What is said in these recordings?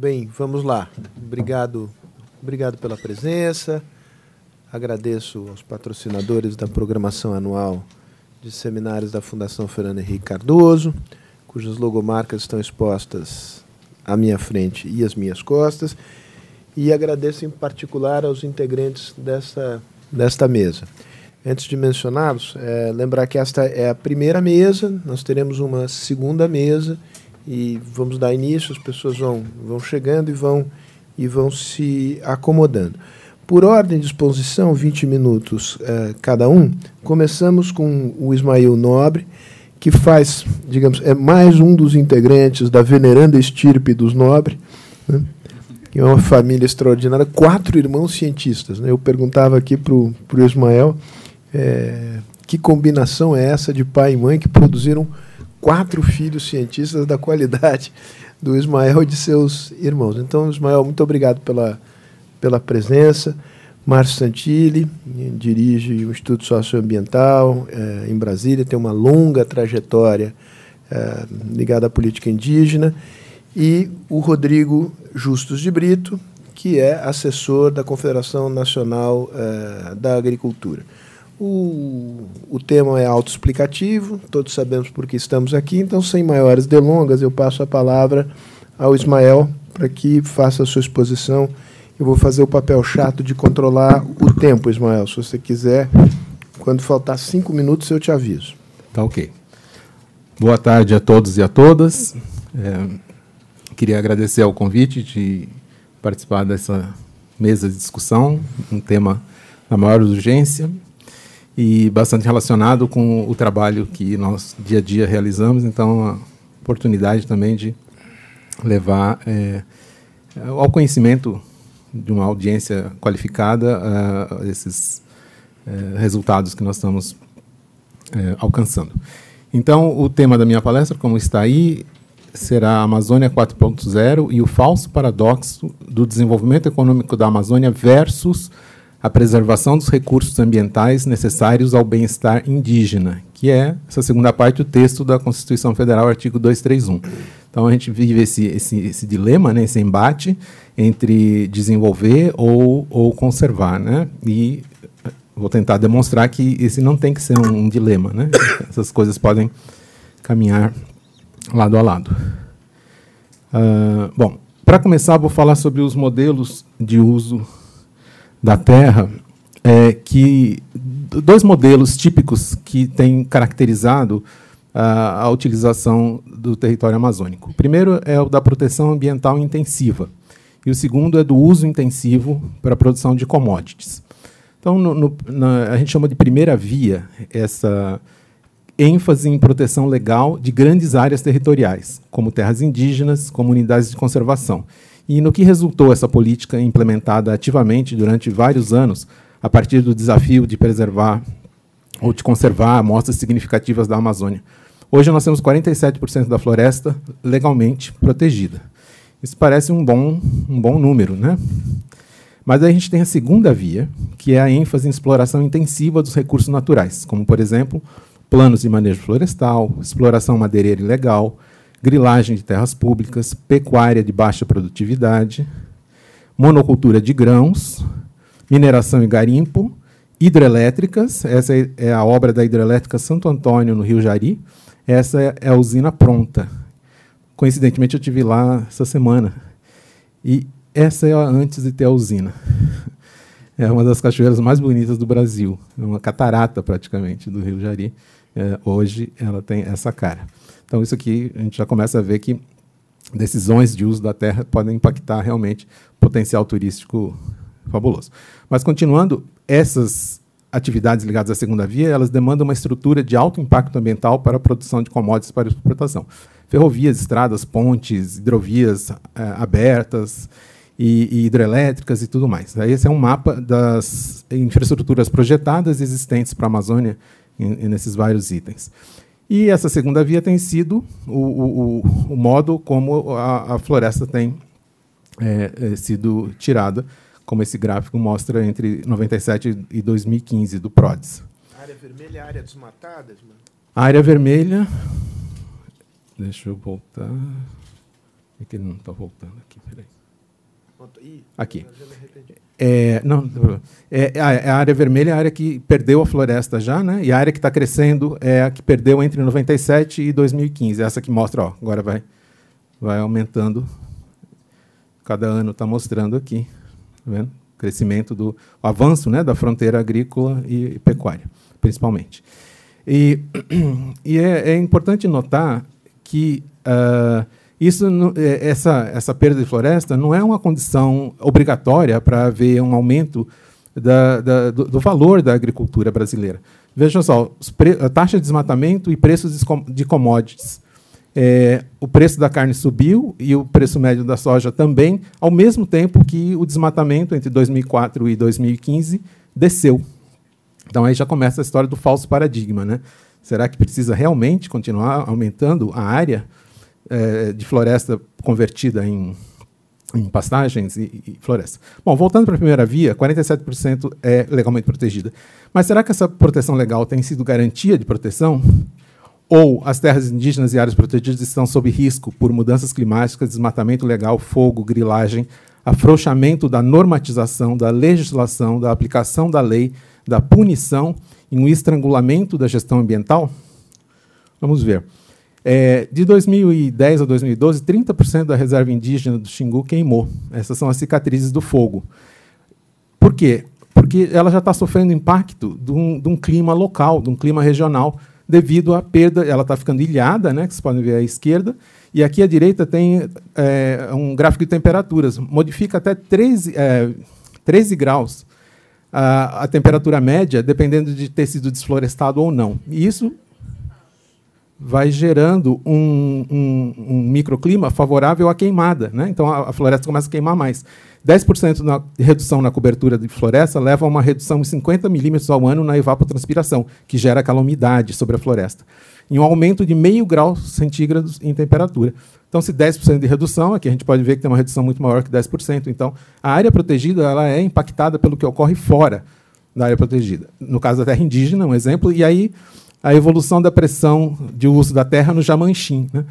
Bem, vamos lá. Obrigado, obrigado pela presença. Agradeço aos patrocinadores da programação anual de seminários da Fundação Fernando Henrique Cardoso, cujas logomarcas estão expostas à minha frente e às minhas costas. E agradeço em particular aos integrantes desta, desta mesa. Antes de mencioná-los, é, lembrar que esta é a primeira mesa, nós teremos uma segunda mesa e vamos dar início, as pessoas vão, vão chegando e vão, e vão se acomodando. Por ordem de exposição, 20 minutos uh, cada um. Começamos com o Ismael Nobre, que faz, digamos, é mais um dos integrantes da veneranda estirpe dos Nobre, né? que é uma família extraordinária, quatro irmãos cientistas. Né? Eu perguntava aqui para o Ismael é, que combinação é essa de pai e mãe que produziram quatro filhos cientistas da qualidade do Ismael e de seus irmãos. Então, Ismael, muito obrigado pela pela presença. Márcio Santilli dirige o Instituto Socioambiental eh, em Brasília, tem uma longa trajetória eh, ligada à política indígena. E o Rodrigo Justus de Brito, que é assessor da Confederação Nacional eh, da Agricultura. O, o tema é autoexplicativo, todos sabemos por que estamos aqui, então, sem maiores delongas, eu passo a palavra ao Ismael para que faça a sua exposição eu vou fazer o papel chato de controlar o tempo, Ismael. Se você quiser, quando faltar cinco minutos, eu te aviso. Tá ok. Boa tarde a todos e a todas. É, queria agradecer ao convite de participar dessa mesa de discussão, um tema da maior urgência e bastante relacionado com o trabalho que nós dia a dia realizamos. Então, a oportunidade também de levar é, ao conhecimento de uma audiência qualificada uh, esses uh, resultados que nós estamos alcançando. Então, o tema da minha palestra, como está aí, será a Amazônia 4.0 e o falso paradoxo do desenvolvimento econômico da Amazônia versus a preservação dos recursos ambientais necessários ao bem-estar indígena, que é essa segunda parte do texto da Constituição Federal, artigo 231. Então a gente vive esse, esse, esse dilema, né, esse embate entre desenvolver ou, ou conservar, né? E vou tentar demonstrar que esse não tem que ser um, um dilema, né? Essas coisas podem caminhar lado a lado. Uh, bom, para começar, vou falar sobre os modelos de uso da terra, é, que dois modelos típicos que têm caracterizado a, a utilização do território amazônico. O primeiro é o da proteção ambiental intensiva e o segundo é do uso intensivo para a produção de commodities. Então, no, no, na, a gente chama de primeira via essa ênfase em proteção legal de grandes áreas territoriais, como terras indígenas, comunidades de conservação. E no que resultou essa política implementada ativamente durante vários anos, a partir do desafio de preservar ou de conservar amostras significativas da Amazônia. Hoje nós temos 47% da floresta legalmente protegida. Isso parece um bom, um bom número, né? Mas aí a gente tem a segunda via, que é a ênfase em exploração intensiva dos recursos naturais, como, por exemplo, planos de manejo florestal, exploração madeireira ilegal, grilagem de terras públicas, pecuária de baixa produtividade, monocultura de grãos, mineração e garimpo, hidrelétricas, essa é a obra da hidrelétrica Santo Antônio, no Rio Jari, essa é a usina pronta, Coincidentemente, eu tive lá essa semana. E essa é a antes de ter a usina. É uma das cachoeiras mais bonitas do Brasil. É uma catarata, praticamente, do Rio Jari. É, hoje, ela tem essa cara. Então, isso aqui, a gente já começa a ver que decisões de uso da terra podem impactar realmente potencial turístico fabuloso. Mas, continuando, essas atividades ligadas à segunda via, elas demandam uma estrutura de alto impacto ambiental para a produção de commodities para exportação ferrovias, estradas, pontes, hidrovias é, abertas e, e, hidrelétricas e tudo mais. Esse é um mapa das infraestruturas projetadas existentes para a Amazônia em, nesses vários itens. E essa segunda via tem sido o, o, o modo como a, a floresta tem é, é, sido tirada, como esse gráfico mostra entre 97 e 2015 do PRODES. Área vermelha, área desmatada? A área vermelha Deixa eu voltar. É que ele não está voltando aqui, peraí. Aqui. É, não, é, a, a, área vermelha é a área que perdeu a floresta já, né? E a área que está crescendo é a que perdeu entre 97 e 2015. Essa que mostra, ó, agora vai, vai aumentando. Cada ano está mostrando aqui, tá vendo? O crescimento do avanço, né, da fronteira agrícola e, e pecuária, principalmente. E, e é, é, importante notar que uh, isso, é, essa, essa perda de floresta não é uma condição obrigatória para haver um aumento da, da, do, do, valor da agricultura brasileira. Vejam só, a taxa de desmatamento e preços de commodities. É, o preço da carne subiu e o preço médio da soja também, ao mesmo tempo que o desmatamento entre 2004 e 2015 desceu. Então aí já começa a história do falso paradigma. Né? Será que precisa realmente continuar aumentando a área é, de floresta convertida em, em pastagens e, e, floresta. Bom, voltando para a primeira via, 47% é legalmente protegida. Mas será que essa proteção legal tem sido garantia de proteção? Ou as terras indígenas e áreas protegidas estão sob risco por mudanças climáticas, desmatamento legal, fogo, grilagem, afrouxamento da normatização, da legislação, da aplicação da lei, da punição e um estrangulamento da gestão ambiental? Vamos ver. É, de 2010 a 2012, 30% da reserva indígena do Xingu queimou. Essas são as cicatrizes do fogo. Por quê? Porque ela já está sofrendo impacto de um, de um, clima local, de um clima regional, devido à perda. Ela está ficando ilhada, né, que vocês podem ver à esquerda, e aqui à direita tem é, um gráfico de temperaturas. Modifica até 13, é, 13 graus a, a temperatura média, dependendo de ter sido desflorestado ou não. E isso vai gerando um, um, um, microclima favorável à queimada. Né? Então, a, a, floresta começa a queimar mais. 10% na redução na cobertura de floresta leva a uma redução de 50 milímetros ao ano na evapotranspiração, que gera aquela umidade sobre a floresta. E um aumento de meio grau centígrados em temperatura. Então, se 10% de redução, aqui a gente pode ver que tem uma redução muito maior que 10%. Então, a área protegida ela é impactada pelo que ocorre fora da área protegida. No caso da terra indígena, um exemplo, e aí a evolução da pressão de uso da terra no Jamanchim. Né?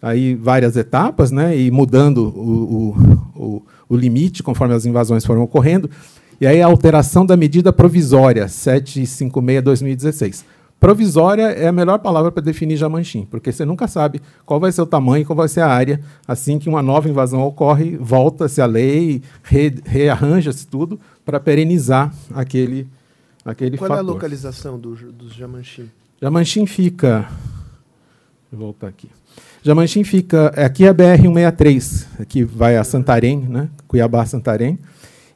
Aí várias etapas, né? e mudando o, o, o, limite conforme as invasões foram ocorrendo. E aí a alteração da medida provisória, 756-2016. Provisória é a melhor palavra para definir Jamanchim, porque você nunca sabe qual vai ser o tamanho, qual vai ser a área. Assim que uma nova invasão ocorre, volta-se a lei, re, rearranja-se tudo para perenizar aquele, aquele qual fator. É a localização do, dos Jamanchim? Jamanchim fica. Vou voltar aqui. Jamanchim fica. Aqui é a BR-163, que vai a Santarém, né? Cuiabá, Santarém.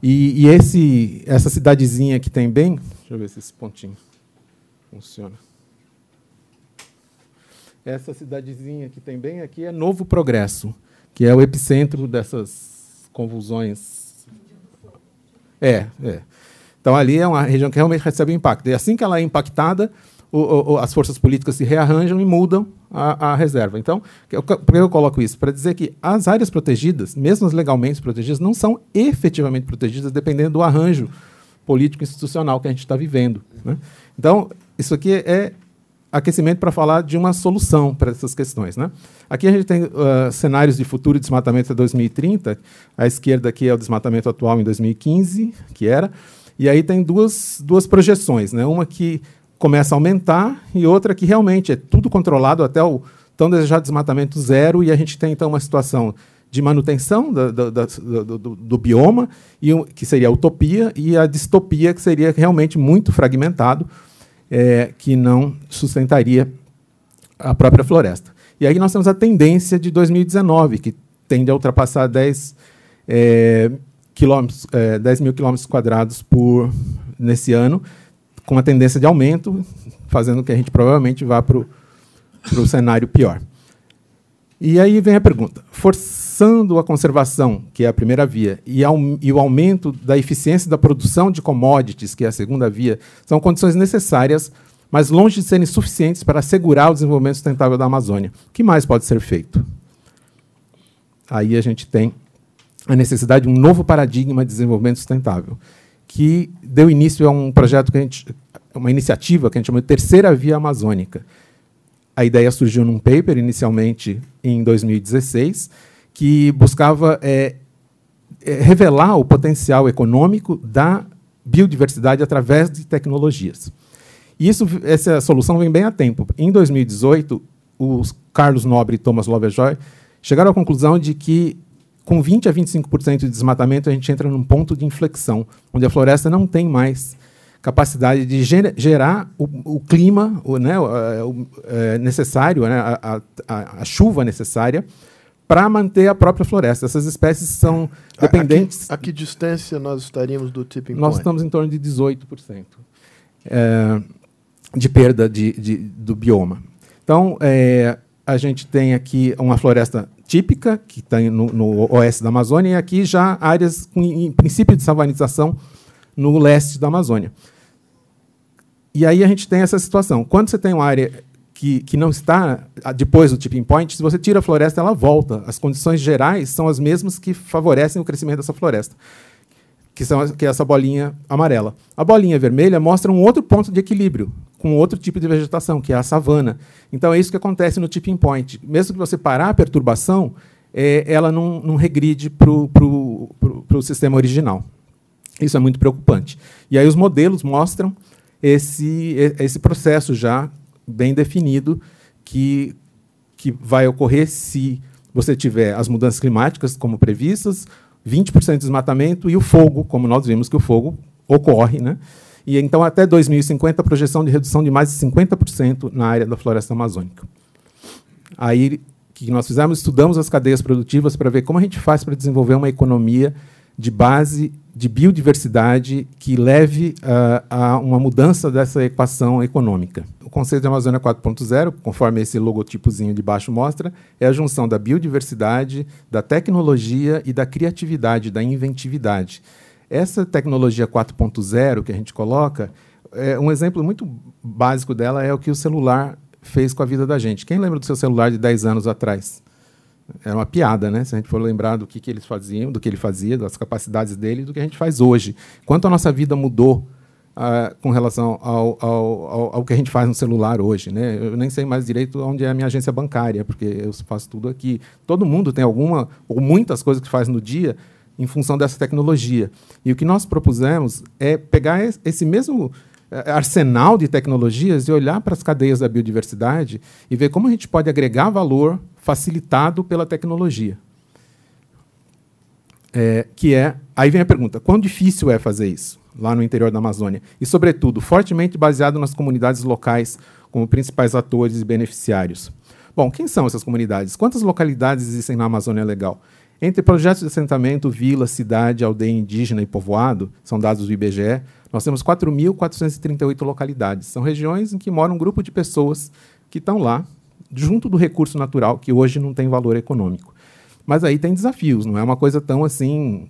E, e, esse, essa cidadezinha que tem bem. Deixa eu ver se esse pontinho funciona. Essa cidadezinha que tem bem aqui é Novo Progresso, que é o epicentro dessas convulsões. É, é. Então ali é uma região que realmente recebe impacto. E assim que ela é impactada, o, o, as forças políticas se rearranjam e mudam a, a reserva. Então, por que eu coloco isso? Para dizer que as áreas protegidas, mesmo as legalmente protegidas, não são efetivamente protegidas, dependendo do arranjo político institucional que a gente está vivendo. Né? Então, isso aqui é aquecimento para falar de uma solução para essas questões. Né? Aqui a gente tem uh, cenários de futuro de desmatamento até 2030. À esquerda aqui é o desmatamento atual em 2015, que era. E aí tem duas, duas projeções. Né? Uma que começa a aumentar e outra que realmente é tudo controlado até o tão desejado desmatamento zero e a gente tem então uma situação de manutenção do, do, do, bioma, e, que seria a utopia, e a distopia, que seria realmente muito fragmentado, é, que não sustentaria a própria floresta. E aí nós temos a tendência de 2019, que tende a ultrapassar 10, é, quilômetros, é, 10 mil quilômetros quadrados por, nesse ano, com uma tendência de aumento, fazendo que a gente provavelmente vá para o cenário pior. E aí vem a pergunta: forçando a conservação, que é a primeira via, e, e, o aumento da eficiência da produção de commodities, que é a segunda via, são condições necessárias, mas longe de serem suficientes para assegurar o desenvolvimento sustentável da Amazônia. O que mais pode ser feito? Aí a gente tem a necessidade de um novo paradigma de desenvolvimento sustentável que deu início a um projeto que a gente, uma iniciativa que a gente chama de Terceira Via Amazônica. A ideia surgiu num paper inicialmente em 2016 que buscava é, é, revelar o potencial econômico da biodiversidade através de tecnologias. E isso, essa solução vem bem a tempo. Em 2018, os Carlos Nobre e Thomas Lovejoy chegaram à conclusão de que com 20 a 25% de desmatamento a gente entra num ponto de inflexão, onde a floresta não tem mais capacidade de gerar o, o clima o, né, o, o, é necessário, né, a, a, a, chuva necessária para manter a própria floresta. Essas espécies são dependentes. A, a, que, a que, distância nós estaríamos do tipping point? Nós estamos em torno de 18% é, de perda de, de, do bioma. Então, é, a gente tem aqui uma floresta típica, que está no, no, oeste da Amazônia, e aqui já áreas com em princípio de savanização no leste da Amazônia. E aí a gente tem essa situação. Quando você tem uma área que, que não está depois do tipping point, se você tira a floresta, ela volta. As condições gerais são as mesmas que favorecem o crescimento dessa floresta, que, são, que é essa bolinha amarela. A bolinha vermelha mostra um outro ponto de equilíbrio, com outro tipo de vegetação, que é a savana. Então é isso que acontece no tipping point. Mesmo que você parar a perturbação, é, ela não, não regride para o sistema original. Isso é muito preocupante. E aí os modelos mostram esse, esse processo já bem definido que, que vai ocorrer se você tiver as mudanças climáticas como previstas, 20% de desmatamento e o fogo, como nós vimos que o fogo ocorre. Né? E então, até 2050, a projeção de redução de mais de 50% na área da floresta amazônica. Aí, o que nós fizemos? Estudamos as cadeias produtivas para ver como a gente faz para desenvolver uma economia de base de biodiversidade que leve uh, a uma mudança dessa equação econômica. O conceito de Amazônia 4.0, conforme esse logotipozinho de baixo mostra, é a junção da biodiversidade, da tecnologia e da criatividade, da inventividade. Essa tecnologia 4.0 que a gente coloca, é um exemplo muito básico dela é o que o celular fez com a vida da gente. Quem lembra do seu celular de 10 anos atrás? era uma piada, né? Se a gente for lembrar do que, que eles faziam, do que ele fazia, das capacidades dele, do que a gente faz hoje. Quanto a nossa vida mudou uh, com relação ao, ao, ao, ao, que a gente faz no celular hoje, né? Eu nem sei mais direito onde é a minha agência bancária, porque eu faço tudo aqui. Todo mundo tem alguma ou muitas coisas que faz no dia em função dessa tecnologia. E o que nós propusemos é pegar esse mesmo eh, arsenal de tecnologias e olhar para as cadeias da biodiversidade e ver como a gente pode agregar valor facilitado pela tecnologia. É, que é, aí vem a pergunta, quão difícil é fazer isso lá no interior da Amazônia? E, sobretudo, fortemente baseado nas comunidades locais como principais atores e beneficiários. Bom, quem são essas comunidades? Quantas localidades existem na Amazônia Legal? Entre projetos de assentamento, vila, cidade, aldeia indígena e povoado, são dados do IBGE, nós temos 4.438 localidades. São regiões em que mora um grupo de pessoas que estão lá junto do recurso natural, que hoje não tem valor econômico. Mas aí tem desafios, não é uma coisa tão assim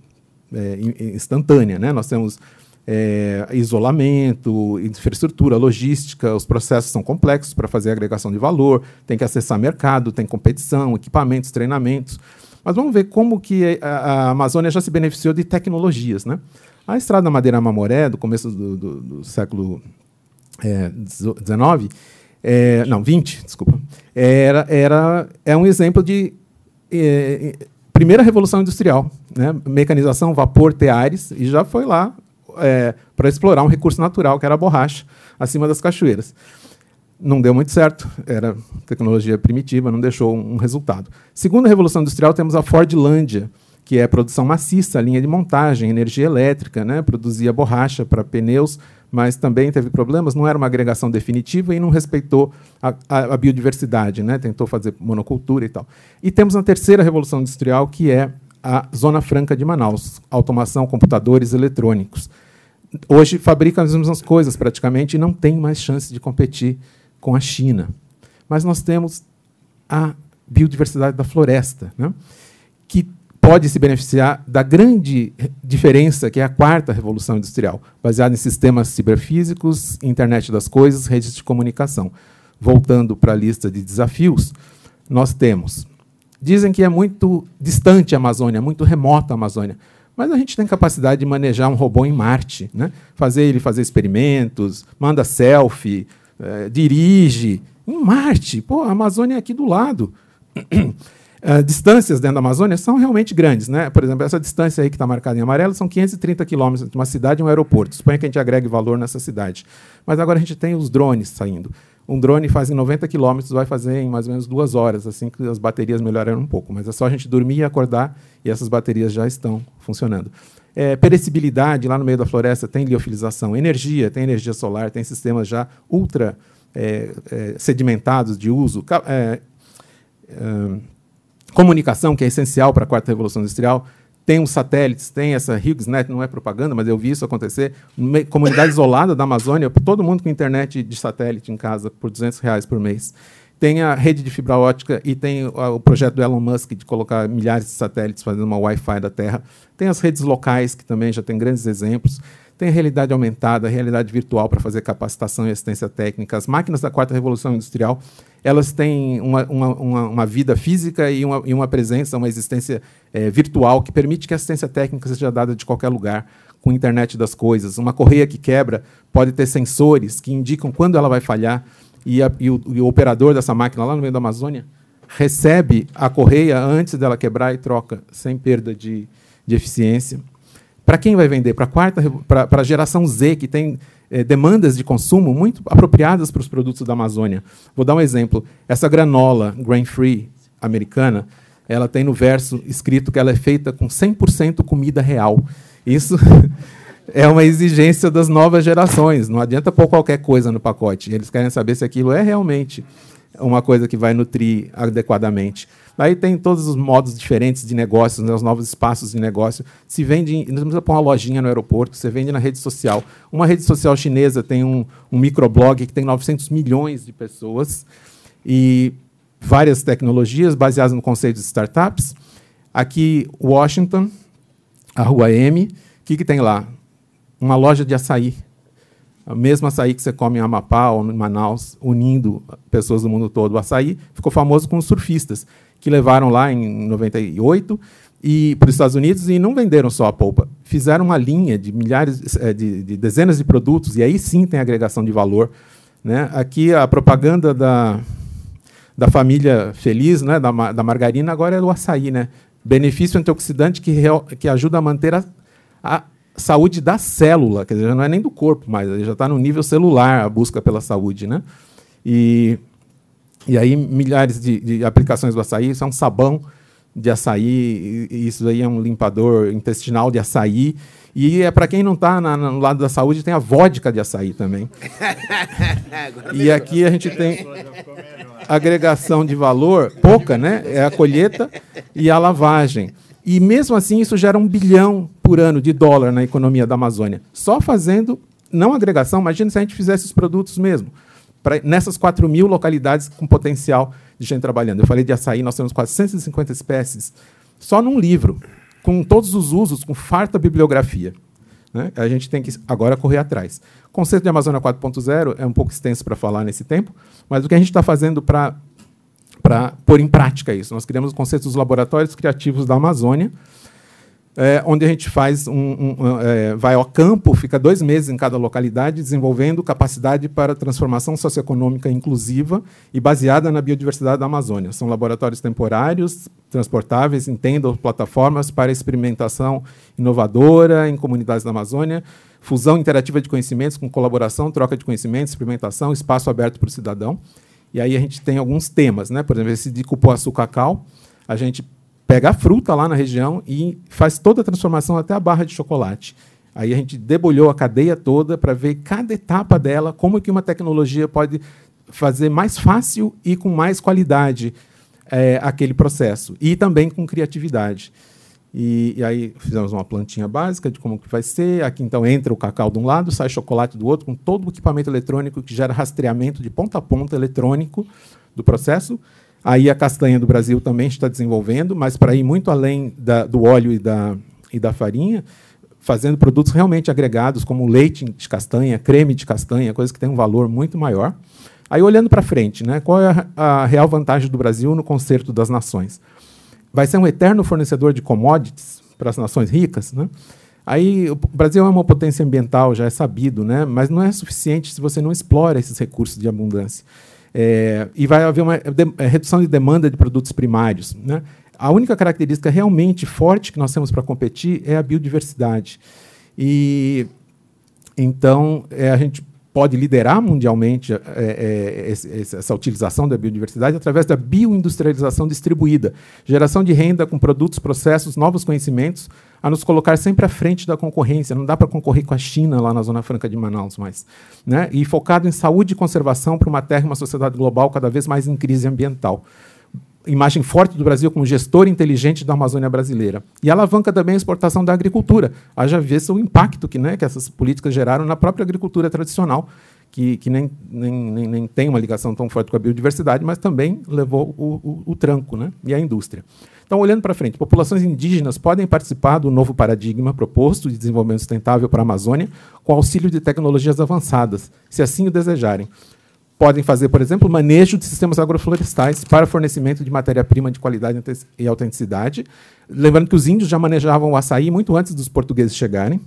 é, instantânea. Né? Nós temos é, isolamento, infraestrutura, logística, os processos são complexos para fazer agregação de valor, tem que acessar mercado, tem competição, equipamentos, treinamentos. Mas vamos ver como que a, a Amazônia já se beneficiou de tecnologias. Né? A Estrada Madeira Mamoré, do começo do, do, do século XIX, é, é, não, 20, desculpa, era, era, é um exemplo de é, primeira revolução industrial, né? mecanização, vapor, teares, e já foi lá para explorar um recurso natural, que era a borracha, acima das cachoeiras. Não deu muito certo, era tecnologia primitiva, não deixou um, resultado. Segunda revolução industrial, temos a Fordlândia, que é produção maciça, linha de montagem, energia elétrica, né? produzia borracha para pneus, mas também teve problemas, não era uma agregação definitiva e não respeitou a, a, a, biodiversidade, né? tentou fazer monocultura e tal. E temos a terceira revolução industrial, que é a Zona Franca de Manaus, automação, computadores eletrônicos. Hoje fabrica as mesmas coisas praticamente e não tem mais chance de competir com a China. Mas nós temos a biodiversidade da floresta, né? que pode se beneficiar da grande diferença que é a quarta revolução industrial, baseada em sistemas ciberfísicos, internet das coisas, redes de comunicação. Voltando para a lista de desafios, nós temos. Dizem que é muito distante a Amazônia, muito remota a Amazônia. Mas a gente tem capacidade de manejar um robô em Marte, né? fazer ele fazer experimentos, manda selfie, eh, dirige. Em Marte, pô, a Amazônia é aqui do lado. Uh, distâncias dentro da Amazônia são realmente grandes. Né? Por exemplo, essa distância aí que está marcada em amarelo são 530 quilômetros entre uma cidade e um aeroporto. Suponha que a gente agregue valor nessa cidade. Mas agora a gente tem os drones saindo. Um drone faz em 90 quilômetros, vai fazer em mais ou menos duas horas, assim que as baterias melhoraram um pouco. Mas é só a gente dormir e acordar e essas baterias já estão funcionando. É, perecibilidade, lá no meio da floresta tem liofilização. Energia, tem energia solar, tem sistemas já ultra é, é, sedimentados de uso. É, é, comunicação, que é essencial para a quarta revolução industrial, tem os satélites, tem essa HughesNet, não é propaganda, mas eu vi isso acontecer, comunidade isolada da Amazônia, todo mundo com internet de satélite em casa por 200 reais por mês. Tem a rede de fibra ótica e tem o projeto do Elon Musk de colocar milhares de satélites fazendo uma Wi-Fi da Terra. Tem as redes locais, que também já tem grandes exemplos. Tem a realidade aumentada, a realidade virtual para fazer capacitação e assistência técnica. As máquinas da quarta revolução industrial, elas têm uma, uma, uma, vida física e uma, e uma presença, uma existência é, virtual que permite que a assistência técnica seja dada de qualquer lugar, com a internet das coisas. Uma correia que quebra pode ter sensores que indicam quando ela vai falhar e, a, e, o, e o operador dessa máquina lá no meio da Amazônia recebe a correia antes dela quebrar e troca, sem perda de, de eficiência. Para quem vai vender? Para a quarta, para a geração Z, que tem é, demandas de consumo muito apropriadas para os produtos da Amazônia. Vou dar um exemplo. Essa granola grain free americana, ela tem no verso escrito que ela é feita com 100% comida real. Isso é uma exigência das novas gerações. Não adianta pôr qualquer coisa no pacote. Eles querem saber se aquilo é realmente uma coisa que vai nutrir adequadamente. Aí tem todos os modos diferentes de negócios, né, os novos espaços de negócio. Se vende, não precisa pôr uma lojinha no aeroporto, você vende na rede social. Uma rede social chinesa tem um, um microblog que tem 900 milhões de pessoas e várias tecnologias baseadas no conceito de startups. Aqui, Washington, a Rua M, o que, que tem lá? Uma loja de açaí. A mesma açaí que você come em Amapá ou em Manaus, unindo pessoas do mundo todo. O açaí ficou famoso com os surfistas que levaram lá em 98 e para os Estados Unidos e não venderam só a polpa, fizeram uma linha de milhares, é, de, de, dezenas de produtos e aí sim tem agregação de valor. Né? Aqui a propaganda da, da família feliz, né? da, da margarina, agora é do açaí, né? Benefício antioxidante que, que ajuda a manter a, a saúde da célula, quer dizer, já não é nem do corpo mais, já está no nível celular a busca pela saúde, né? E e aí, milhares de, de aplicações do açaí. Isso é um sabão de açaí, isso aí é um limpador intestinal de açaí. E é para quem não está no lado da saúde, tem a vodka de açaí também. e aqui a gente tem agregação de valor, pouca, né? É a colheita e a lavagem. E mesmo assim, isso gera um bilhão por ano de dólar na economia da Amazônia. Só fazendo, não agregação, imagina se a gente fizesse os produtos mesmo pra, nessas 4 mil localidades com potencial de gente trabalhando. Eu falei de açaí, nós temos 450 espécies só num livro, com todos os usos, com farta bibliografia. Né? A gente tem que agora correr atrás. O conceito de Amazônia 4.0 é um pouco extenso para falar nesse tempo, mas o que a gente está fazendo para pôr em prática isso? Nós criamos o conceito dos laboratórios criativos da Amazônia, é, onde a gente faz um, um, é, vai ao campo, fica dois meses em cada localidade, desenvolvendo capacidade para transformação socioeconômica inclusiva e baseada na biodiversidade da Amazônia. São laboratórios temporários, transportáveis, entendam plataformas para experimentação inovadora em comunidades da Amazônia, fusão interativa de conhecimentos com colaboração, troca de conhecimentos, experimentação, espaço aberto para o cidadão. E aí a gente tem alguns temas, né? Por exemplo, esse de cupuaçu cacau, a gente pega a fruta lá na região e faz toda a transformação até a barra de chocolate. Aí a gente debulhou a cadeia toda para ver cada etapa dela, como que uma tecnologia pode fazer mais fácil e com mais qualidade é, aquele processo. E também com criatividade. E, e, aí fizemos uma plantinha básica de como que vai ser. Aqui então entra o cacau de um lado, sai chocolate do outro, com todo o equipamento eletrônico que gera rastreamento de ponta a ponta eletrônico do processo. Aí a castanha do Brasil também está desenvolvendo, mas para ir muito além da, do óleo e da, e da farinha, fazendo produtos realmente agregados, como leite de castanha, creme de castanha, coisas que têm um valor muito maior. Aí, olhando para frente, né, qual é a, a real vantagem do Brasil no concerto das nações? Vai ser um eterno fornecedor de commodities para as nações ricas? Né? Aí, o Brasil é uma potência ambiental, já é sabido, né, mas não é suficiente se você não explora esses recursos de abundância. É, e vai haver uma é, redução de demanda de produtos primários. Né? A única característica realmente forte que nós temos para competir é a biodiversidade. E então é, a gente pode liderar mundialmente é, é, essa utilização da biodiversidade através da bioindustrialização distribuída, geração de renda com produtos, processos, novos conhecimentos, a nos colocar sempre à frente da concorrência. Não dá para concorrer com a China lá na Zona Franca de Manaus mais. Né? E focado em saúde e conservação para uma terra e uma sociedade global cada vez mais em crise ambiental imagem forte do Brasil como gestor inteligente da Amazônia brasileira. E alavanca também a exportação da agricultura. Haja visto o impacto que, né, que essas políticas geraram na própria agricultura tradicional, que, que nem, nem, nem, nem, tem uma ligação tão forte com a biodiversidade, mas também levou o, o, o tranco né, e a indústria. Então, olhando para frente, populações indígenas podem participar do novo paradigma proposto de desenvolvimento sustentável para a Amazônia com auxílio de tecnologias avançadas, se assim o desejarem podem fazer, por exemplo, manejo de sistemas agroflorestais para fornecimento de matéria-prima de qualidade e autenticidade. Lembrando que os índios já manejavam o açaí muito antes dos portugueses chegarem.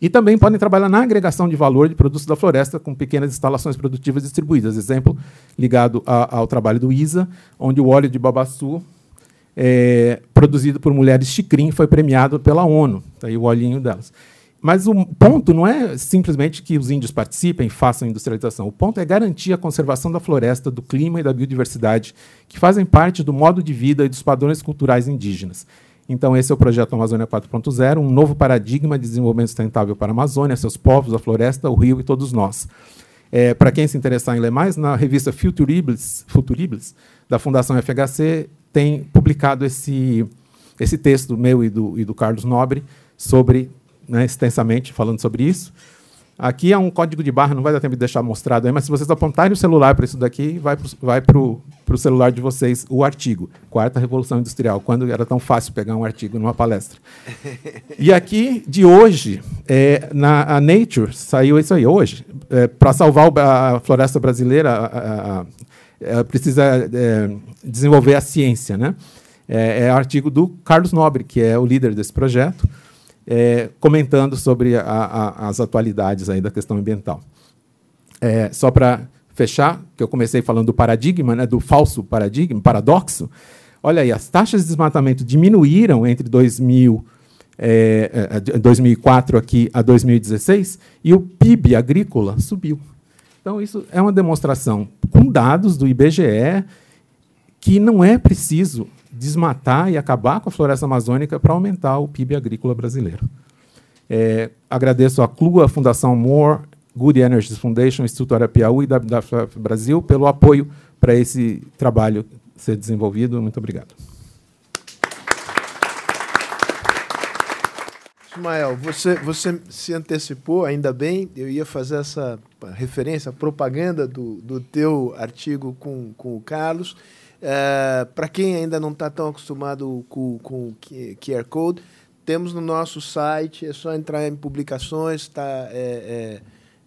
E também podem trabalhar na agregação de valor de produtos da floresta com pequenas instalações produtivas distribuídas. Exemplo ligado a, ao trabalho do ISA, onde o óleo de babaçu, é, produzido por mulheres chicrim, foi premiado pela ONU. Está aí o olhinho delas. Mas o ponto não é simplesmente que os índios participem, façam industrialização. O ponto é garantir a conservação da floresta, do clima e da biodiversidade, que fazem parte do modo de vida e dos padrões culturais indígenas. Então, esse é o projeto Amazônia 4.0, um novo paradigma de desenvolvimento sustentável para a Amazônia, seus povos, a floresta, o rio e todos nós. É, para quem se interessar em ler mais, na revista Futuribles, Futuribles da Fundação FHC, tem publicado esse, esse texto meu e do, e do Carlos Nobre sobre né, extensamente falando sobre isso. Aqui é um código de barra, não vai dar tempo de deixar mostrado aí, mas se vocês apontarem o celular para isso daqui, vai para o celular de vocês o artigo, Quarta Revolução Industrial, quando era tão fácil pegar um artigo numa palestra. E aqui, de hoje, é, na Nature, saiu isso aí, hoje, é, para salvar a floresta brasileira, a, a, a, precisa é, desenvolver a ciência. Né? É, é artigo do Carlos Nobre, que é o líder desse projeto, é, comentando sobre a, a, as atualidades aí da questão ambiental. É, só para fechar, que eu comecei falando do paradigma, né, do falso paradigma, paradoxo. Olha aí, as taxas de desmatamento diminuíram entre 2000, é, 2004 é, aqui a 2016 e o PIB agrícola subiu. Então, isso é uma demonstração com dados do IBGE que não é preciso desmatar e acabar com a floresta amazônica para aumentar o PIB agrícola brasileiro. É, agradeço à CLUA, Fundação More, Good Energies Foundation, Instituto Arapiaú e WWF Brasil pelo apoio para esse trabalho ser desenvolvido. Muito obrigado. Ismael, você, você se antecipou, ainda bem, eu ia fazer essa referência, propaganda do, do teu artigo com, com o Carlos. É, Para quem ainda não está tão acostumado com, com QR Code, temos no nosso site, é só entrar em publicações, tá, é,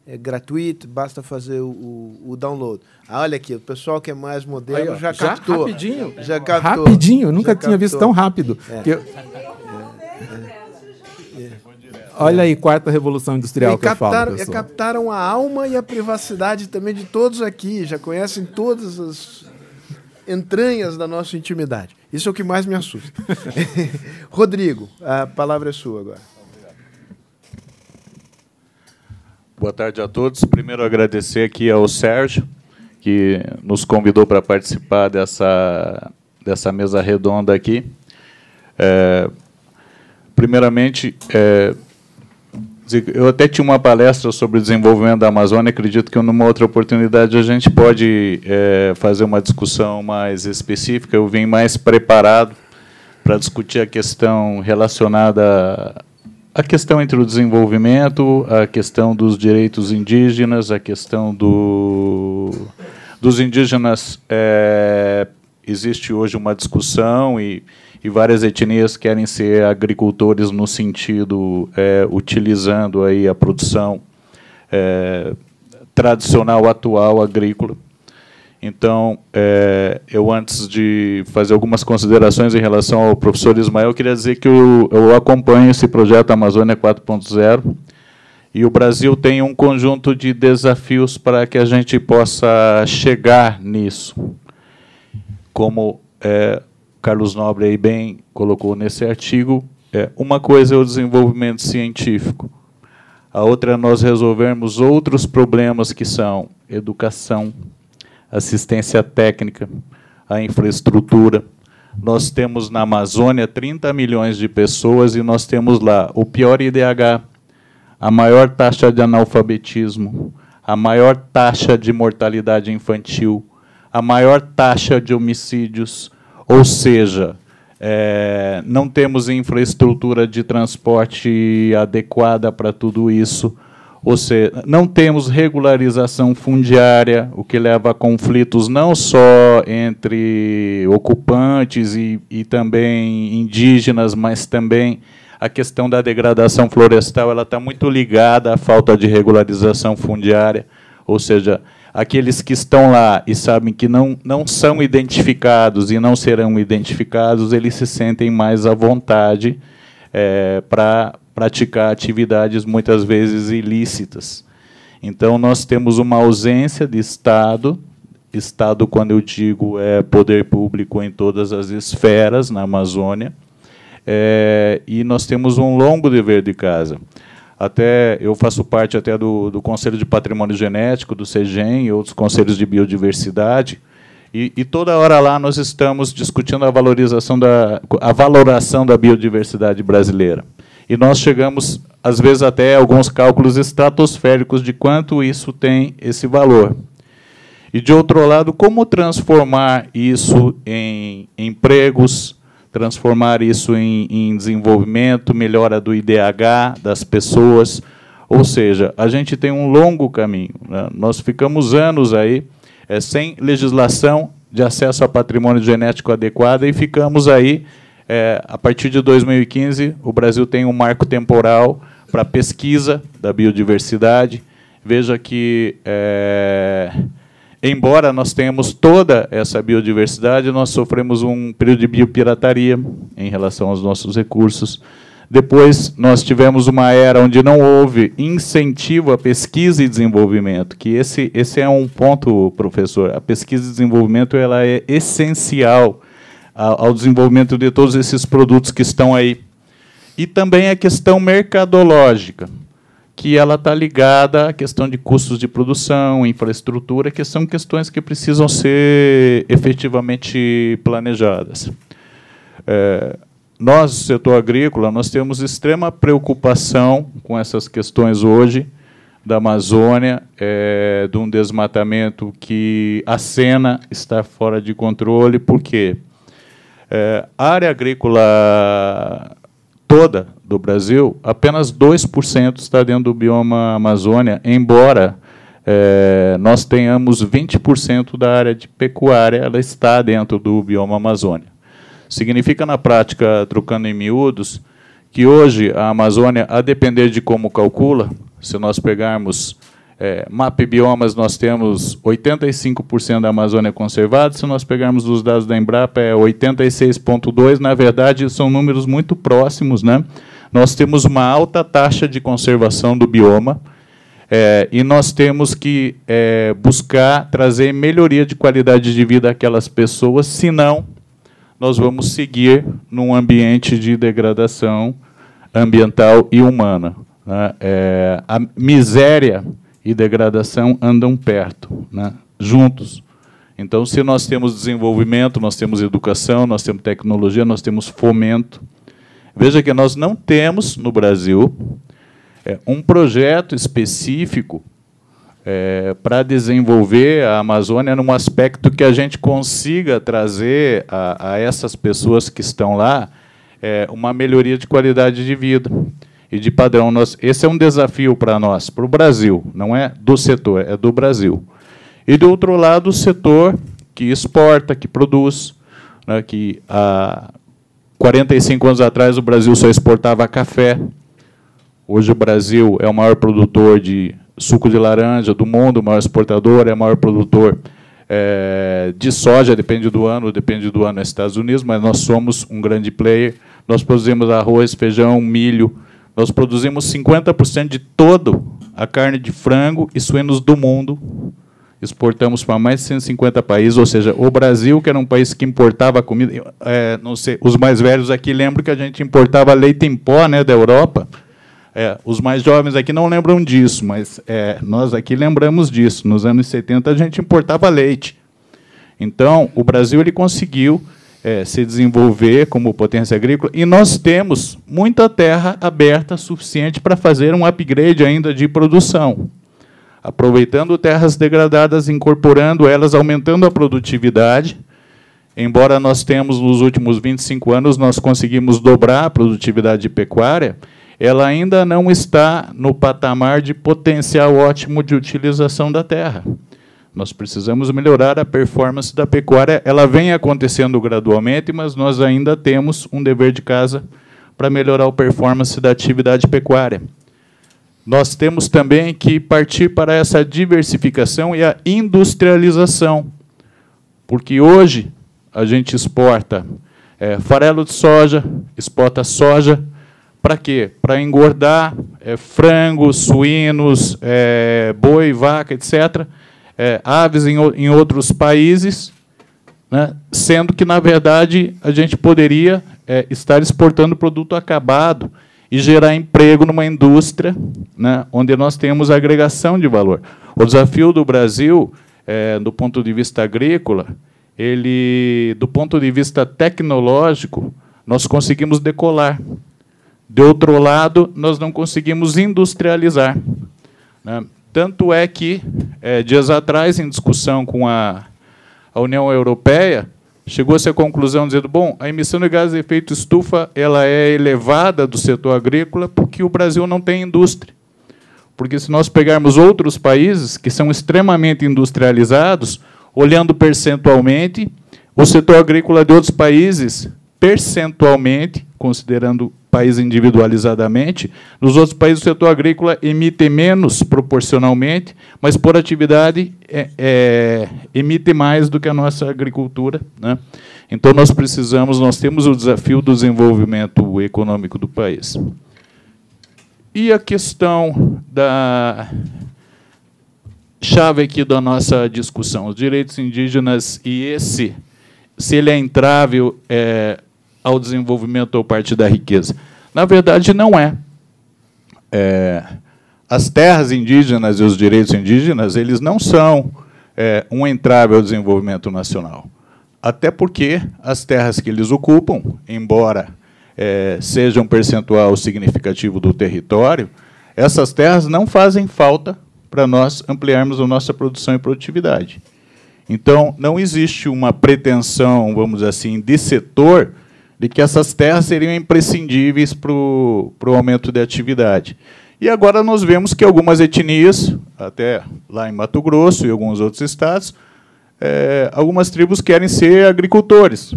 é, é gratuito, basta fazer o, o, o, download. Ah, olha aqui, o pessoal que é mais moderno Aí, já, já captou. Rapidinho. Já captou. Rapidinho, eu nunca tinha captou. visto tão rápido. É. Eu... Olha aí, quarta revolução industrial e que captaram, eu falo, captaram a alma e a privacidade também de todos aqui. Já conhecem todas as entranhas da nossa intimidade. Isso é o que mais me assusta. Rodrigo, a palavra é sua agora. Boa tarde a todos. Primeiro agradecer aqui ao Sérgio, que nos convidou para participar dessa, dessa mesa redonda aqui. É, primeiramente, é, eu até tinha uma palestra sobre o desenvolvimento da Amazônia. Acredito que numa outra oportunidade a gente pode é, fazer uma discussão mais específica. Eu vim mais preparado para discutir a questão relacionada à questão entre o desenvolvimento, a questão dos direitos indígenas, a questão do, dos indígenas. É, existe hoje uma discussão e e várias etnias querem ser agricultores no sentido é, utilizando aí a produção é, tradicional atual agrícola. Então, é, eu antes de fazer algumas considerações em relação ao professor Ismael, queria dizer que eu, eu acompanho esse projeto Amazônia 4.0 E o Brasil tem um conjunto de desafios para que a gente possa chegar nisso. Como é, Carlos Nobre aí bem colocou nesse artigo, é, uma coisa é o desenvolvimento científico, a outra é nós resolvermos outros problemas que são educação, assistência técnica, a infraestrutura. Nós temos na Amazônia 30 milhões de pessoas e nós temos lá o pior IDH, a maior taxa de analfabetismo, a maior taxa de mortalidade infantil, a maior taxa de homicídios, ou seja, é, não temos infraestrutura de transporte adequada para tudo isso, ou seja, não temos regularização fundiária, o que leva a conflitos não só entre ocupantes e, e também indígenas, mas também a questão da degradação florestal. Ela está muito ligada à falta de regularização fundiária, ou seja, aqueles que estão lá e sabem que não, não são identificados e não serão identificados, eles se sentem mais à vontade é, para praticar atividades muitas vezes ilícitas. Então, nós temos uma ausência de Estado, Estado, quando eu digo, é poder público em todas as esferas na Amazônia, é, e nós temos um longo dever de casa. Até eu faço parte até do, do Conselho de Patrimônio Genético, do CEGEM e outros conselhos de biodiversidade. E, e, toda hora lá nós estamos discutindo a valorização da a valoração da biodiversidade brasileira. E nós chegamos às vezes até alguns cálculos estratosféricos de quanto isso tem esse valor. E de outro lado, como transformar isso em empregos, transformar isso em, em desenvolvimento, melhora do IDH das pessoas. Ou seja, a gente tem um longo caminho. Né? Nós ficamos anos aí é, sem legislação de acesso a patrimônio genético adequada e ficamos aí, é, a partir de 2015, o Brasil tem um marco temporal para pesquisa da biodiversidade. Veja que é, embora nós tenhamos toda essa biodiversidade, nós sofremos um período de biopirataria em relação aos nossos recursos. Depois, nós tivemos uma era onde não houve incentivo à pesquisa e desenvolvimento, que esse, esse é um ponto, professor. A pesquisa e desenvolvimento ela é essencial ao desenvolvimento de todos esses produtos que estão aí. E também a questão mercadológica que ela está ligada à questão de custos de produção, infraestrutura, que são questões que precisam ser efetivamente planejadas. É, nós, setor agrícola, nós temos extrema preocupação com essas questões hoje da Amazônia, é, de um desmatamento que a cena está fora de controle, porque é, a área agrícola toda do Brasil, apenas 2% está dentro do bioma Amazônia, embora é, nós tenhamos 20% da área de pecuária, ela está dentro do bioma Amazônia. Significa, na prática, trocando em miúdos, que hoje a Amazônia, a depender de como calcula, se nós pegarmos é, MAP Biomas, nós temos 85% da Amazônia conservada. Se nós pegarmos os dados da Embrapa, é 86,2%. Na verdade, são números muito próximos. Né? Nós temos uma alta taxa de conservação do bioma. É, e nós temos que é, buscar trazer melhoria de qualidade de vida àquelas pessoas, senão nós vamos seguir num ambiente de degradação ambiental e humana. Né? É, a miséria e degradação andam perto, né, juntos. Então, se nós temos desenvolvimento, nós temos educação, nós temos tecnologia, nós temos fomento. Veja que nós não temos no Brasil é, um projeto específico é, para desenvolver a Amazônia num aspecto que a gente consiga trazer a, a essas pessoas que estão lá é, uma melhoria de qualidade de vida e de padrão. Nós, esse é um desafio para nós, para o Brasil, não é do setor, é do Brasil. E, do outro lado, o setor que exporta, que produz, né, que há 45 anos atrás o Brasil só exportava café. Hoje o Brasil é o maior produtor de suco de laranja do mundo, o maior exportador, é o maior produtor é, de soja, depende do ano, depende do ano nos Estados Unidos, mas nós somos um grande player. Nós produzimos arroz, feijão, milho, Nós produzimos 50% de toda a carne de frango e suínos do mundo. Exportamos para mais de 150 países, ou seja, o Brasil, que era um país que importava comida. É, não sei, os mais velhos aqui lembram que a gente importava leite em pó né, da Europa. É, os mais jovens aqui não lembram disso, mas é, nós aqui lembramos disso. Nos anos 70 a gente importava leite. Então, o Brasil ele conseguiu é, se desenvolver como potência agrícola, e nós temos muita terra aberta suficiente para fazer um upgrade ainda de produção, aproveitando terras degradadas, incorporando elas, aumentando a produtividade. Embora nós temos nos últimos 25 anos nós conseguimos dobrar a produtividade de pecuária, ela ainda não está no patamar de potencial ótimo de utilização da terra. Nós precisamos melhorar a performance da pecuária. Ela vem acontecendo gradualmente, mas nós ainda temos um dever de casa para melhorar a performance da atividade pecuária. Nós temos também que partir para essa diversificação e a industrialização, porque hoje a gente exporta é, farelo de soja, exporta soja, para quê? Para engordar é, frangos, suínos, é, boi, vaca, etc., é, aves em, em outros países, né, sendo que, na verdade, a gente poderia é, estar exportando produto acabado e gerar emprego numa indústria né, onde nós temos agregação de valor. O desafio do Brasil, é, do ponto de vista agrícola, ele, do ponto de vista tecnológico, nós conseguimos decolar. De outro lado, nós não conseguimos industrializar. Né? Tanto é que, é, dias atrás, em discussão com a, a União Europeia, chegou-se à conclusão dizendo, bom, a emissão de gases de efeito estufa ela é elevada do setor agrícola porque o Brasil não tem indústria. Porque se nós pegarmos outros países que são extremamente industrializados, olhando percentualmente, o setor agrícola de outros países, percentualmente, considerando país individualizadamente. Nos outros países, o setor agrícola emite menos proporcionalmente, mas por atividade é, é, emite mais do que a nossa agricultura. Né? Então, nós precisamos, nós temos o desafio do desenvolvimento econômico do país. E a questão da chave aqui da nossa discussão, os direitos indígenas e esse, se ele é entrável é, ao desenvolvimento ou parte da riqueza. Na verdade, não é. é. As terras indígenas e os direitos indígenas, eles não são é, um entrave ao desenvolvimento nacional. Até porque as terras que eles ocupam, embora é, sejam um percentual significativo do território, essas terras não fazem falta para nós ampliarmos a nossa produção e produtividade. Então, não existe uma pretensão, vamos dizer assim, de setor de que essas terras seriam imprescindíveis para o aumento da atividade. E agora nós vemos que algumas etnias, até lá em Mato Grosso e alguns outros estados, é, algumas tribos querem ser agricultores.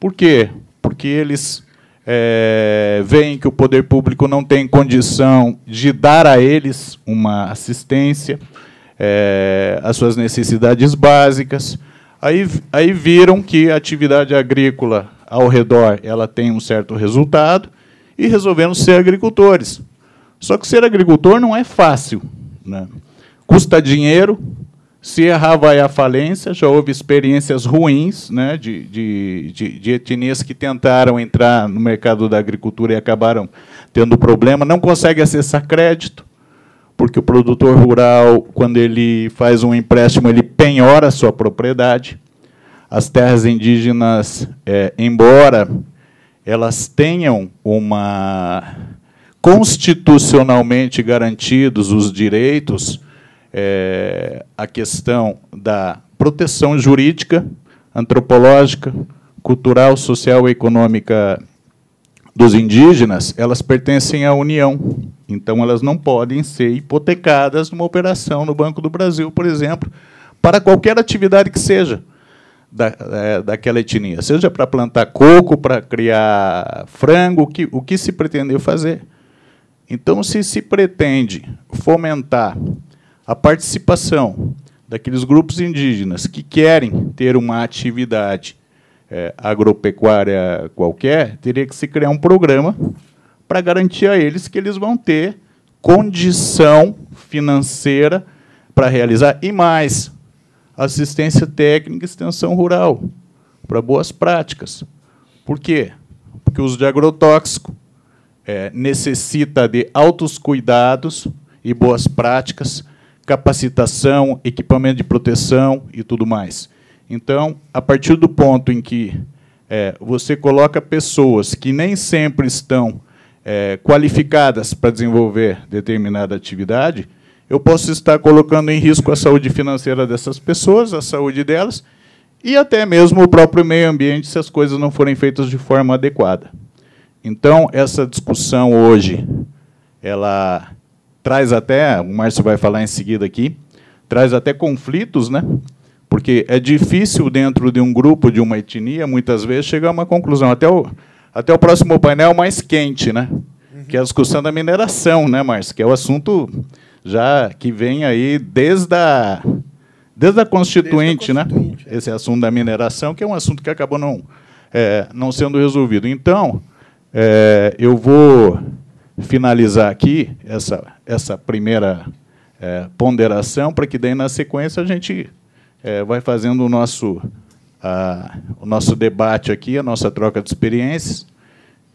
Por quê? Porque eles é, veem que o poder público não tem condição de dar a eles uma assistência, é, às suas necessidades básicas. Aí, aí viram que a atividade agrícola ao redor ela tem um certo resultado e resolveram ser agricultores. Só que ser agricultor não é fácil. Né? Custa dinheiro, se errar vai à falência. Já houve experiências ruins né, de, de, de, de etnias que tentaram entrar no mercado da agricultura e acabaram tendo problema. Não consegue acessar crédito, porque o produtor rural, quando ele faz um empréstimo, ele penhora a sua propriedade as terras indígenas, é, embora elas tenham uma constitucionalmente garantidos os direitos, é, a questão da proteção jurídica, antropológica, cultural, social e econômica dos indígenas, elas pertencem à União. Então, elas não podem ser hipotecadas numa operação no Banco do Brasil, por exemplo, para qualquer atividade que seja da, é, daquela etnia, seja para plantar coco, para criar frango, o que, o que se pretendeu fazer. Então, se se pretende fomentar a participação daqueles grupos indígenas que querem ter uma atividade é, agropecuária qualquer, teria que se criar um programa para garantir a eles que eles vão ter condição financeira para realizar e mais assistência técnica e extensão rural para boas práticas. Por quê? Porque o uso de agrotóxico é, necessita de altos cuidados e boas práticas, capacitação, equipamento de proteção e tudo mais. Então, a partir do ponto em que é, você coloca pessoas que nem sempre estão é, qualificadas para desenvolver determinada atividade, eu posso estar colocando em risco a saúde financeira dessas pessoas, a saúde delas, e até mesmo o próprio meio ambiente se as coisas não forem feitas de forma adequada. Então, essa discussão hoje, ela traz até, o Márcio vai falar em seguida aqui, traz até conflitos, né? Porque é difícil dentro de um grupo, de uma etnia, muitas vezes, chegar a uma conclusão. Até o, até o próximo painel mais quente, né? Que é a discussão da mineração, né, Márcio? Que é o assunto já que vem aí desde a, desde a Constituinte, desde a Constituinte né? É. Esse assunto da mineração, que é um assunto que acabou não, é, não sendo resolvido. Então, é, eu vou finalizar aqui essa, essa primeira é, ponderação, para que daí, na sequência, a gente é, vai fazendo o nosso, a, o nosso debate aqui, a nossa troca de experiências.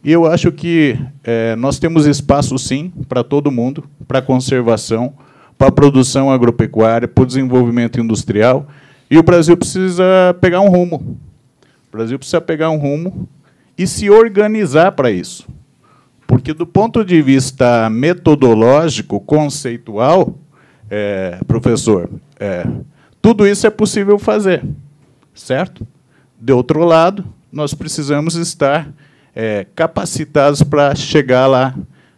E eu acho que é, nós temos espaço, sim, para todo mundo, para conservação, para produção agropecuária, para o desenvolvimento industrial. E o Brasil precisa pegar um rumo. O Brasil precisa pegar um rumo e se organizar para isso. Porque, do ponto de vista metodológico, conceitual, é, professor, é, tudo isso é possível fazer, certo? De outro lado, nós precisamos estar é, capacitados para chegar lá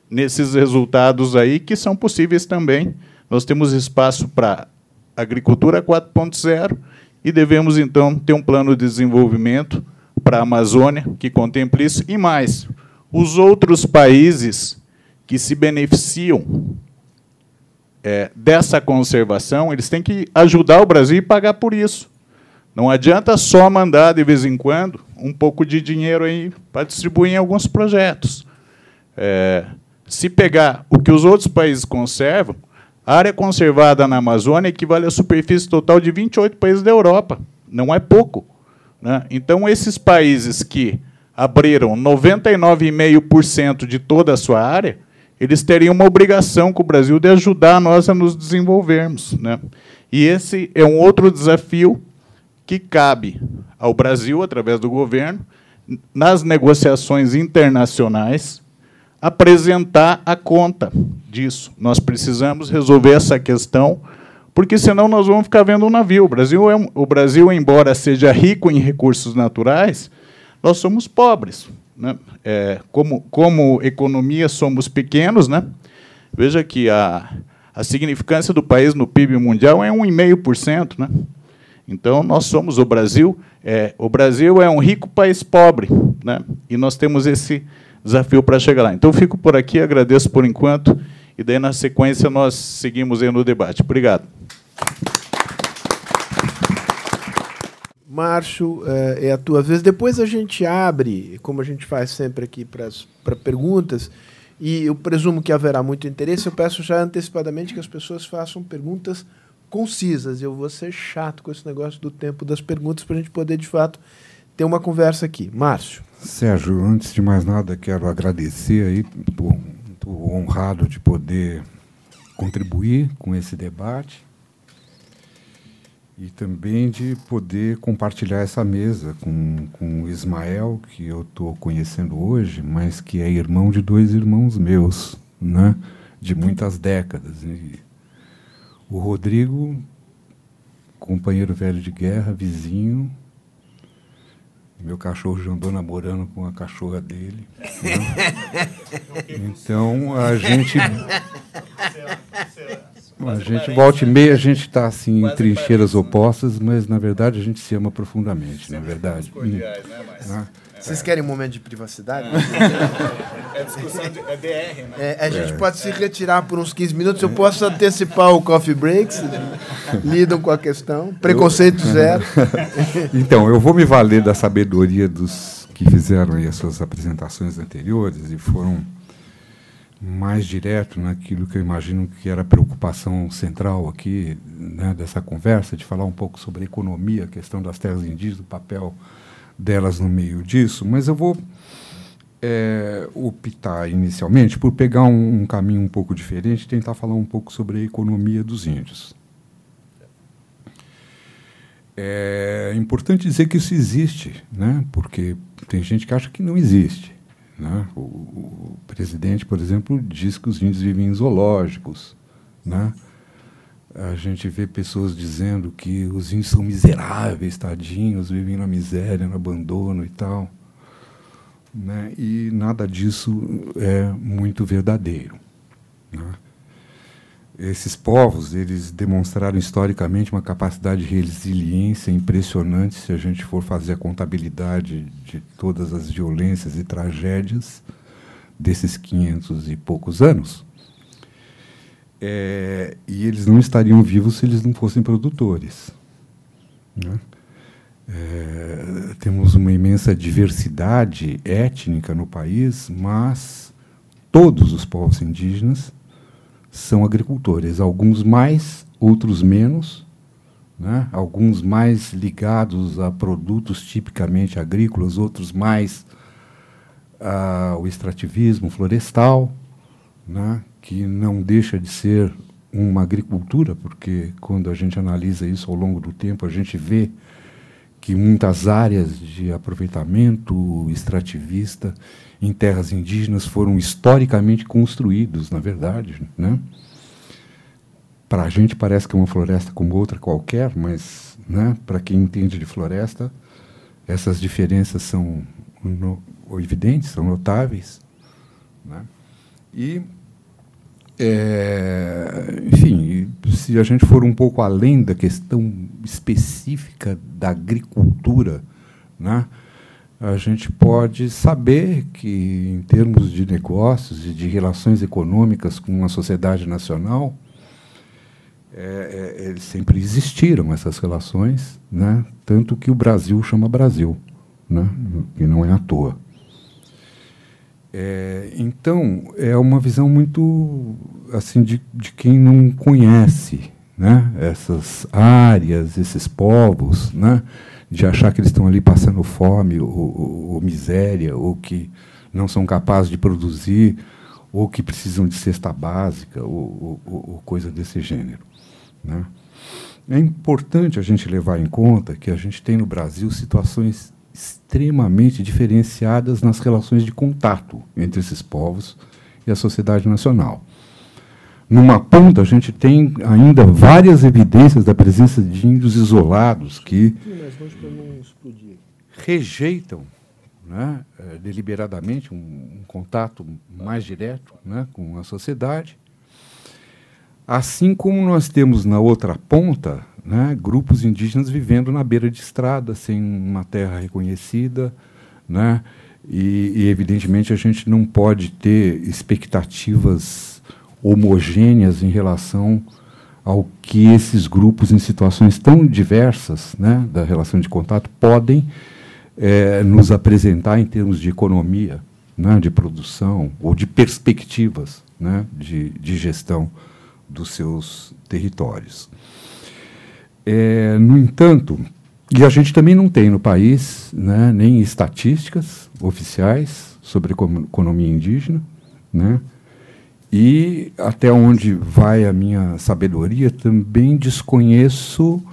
nesses resultados aí, que são possíveis também. Nós temos espaço para agricultura 4.0 e devemos, então, ter um plano de desenvolvimento para a Amazônia, que contemple isso, e mais, os outros países que se beneficiam é, dessa conservação, eles têm que ajudar o Brasil e pagar por isso. Não adianta só mandar, de vez em quando, um pouco de dinheiro aí para distribuir em alguns projetos. É, se pegar o que os outros países conservam, a área conservada na Amazônia equivale à superfície total de 28 países da Europa. Não é pouco. Né? Então, esses países que abriram 99,5% de toda a sua área, eles teriam uma obrigação com o Brasil de ajudar nós a nos desenvolvermos. Né? E esse é um outro desafio que cabe ao Brasil, através do governo, nas negociações internacionais, apresentar a conta disso. Nós precisamos resolver essa questão porque senão nós vamos ficar vendo um navio. O Brasil, é, o Brasil, embora seja rico em recursos naturais, nós somos pobres. Né? É, como, como economia, somos pequenos. Né? Veja que a, a significância do país no PIB mundial é 1,5%. Né? Então, nós somos o Brasil. É, o Brasil é um rico país pobre. Né? E nós temos esse desafio para chegar lá. Então, fico por aqui, agradeço por enquanto. E daí, na sequência, nós seguimos aí no debate. Obrigado. Márcio, é, é a tua vez. Depois a gente abre, como a gente faz sempre aqui para perguntas, e eu presumo que haverá muito interesse. Eu peço já antecipadamente que as pessoas façam perguntas concisas. Eu vou ser chato com esse negócio do tempo das perguntas para a gente poder, de fato, ter uma conversa aqui. Márcio. Sérgio, antes de mais nada, quero agradecer aí, estou honrado de poder contribuir com esse debate e também de poder compartilhar essa mesa com, com o Ismael, que eu estou conhecendo hoje, mas que é irmão de dois irmãos meus, né? de muitas décadas. E o Rodrigo, companheiro velho de guerra, vizinho. Meu cachorro já andou namorando com a cachorra dele. Né? Então a gente a gente volta e meia, a gente está assim em trincheiras opostas, mas na verdade a gente se ama profundamente, na é verdade. Né, ah. Vocês querem um momento de privacidade? É, discussão de, é DR, né? É, a gente é. pode se retirar por uns 15 minutos. Eu posso antecipar o coffee breaks. Lidam com a questão. Preconceito zero. então, eu vou me valer da sabedoria dos que fizeram aí as suas apresentações anteriores e foram mais direto naquilo que eu imagino que era a preocupação central aqui né, dessa conversa, de falar um pouco sobre a economia, a questão das terras indígenas, o papel delas no meio disso, mas eu vou é, optar inicialmente por pegar um, um caminho um pouco diferente e tentar falar um pouco sobre a economia dos índios. É importante dizer que isso existe, né? porque tem gente que acha que não existe. Né? O, o, presidente, por exemplo, diz que os índios vivem em zoológicos. Né? A gente vê pessoas dizendo que os índios são miseráveis, tadinhos, vivem na miséria, no abandono e tal. Né? E nada disso é muito verdadeiro. Né? Esses povos eles demonstraram historicamente uma capacidade de resiliência impressionante se a gente for fazer a contabilidade de todas as violências e tragédias desses 500 e poucos anos. É, e eles não estariam vivos se eles não fossem produtores. Né? É, temos uma imensa diversidade étnica no país, mas todos os povos indígenas são agricultores, alguns mais, outros menos, né? alguns mais ligados a produtos tipicamente agrícolas, outros mais ao extrativismo florestal, né? Que não deixa de ser uma agricultura, porque quando a gente analisa isso ao longo do tempo, a gente vê que muitas áreas de aproveitamento extrativista em terras indígenas foram historicamente construídos, na verdade. Né? Para a gente parece que é uma floresta como outra qualquer, mas né, para quem entende de floresta, essas diferenças são no, evidentes, são notáveis. Né? E, é, enfim, se a gente for um pouco além da questão específica da agricultura, né, a gente pode saber que, em termos de negócios e de relações econômicas com a sociedade nacional, é, é, eles sempre existiram essas relações, né? tanto que o Brasil chama Brasil, né? e não é à toa. É, então, é uma visão muito assim de, de quem não conhece né? essas áreas, esses povos, né? de achar que eles estão ali passando fome ou, ou, ou, miséria, ou que não são capazes de produzir, ou que precisam de cesta básica, ou, ou coisa desse gênero. Né? É importante a gente levar em conta que a gente tem no Brasil situações extremamente diferenciadas nas relações de contato entre esses povos e a sociedade nacional. Numa ponta, a gente tem ainda várias evidências da presença de índios isolados que rejeitam né, eh, deliberadamente um, um, contato mais direto né, com a sociedade. Assim como nós temos na outra ponta né, grupos indígenas vivendo na beira de estrada, sem uma terra reconhecida, né, e, e, evidentemente a gente não pode ter expectativas homogêneas em relação ao que esses grupos, em situações tão diversas né, da relação de contato, podem é, nos apresentar em termos de economia, né, de produção ou de perspectivas né, de, de gestão dos seus territórios. É, no entanto, e a gente também não tem no país né, nem estatísticas oficiais sobre economia indígena, né, e até onde vai a minha sabedoria, também desconheço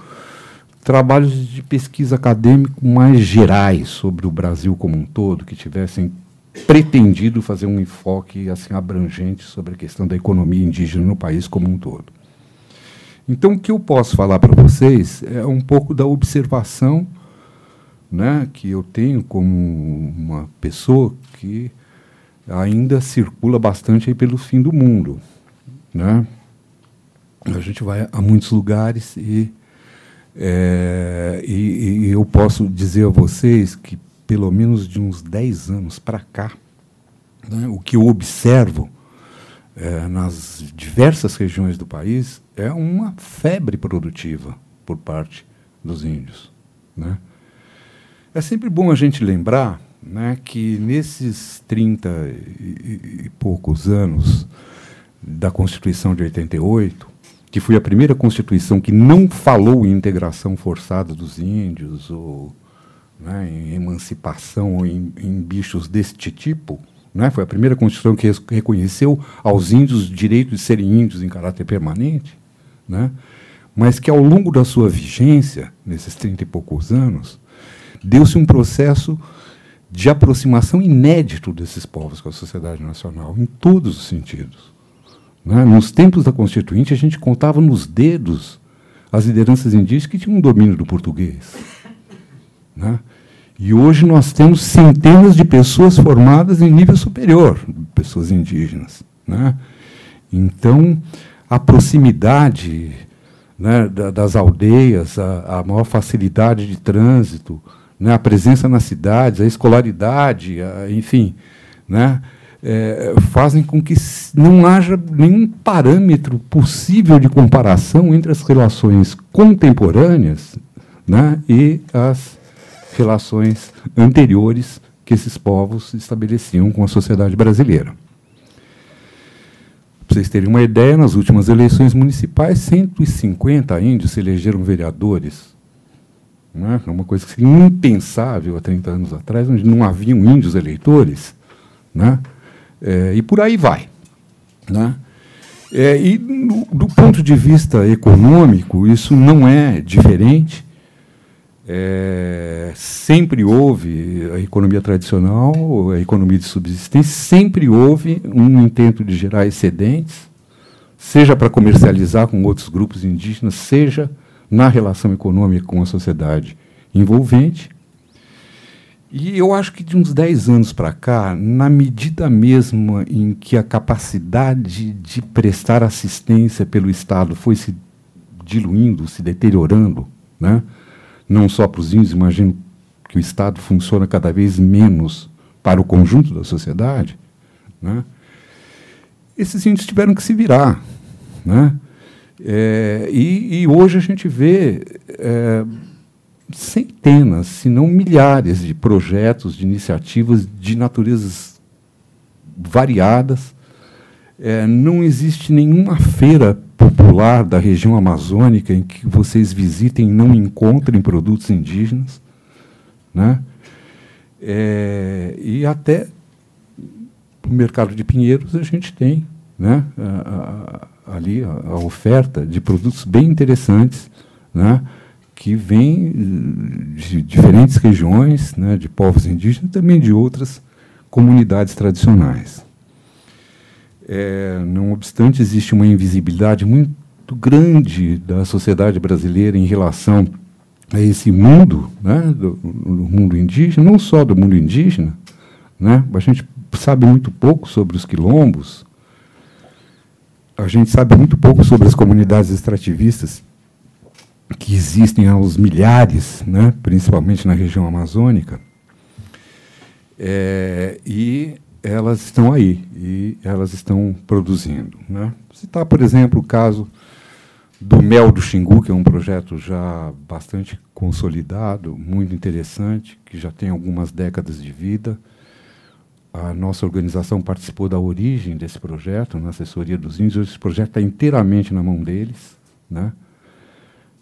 trabalhos de pesquisa acadêmico mais gerais sobre o Brasil como um todo, que tivessem pretendido fazer um enfoque assim abrangente sobre a questão da economia indígena no país como um todo. Então, o que eu posso falar para vocês é um pouco da observação né, que eu tenho como uma pessoa que ainda circula bastante aí pelo fim do mundo. Né? A gente vai a muitos lugares e, é, e, e eu posso dizer a vocês que, pelo menos de uns 10 anos para cá, né, o que eu observo é, nas diversas regiões do país é uma febre produtiva por parte dos índios. Né? É sempre bom a gente lembrar né, que nesses 30 e, e poucos anos da Constituição de 88, que foi a primeira Constituição que não falou em integração forçada dos índios, ou né, em emancipação, ou em, em bichos deste tipo, né? foi a primeira Constituição que reconheceu aos índios o direito de serem índios em caráter permanente, né? mas que ao longo da sua vigência, nesses trinta e poucos anos, deu-se um processo de aproximação inédito desses povos com a sociedade nacional, em todos os sentidos. Né? Nos tempos da Constituinte, a gente contava nos dedos as lideranças indígenas que tinham um domínio do português. Né? E hoje nós temos centenas de pessoas formadas em nível superior, pessoas indígenas. Né? Então, a proximidade né, das aldeias, a, a maior facilidade de trânsito, né, a presença nas cidades, a escolaridade, a, enfim, né, é, fazem com que não haja nenhum parâmetro possível de comparação entre as relações contemporâneas né, e as relações anteriores que esses povos estabeleciam com a sociedade brasileira. Para vocês terem uma ideia, nas últimas eleições municipais, 150 índios se elegeram vereadores né? É uma coisa que seria impensável há 30 anos atrás, onde não haviam índios eleitores. Né? É, e por aí vai. Né? É, e do ponto de vista econômico, isso não é diferente. É, sempre houve a economia tradicional, a economia de subsistência, sempre houve um intento de gerar excedentes, seja para comercializar com outros grupos indígenas, seja na relação econômica com a sociedade envolvente. E eu acho que de uns 10 anos para cá, na medida mesma em que a capacidade de prestar assistência pelo Estado foi se diluindo, se deteriorando, né? Não só para os índios, imagino que o Estado funciona cada vez menos para o conjunto da sociedade, né? esses índios tiveram que se virar. Né? É, e, e, hoje a gente vê é, centenas, se não milhares, de projetos, de iniciativas de naturezas variadas. É, não existe nenhuma feira popular da região amazônica em que vocês visitem e não encontrem produtos indígenas. Né? É, e até no mercado de Pinheiros a gente tem né, a, ali a, a oferta de produtos bem interessantes, né, que vêm de diferentes regiões, né, de povos indígenas, e também de outras comunidades tradicionais. É, não obstante, existe uma invisibilidade muito grande da sociedade brasileira em relação a esse mundo, né, do, do mundo indígena, não só do mundo indígena, né, a gente sabe muito pouco sobre os quilombos, a gente sabe muito pouco sobre as comunidades extrativistas que existem aos milhares, né, principalmente na região amazônica, é, e elas estão aí, e elas estão produzindo. Né. Citar, por exemplo, o caso do Mel do Xingu, que é um projeto já bastante consolidado, muito interessante, que já tem algumas décadas de vida, a nossa organização participou da origem desse projeto, na assessoria dos índios. Esse projeto está inteiramente na mão deles. Né?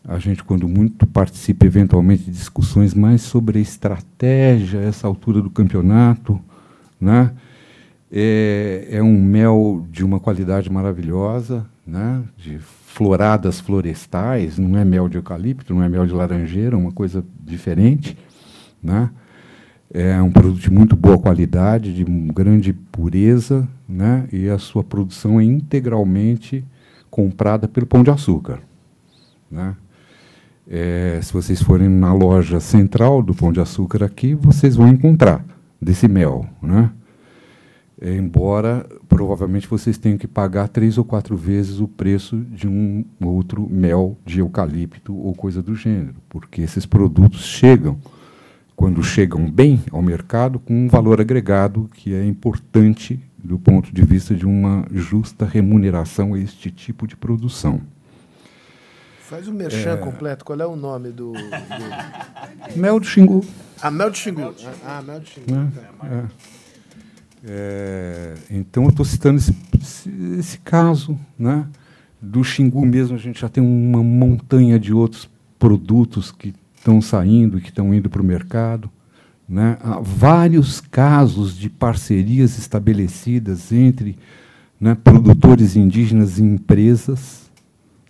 A gente, quando muito, participa eventualmente de discussões mais sobre a estratégia, essa altura do campeonato. Né? É, é um mel de uma qualidade maravilhosa, né? de floradas florestais, não é mel de eucalipto, não é mel de laranjeira, é uma coisa diferente. Né? É um produto de muito boa qualidade, de grande pureza, né? e a sua produção é integralmente comprada pelo Pão de Açúcar. Né? É, se vocês forem na loja central do Pão de Açúcar aqui, vocês vão encontrar desse mel. Né? É, embora provavelmente vocês tenham que pagar três ou quatro vezes o preço de um outro mel de eucalipto ou coisa do gênero, porque esses produtos chegam quando chegam bem ao mercado, com um valor agregado que é importante do ponto de vista de uma justa remuneração a este tipo de produção. Faz o merchan é... completo. Qual é o nome do, do... Mel do Xingu. Ah, Mel do Xingu. Ah, Mel do Xingu. É, é. É, então, eu estou citando esse, esse, caso. Né? Do Xingu mesmo, a gente já tem uma montanha de outros produtos que estão saindo, que estão indo para o mercado. Né? Há vários casos de parcerias estabelecidas entre né, produtores indígenas e empresas.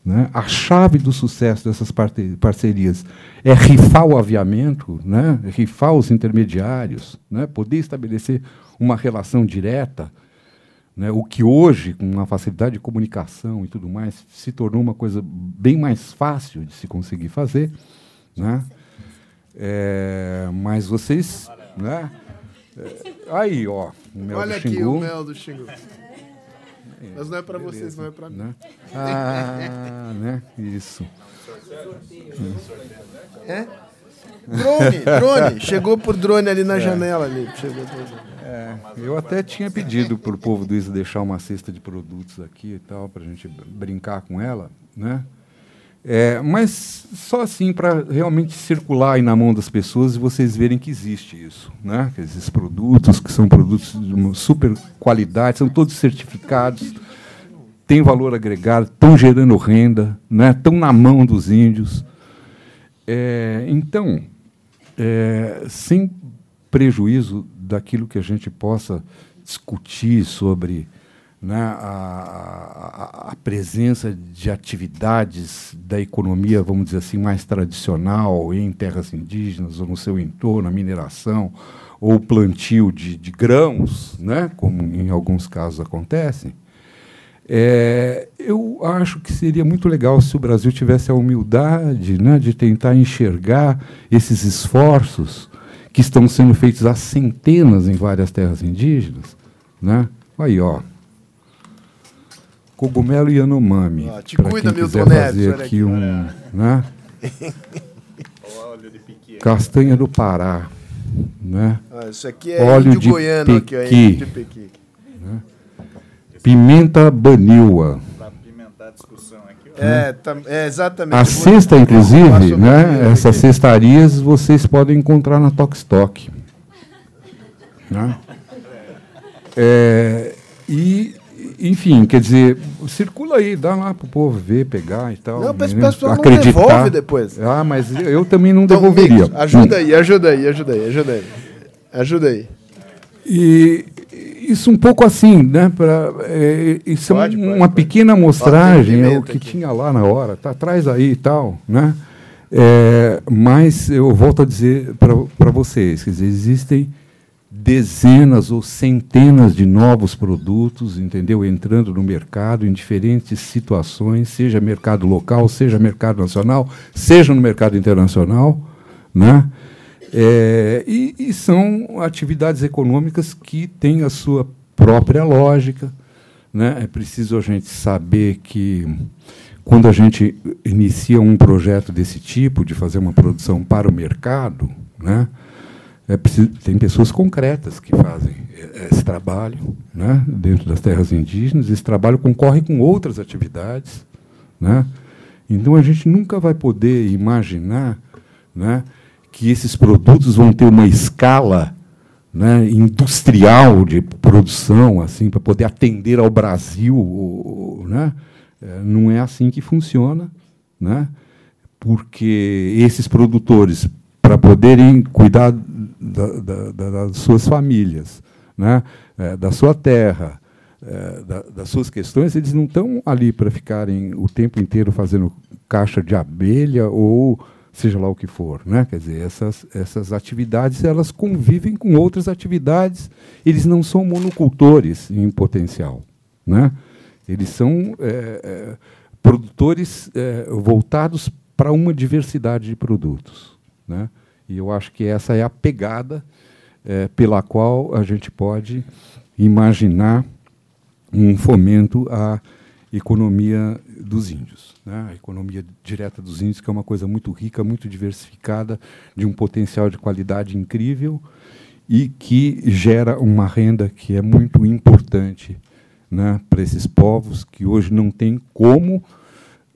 Né? A chave do sucesso dessas parcerias é rifar o aviamento, né? rifar os intermediários, né? poder estabelecer uma relação direta, né? o que hoje, com a facilidade de comunicação e tudo mais, se tornou uma coisa bem mais fácil de se conseguir fazer. Né? É, mas vocês. Né? É, aí, ó. O mel Olha do aqui o mel do Xingu. Mas não é para vocês, não é para mim. Né? Ah, né? Isso. É? Drone, drone. Chegou por drone ali na é. janela ali. Chegou é, eu até tinha pedido para o povo do ISA deixar uma cesta de produtos aqui e tal, para a gente brincar com ela, né? É, mas só assim para realmente circular aí na mão das pessoas e vocês verem que existe isso. Né? Esses produtos, que são produtos de uma super qualidade, são todos certificados, têm valor agregado, estão gerando renda, né? estão na mão dos índios. É, então, é, sem prejuízo daquilo que a gente possa discutir sobre né, a, a, a, presença de atividades da economia, vamos dizer assim, mais tradicional em terras indígenas ou no seu entorno, a mineração ou plantio de, de grãos, né, como em alguns casos acontece, é, eu acho que seria muito legal se o Brasil tivesse a humildade né, de tentar enxergar esses esforços que estão sendo feitos há centenas em várias terras indígenas. Né? Aí, ó, cogumelo Yanomami. Ah, te cuida, quem quiser fazer aqui, aqui um, né? Castanha do Pará, né? Ah, isso aqui é óleo de goiano pequi, aqui, de pequi. Né? Pimenta banilha. É, tá, é, exatamente. A cesta, inclusive, né, essas cestarias vocês podem encontrar na Tokstok. Né? É, e enfim, quer dizer, circula aí, dá lá pro povo ver, pegar e tal. Não, mas o pessoal não devolve depois. Ah, mas eu também não então, devolveria. Mico, ajuda aí, ajuda aí, ajuda aí, ajuda aí. Ajuda aí. E isso um pouco assim, né? Pra, é, isso pode, é uma pode, pequena pode. amostragem, é o que aqui. tinha lá na hora, tá atrás aí e tal, né? É, mas eu volto a dizer para vocês, quer dizer, existem dezenas ou centenas de novos produtos, entendeu? Entrando no mercado em diferentes situações, seja mercado local, seja mercado nacional, seja no mercado internacional, né? É, e, e, são atividades econômicas que têm a sua própria lógica, né? É preciso a gente saber que quando a gente inicia um projeto desse tipo, de fazer uma produção para o mercado, né? É preciso, tem pessoas concretas que fazem esse trabalho né, dentro das terras indígenas. Esse trabalho concorre com outras atividades. Né? Então a gente nunca vai poder imaginar né, que esses produtos vão ter uma escala né, industrial de produção assim para poder atender ao Brasil. Né? É, não é assim que funciona, né? porque esses produtores, para poderem cuidar da, da, das suas famílias, né? É, da sua terra, é, da, das suas questões, eles não estão ali para ficarem o tempo inteiro fazendo caixa de abelha ou seja lá o que for, né? Quer dizer, essas, essas atividades elas convivem com outras atividades. Eles não são monocultores em potencial, né? Eles são é, é, produtores é, voltados para uma diversidade de produtos, né? E eu acho que essa é a pegada é, pela qual a gente pode imaginar um fomento à economia dos índios. Né? A economia direta dos índios, que é uma coisa muito rica, muito diversificada, de um potencial de qualidade incrível e que gera uma renda que é muito importante né, para esses povos que hoje não têm como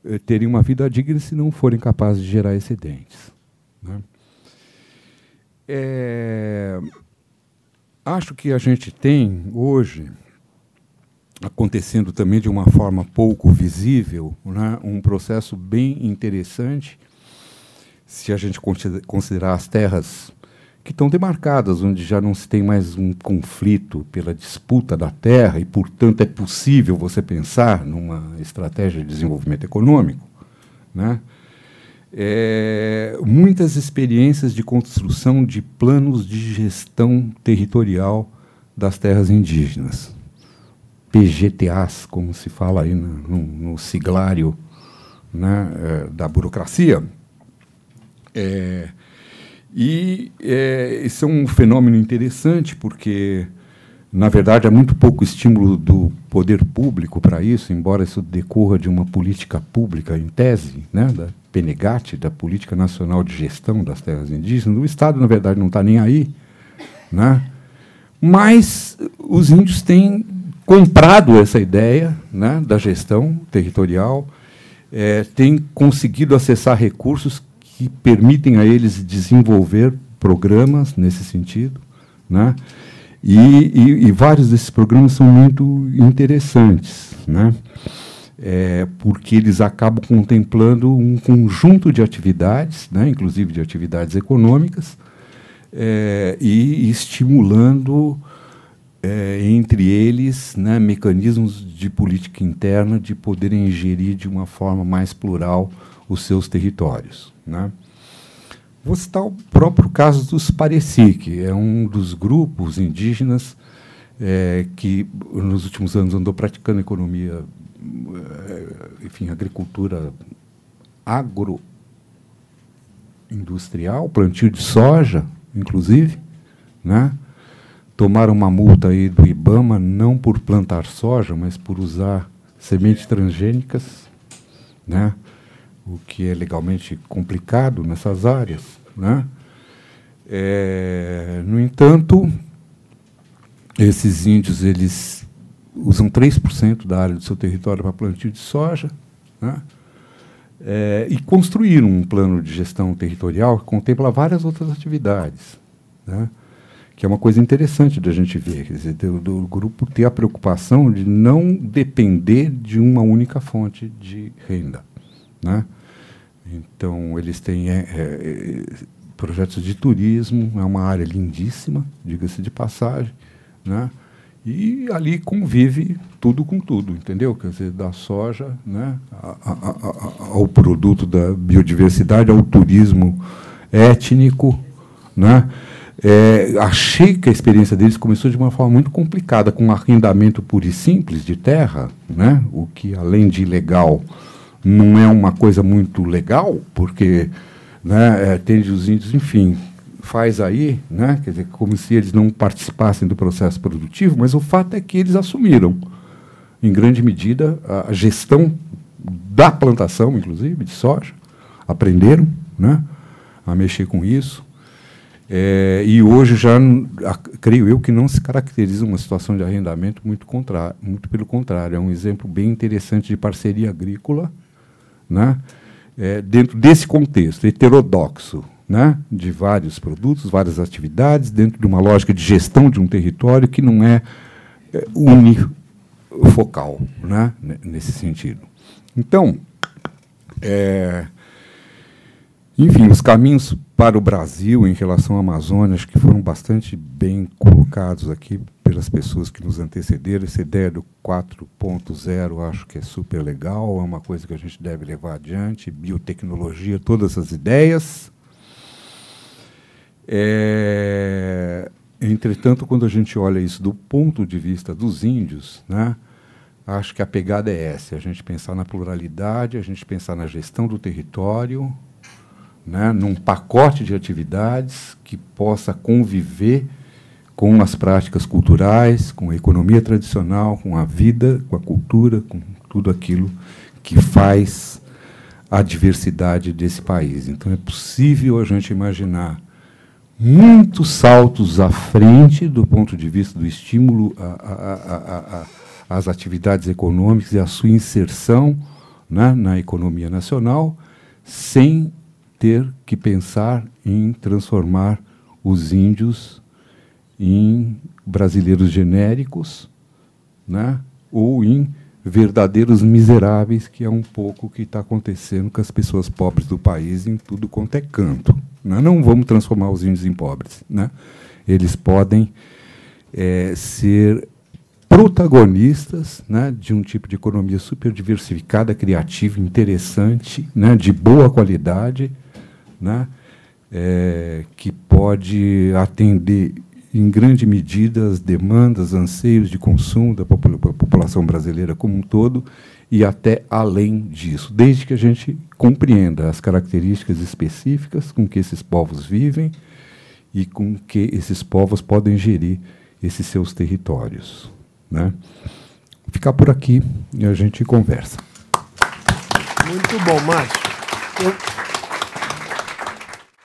eh, terem uma vida digna se não forem capazes de gerar excedentes. Né? É, acho que a gente tem hoje acontecendo também de uma forma pouco visível, né, um processo bem interessante, se a gente considerar as terras que estão demarcadas, onde já não se tem mais um conflito pela disputa da terra e, portanto, é possível você pensar numa estratégia de desenvolvimento econômico, né? É, muitas experiências de construção de planos de gestão territorial das terras indígenas. PGTAs, como se fala aí no, no, siglário né, é, da burocracia. É, e é, isso é um fenômeno interessante, porque, na verdade, há muito pouco estímulo do poder público para isso, embora isso decorra de uma política pública, em tese, né, da PNGAT, da Política Nacional de Gestão das Terras Indígenas. O Estado, na verdade, não está nem aí. Né? Mas os índios têm comprado essa ideia né, da gestão territorial, é, tem conseguido acessar recursos que permitem a eles desenvolver programas nesse sentido, né? E, e, e vários desses programas são muito interessantes, né? É, porque eles acabam contemplando um conjunto de atividades, né, inclusive de atividades econômicas, é, e estimulando é, entre eles né, mecanismos de política interna de poderem gerir de uma forma mais plural os seus territórios. Né? Vou citar o próprio caso dos Pareci, que é um dos grupos indígenas é, que nos últimos anos andou praticando economia, é, enfim, agricultura agroindustrial, plantio de soja, inclusive, né? Tomaram uma multa aí do IBAMA, não por plantar soja, mas por usar sementes transgênicas, né? o que é legalmente complicado nessas áreas. Né? É, no entanto, esses índios eles usam 3% da área do seu território para plantio de soja, né? É, e construíram um plano de gestão territorial que contempla várias outras atividades. Né? Que é uma coisa interessante da gente ver, quer dizer, do, do, grupo ter a preocupação de não depender de uma única fonte de renda, né? Então eles têm é, é, projetos de turismo, é uma área lindíssima, diga-se de passagem, né? E ali convive tudo com tudo, entendeu? Quer dizer, da soja, né, a, a, a, ao produto da biodiversidade, ao turismo étnico, né? É, achei que a experiência deles começou de uma forma muito complicada, com um arrendamento puro e simples de terra, né? o que, além de ilegal, não é uma coisa muito legal, porque né, é, tem os índios, enfim, faz aí, né, quer dizer, como se eles não participassem do processo produtivo, mas o fato é que eles assumiram, em grande medida, a gestão da plantação, inclusive, de soja, aprenderam né, a mexer com isso, é, e hoje já, creio eu, que não se caracteriza uma situação de arrendamento muito, muito pelo contrário. É um exemplo bem interessante de parceria agrícola, né? É, dentro desse contexto heterodoxo, né? de vários produtos, várias atividades, dentro de uma lógica de gestão de um território que não é, é unifocal, né? nesse sentido. Então, é, enfim, os caminhos para o Brasil em relação à Amazônia, acho que foram bastante bem colocados aqui pelas pessoas que nos antecederam. Essa ideia do 4.0 acho que é super legal, é uma coisa que a gente deve levar adiante. Biotecnologia, todas essas ideias. É, entretanto, quando a gente olha isso do ponto de vista dos índios, né, acho que a pegada é essa: a gente pensar na pluralidade, a gente pensar na gestão do território, né, num pacote de atividades que possa conviver com as práticas culturais, com a economia tradicional, com a vida, com a cultura, com tudo aquilo que faz a diversidade desse país. Então é possível a gente imaginar muitos saltos à frente do ponto de vista do estímulo às atividades econômicas e à sua inserção né, na economia nacional, sem ter que pensar em transformar os índios em brasileiros genéricos, né? ou em verdadeiros miseráveis, que é um pouco o que está acontecendo com as pessoas pobres do país em tudo quanto é canto. Né? Não vamos transformar os índios em pobres. Né? Eles podem é, ser protagonistas né, de um tipo de economia super diversificada, criativa, interessante, né, de boa qualidade, né, é, que pode atender em grande medida as demandas, anseios de consumo da população brasileira como um todo e até além disso, desde que a gente compreenda as características específicas com que esses povos vivem e com que esses povos podem gerir esses seus territórios. Né? Vou ficar por aqui e a gente conversa. Muito bom, Márcio. Eu,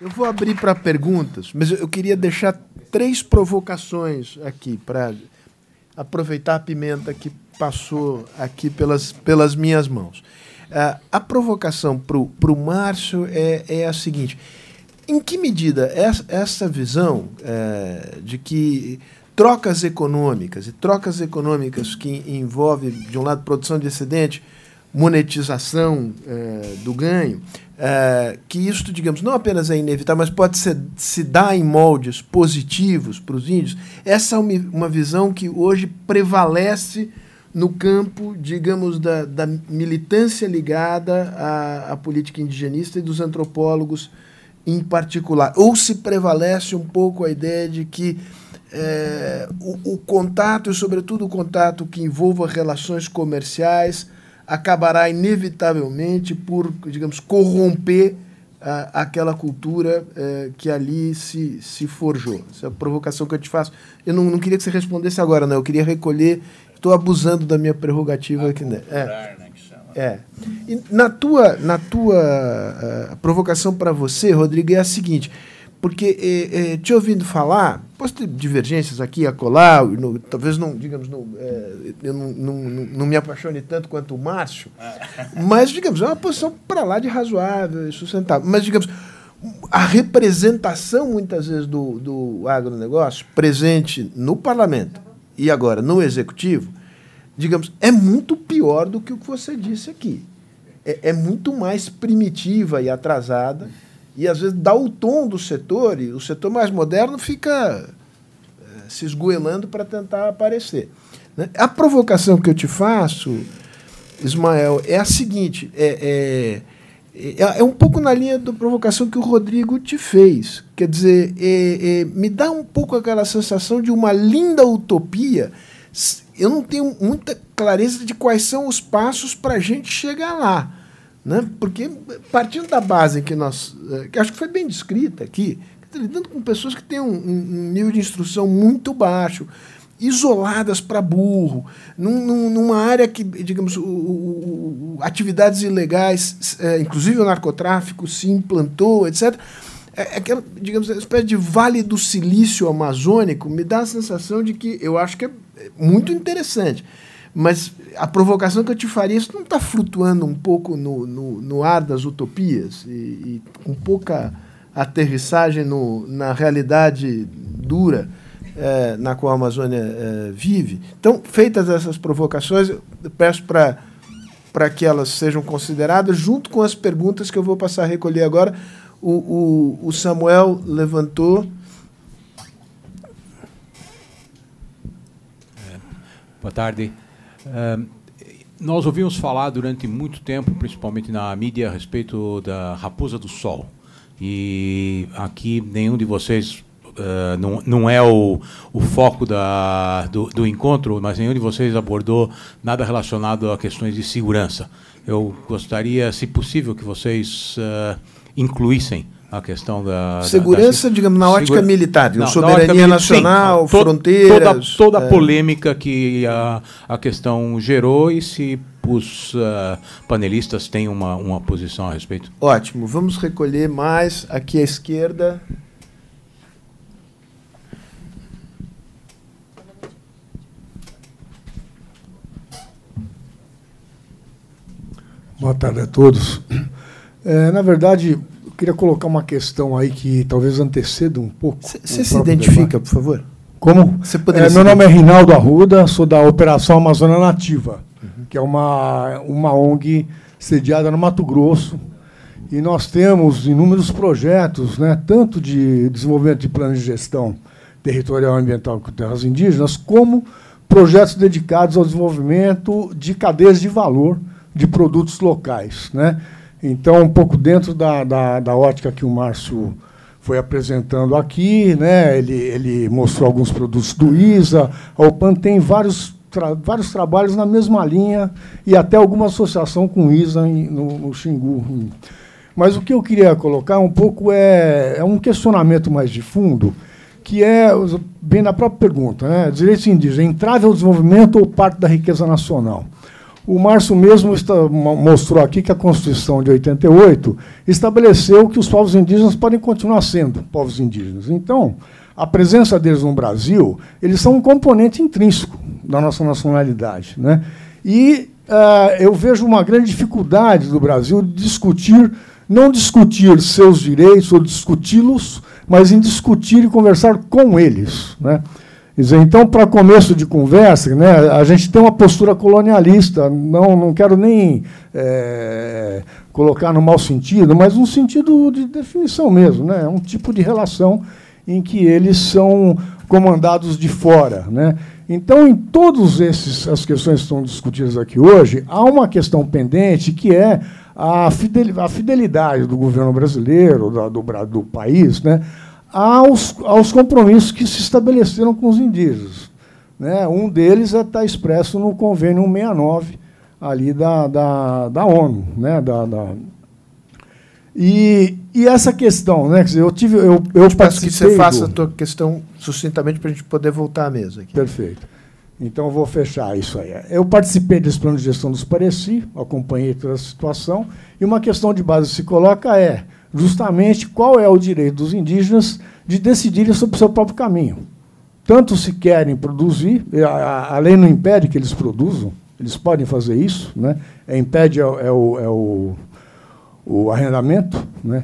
eu vou abrir para perguntas, mas eu queria deixar três provocações aqui para aproveitar a pimenta que passou aqui pelas, pelas minhas mãos. Uh, a provocação para o Márcio é, é a seguinte: em que medida essa, essa visão é, de que trocas econômicas, e trocas econômicas que envolvem, de um lado, produção de excedente, monetização é, do ganho, é, que isso, digamos, não apenas é inevitável, mas pode ser, se dar em moldes positivos para os índios, essa é uma, visão que hoje prevalece no campo, digamos, da, da militância ligada à, à política indigenista e dos antropólogos em particular. Ou se prevalece um pouco a ideia de que é, o, o, contato, e sobretudo o contato que envolva relações comerciais, acabará inevitavelmente por, digamos, corromper a, aquela cultura é, que ali se, se forjou. Essa é a provocação que eu te faço. Eu não, não queria que você respondesse agora, não. Eu queria recolher. Estou abusando da minha prerrogativa aqui. Né? É. né é. E na tua, na tua uh, provocação para você, Rodrigo, é a seguinte porque é, é, te ouvindo falar, posso ter divergências aqui a colar, no, talvez não, digamos, no, é, eu não, não, não, me apaixone tanto quanto o Márcio, mas, digamos, é uma posição para lá de razoável e sustentável. Mas, digamos, a representação, muitas vezes, do, do agronegócio presente no parlamento e agora no executivo, digamos, é muito pior do que o que você disse aqui. É, é muito mais primitiva e atrasada e às vezes dá o tom do setor, e o setor mais moderno fica é, se esgoelando para tentar aparecer. Né? A provocação que eu te faço, Ismael, é a seguinte: é, é, é, é um pouco na linha da provocação que o Rodrigo te fez. Quer dizer, é, é, me dá um pouco aquela sensação de uma linda utopia. Eu não tenho muita clareza de quais são os passos para a gente chegar lá. Né? Porque, partindo da base que nós. Eh, que acho que foi bem descrita aqui, lidando com pessoas que têm um, um nível de instrução muito baixo, isoladas para burro, num, num, numa área que, digamos, o, o, atividades ilegais, é, inclusive o narcotráfico, se implantou, etc. É, é aquela, digamos, uma espécie de vale do silício amazônico me dá a sensação de que eu acho que é muito interessante. Mas a provocação que eu te faria, isso não está flutuando um pouco no, no, no, ar das utopias e, e com pouca aterrissagem no, na realidade dura é, na qual a Amazônia é, vive? Então, feitas essas provocações, eu peço para para que elas sejam consideradas, junto com as perguntas que eu vou passar a recolher agora. O, o, o Samuel levantou. É, boa tarde nós ouvimos falar durante muito tempo, principalmente na mídia, a respeito da Raposa do Sol. E aqui nenhum de vocês Uh, não, não é o, o foco da, do, do, encontro, mas nenhum de vocês abordou nada relacionado a questões de segurança. Eu gostaria, se possível, que vocês uh, incluíssem a questão da segurança, da, da, digamos, na ótica segura... militar, não, soberania nacional, sim, fronteiras, toda, toda a é... polêmica que a, a questão gerou e se os uh, panelistas têm uma, uma posição a respeito. Ótimo, vamos recolher mais aqui à esquerda. Boa tarde a todos. É, na verdade, queria colocar uma questão aí que talvez anteceda um pouco. Você se identifica, debate. por favor? Como? É, meu nome é Rinaldo Arruda, sou da Operação Amazônia Nativa, que é uma, uma ONG sediada no Mato Grosso. E nós temos inúmeros projetos, né, tanto de desenvolvimento de plano de gestão territorial e ambiental com terras indígenas, como projetos dedicados ao desenvolvimento de cadeias de valor de produtos locais. Né? Então, um pouco dentro da, da, da ótica que o Márcio foi apresentando aqui, né? ele, ele mostrou alguns produtos do ISA, a OPAN tem vários, tra vários trabalhos na mesma linha e até alguma associação com o ISA em- no, no Xingu. Mas o que eu queria colocar um pouco é, é um questionamento mais de fundo, que é, bem na própria pergunta, né? direitos indígenas, entrave ao desenvolvimento ou parte da riqueza nacional? O Márcio mesmo está- mo- mostrou aqui que a Constituição de 88 estabeleceu que os povos indígenas podem continuar sendo povos indígenas. Então, a presença deles no Brasil, eles são um componente intrínseco da nossa nacionalidade. Né? E ah, eu vejo uma grande dificuldade do Brasil de discutir, não discutir seus direitos ou discuti-los, mas em discutir e conversar com eles. Né? Dizer, então, para começo de conversa, né, a gente tem uma postura colonialista, não, não quero nem eh, colocar no mau sentido, mas no sentido de definição mesmo, né, um tipo de relação em que eles são comandados de fora. Né. Então, em todas as questões que estão discutidas aqui hoje, há uma questão pendente que é a fidel- a fidelidade do governo brasileiro, do, Bra- do país, né, aos, aos compromissos que se estabeleceram com os indígenas. Né? Um deles está expresso no convênio 169 ali da, da, da ONU. Né? Da, da- E, e essa questão, né? Quer dizer, eu tive. Eu, eu peço que você faça a tua questão sucintamente para a gente poder voltar à mesa aqui. Perfeito. Então, eu vou fechar isso aí. Eu participei desse plano de gestão dos Pareci, acompanhei toda a situação, e uma questão de base que se coloca é justamente qual é o direito dos indígenas de decidirem sobre o seu próprio caminho. Tanto se querem produzir, a, a- lei não impede que eles produzam, eles podem fazer isso, né? É, impede é, é o, é o, o arrendamento, né?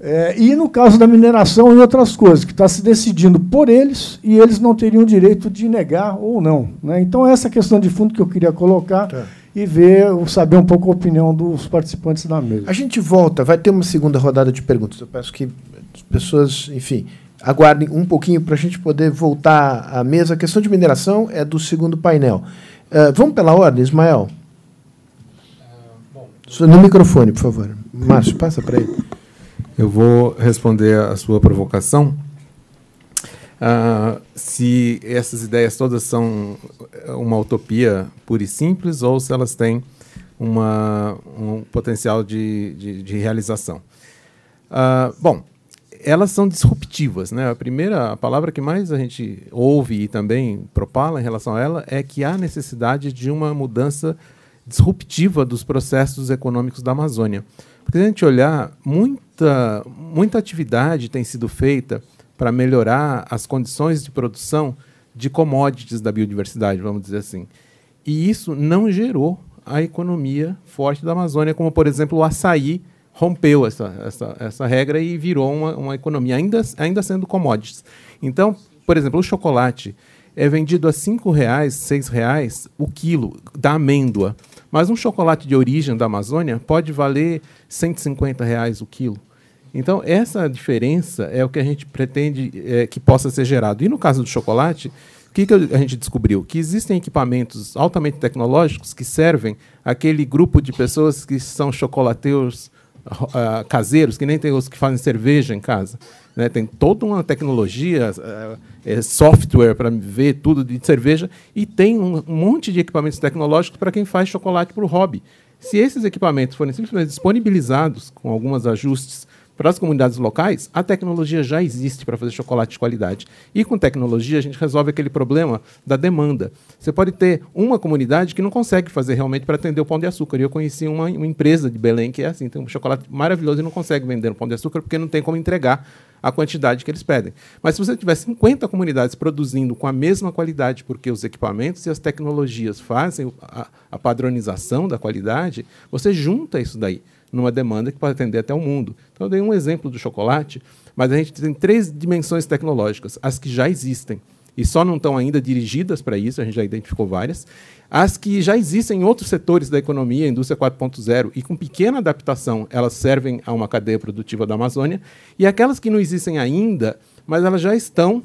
É, e no caso da mineração e outras coisas, que está se decidindo por eles e eles não teriam direito de negar ou não. Né? Então, essa questão de fundo que eu queria colocar Tá. E ver, saber um pouco a opinião dos participantes da mesa. A gente volta, vai ter uma segunda rodada de perguntas. Eu peço que as pessoas, enfim, aguardem um pouquinho para a gente poder voltar à mesa. A questão de mineração é do segundo painel. Eh, vamos pela ordem, Ismael? Só No microfone, por favor. Márcio, passa para ele. Eu vou responder a sua provocação. Ah, se essas ideias todas são uma utopia pura e simples ou se elas têm uma, um potencial de, de, de realização. Ah, bom, elas são disruptivas. Né? A primeira a palavra que mais a gente ouve e também propala em relação a ela é que há necessidade de uma mudança disruptiva dos processos econômicos da Amazônia. Porque se a gente olhar, muita, muita atividade tem sido feita para melhorar as condições de produção de commodities da biodiversidade, vamos dizer assim. E isso não gerou a economia forte da Amazônia, como, por exemplo, o açaí rompeu essa, essa, essa regra e virou uma, uma economia, ainda, ainda sendo commodities. Então, por exemplo, o chocolate é vendido a R$ 5,00, R$ 6,00 o quilo da amêndoa. Mas um chocolate de origem da Amazônia pode valer 150 reais o quilo. Então, essa diferença é o que a gente pretende é, que possa ser gerado. E no caso do chocolate, o que, que a gente descobriu? Que existem equipamentos altamente tecnológicos que servem aquele grupo de pessoas que são chocolateiros uh, caseiros, que nem tem os que fazem cerveja em casa. Né? Tem toda uma tecnologia, uh, software para ver tudo de cerveja, e tem um monte de equipamentos tecnológicos para quem faz chocolate para o hobby. Se esses equipamentos forem simplesmente disponibilizados com alguns ajustes para as comunidades locais, a tecnologia já existe para fazer chocolate de qualidade. E com tecnologia a gente resolve aquele problema da demanda. Você pode ter uma comunidade que não consegue fazer realmente para atender o pão de açúcar. E eu conheci uma, uma, empresa de Belém que é assim, tem um chocolate maravilhoso e não consegue vender o pão de açúcar porque não tem como entregar a quantidade que eles pedem. Mas se você tiver 50 comunidades produzindo com a mesma qualidade, porque os equipamentos e as tecnologias fazem a, a padronização da qualidade, você junta isso daí numa demanda que pode atender até o mundo. Então, eu dei um exemplo do chocolate, mas a gente tem três dimensões tecnológicas, as que já existem. e só não estão ainda dirigidas para isso, a gente já identificou várias. As que já existem em outros setores da economia, indústria 4.0, e com pequena adaptação, elas servem a uma cadeia produtiva da Amazônia, e aquelas que não existem ainda, mas elas já estão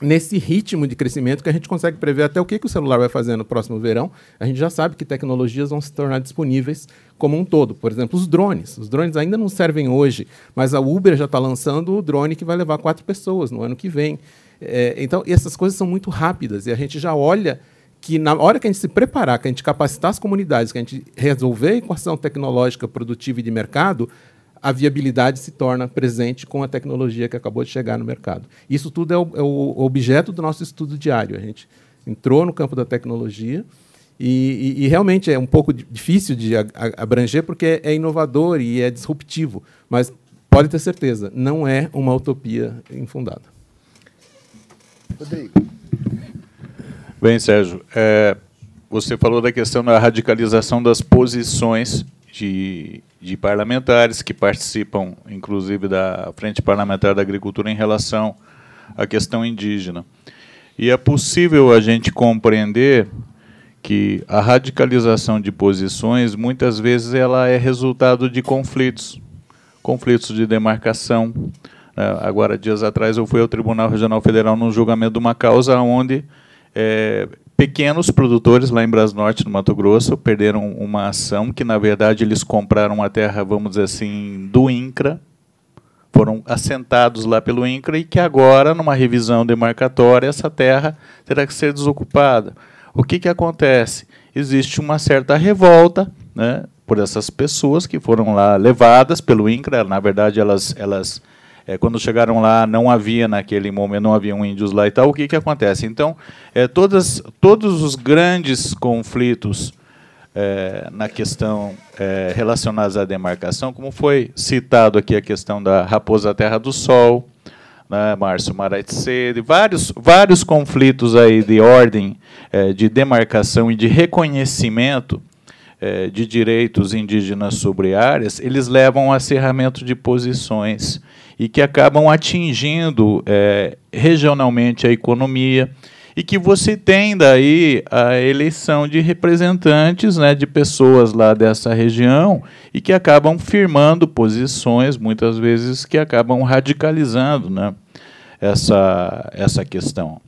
nesse ritmo de crescimento que a gente consegue prever até o que, que o celular vai fazer no próximo verão. A gente já sabe que tecnologias vão se tornar disponíveis como um todo. Por exemplo, os drones. Os drones ainda não servem hoje, mas a Uber já está lançando o drone que vai levar quatro pessoas no ano que vem. É, então, essas coisas são muito rápidas e a gente já olha que na hora que a gente se preparar, que a gente capacitar as comunidades, que a gente resolver a equação tecnológica produtiva e de mercado, a viabilidade se torna presente com a tecnologia que acabou de chegar no mercado. Isso tudo é o, é o objeto do nosso estudo diário. A gente entrou no campo da tecnologia e, e, e realmente é um pouco difícil de abranger porque é inovador e é disruptivo, mas pode ter certeza, não é uma utopia infundada. Rodrigo. Bem, Sérgio, é, você falou da questão da radicalização das posições de de parlamentares que participam, inclusive, da Frente Parlamentar da Agricultura em relação à questão indígena. E é possível a gente compreender que a radicalização de posições, muitas vezes, ela é resultado de conflitos, conflitos de demarcação. É, agora, dias atrás, eu fui ao Tribunal Regional Federal num julgamento de uma causa onde é, pequenos produtores lá em Brasnorte, no Mato Grosso, perderam uma ação que, na verdade, eles compraram uma terra, vamos dizer assim, do INCRA, foram assentados lá pelo INCRA e que agora, numa revisão demarcatória, essa terra terá que ser desocupada. O que, que acontece? Existe uma certa revolta né, por essas pessoas que foram lá levadas pelo INCRA, na verdade, elas, elas é, quando chegaram lá, não havia naquele momento, não haviam índios lá e tal. O que, que acontece? Então, é, todas, todos os grandes conflitos é, na questão é, relacionados à demarcação, como foi citado aqui a questão da Raposa Terra do Sol, né, Márcio Maraitsede, vários, vários conflitos aí de ordem é, de demarcação e de reconhecimento é, de direitos indígenas sobre áreas, eles levam a acerramento de posições e que acabam atingindo é, regionalmente a economia e que você tem daí a eleição de representantes, né, de pessoas lá dessa região e que acabam firmando posições, muitas vezes que acabam radicalizando, né, essa essa questão.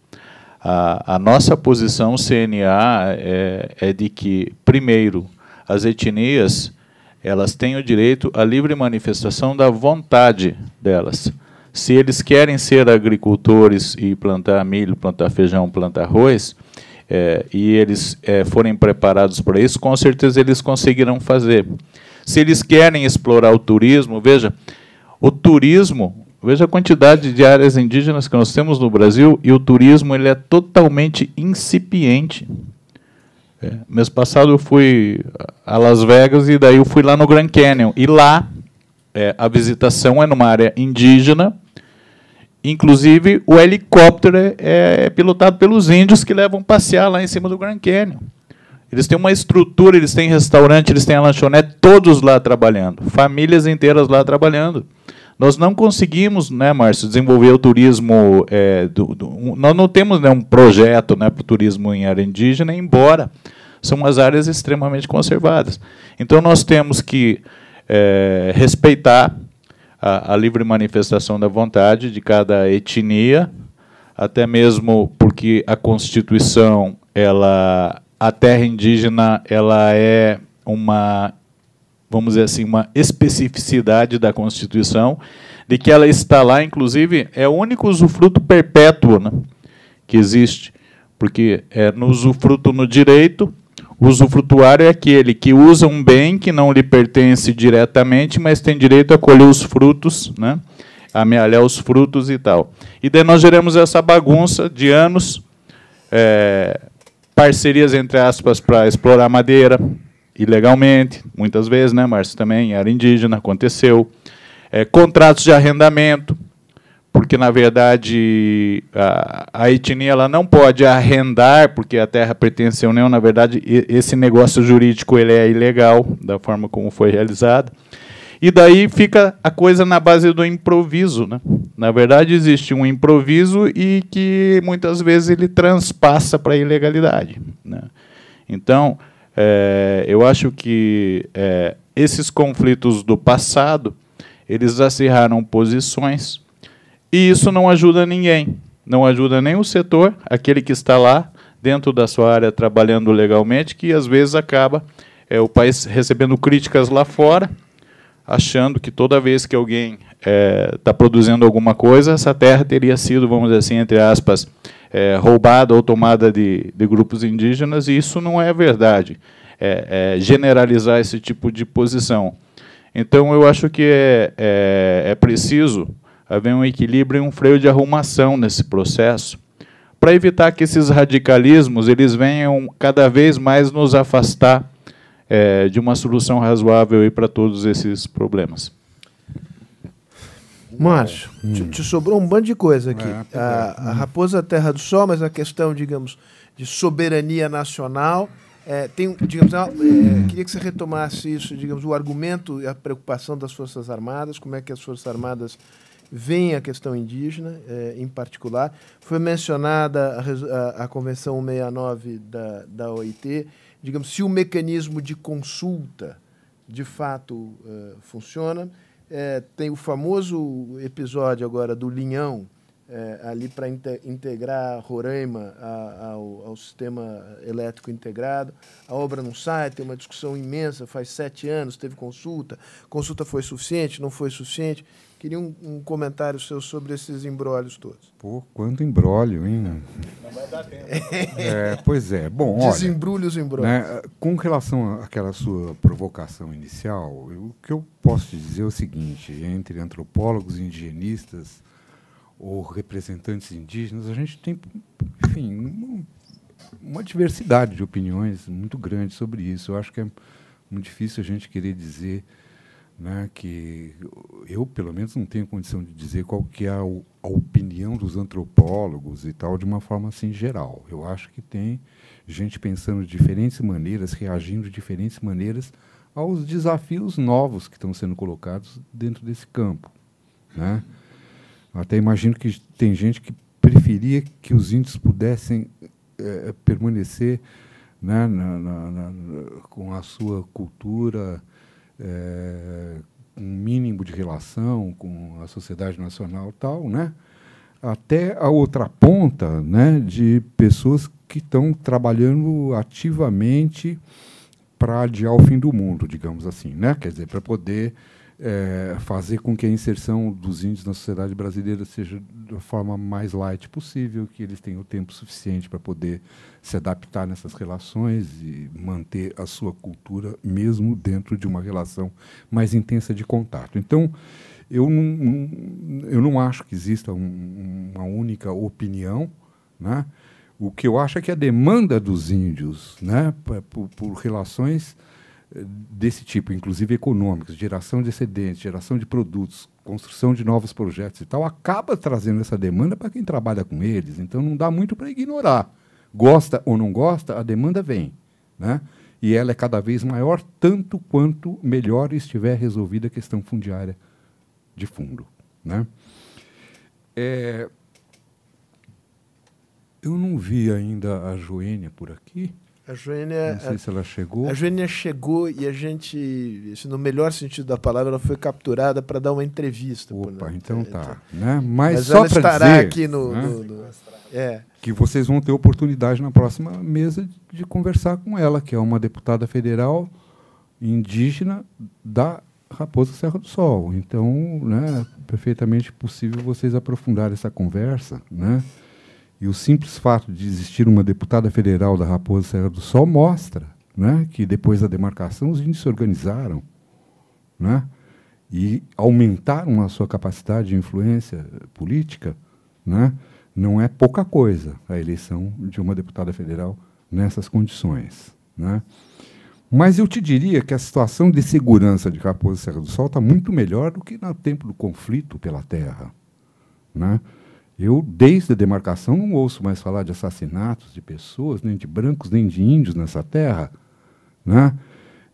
A, a nossa posição CNA é, é de que primeiro as etnias elas têm o direito à livre manifestação da vontade delas. Se eles querem ser agricultores e plantar milho, plantar feijão, plantar arroz, é, e eles é, forem preparados para isso, com certeza eles conseguirão fazer. Se eles querem explorar o turismo, veja, o turismo, veja a quantidade de áreas indígenas que nós temos no Brasil e o turismo ele é totalmente incipiente. É, mês passado eu fui a Las Vegas e daí eu fui lá no Grand Canyon. E lá é, a visitação é numa área indígena. Inclusive o helicóptero é, é, pilotado pelos índios que levam passear lá em cima do Grand Canyon. Eles têm uma estrutura, eles têm restaurante, eles têm a lanchonete, todos lá trabalhando, famílias inteiras lá trabalhando. Nós não conseguimos, né, Márcio, desenvolver o turismo. É, do, do, nós não temos né, um projeto né, para o turismo em área indígena, embora são umas áreas extremamente conservadas. Então nós temos que é, respeitar a, a livre manifestação da vontade de cada etnia, até mesmo porque a Constituição, ela, a terra indígena, ela é uma vamos dizer assim, uma especificidade da Constituição, de que ela está lá, inclusive, é o único usufruto perpétuo né, que existe, porque é no usufruto no direito, o usufrutuário é aquele que usa um bem que não lhe pertence diretamente, mas tem direito a colher os frutos, né, amealhar os frutos e tal. E daí nós geramos essa bagunça de anos, é, parcerias, entre aspas, para explorar madeira, ilegalmente, muitas vezes, né, Márcio, também, era indígena, aconteceu. É, contratos de arrendamento, porque, na verdade, a, a, etnia ela não pode arrendar, porque a terra pertence à União, na verdade, esse negócio jurídico ele é ilegal, da forma como foi realizado. E daí fica a coisa na base do improviso. Né? Na verdade, existe um improviso e que muitas vezes ele transpassa para a ilegalidade. Né? Então, é, eu acho que é, esses conflitos do passado eles acirraram posições e isso não ajuda ninguém. Não ajuda nem o setor, aquele que está lá dentro da sua área trabalhando legalmente, que às vezes acaba é, o país recebendo críticas lá fora, achando que toda vez que alguém está é, produzindo alguma coisa, essa terra teria sido, vamos dizer assim, entre aspas, é, roubada ou tomada de, de, grupos indígenas, e isso não é verdade. É, é, generalizar esse tipo de posição. Então, eu acho que é, é, é preciso haver um equilíbrio e um freio de arrumação nesse processo, para evitar que esses radicalismos eles venham cada vez mais nos afastar é, de uma solução razoável para todos esses problemas. Márcio, hum. te, te, sobrou um bando de coisa aqui. É, a, a, Raposa Terra do Sol, mas a questão, digamos, de soberania nacional é, tem, digamos, é, queria que você retomasse isso, digamos, o argumento e a preocupação das Forças Armadas, como é que as Forças Armadas veem a questão indígena, é, em particular. Foi mencionada a, a, a, Convenção 169 da, da OIT, digamos, se o mecanismo de consulta de fato funciona. É, tem o famoso episódio agora do Linhão, é, ali para integrar Roraima a, ao, ao, sistema elétrico integrado. A obra não sai, tem uma discussão imensa, faz sete anos, teve consulta, consulta foi suficiente, não foi suficiente. Queria um, um comentário seu sobre esses embrólios todos. Pô, quanto embrólio, hein? Não vai dar tempo. É, pois é. Bom, Desembrulhe os embrólios. Né, com relação àquela sua provocação inicial, eu, o que eu posso te dizer é o seguinte, entre antropólogos e indigenistas, ou representantes indígenas, a gente tem, enfim, uma, uma diversidade de opiniões muito grande sobre isso. Eu acho que é muito difícil a gente querer dizer né, que eu, pelo menos, não tenho condição de dizer qual que é a, a, opinião dos antropólogos e tal, de uma forma assim geral. Eu acho que tem gente pensando de diferentes maneiras, reagindo de diferentes maneiras aos desafios novos que estão sendo colocados dentro desse campo. Né? Até imagino que tem gente que preferia que os índios pudessem é, permanecer né, na, na, na, com a sua cultura, é, um mínimo de relação com a sociedade nacional tal, né? até a outra ponta né, de pessoas que estão trabalhando ativamente para adiar o fim do mundo, digamos assim, né? quer dizer, para poder é, fazer com que a inserção dos índios na sociedade brasileira seja da forma mais light possível, que eles tenham tempo suficiente para poder se adaptar nessas relações e manter a sua cultura, mesmo dentro de uma relação mais intensa de contato. Então, eu não, eu não acho que exista um, uma única opinião. Né? O que eu acho é que a demanda dos índios né, por, por relações desse tipo, inclusive econômicos, geração de excedentes, geração de produtos, construção de novos projetos e tal, acaba trazendo essa demanda para quem trabalha com eles. Então não dá muito para ignorar. Gosta ou não gosta, a demanda vem. Né? E ela é cada vez maior, tanto quanto melhor estiver resolvida a questão fundiária de fundo. Né? É, eu não vi ainda a Joênia por aqui. A Joênia. Não sei a, se ela chegou. A Joênia chegou e a gente, no melhor sentido da palavra, ela foi capturada para dar uma entrevista. Opa, então tá. Né? Mas, Mas só para dizer aqui no, né? no, no, é. que vocês vão ter oportunidade na próxima mesa de conversar com ela, que é uma deputada federal indígena da Raposa Serra do Sol. Então, né, perfeitamente possível vocês aprofundarem essa conversa, né? E o simples fato de existir uma deputada federal da Raposa Serra do Sol mostra né, que depois da demarcação os índios se organizaram né, e aumentaram a sua capacidade de influência política. Né, não é pouca coisa a eleição de uma deputada federal nessas condições. Né. Mas eu te diria que a situação de segurança de Raposa Serra do Sol está muito melhor do que no tempo do conflito pela terra. Né? Eu, desde a demarcação, não ouço mais falar de assassinatos de pessoas, nem de brancos, nem de índios nessa terra, né?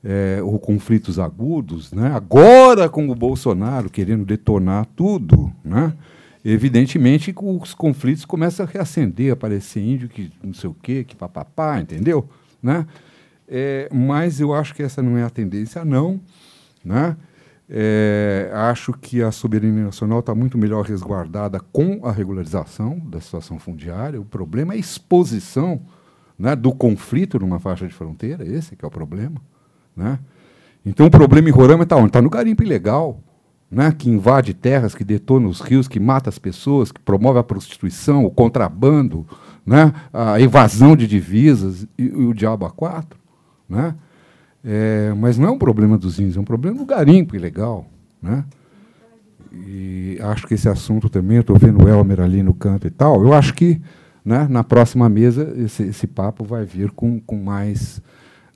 É, ou conflitos agudos. Né? Agora, com o Bolsonaro querendo detonar tudo, né? evidentemente os conflitos começam a reacender, aparecer índio que não sei o quê, que papapá, entendeu? Né? É, mas eu acho que essa não é a tendência, não. Né? É, acho que a soberania nacional está muito melhor resguardada com a regularização da situação fundiária. O problema é a exposição né, do conflito numa faixa de fronteira, esse que é o problema. Né? Então o problema em Roraima está onde? Está no garimpo ilegal, né, que invade terras, que detona os rios, que mata as pessoas, que promove a prostituição, o contrabando, né, a evasão de divisas e, e o diabo a quatro. Né? É, mas não é um problema dos índios, é um problema do garimpo ilegal. Né? E acho que esse assunto também, eu estou vendo o Elmer ali no canto e tal, eu acho que né, na próxima mesa esse, esse papo vai vir com, com mais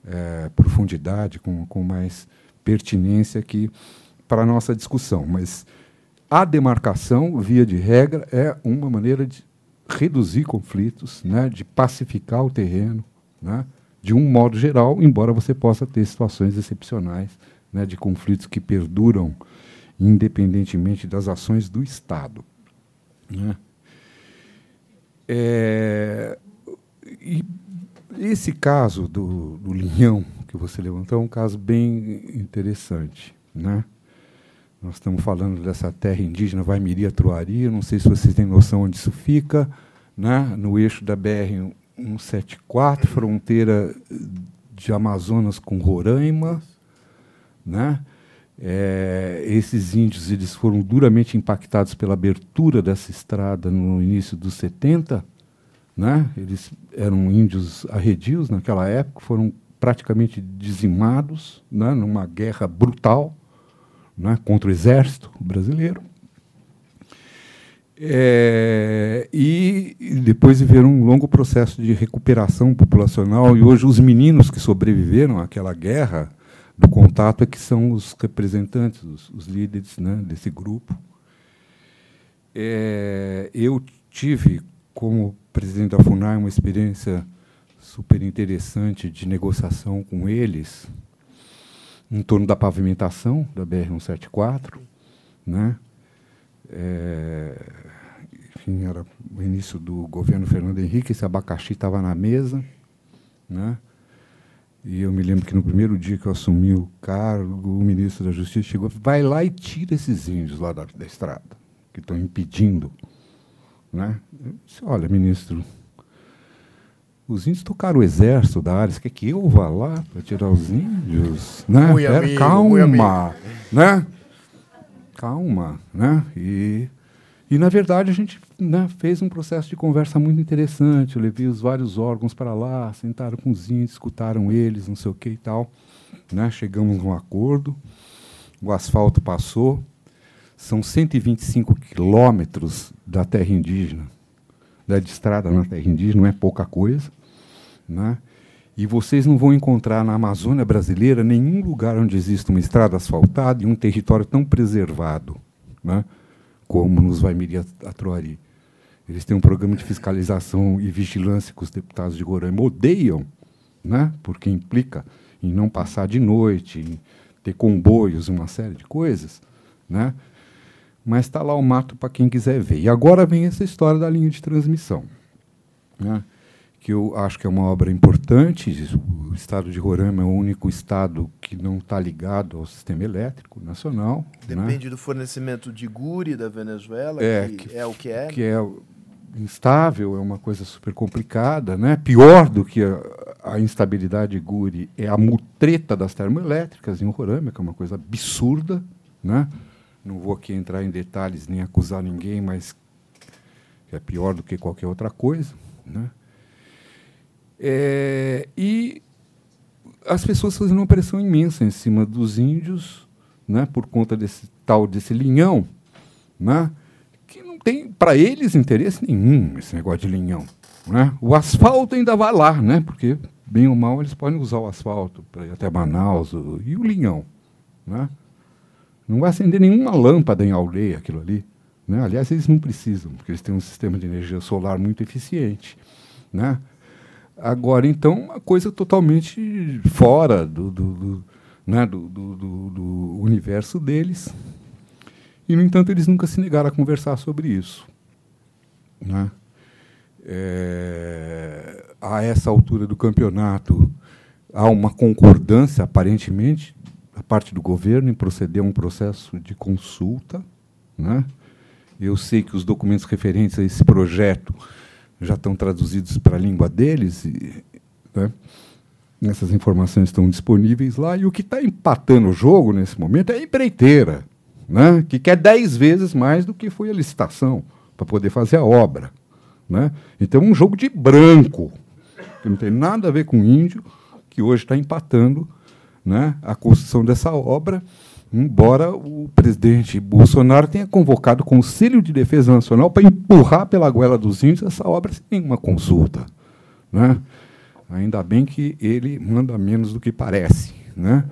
é, profundidade, com, com mais pertinência aqui para a nossa discussão. Mas a demarcação, via de regra, é uma maneira de reduzir conflitos, né, de pacificar o terreno, né, de um modo geral, embora você possa ter situações excepcionais né, de conflitos que perduram independentemente das ações do Estado. Né. É, e esse caso do, do linhão que você levantou é um caso bem interessante. Né? Nós estamos falando dessa terra indígena, Vaimiria, Truari, não sei se vocês têm noção onde isso fica, né? no eixo da BR 174, fronteira de Amazonas com Roraima. Né? É, esses índios eles foram duramente impactados pela abertura dessa estrada no início dos 70. Né? Eles eram índios arredios naquela época, foram praticamente dizimados né? numa guerra brutal né? contra o exército brasileiro. É, e, depois viveram um longo processo de recuperação populacional, e hoje os meninos que sobreviveram àquela guerra do contato é que são os representantes, os, os líderes né, desse grupo. É, eu tive, como presidente da FUNAI, uma experiência super interessante de negociação com eles, em torno da pavimentação da BR-174, né? É, enfim, era o início do governo Fernando Henrique, esse abacaxi estava na mesa, né? E eu me lembro que no primeiro dia que eu assumi o cargo, o ministro da Justiça chegou e vai lá e tira esses índios lá da, da estrada, que estão impedindo. Né? Eu disse, olha, ministro, os índios tocaram o exército da área, você quer que eu vá lá para tirar os índios? Né? Pera, amigo, calma, né? Calma, né? E e, na verdade, a gente né, fez um processo de conversa muito interessante. Eu levei os vários órgãos para lá, sentaram com os índios, escutaram eles, não sei o que e tal. Né, chegamos a um acordo, o asfalto passou. São 125 quilômetros da terra indígena, da estrada na terra indígena, não é pouca coisa. Né? E vocês não vão encontrar na Amazônia brasileira nenhum lugar onde exista uma estrada asfaltada e um território tão preservado. Né? Como nos Vaimiri Atroari. Eles têm um programa de fiscalização e vigilância que os deputados de Roraima odeiam, né? porque implica em não passar de noite, em ter comboios, uma série de coisas. Né? Mas está lá o mato para quem quiser ver. E agora vem essa história da linha de transmissão. Né? Que eu acho que é uma obra importante. O estado de Roraima é o único estado que não está ligado ao sistema elétrico nacional. Né? Depende né? do fornecimento de guri da Venezuela, é, que, que, é o que é. Que é instável, é uma coisa super complicada. Né? Pior do que a, a instabilidade de guri é a mutreta das termoelétricas em Roraima, que é uma coisa absurda. Né? Não vou aqui entrar em detalhes nem acusar ninguém, mas é pior do que qualquer outra coisa. Né? É, e as pessoas fazendo uma pressão imensa em cima dos índios, né, por conta desse tal desse linhão, né, que não tem para eles interesse nenhum esse negócio de linhão. Né? O asfalto ainda vai lá, né, porque bem ou mal eles podem usar o asfalto para ir até Manaus e o linhão, né? Não vai acender nenhuma lâmpada em aldeia aquilo ali. Né? Aliás, eles não precisam, porque eles têm um sistema de energia solar muito eficiente. Né? Agora, então, uma coisa totalmente fora do, do, do né, do, do, do, universo deles. E, no entanto, eles nunca se negaram a conversar sobre isso. Né? É, a essa altura do campeonato, há uma concordância, aparentemente, da parte do governo em proceder a um processo de consulta. Né? Eu sei que os documentos referentes a esse projeto já estão traduzidos para a língua deles. E, né? Essas informações estão disponíveis lá. E o que está empatando o jogo nesse momento é a empreiteira, né? que quer dez vezes mais do que foi a licitação para poder fazer a obra. Né? Então, um jogo de branco, que não tem nada a ver com índio, que hoje está empatando né, a construção dessa obra, embora o presidente Bolsonaro tenha convocado o Conselho de Defesa Nacional para empurrar pela goela dos índios essa obra sem uma consulta. Né? Ainda bem que ele manda menos do que parece. Né?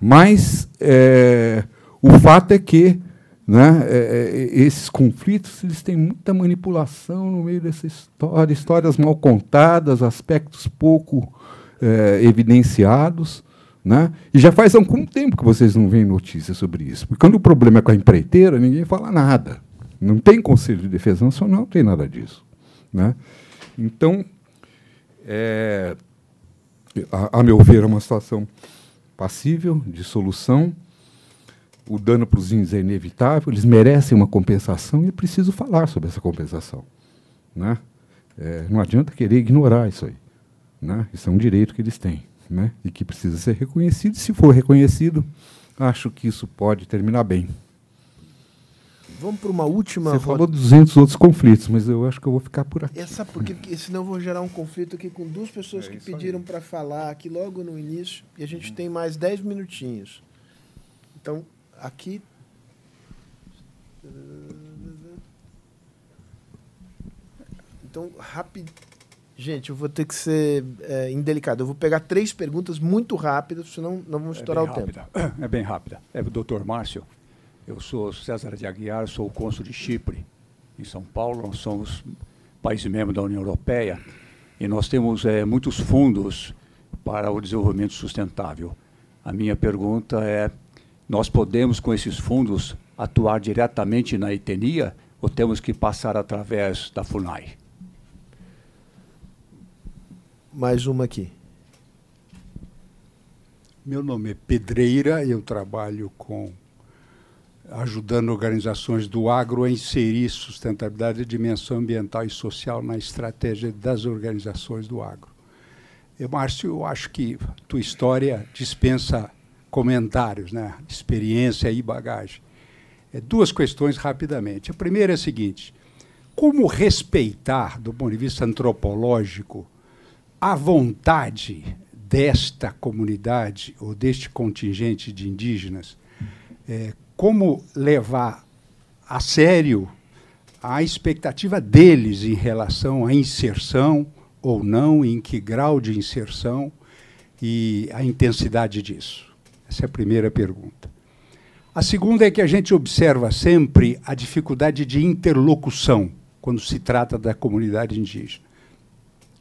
Mas é, o fato é que né, é, é, esses conflitos eles têm muita manipulação no meio dessa história, histórias mal contadas, aspectos pouco é, evidenciados. Né? E já faz algum tempo que vocês não veem notícias sobre isso. Porque quando o problema é com a empreiteira, ninguém fala nada. Não tem Conselho de Defesa Nacional, não tem nada disso. Né? Então, é, a, a, meu ver, é uma situação passível de solução. O dano para os índios é inevitável, eles merecem uma compensação e é preciso falar sobre essa compensação. Né? É, não adianta querer ignorar isso aí. Né? Isso é um direito que eles têm né? e que precisa ser reconhecido. Se for reconhecido, acho que isso pode terminar bem. Vamos para uma última. Você falou 200 outros conflitos, mas eu acho que eu vou ficar por aqui. Essa porque senão eu vou gerar um conflito aqui com duas pessoas é que pediram para falar aqui logo no início e a gente hum. tem mais 10 minutinhos. Então, aqui Então, rápido Gente, eu vou ter que ser é, indelicado. Eu vou pegar três perguntas muito rápidas, senão não vamos é estourar o rápida. tempo. É bem rápida. É o doutor Márcio. Eu sou César de Aguiar, sou o cônsul de Chipre, em São Paulo. Nós somos país membro da União Europeia e nós temos é, muitos fundos para o desenvolvimento sustentável. A minha pergunta é: nós podemos, com esses fundos, atuar diretamente na etnia ou temos que passar através da FUNAI? Mais uma aqui. Meu nome é Pedreira, eu trabalho com ajudando organizações do agro a inserir sustentabilidade e dimensão ambiental e social na estratégia das organizações do agro. Eu, Márcio, eu acho que tua história dispensa comentários, né? experiência e bagagem. É, duas questões rapidamente. A primeira é a seguinte: como respeitar, do ponto de vista antropológico, a vontade desta comunidade ou deste contingente de indígenas, é, como levar a sério a expectativa deles em relação à inserção ou não, em que grau de inserção e a intensidade disso. Essa é a primeira pergunta. A segunda é que a gente observa sempre a dificuldade de interlocução quando se trata da comunidade indígena.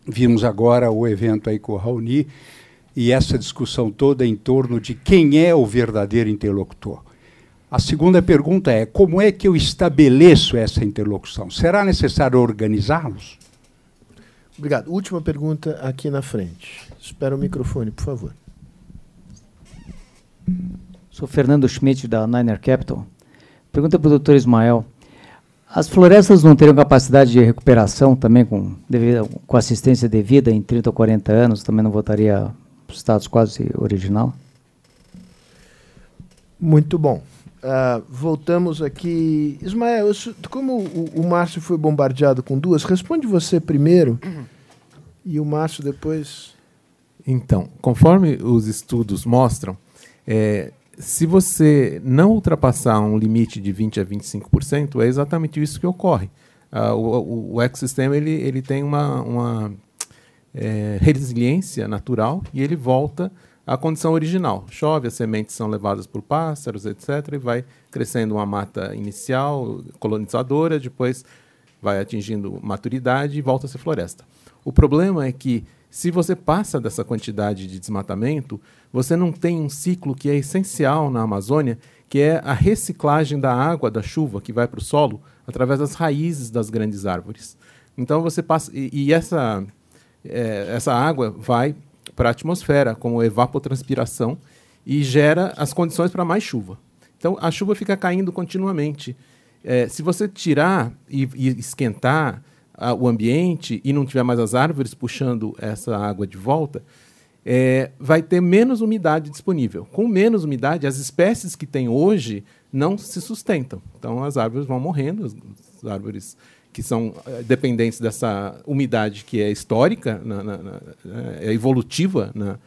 Vimos agora o evento aí com o Raoni e essa discussão toda em torno de quem é o verdadeiro interlocutor. A segunda pergunta é: como é que eu estabeleço essa interlocução? Será necessário organizá-los? Obrigado. Última pergunta aqui na frente. Espera o microfone, por favor. Sou Fernando Schmidt, da Niner Capital. Pergunta para o doutor Ismael. As florestas não teriam capacidade de recuperação também com, devido, com assistência devida em 30 ou 40 anos? Também não voltaria para o status quase original? Muito bom. Uh, voltamos aqui. Ismael, como o, o Márcio foi bombardeado com duas, responde você primeiro uhum. e o Márcio depois. Então, conforme os estudos mostram, é, se você não ultrapassar um limite de 20 a 25%, é exatamente isso que ocorre. Uh, o, o, ecossistema ele, ele tem uma, uma é, resiliência natural e ele volta à condição original. Chove, as sementes são levadas por pássaros, etc., e vai crescendo uma mata inicial, colonizadora, depois vai atingindo maturidade e volta a ser floresta. O problema é que se você passa dessa quantidade de desmatamento, você não tem um ciclo que é essencial na Amazônia, que é a reciclagem da água da chuva que vai para o solo através das raízes das grandes árvores. Então você passa e, e essa é, essa água vai para a atmosfera como evapotranspiração e gera as condições para mais chuva. Então a chuva fica caindo continuamente. É, se você tirar e, e esquentar a, o ambiente e não tiver mais as árvores puxando essa água de volta, é, vai ter menos umidade disponível. Com menos umidade, as espécies que tem hoje não se sustentam. Então as árvores vão morrendo, as, as árvores que são é, dependentes dessa umidade que é histórica, na, na, na, é evolutiva na,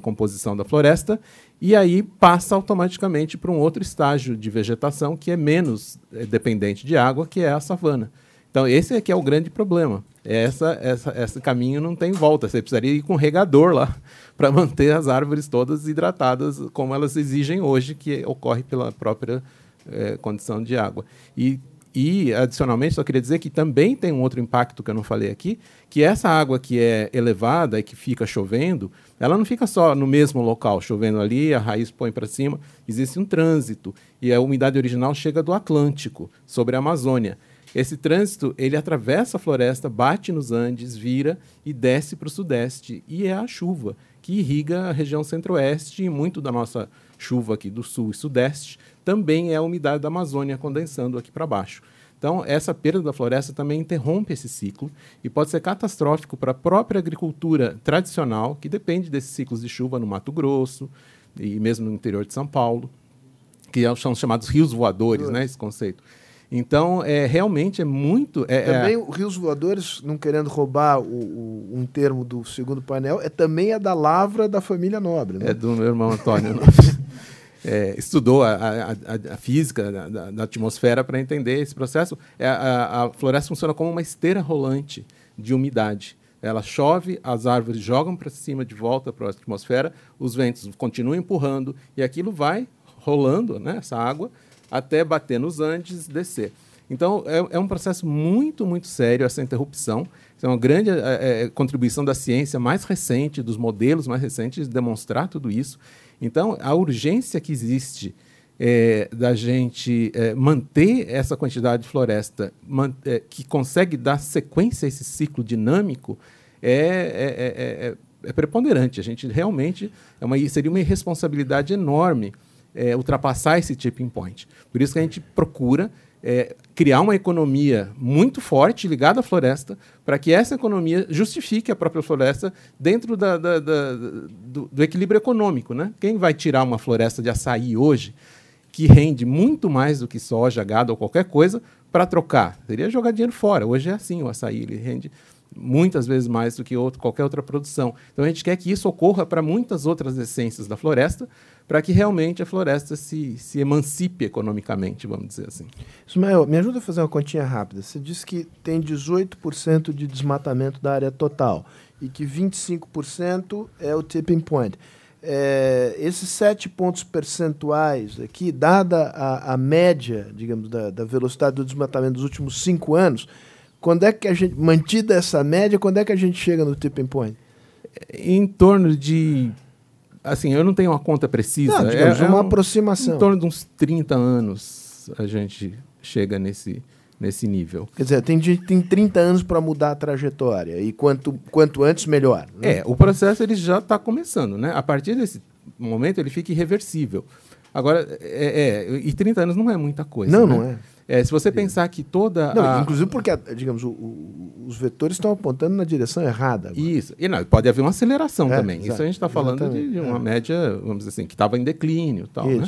composição da floresta, e aí passa automaticamente para um outro estágio de vegetação que é menos é, dependente de água, que é a savana. Então, esse aqui é o grande problema. Essa, essa, esse caminho não tem volta. Você precisaria ir com regador lá para manter as árvores todas hidratadas, como elas exigem hoje, que ocorre pela própria é, condição de água. E, e, adicionalmente, só queria dizer que também tem um outro impacto que eu não falei aqui, que essa água que é elevada e que fica chovendo, ela não fica só no mesmo local, chovendo ali, a raiz põe para cima, existe um trânsito. E a umidade original chega do Atlântico, sobre a Amazônia. Esse trânsito, ele atravessa a floresta, bate nos Andes, vira e desce para o sudeste. E é a chuva que irriga a região centro-oeste e muito da nossa chuva aqui do sul e sudeste também é a umidade da Amazônia condensando aqui para baixo. Então, essa perda da floresta também interrompe esse ciclo e pode ser catastrófico para a própria agricultura tradicional, que depende desses ciclos de chuva no Mato Grosso e mesmo no interior de São Paulo, que são chamados rios voadores, né, esse conceito. Então, é, realmente é muito. É, também é... Rios Voadores, não querendo roubar o, o, um termo do segundo painel, é também a da lavra da família Nobre. Né? É do meu irmão Antônio. é, estudou a, a, a física da, da atmosfera para entender esse processo. É, a, a floresta funciona como uma esteira rolante de umidade. Ela chove, as árvores jogam para cima de volta para a atmosfera, os ventos continuam empurrando e aquilo vai rolando, né, essa água, até bater nos Andes e descer. Então, é, é, um processo muito, muito sério essa interrupção. É uma grande é, é, contribuição da ciência mais recente, dos modelos mais recentes, de demonstrar tudo isso. Então, a urgência que existe é, da gente é, manter essa quantidade de floresta man, é, que consegue dar sequência a esse ciclo dinâmico é, é, preponderante. A gente realmente é uma, seria uma irresponsabilidade enorme é, ultrapassar esse tipping point. Por isso que a gente procura é, criar uma economia muito forte ligada à floresta, para que essa economia justifique a própria floresta dentro da, da, da, do, do, equilíbrio econômico. Né? Quem vai tirar uma floresta de açaí hoje, que rende muito mais do que soja, gado ou qualquer coisa, para trocar? Seria jogar dinheiro fora. Hoje é assim, o açaí ele rende muitas vezes mais do que outro, qualquer outra produção. Então a gente quer que isso ocorra para muitas outras essências da floresta, para que realmente a floresta se, se emancipe economicamente, vamos dizer assim. Ismael, me ajuda a fazer uma continha rápida. Você disse que tem 18% de desmatamento da área total e que 25% é o tipping point. É, esses sete pontos percentuais aqui, dada a, a média, digamos, da, da velocidade do desmatamento dos últimos cinco anos, quando é que a gente, mantida essa média, quando é que a gente chega no tipping point? Em torno de assim, eu não tenho uma conta precisa. Não, digamos, é, uma é um, aproximação. Em torno de uns 30 anos a gente chega nesse, nesse nível. Quer dizer, tem tem 30 anos para mudar a trajetória e quanto, quanto antes, melhor. Né? É, o processo ele já está começando. Né? A partir desse momento, ele fica irreversível. Agora, é, é, e 30 anos não é muita coisa. Não, né? não é. É, se você pensar que toda. Não, a... Inclusive porque, digamos, o, o, os vetores estão apontando na direção errada. Agora. Isso. E não, pode haver uma aceleração é, também. Exato, Isso a gente está falando de, de, uma é. média, vamos dizer assim, que estava em declínio tal, né?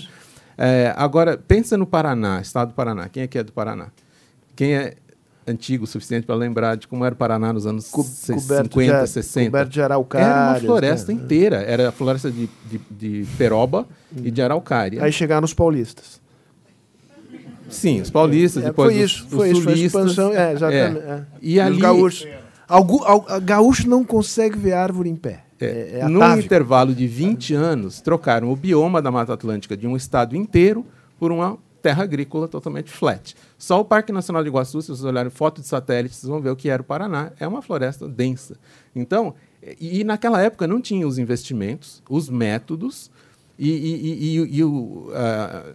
É, agora, pensa no Paraná, estado do Paraná. Quem é que é do Paraná? Quem é antigo o suficiente para lembrar de como era o Paraná nos anos Co 50, de, 60? Coberto de araucárias. Era uma floresta né? inteira. Era a floresta de, de, de peroba hum. e de araucária. Aí chegaram os paulistas. Sim, os paulistas, é, depois foi isso, os, foi os isso, foi a expansão, é, exatamente. É. É. E, e ali, gaúchos. Algu, al, gaúcho não consegue ver árvore em pé. É, é Num intervalo de 20 anos, trocaram o bioma da Mata Atlântica de um estado inteiro por uma terra agrícola totalmente flat. Só o Parque Nacional de Iguaçu, se vocês olharem foto de satélite, vocês vão ver o que era o Paraná. É uma floresta densa. Então, e, e naquela época não tinha os investimentos, os métodos e, e, e o, uh,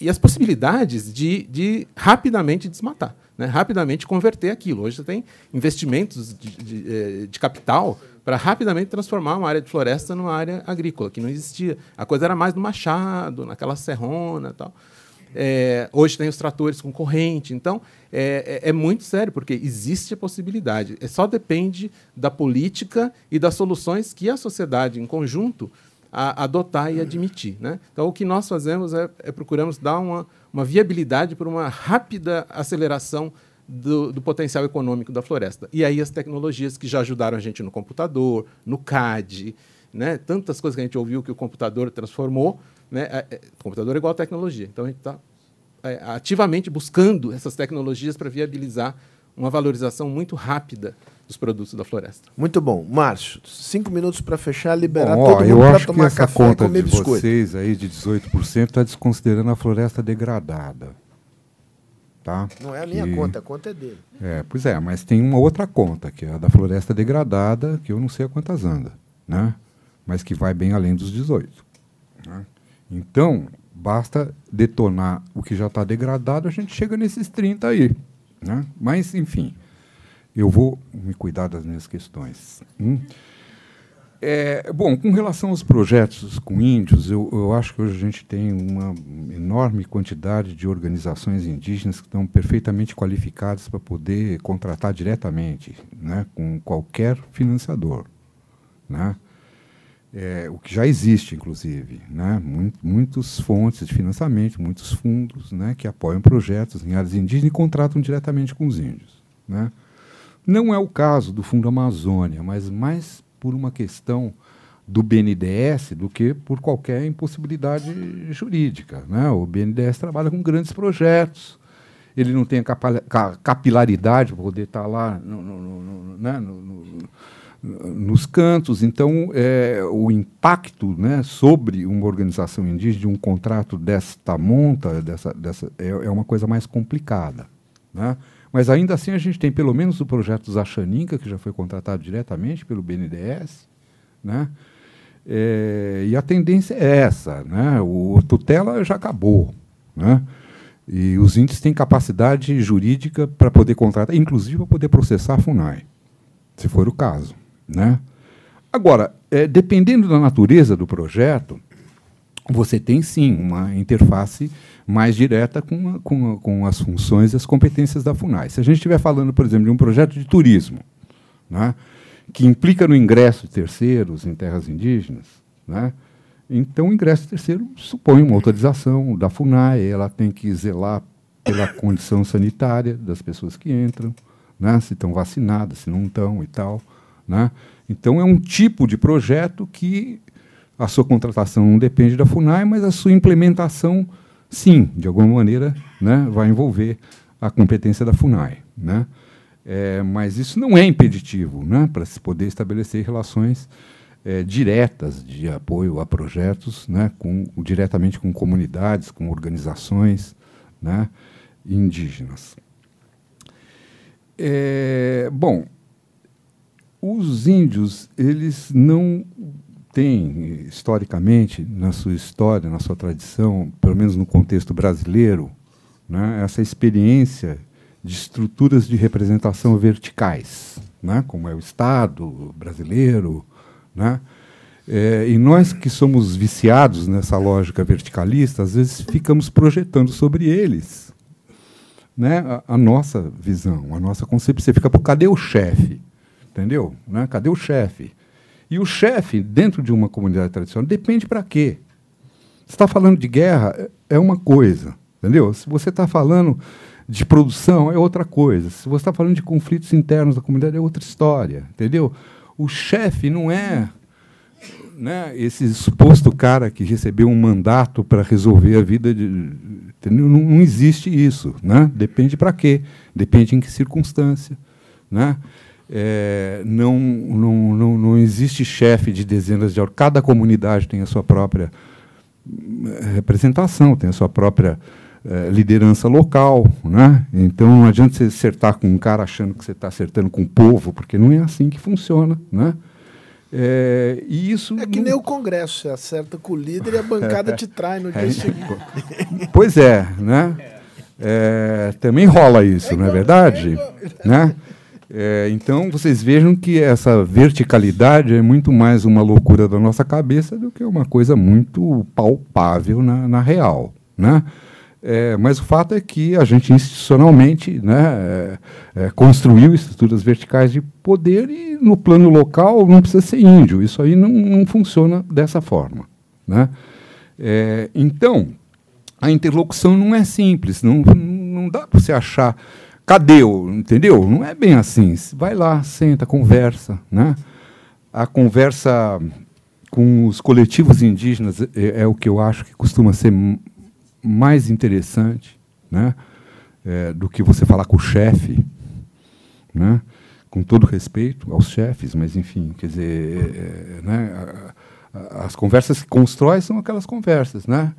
e as possibilidades de, de rapidamente desmatar, né? rapidamente converter aquilo. Hoje você tem investimentos de, de, eh, de capital para rapidamente transformar uma área de floresta numa área agrícola, que não existia. A coisa era mais no machado, naquela serrona tal. É, hoje tem os tratores com corrente. Então, é, é, é, muito sério, porque existe a possibilidade. É, só depende da política e das soluções que a sociedade, em conjunto, a, adotar e admitir. Né? Então, o que nós fazemos é, é procuramos dar uma, uma viabilidade para uma rápida aceleração do, do, potencial econômico da floresta. E aí as tecnologias que já ajudaram a gente no computador, no CAD, né? tantas coisas que a gente ouviu que o computador transformou. Né? É, é, computador é igual à tecnologia. Então, a gente está é, ativamente buscando essas tecnologias para viabilizar uma valorização muito rápida dos produtos da floresta. Muito bom. Márcio, cinco minutos para fechar, liberar bom, todo ó, mundo para tomar que essa café conta e comer de biscoito. vocês aí de 18% está desconsiderando a floresta degradada. Tá? Não é a minha Que- conta, a conta é dele. É, pois é, mas tem uma outra conta, que é a da floresta degradada, que eu não sei a quantas anda, né? mas que vai bem além dos 18. né? Então, basta detonar o que já está degradado, a gente chega nesses 30 aí. Né? Mas, enfim, eu vou me cuidar das minhas questões. hum? É, bom, com relação aos projetos com índios, eu, eu acho que hoje a gente tem uma enorme quantidade de organizações indígenas que estão perfeitamente qualificadas para poder contratar diretamente né, com qualquer financiador. Né? É, o que já existe, inclusive. Né? Mui- muitas fontes de financiamento, muitos fundos né, que apoiam projetos em áreas indígenas e contratam diretamente com os índios. Né? Não é o caso do Fundo Amazônia, mas mais por uma questão do BNDES do que por qualquer impossibilidade jurídica. Né? O BNDES trabalha com grandes projetos, ele não tem a capilaridade para poder estar lá no- no- no- né, no- no- nos cantos. Então, é, o impacto né, sobre uma organização indígena, de um contrato desta monta, dessa, dessa, é, é uma coisa mais complicada. Né? Mas ainda assim a gente tem pelo menos o projeto Zaxaninca, que já foi contratado diretamente pelo BNDES, né? É, e a tendência é essa, né? O tutela já acabou, né? E os índios têm capacidade jurídica para poder contratar, inclusive para poder processar a Funai, se for o caso, né? Agora, é, dependendo da natureza do projeto, você tem sim uma interface mais direta com, a- com, a- com as funções e as competências da FUNAI. Se a gente estiver falando, por exemplo, de um projeto de turismo, né, que implica no ingresso de terceiros em terras indígenas, né, então o ingresso de terceiro supõe uma autorização da FUNAI, ela tem que zelar pela condição sanitária das pessoas que entram, né, se estão vacinadas, se não estão e tal. Né. Então é um tipo de projeto que a sua contratação não depende da FUNAI, mas a sua implementação, sim, de alguma maneira, né, vai envolver a competência da FUNAI. Né? É, mas isso não é impeditivo né, para se poder estabelecer relações é, diretas de apoio a projetos, né, com, diretamente com comunidades, com organizações né, indígenas. É, bom, os índios, eles não têm, historicamente, na sua história, na sua tradição, pelo menos no contexto brasileiro, né, essa experiência de estruturas de representação verticais, né, como é o Estado brasileiro. Né, é, e nós que somos viciados nessa lógica verticalista, às vezes ficamos projetando sobre eles né, a, a nossa visão, a nossa concepção. Você fica, pô, cadê o chefe? Entendeu? Né? Cadê o chefe? E o chefe, dentro de uma comunidade tradicional, depende para quê? Você está falando de guerra, é- é uma coisa. Entendeu? Se você está falando de produção, é outra coisa. Se você está falando de conflitos internos da comunidade, é outra história. Entendeu? O chefe não é né, esse suposto cara que recebeu um mandato para resolver a vida de. entendeu? Não, não existe isso. Né? Depende para quê? Depende em que circunstância. Né? É, não, não, não, não existe chefe de dezenas de horas. Cada comunidade tem a sua própria eh, representação, tem a sua própria eh, liderança local. Né? Então não adianta você acertar com um cara achando que você está acertando com o povo, porque não é assim que funciona. Né? É, e isso É que nem o Congresso, você acerta com o líder e a bancada te trai no dia É, seguinte. Pois é, né? É, também rola isso, não é verdade? Né? É, então, vocês vejam que essa verticalidade é muito mais uma loucura da nossa cabeça do que uma coisa muito palpável na, na real. Né? É, mas o fato é que a gente institucionalmente né, é, é, construiu estruturas verticais de poder e no plano local não precisa ser índio. Isso aí não, não funciona dessa forma. Né? É, então, a interlocução não é simples, não, não dá para você achar. Cadê o. Entendeu? Não é bem assim. Vai lá, senta, conversa. Né? A conversa com os coletivos indígenas é, é o que eu acho que costuma ser mais interessante né? É, do que você falar com o chefe. Né? Com todo respeito aos chefes, mas enfim, quer dizer, é, é, né? as conversas que constrói são aquelas conversas, né?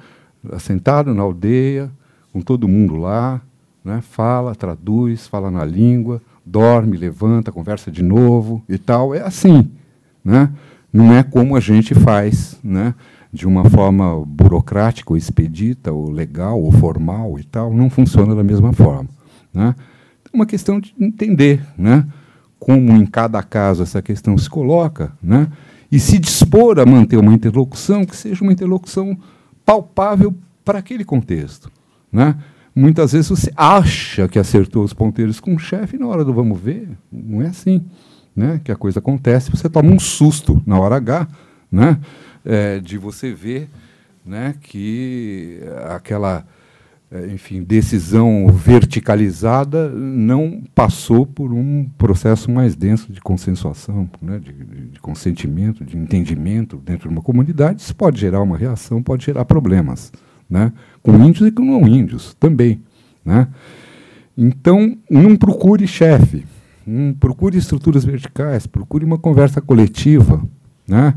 Assentado na aldeia, com todo mundo lá, né? Fala, traduz, fala na língua, dorme, levanta, conversa de novo e tal. É assim, né? Não é como a gente faz, né? De uma forma burocrática, ou expedita, ou legal, ou formal e tal. Não funciona da mesma forma, né? É uma questão de entender, né? Como em cada caso essa questão se coloca, né? E se dispor a manter uma interlocução que seja uma interlocução palpável para aquele contexto, né? Muitas vezes você acha que acertou os ponteiros com o chefe e na hora do vamos ver, não é assim, né? Que a coisa acontece, você toma um susto na hora H, né? É, de você ver, né? Que aquela eh, enfim, decisão verticalizada não passou por um processo mais denso de consensuação, né, de- de consentimento, de entendimento dentro de uma comunidade. Isso pode gerar uma reação, pode gerar problemas, né, com índios e com não índios também. Né. Então, não procure chefe, não procure estruturas verticais, procure uma conversa coletiva, né,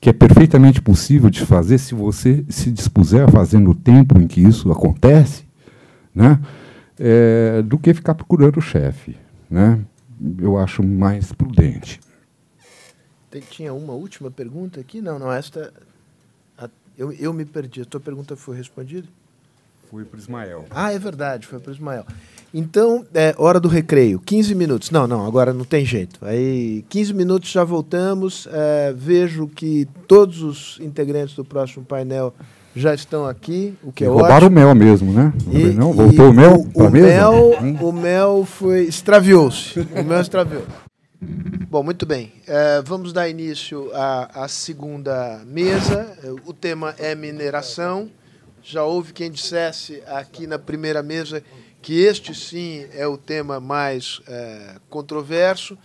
que é perfeitamente possível de fazer se você se dispuser a fazer no tempo em que isso acontece, né, é, do que ficar procurando o chefe. Né? Eu acho mais prudente. Tinha uma última pergunta aqui? Não, não, esta. a- eu, eu me perdi. A tua pergunta foi respondida? Fui para o Ismael. Ah, é verdade, foi para o Ismael. Então, é hora do recreio, 15 minutos. Não, não, agora não tem jeito. Aí, 15 minutos já voltamos. É, vejo que todos os integrantes do próximo painel já estão aqui, o que E é roubaram ótimo. o mel mesmo, né? E- não? e Voltou o mel o, para mesa? mel, Hum. o mel foi extraviou-se. O mel extraviou. Bom, muito bem. Eh, vamos dar início à, à segunda mesa. O tema é mineração. Já houve quem dissesse aqui na primeira mesa que este sim é o tema mais eh, controverso.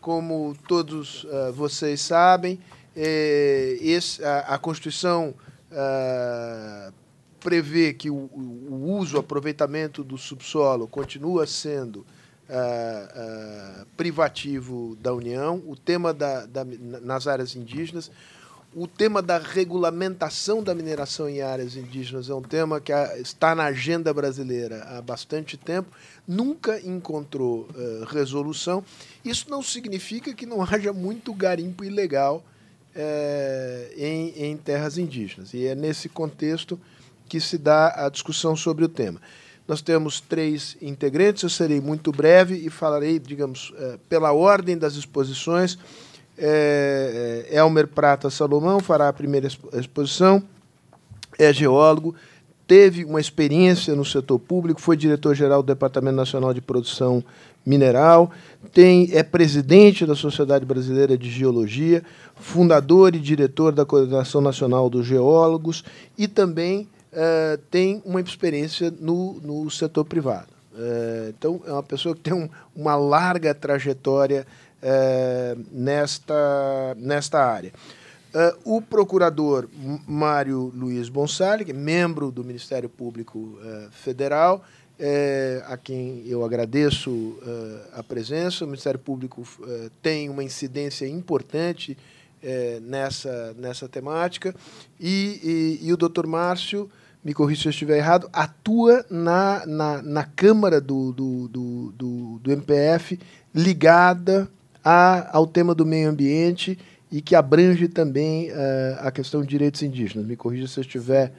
Como todos eh, vocês sabem, eh, esse- a, a Constituição ah, prevê que o, o- uso, o aproveitamento do subsolo continua sendo ah, privativo da União, o tema da, da- nas áreas indígenas, o tema da regulamentação da mineração em áreas indígenas é um tema que está na agenda brasileira há bastante tempo, nunca encontrou ah, resolução. Isso não significa que não haja muito garimpo ilegal eh, em, em terras indígenas. E é nesse contexto que se dá a discussão sobre o tema. Nós temos três integrantes, eu serei muito breve e falarei, digamos, eh, pela ordem das exposições. Eh, eh, Elmer Prata Salomão fará a primeira expo- exposição, é geólogo, teve uma experiência no setor público, foi diretor-geral do Departamento Nacional de Produção Mineral, tem, é presidente da Sociedade Brasileira de Geologia, fundador e diretor da Coordenação Nacional dos Geólogos e também eh, tem uma experiência no, no setor privado. Eh, então, é uma pessoa que tem um- uma larga trajetória eh, nesta, nesta área. Eh, o procurador Mário Luiz Bonsali, que é membro do Ministério Público eh, Federal, eh, a quem eu agradeço a presença. O Ministério Público tem uma incidência importante nessa, nessa temática. E, e, e o doutor Márcio, me corrija se eu estiver errado, atua na, na, na Câmara do, do, do, do, do MPF ligada a, ao tema do meio ambiente e que abrange também uh, a questão de direitos indígenas. Me corrija se eu estiver.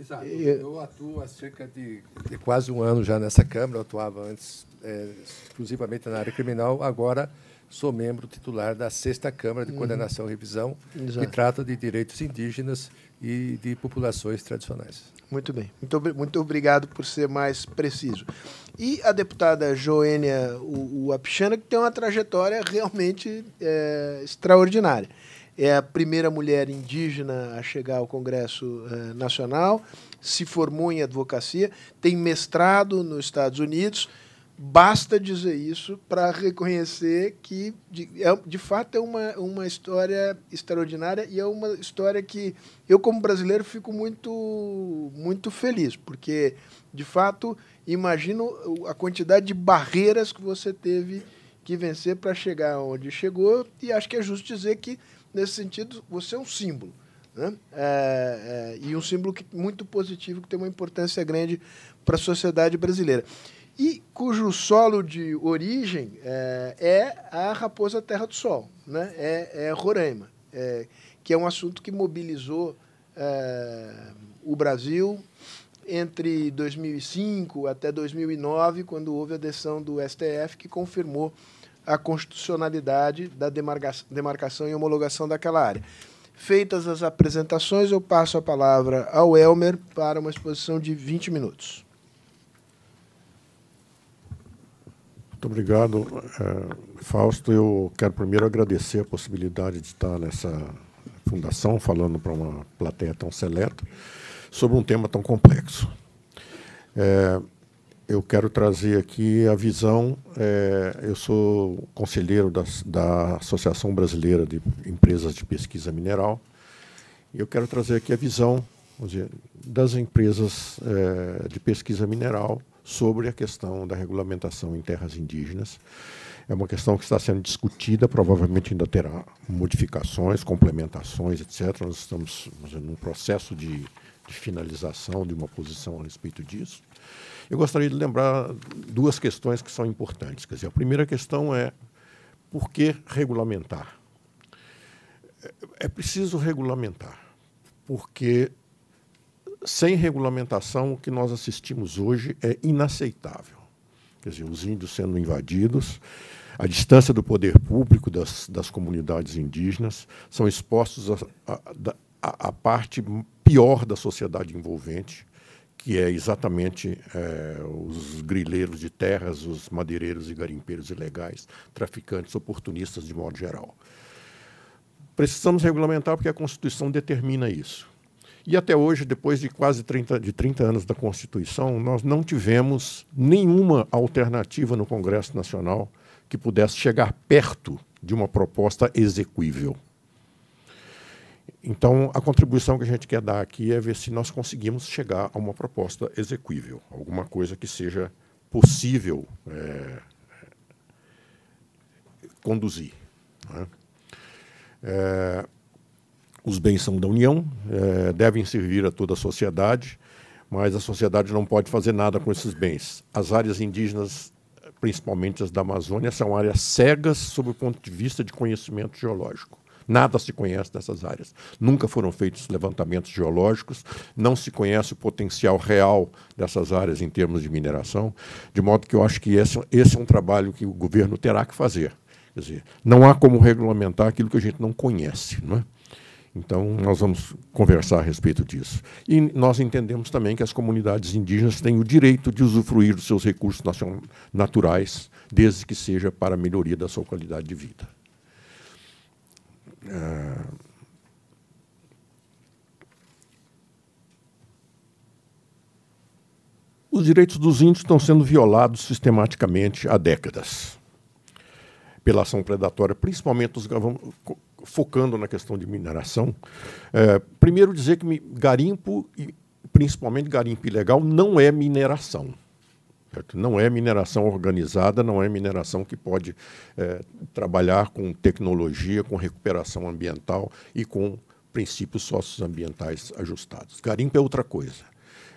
Exato. Eu atuo há cerca de, de, quase um ano já nessa Câmara, eu atuava antes é, exclusivamente na área criminal, agora sou membro titular da Sexta Câmara de uhum. Condenação e Revisão, Exato. que trata de direitos indígenas e de populações tradicionais. Muito bem. Muito, muito obrigado por ser mais preciso. E a deputada Joênia Uapixana, que tem uma trajetória realmente é, extraordinária. É a primeira mulher indígena a chegar ao Congresso é, Nacional, se formou em advocacia, tem mestrado nos Estados Unidos, Basta dizer isso para reconhecer que, de, é, de fato, é uma, uma história extraordinária e é uma história que eu, como brasileiro, fico muito, muito feliz, porque, de fato, imagino a quantidade de barreiras que você teve que vencer para chegar onde chegou, e acho que é justo dizer que, nesse sentido, você é um símbolo. Né? É, é, e um símbolo que, muito positivo, que tem uma importância grande para a sociedade brasileira e cujo solo de origem é, é a Raposa Terra do Sol, né? é, é Roraima, é, que é um assunto que mobilizou é, o Brasil entre 2005 até 2009, quando houve a decisão do STF que confirmou a constitucionalidade da demarcação e homologação daquela área. Feitas as apresentações, eu passo a palavra ao Elmer para uma exposição de 20 minutos. Muito obrigado, é, Fausto. Eu quero primeiro agradecer a possibilidade de estar nessa fundação, falando para uma plateia tão seleta, sobre um tema tão complexo. É, eu quero trazer aqui a visão. É, eu sou conselheiro da, da Associação Brasileira de Empresas de Pesquisa Mineral. E eu quero trazer aqui a visão dizer, das empresas é, de pesquisa mineral sobre a questão da regulamentação em terras indígenas. É uma questão que está sendo discutida, provavelmente ainda terá modificações, complementações, etc. Nós estamos num processo de, de finalização de uma posição a respeito disso. Eu gostaria de lembrar duas questões que são importantes. Quer dizer, a primeira questão é por que regulamentar? É, é preciso regulamentar, porque sem regulamentação, o que nós assistimos hoje é inaceitável. Quer dizer, os índios sendo invadidos, a distância do poder público das, das comunidades indígenas, são expostos à parte pior da sociedade envolvente, que é exatamente é, os grileiros de terras, os madeireiros e garimpeiros ilegais, traficantes oportunistas de modo geral. Precisamos regulamentar porque a Constituição determina isso. E até hoje, depois de quase 30, de 30 anos da Constituição, nós não tivemos nenhuma alternativa no Congresso Nacional que pudesse chegar perto de uma proposta execuível. Então, a contribuição que a gente quer dar aqui é ver se nós conseguimos chegar a uma proposta execuível, alguma coisa que seja possível é, conduzir. Né? É, os bens são da União, é, devem servir a toda a sociedade, mas a sociedade não pode fazer nada com esses bens. As áreas indígenas, principalmente as da Amazônia, são áreas cegas sob o ponto de vista de conhecimento geológico. Nada se conhece dessas áreas. Nunca foram feitos levantamentos geológicos, não se conhece o potencial real dessas áreas em termos de mineração, de modo que eu acho que esse, esse é um trabalho que o governo terá que fazer. Quer dizer, não há como regulamentar aquilo que a gente não conhece. Não é? Então, nós vamos conversar a respeito disso. E nós entendemos também que as comunidades indígenas têm o direito de usufruir dos seus recursos naturais, desde que seja para a melhoria da sua qualidade de vida. É... Os direitos dos índios estão sendo violados sistematicamente há décadas pela ação predatória, principalmente os focando na questão de mineração, é, primeiro dizer que garimpo, principalmente garimpo ilegal, não é mineração. Certo? Não é mineração organizada, não é mineração que pode é, trabalhar com tecnologia, com recuperação ambiental e com princípios socioambientais ajustados. Garimpo é outra coisa.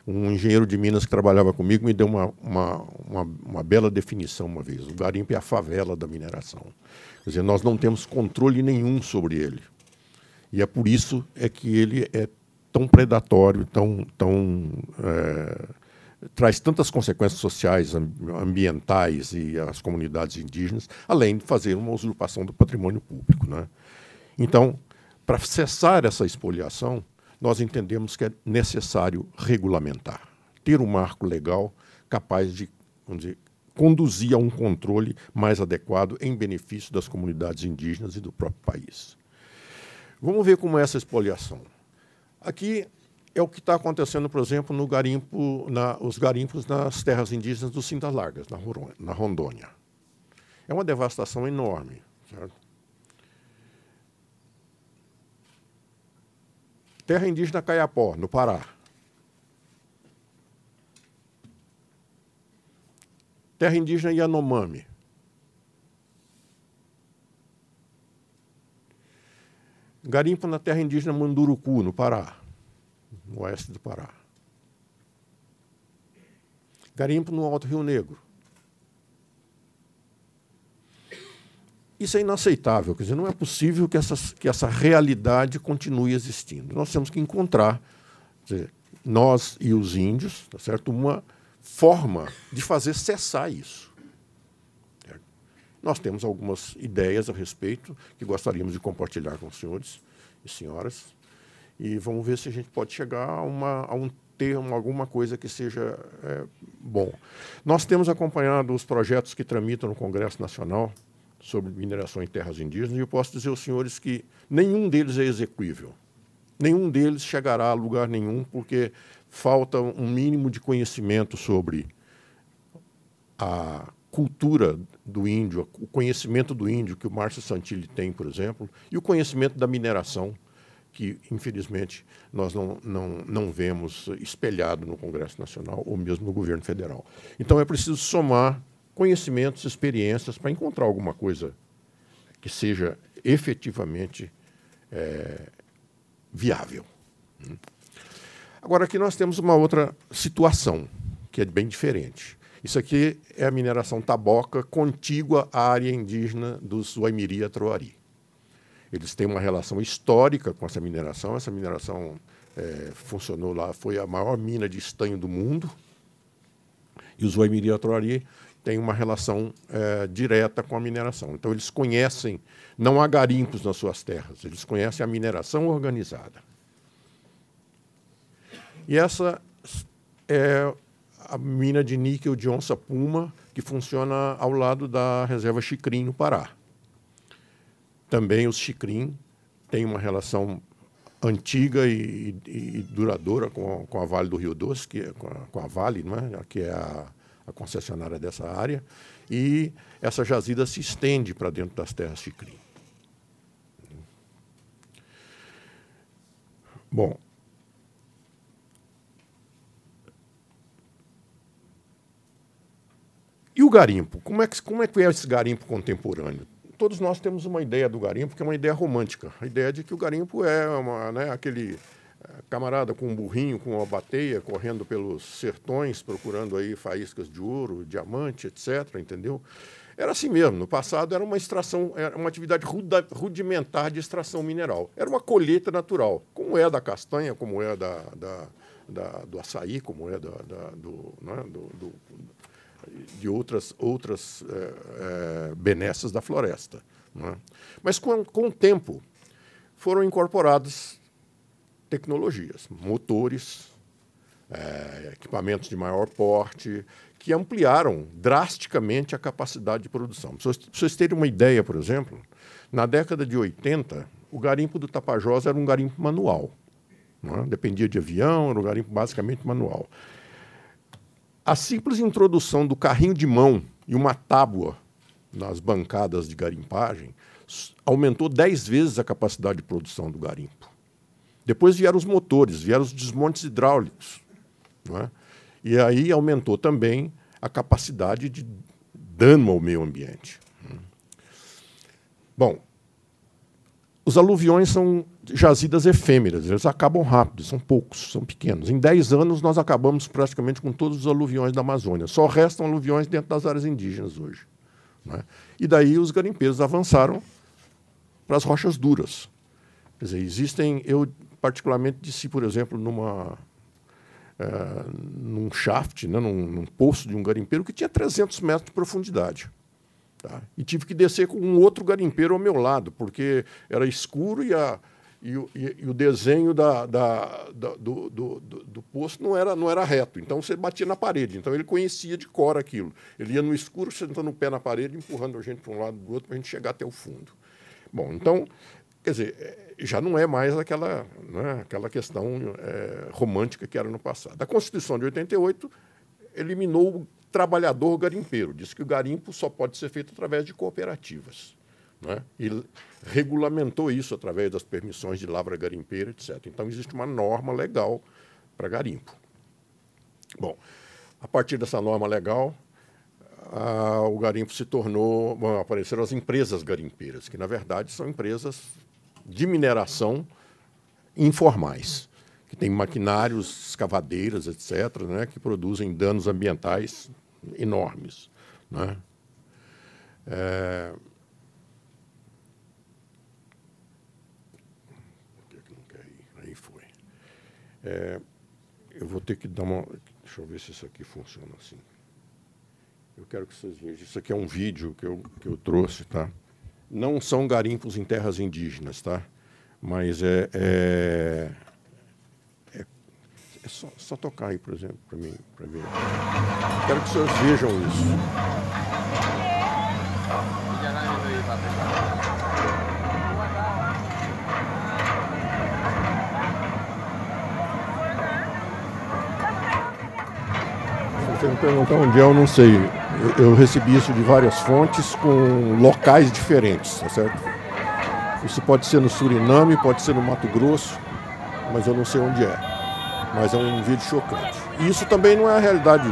Um engenheiro de Minas que trabalhava comigo me deu uma, uma, uma, uma bela definição uma vez. O garimpo é a favela da mineração. Quer dizer, nós não temos controle nenhum sobre ele. E é por isso é que ele é tão predatório, tão, tão é, traz tantas consequências sociais, ambientais e as comunidades indígenas, além de fazer uma usurpação do patrimônio público. Né? Então, para cessar essa expoliação, nós entendemos que é necessário regulamentar, ter um marco legal capaz de dizer, conduzir a um controle mais adequado em benefício das comunidades indígenas e do próprio país. Vamos ver como é essa expoliação. Aqui é o que está acontecendo, por exemplo, no garimpo, na, os garimpos nas terras indígenas do Cintas Largas, na, na Rondônia. É uma devastação enorme. Certo? Terra indígena Caiapó, no Pará. Terra indígena Yanomami. Garimpo na terra indígena Mandurucu, no Pará, no oeste do Pará. Garimpo no Alto Rio Negro. Isso é inaceitável, quer dizer, não é possível que, essas, que essa realidade continue existindo. Nós temos que encontrar, dizer, nós e os índios, tá certo? uma forma de fazer cessar isso. Nós temos algumas ideias a respeito que gostaríamos de compartilhar com os senhores e senhoras, e vamos ver se a gente pode chegar a, uma, a um termo, alguma coisa que seja é, bom. Nós temos acompanhado os projetos que tramitam no Congresso Nacional, sobre mineração em terras indígenas, e eu posso dizer aos senhores que nenhum deles é execuível. Nenhum deles chegará a lugar nenhum, porque falta um mínimo de conhecimento sobre a cultura do índio, o conhecimento do índio que o Márcio Santilli tem, por exemplo, e o conhecimento da mineração, que, infelizmente, nós não, não, não vemos espelhado no Congresso Nacional ou mesmo no governo federal. Então, é preciso somar conhecimentos, experiências, para encontrar alguma coisa que seja efetivamente é, viável. Agora, aqui nós temos uma outra situação, que é bem diferente. Isso aqui é a mineração taboca contígua à área indígena dos Waimiri e Troari. Eles têm uma relação histórica com essa mineração. Essa mineração é, funcionou lá, foi a maior mina de estanho do mundo. E os Waimiri e Troari tem uma relação é, direta com a mineração. Então, eles conhecem, não há garimpos nas suas terras, eles conhecem a mineração organizada. E essa é a mina de níquel de onça puma, que funciona ao lado da reserva Chicrim, no Pará. Também os Chicrim têm uma relação antiga e, e, e duradoura com a, com a, Vale do Rio Doce, que é, com, a, com a Vale, não é? que é a a concessionária dessa área, e essa jazida se estende para dentro das terras Chicrim. Bom, E o garimpo? Como é, que, como é que é esse garimpo contemporâneo? Todos nós temos uma ideia do garimpo que é uma ideia romântica. A ideia de que o garimpo é uma, né, aquele camarada com um burrinho, com uma bateia, correndo pelos sertões, procurando aí faíscas de ouro, diamante, etc., entendeu? Era assim mesmo. No passado era uma extração, era uma atividade rudimentar de extração mineral. Era uma colheita natural, como é da castanha, como é da, da, da do açaí, como é da, da do, né, do, do, de outras, outras é, é, benesses da floresta. Né? Mas com, com o tempo foram incorporados tecnologias, motores, é, equipamentos de maior porte, que ampliaram drasticamente a capacidade de produção. Para vocês terem uma ideia, por exemplo, na década de 80, o garimpo do Tapajós era um garimpo manual. É? Dependia de avião, era um garimpo basicamente manual. A simples introdução do carrinho de mão e uma tábua nas bancadas de garimpagem aumentou 10 vezes a capacidade de produção do garimpo. Depois vieram os motores, vieram os desmontes hidráulicos. É? E aí aumentou também a capacidade de dano ao meio ambiente. Bom, os aluviões são jazidas efêmeras, eles acabam rápido, são poucos, são pequenos. Em 10 anos, nós acabamos praticamente com todos os aluviões da Amazônia. Só restam aluviões dentro das áreas indígenas hoje. Né? E daí os garimpeiros avançaram para as rochas duras. Quer dizer, existem, eu particularmente disse, por exemplo, numa, é, num shaft, né, num, num poço de um garimpeiro que tinha 300 metros de profundidade. Tá? E tive que descer com um outro garimpeiro ao meu lado, porque era escuro e, a, e, o, e, e o desenho da, da, da do, do, do, do, poço não era, não era reto. Então você batia na parede. Então ele conhecia de cor aquilo. Ele ia no escuro, sentando o pé na parede, empurrando a gente para um lado do outro para a gente chegar até o fundo. Bom, então, quer dizer, é, já não é mais aquela, né, aquela questão é, romântica que era no passado. A Constituição de 88 eliminou trabalhador garimpeiro. Diz que o garimpo só pode ser feito através de cooperativas. Né? E regulamentou isso através das permissões de lavra garimpeira, etc. Então, existe uma norma legal para garimpo. Bom, a partir dessa norma legal, o garimpo se tornou. Bom, apareceram as empresas garimpeiras, que, na verdade, são empresas de mineração informais que tem maquinários, escavadeiras, etc., né, que produzem danos ambientais enormes. Né? É... É... Eu vou ter que dar uma. Deixa eu ver se isso aqui funciona assim. Eu quero que vocês vejam. Isso aqui é um vídeo que eu, que eu trouxe, tá? Não são garimpos em terras indígenas, tá? Mas é, é é só, só tocar aí, por exemplo, para mim, para ver. Quero que os senhores vejam isso. Você me perguntar onde é, eu não sei. Eu, recebi isso de várias fontes com locais diferentes, tá certo? Isso pode ser no Suriname, pode ser no Mato Grosso, mas eu não sei onde é mas é um vídeo chocante. E isso também não é a realidade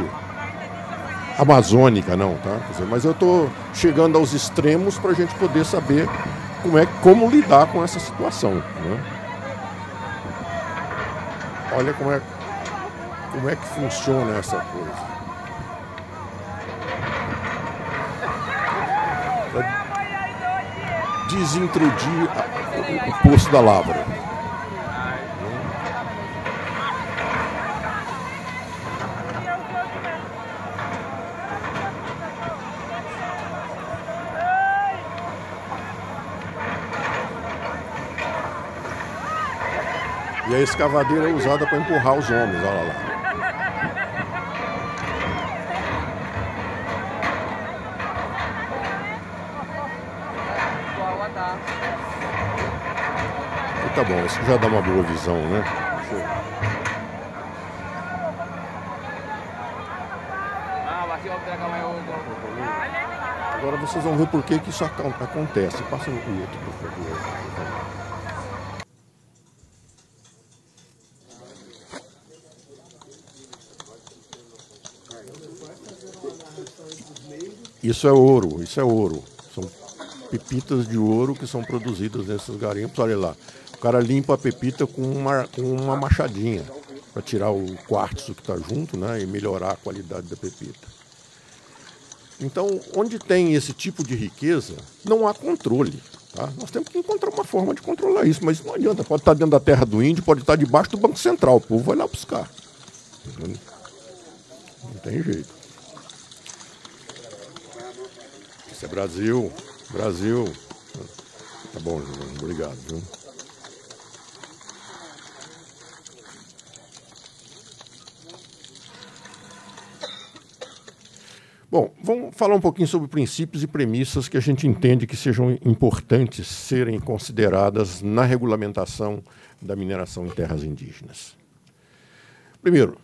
amazônica, não, tá? Dizer, mas eu estou chegando aos extremos para a gente poder saber como, é, como lidar com essa situação. Né? Olha como é, como é que funciona essa coisa. Desintrudir o, o poço da Lavra. E a escavadeira é usada para empurrar os homens, olha lá. Isso já dá uma boa visão, né? Agora vocês vão ver por que, que isso acontece. Passa o outro, por favor. Isso é ouro, isso é ouro. São pepitas de ouro que são produzidas nesses garimpos. Olha lá, o cara limpa a pepita com uma, com uma machadinha para tirar o quartzo que está junto né, e melhorar a qualidade da pepita. Então, onde tem esse tipo de riqueza, não há controle. Tá? Nós temos que encontrar uma forma de controlar isso, mas não adianta. Pode estar dentro da terra do índio, pode estar debaixo do Banco Central. O povo vai lá buscar. Não tem jeito. Isso é Brasil. Brasil. Tá bom. Obrigado, viu? Bom, vamos falar um pouquinho sobre princípios e premissas que a gente entende que sejam importantes serem consideradas na regulamentação da mineração em terras indígenas. Primeiro,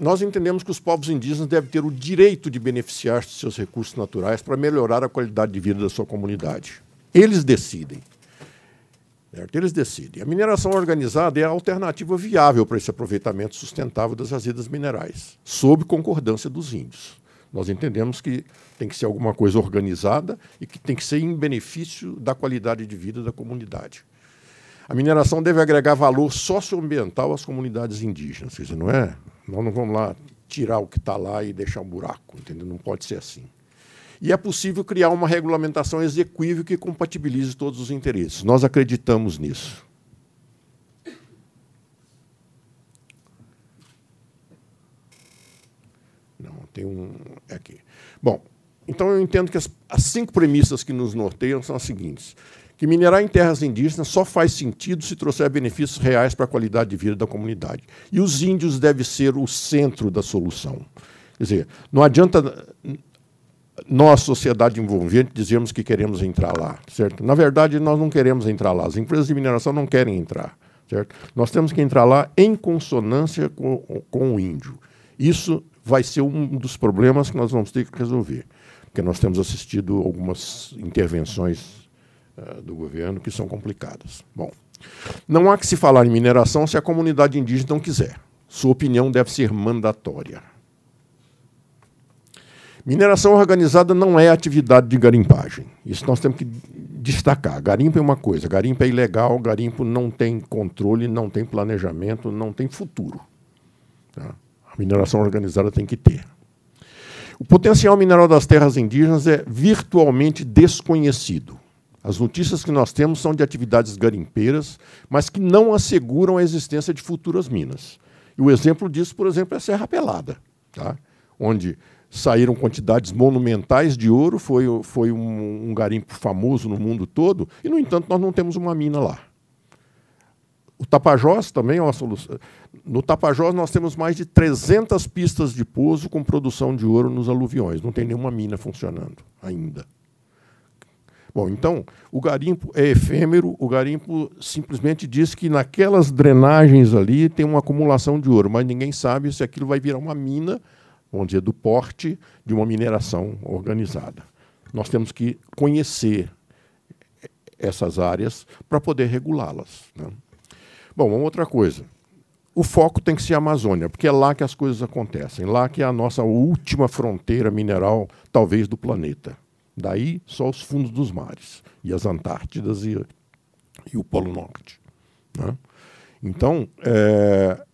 nós entendemos que os povos indígenas devem ter o direito de beneficiar-se de seus recursos naturais para melhorar a qualidade de vida da sua comunidade. Eles decidem. Certo? Eles decidem. A mineração organizada é a alternativa viável para esse aproveitamento sustentável das jazidas minerais, sob concordância dos índios. Nós entendemos que tem que ser alguma coisa organizada e que tem que ser em benefício da qualidade de vida da comunidade. A mineração deve agregar valor socioambiental às comunidades indígenas. Quer dizer, não é? Nós não vamos lá tirar o que está lá e deixar um buraco, entendeu? Não pode ser assim. E é possível criar uma regulamentação execuível que compatibilize todos os interesses. Nós acreditamos nisso. Não, tem um. É aqui. Bom, então eu entendo que as, as cinco premissas que nos norteiam são as seguintes: que minerar em terras indígenas só faz sentido se trouxer benefícios reais para a qualidade de vida da comunidade. E os índios devem ser o centro da solução. Quer dizer, não adianta nós, sociedade envolvente, dizermos que queremos entrar lá, certo? Na verdade, nós não queremos entrar lá. As empresas de mineração não querem entrar, certo? Nós temos que entrar lá em consonância com, com o índio. Isso vai ser um dos problemas que nós vamos ter que resolver, porque nós temos assistido algumas intervenções uh, do governo que são complicadas. Bom, não há que se falar em mineração se a comunidade indígena não quiser. Sua opinião deve ser mandatória. Mineração organizada não é atividade de garimpagem. Isso nós temos que destacar. Garimpo é uma coisa, garimpo é ilegal, garimpo não tem controle, não tem planejamento, não tem futuro. Tá? Mineração organizada tem que ter. O potencial mineral das terras indígenas é virtualmente desconhecido. As notícias que nós temos são de atividades garimpeiras, mas que não asseguram a existência de futuras minas. E o exemplo disso, por exemplo, é a Serra Pelada, tá? onde saíram quantidades monumentais de ouro, foi, foi um, um, garimpo famoso no mundo todo, e, no entanto, nós não temos uma mina lá. O Tapajós também é uma solução. No Tapajós, nós temos mais de 300 pistas de pouso com produção de ouro nos aluviões. Não tem nenhuma mina funcionando ainda. Bom, então, o garimpo é efêmero, o garimpo simplesmente diz que naquelas drenagens ali tem uma acumulação de ouro, mas ninguém sabe se aquilo vai virar uma mina vamos dizer, do porte de uma mineração organizada. Nós temos que conhecer essas áreas para poder regulá-las. Né? Bom, uma outra coisa. O foco tem que ser a Amazônia, porque é lá que as coisas acontecem, lá que é a nossa última fronteira mineral, talvez, do planeta. Daí, só os fundos dos mares, e as Antártidas e, e o Polo Norte. Né? Então, é,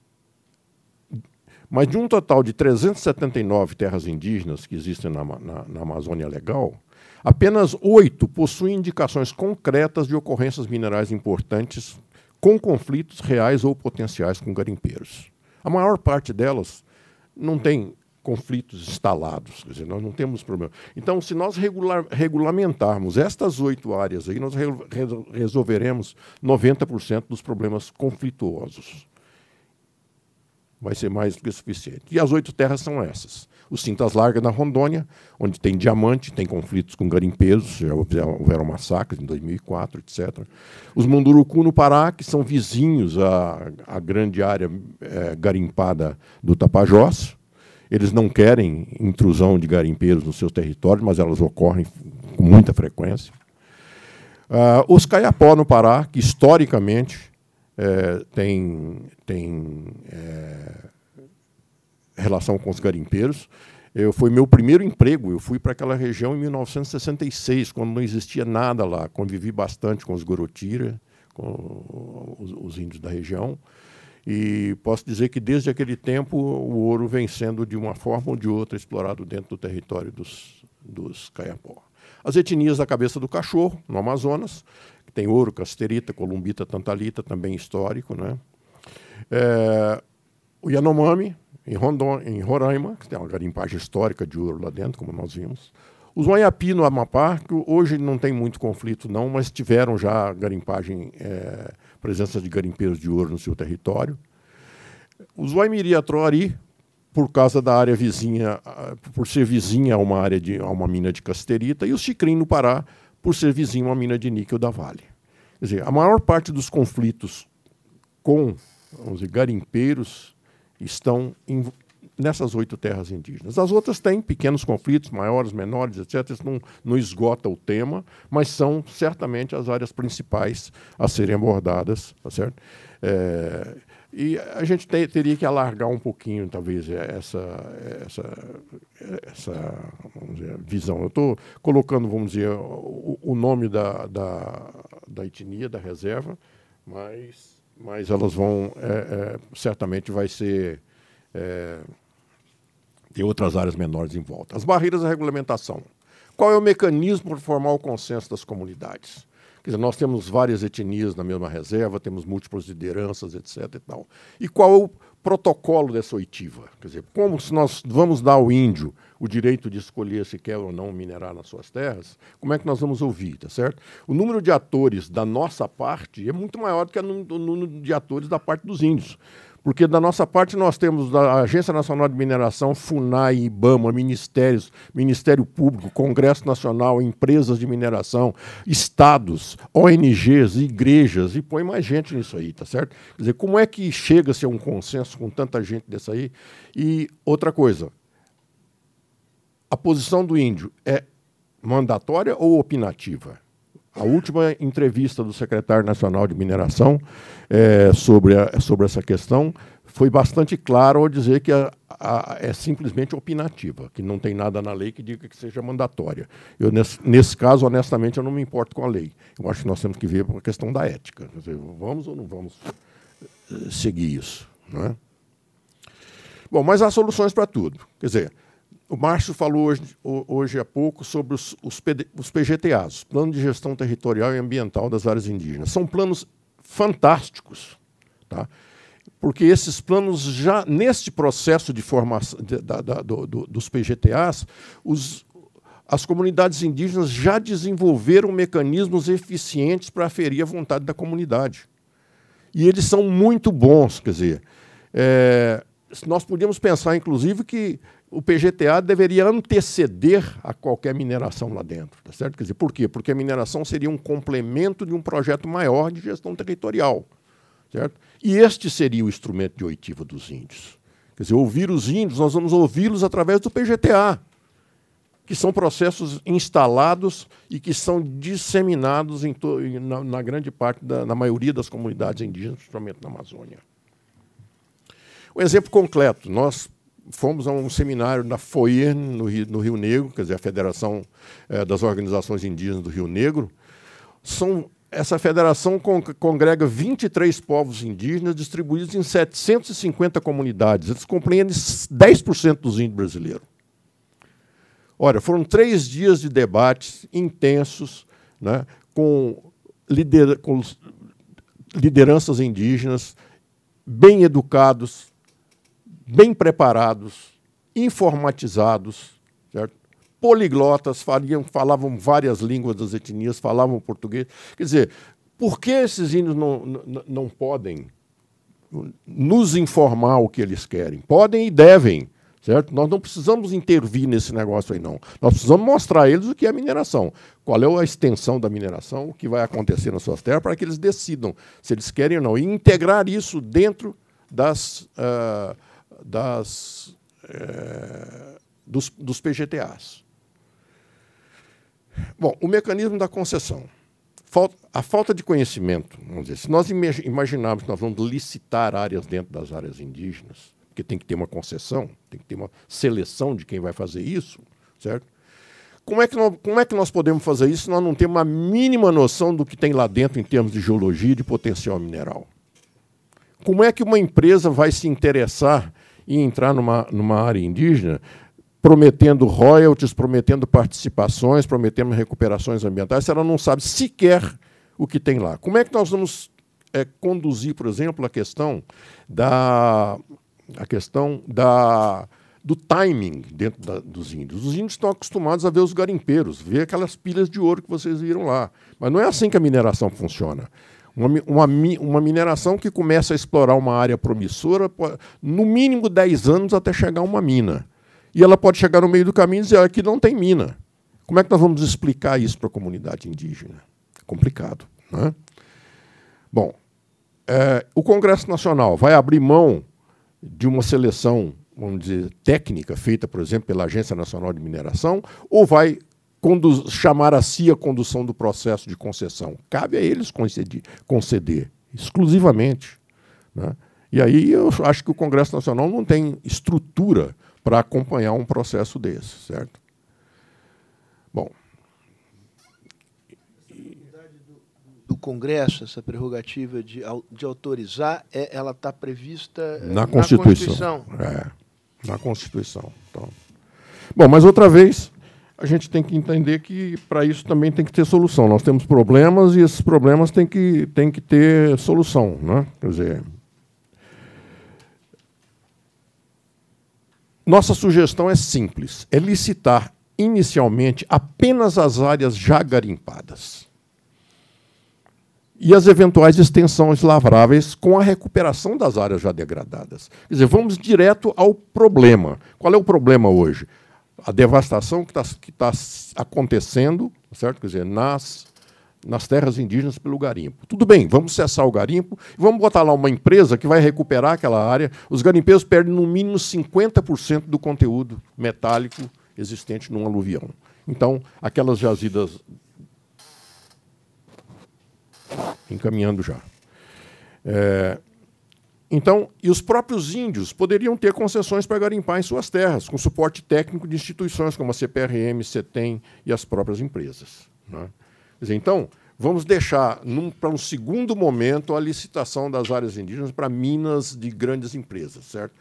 mas de um total de 379 terras indígenas que existem na, na, na Amazônia Legal, apenas oito possuem indicações concretas de ocorrências minerais importantes com conflitos reais ou potenciais com garimpeiros. A maior parte delas não tem conflitos instalados, quer dizer, nós não temos problema. Então, se nós regular, regulamentarmos estas oito áreas aí, nós re, resolveremos 90% dos problemas conflituosos vai ser mais do que suficiente. E as oito terras são essas. Os Cintas Largas na Rondônia, onde tem diamante, tem conflitos com garimpeiros, já houveram massacres em 2004, etc. Os Munduruku no Pará, que são vizinhos à, à grande área é, garimpada do Tapajós. Eles não querem intrusão de garimpeiros nos seus territórios, mas elas ocorrem com muita frequência. Uh, os Caiapó no Pará, que historicamente é, tem, tem é, relação com os garimpeiros. Eu, foi meu primeiro emprego. Eu fui para aquela região em 1966, quando não existia nada lá. Convivi bastante com os Gorotira, com os, os índios da região. E posso dizer que desde aquele tempo o ouro vem sendo de uma forma ou de outra explorado dentro do território dos, dos Caiapó. As etnias da cabeça do cachorro, no Amazonas, tem ouro, casterita, columbita, tantalita, também histórico. Né? É, o Yanomami, em, em Roraima, que tem uma garimpagem histórica de ouro lá dentro, como nós vimos. Os Wanhapi, no Amapá, que hoje não tem muito conflito, não, mas tiveram já garimpagem, é, presença de garimpeiros de ouro no seu território. Os Waimiri Atroari, por causa da área vizinha, por ser vizinha a uma área de a uma mina de casterita, e os Chicrim no Pará, por ser vizinho a uma mina de níquel da Vale. Quer dizer, a maior parte dos conflitos com vamos dizer, garimpeiros estão em, nessas oito terras indígenas. As outras têm pequenos conflitos, maiores, menores, etc. Isso não, não esgota o tema, mas são certamente as áreas principais a serem abordadas. Tá certo? É, e a gente te, teria que alargar um pouquinho, talvez, essa, essa, essa dizer, visão. Eu estou colocando, vamos dizer, o, o nome da, da, da, etnia, da reserva, mas, mas elas vão, é, é, certamente vai ser, é, tem outras áreas menores em volta. As barreiras à regulamentação. Qual é o mecanismo para formar o consenso das comunidades? Quer dizer, nós temos várias etnias na mesma reserva, temos múltiplas lideranças, etc. E, tal. e qual é o protocolo dessa oitiva? Quer dizer, como se nós vamos dar ao índio o direito de escolher se quer ou não minerar nas suas terras, como é que nós vamos ouvir, tá certo? O número de atores da nossa parte é muito maior do que o número de atores da parte dos índios. Porque da nossa parte nós temos a Agência Nacional de Mineração, FUNAI, IBAMA, ministérios, Ministério Público, Congresso Nacional, empresas de mineração, estados, ONGs, igrejas, e põe mais gente nisso aí, tá certo? Quer dizer, como é que chega-se a um consenso com tanta gente dessa aí? E outra coisa, a posição do índio é mandatória ou opinativa? A última entrevista do secretário nacional de mineração é, sobre, a, sobre essa questão foi bastante claro ao dizer que a, a, é simplesmente opinativa, que não tem nada na lei que diga que seja mandatória. Eu, nesse, nesse, caso, honestamente, eu não me importo com a lei. Eu acho que nós temos que ver a questão da ética. Dizer, vamos ou não vamos eh, seguir isso? Não é? Bom, mas há soluções para tudo. Quer dizer, o Márcio falou hoje, hoje há pouco sobre os, os, PD, os PGTAs, Plano de Gestão Territorial e Ambiental das Áreas Indígenas. São planos fantásticos, tá? porque esses planos já, neste processo de formação de, da, da, do, do, dos PGTAs, os, as comunidades indígenas já desenvolveram mecanismos eficientes para aferir a vontade da comunidade. E eles são muito bons, quer dizer, é, nós podíamos pensar, inclusive, que o PGTA deveria anteceder a qualquer mineração lá dentro, tá certo? Quer dizer, por quê? Porque a mineração seria um complemento de um projeto maior de gestão territorial, certo? E este seria o instrumento de oitiva dos índios. Quer dizer, ouvir os índios, nós vamos ouvi-los através do PGTA, que são processos instalados e que são disseminados na, na, grande parte, da, na maioria das comunidades indígenas, principalmente na Amazônia. Um exemplo concreto, nós fomos a um seminário na FOIE, no Rio, no Rio Negro, quer dizer, a Federação é, das Organizações Indígenas do Rio Negro. São, essa federação con congrega 23 povos indígenas distribuídos em 750 comunidades. Eles compreendem 10% dos índios brasileiros. Olha, foram três dias de debates intensos, né, com, lider com lideranças indígenas, bem educados, bem preparados, informatizados, certo? poliglotas, faliam, falavam várias línguas das etnias, falavam português. Quer dizer, por que esses índios não, não, não podem nos informar o que eles querem? Podem e devem. Certo? Nós não precisamos intervir nesse negócio aí, não. Nós precisamos mostrar a eles o que é mineração, qual é a extensão da mineração, o que vai acontecer nas suas terras, para que eles decidam se eles querem ou não. E integrar isso dentro das, uh, das, é, dos, dos PGTAs. Bom, o mecanismo da concessão. a falta de conhecimento, vamos dizer, se nós imaginarmos que nós vamos licitar áreas dentro das áreas indígenas, porque tem que ter uma concessão, tem que ter uma seleção de quem vai fazer isso, certo? Como é, que nós, como é que nós podemos fazer isso se nós não temos uma mínima noção do que tem lá dentro em termos de geologia e de potencial mineral? Como é que uma empresa vai se interessar em entrar numa, numa área indígena prometendo royalties, prometendo participações, prometendo recuperações ambientais, se ela não sabe sequer o que tem lá? Como é que nós vamos é, conduzir, por exemplo, a questão da a questão da do timing dentro da, dos índios. Os índios estão acostumados a ver os garimpeiros, ver aquelas pilhas de ouro que vocês viram lá. Mas não é assim que a mineração funciona. Uma, uma, uma, mineração que começa a explorar uma área promissora, no mínimo 10 anos até chegar a uma mina. E ela pode chegar no meio do caminho e dizer: aqui não tem mina. Como é que nós vamos explicar isso para a comunidade indígena? complicado. Né? Bom, é, o Congresso Nacional vai abrir mão de uma seleção, vamos dizer, técnica, feita, por exemplo, pela Agência Nacional de Mineração, ou vai chamar a si a condução do processo de concessão. Cabe a eles conceder, conceder exclusivamente. Né? E aí eu acho que o Congresso Nacional não tem estrutura para acompanhar um processo desse, certo? Bom. Do Congresso, essa prerrogativa de, de autorizar, é, ela está prevista na, na Constituição. Constituição. É, na Constituição. Então. Bom, mas outra vez, a gente tem que entender que para isso também tem que ter solução. Nós temos problemas e esses problemas têm que, têm que ter solução. Né? Quer dizer, nossa sugestão é simples: é licitar inicialmente apenas as áreas já garimpadas e as eventuais extensões lavráveis com a recuperação das áreas já degradadas. Quer dizer, vamos direto ao problema. Qual é o problema hoje? A devastação que está tá acontecendo, certo? Quer dizer, nas, nas terras indígenas pelo garimpo. Tudo bem, vamos cessar o garimpo e vamos botar lá uma empresa que vai recuperar aquela área. Os garimpeiros perdem no mínimo 50% do conteúdo metálico existente num aluvião. Então, aquelas jazidas encaminhando já. É, então, e os próprios índios poderiam ter concessões para garimpar em suas terras, com suporte técnico de instituições como a CPRM, CETEM e as próprias empresas. Né? Dizer, então, vamos deixar para um segundo momento a licitação das áreas indígenas para minas de grandes empresas, certo?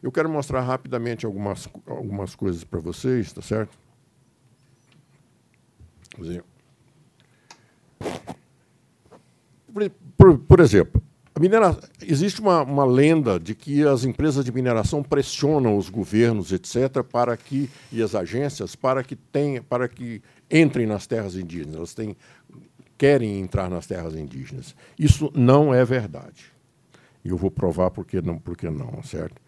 Eu quero mostrar rapidamente algumas, algumas coisas para vocês, tá certo? Por, por, por exemplo, minera... existe uma, uma, lenda de que as empresas de mineração pressionam os governos, etc., para que e as agências para que tenha, para que entrem nas terras indígenas. Elas têm, querem entrar nas terras indígenas. Isso não é verdade. E eu vou provar porque não, porque não, certo?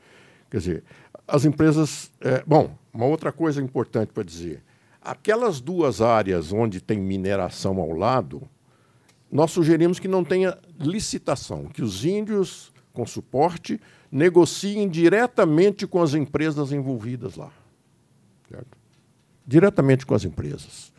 Quer dizer, as empresas. É, bom, uma outra coisa importante para dizer: aquelas duas áreas onde tem mineração ao lado nós sugerimos que não tenha licitação, que os índios, com suporte, negociem diretamente com as empresas envolvidas lá. Certo? Diretamente com as empresas.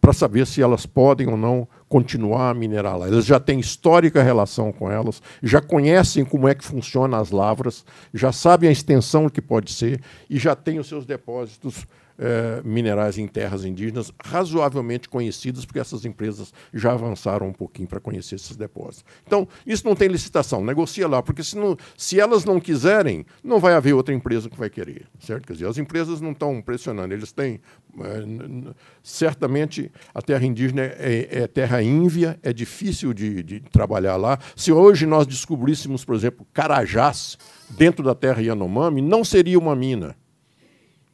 Para saber se elas podem ou não continuar a minerar lá. Eles já têm histórica relação com elas, já conhecem como é que funcionam as lavras, já sabem a extensão que pode ser e já têm os seus depósitos eh, minerais em terras indígenas razoavelmente conhecidas, porque essas empresas já avançaram um pouquinho para conhecer esses depósitos. Então, isso não tem licitação, negocia lá, porque se, não, se elas não quiserem, não vai haver outra empresa que vai querer. Certo? Quer dizer, as empresas não estão pressionando, eles têm. Eh, certamente a terra indígena é, é, terra ínvia, é difícil de, de trabalhar lá. Se hoje nós descobríssemos, por exemplo, carajás dentro da terra Yanomami, não seria uma mina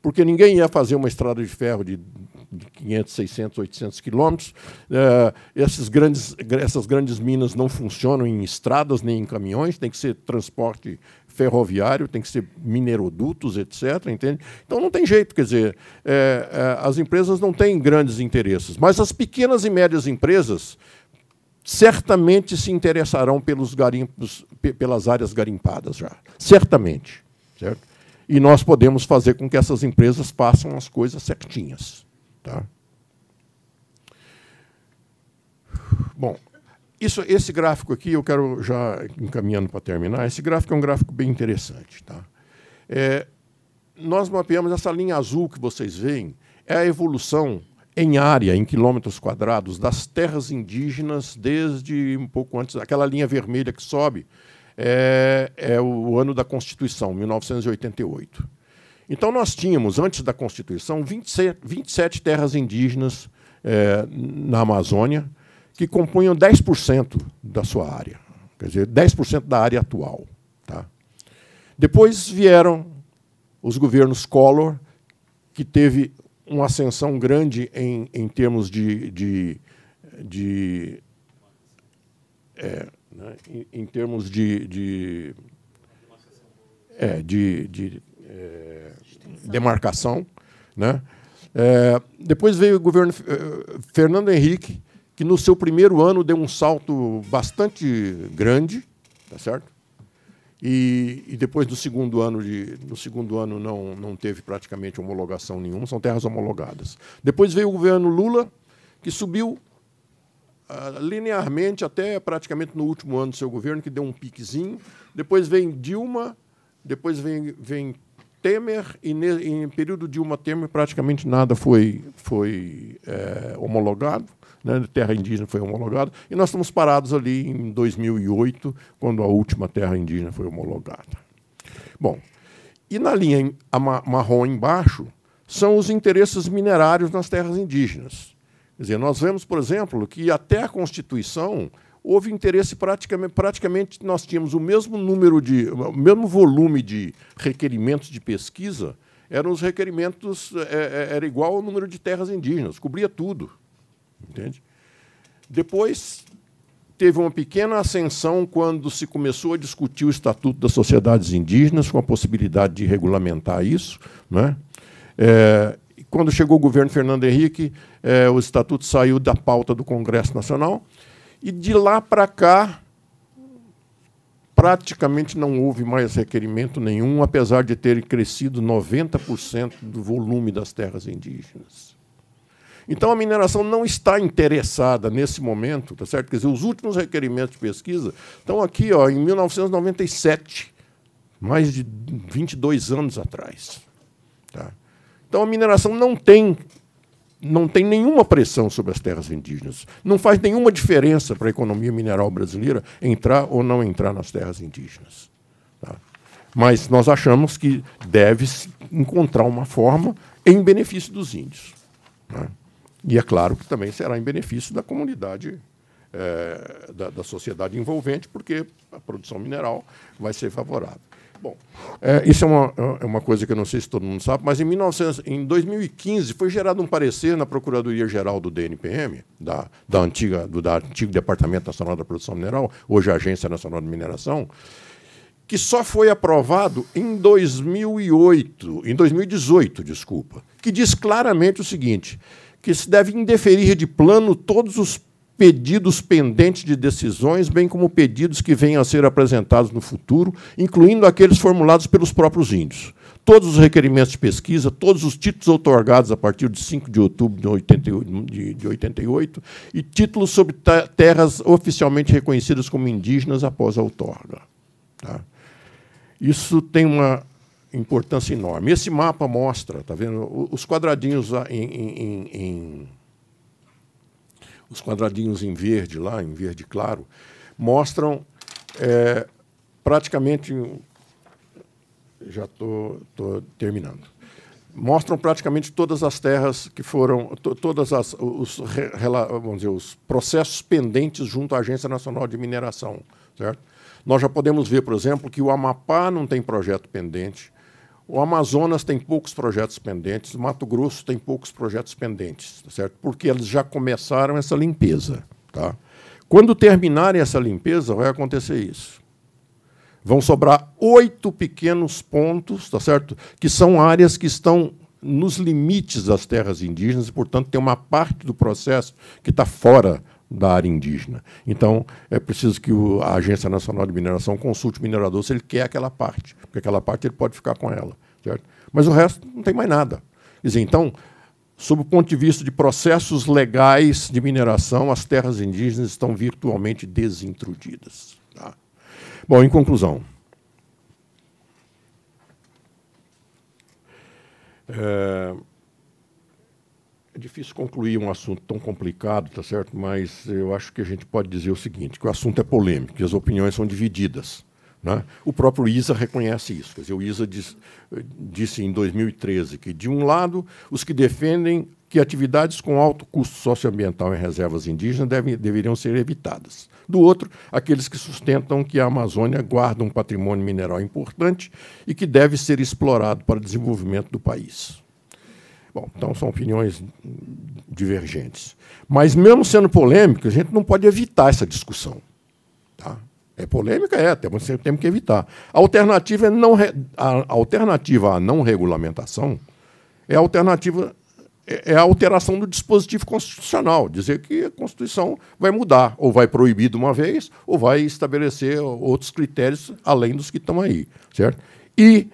porque ninguém ia fazer uma estrada de ferro de 500, 600, 800 quilômetros. Uh, esses grandes, essas grandes minas não funcionam em estradas nem em caminhões, tem que ser transporte ferroviário, tem que ser minerodutos, etc. Entende? Então não tem jeito, quer dizer, é, é, as empresas não têm grandes interesses, mas as pequenas e médias empresas certamente se interessarão pelos garimpos, pelas áreas garimpadas já, certamente, certo? E nós podemos fazer com que essas empresas façam as coisas certinhas. Tá? Bom, isso, esse gráfico aqui, eu quero já encaminhando para terminar, esse gráfico é um gráfico bem interessante. Tá? É, nós mapeamos essa linha azul que vocês veem, é a evolução em área, em quilômetros quadrados, das terras indígenas desde um pouco antes, aquela linha vermelha que sobe, é, é o ano da Constituição, 1988. Então, nós tínhamos, antes da Constituição, 27, 27 terras indígenas é, na Amazônia, que compunham 10% da sua área, quer dizer, 10% da área atual. Tá? Depois vieram os governos Collor, que teve uma ascensão grande em, em termos de, de, de é, né, em, em, termos de, de, é, de, de é, demarcação. Né? É, depois veio o governo é, Fernando Henrique, que no seu primeiro ano deu um salto bastante grande, tá certo? E, e, depois do segundo ano de, no segundo ano não, não teve praticamente homologação nenhuma, são terras homologadas. Depois veio o governo Lula, que subiu uh, linearmente até praticamente no último ano do seu governo, que deu um piquezinho. Depois vem Dilma, depois vem, vem Temer, e ne, em período Dilma-Temer praticamente nada foi, foi é, homologado. né, terra indígena foi homologada, e nós estamos parados ali em 2008, quando a última terra indígena foi homologada. Bom, e na linha marrom embaixo são os interesses minerários nas terras indígenas. Quer dizer, nós vemos, por exemplo, que até a Constituição houve interesse praticamente, praticamente nós tínhamos o mesmo número de, o mesmo volume de requerimentos de pesquisa, eram os requerimentos, é, é, era igual ao número de terras indígenas, cobria tudo. Entende? Depois teve uma pequena ascensão quando se começou a discutir o Estatuto das Sociedades Indígenas, com a possibilidade de regulamentar isso. Né? É, quando chegou o governo Fernando Henrique, é, o Estatuto saiu da pauta do Congresso Nacional e de lá para cá, praticamente não houve mais requerimento nenhum, apesar de ter crescido 90% do volume das terras indígenas. Então a mineração não está interessada nesse momento, tá certo? Quer dizer, os últimos requerimentos de pesquisa estão aqui, ó, em 1997, mais de 22 anos atrás. Tá? Então a mineração não tem não tem nenhuma pressão sobre as terras indígenas. Não faz nenhuma diferença para a economia mineral brasileira entrar ou não entrar nas terras indígenas. Tá? Mas nós achamos que deve-se encontrar uma forma em benefício dos índios. Né? E é claro que também será em benefício da comunidade, é, da, da sociedade envolvente, porque a produção mineral vai ser favorável. Bom, é, isso é uma, é uma coisa que eu não sei se todo mundo sabe, mas em, 1900, em 2015 foi gerado um parecer na Procuradoria-Geral do DNPM, da, da antiga, do da antigo Departamento Nacional da Produção Mineral, hoje a Agência Nacional de Mineração, que só foi aprovado em 2008, em 2018, desculpa, que diz claramente o seguinte, que se deve indeferir de plano todos os pedidos pendentes de decisões, bem como pedidos que venham a ser apresentados no futuro, incluindo aqueles formulados pelos próprios índios. Todos os requerimentos de pesquisa, todos os títulos otorgados a partir de 5 de outubro de 88, de, de 88 e títulos sobre terras oficialmente reconhecidas como indígenas após a outorga. Tá? Isso tem uma importância enorme. Esse mapa mostra, tá vendo, os quadradinhos em, em, em os quadradinhos em verde lá, em verde claro, mostram é, praticamente. Já estou terminando. Mostram praticamente todas as terras que foram, to, todas as, os, os processos pendentes junto à Agência Nacional de Mineração, certo? Nós já podemos ver, por exemplo, que o Amapá não tem projeto pendente, o Amazonas tem poucos projetos pendentes, o Mato Grosso tem poucos projetos pendentes, tá certo? porque eles já começaram essa limpeza. Tá? Quando terminarem essa limpeza, vai acontecer isso. Vão sobrar oito pequenos pontos, tá certo? que são áreas que estão nos limites das terras indígenas e, portanto, tem uma parte do processo que está fora da área indígena. Então, é preciso que o, a Agência Nacional de Mineração consulte o minerador se ele quer aquela parte, porque aquela parte ele pode ficar com ela. Certo? Mas o resto não tem mais nada. Quer dizer, então, sob o ponto de vista de processos legais de mineração, as terras indígenas estão virtualmente desintrudidas. Tá? Bom, em conclusão. É, é difícil concluir um assunto tão complicado, tá certo? Mas eu acho que a gente pode dizer o seguinte: que o assunto é polêmico, que as opiniões são divididas. Né? O próprio ISA reconhece isso. Quer dizer, o ISA diz, disse em 2013 que, de um lado, os que defendem que atividades com alto custo socioambiental em reservas indígenas devem, deveriam ser evitadas. Do outro, aqueles que sustentam que a Amazônia guarda um patrimônio mineral importante e que deve ser explorado para o desenvolvimento do país. Bom, então são opiniões divergentes. Mas, mesmo sendo polêmica, a gente não pode evitar essa discussão. Tá? É polêmica? É, temos, temos que evitar. A alternativa, é não a alternativa à não regulamentação é a alternativa é, é a alteração do dispositivo constitucional, dizer que a Constituição vai mudar, ou vai proibir de uma vez, ou vai estabelecer outros critérios além dos que estão aí, certo? E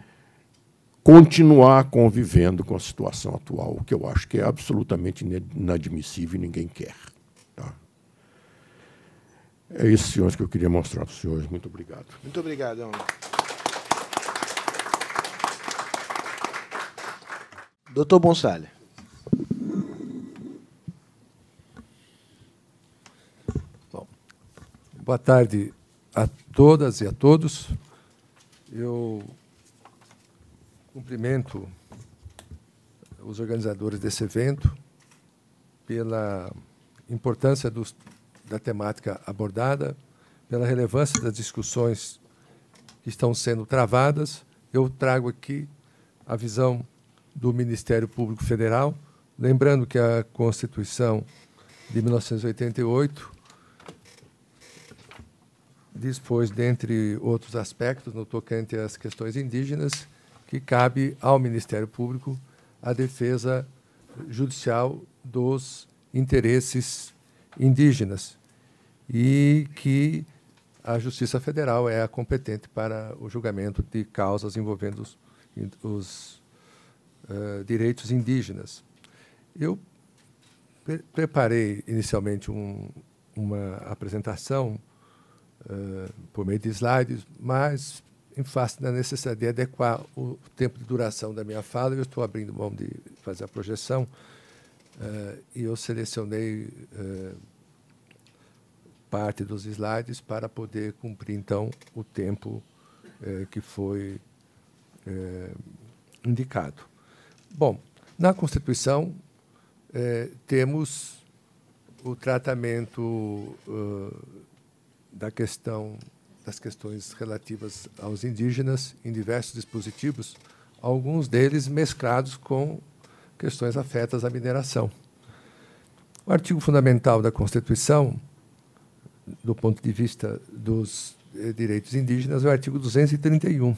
continuar convivendo com a situação atual, o que eu acho que é absolutamente inadmissível e ninguém quer. Tá? É isso, senhores, que eu queria mostrar para os senhores. Muito obrigado. Muito obrigado. Doutor Bonsalha. Boa tarde a todas e a todos. Eu cumprimento os organizadores desse evento pela importância dos, da temática abordada, pela relevância das discussões que estão sendo travadas. Eu trago aqui a visão do Ministério Público Federal, lembrando que a Constituição de 1988 dispôs, dentre outros aspectos, no tocante às questões indígenas, que cabe ao Ministério Público a defesa judicial dos interesses indígenas e que a Justiça Federal é a competente para o julgamento de causas envolvendo os, os uh, direitos indígenas. Eu pre preparei inicialmente um, uma apresentação uh, por meio de slides, mas em face da necessidade de adequar o tempo de duração da minha fala, eu estou abrindo mão de fazer a projeção uh, e eu selecionei parte dos slides para poder cumprir, então, o tempo que foi indicado. Bom, na Constituição temos o tratamento uh, da questão das questões relativas aos indígenas em diversos dispositivos, alguns deles mesclados com questões afetas à mineração. O artigo fundamental da Constituição, do ponto de vista dos eh, direitos indígenas, é o artigo 231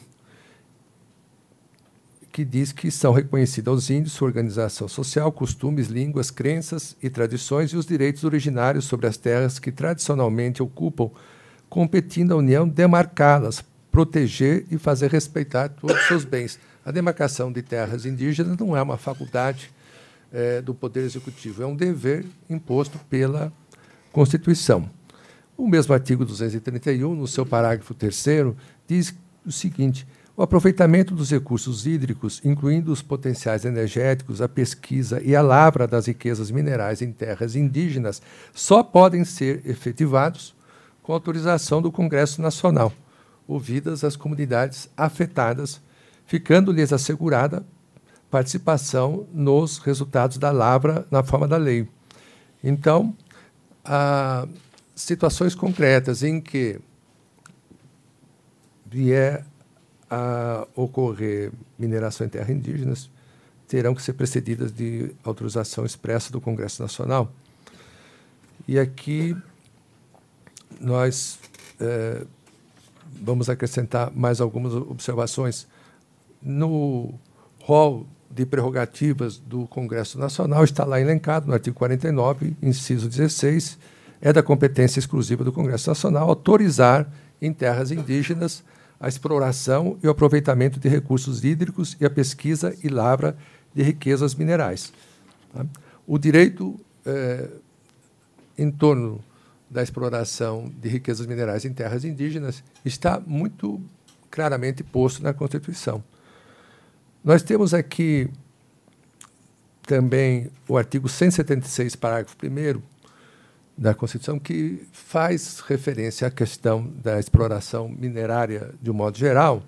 que diz que são reconhecidos aos índios sua organização social, costumes, línguas, crenças e tradições e os direitos originários sobre as terras que tradicionalmente ocupam, competindo à União demarcá-las, proteger e fazer respeitar todos os seus bens. A demarcação de terras indígenas não é uma faculdade é, do Poder Executivo, é um dever imposto pela Constituição. O mesmo artigo 231, no seu parágrafo 3, diz o seguinte o aproveitamento dos recursos hídricos, incluindo os potenciais energéticos, a pesquisa e a lavra das riquezas minerais em terras indígenas, só podem ser efetivados com autorização do Congresso Nacional, ouvidas as comunidades afetadas, ficando-lhes assegurada participação nos resultados da lavra na forma da lei. Então, há situações concretas em que vier a ocorrer mineração em terras indígenas terão que ser precedidas de autorização expressa do Congresso Nacional. E aqui nós é, vamos acrescentar mais algumas observações. No rol de prerrogativas do Congresso Nacional, está lá elencado no artigo 49, inciso 16, é da competência exclusiva do Congresso Nacional autorizar em terras indígenas a exploração e o aproveitamento de recursos hídricos e a pesquisa e lavra de riquezas minerais. Tá? O direito é, em torno da exploração de riquezas minerais em terras indígenas está muito claramente posto na Constituição. Nós temos aqui também o artigo 176, parágrafo 1 da Constituição que faz referência à questão da exploração minerária de um modo geral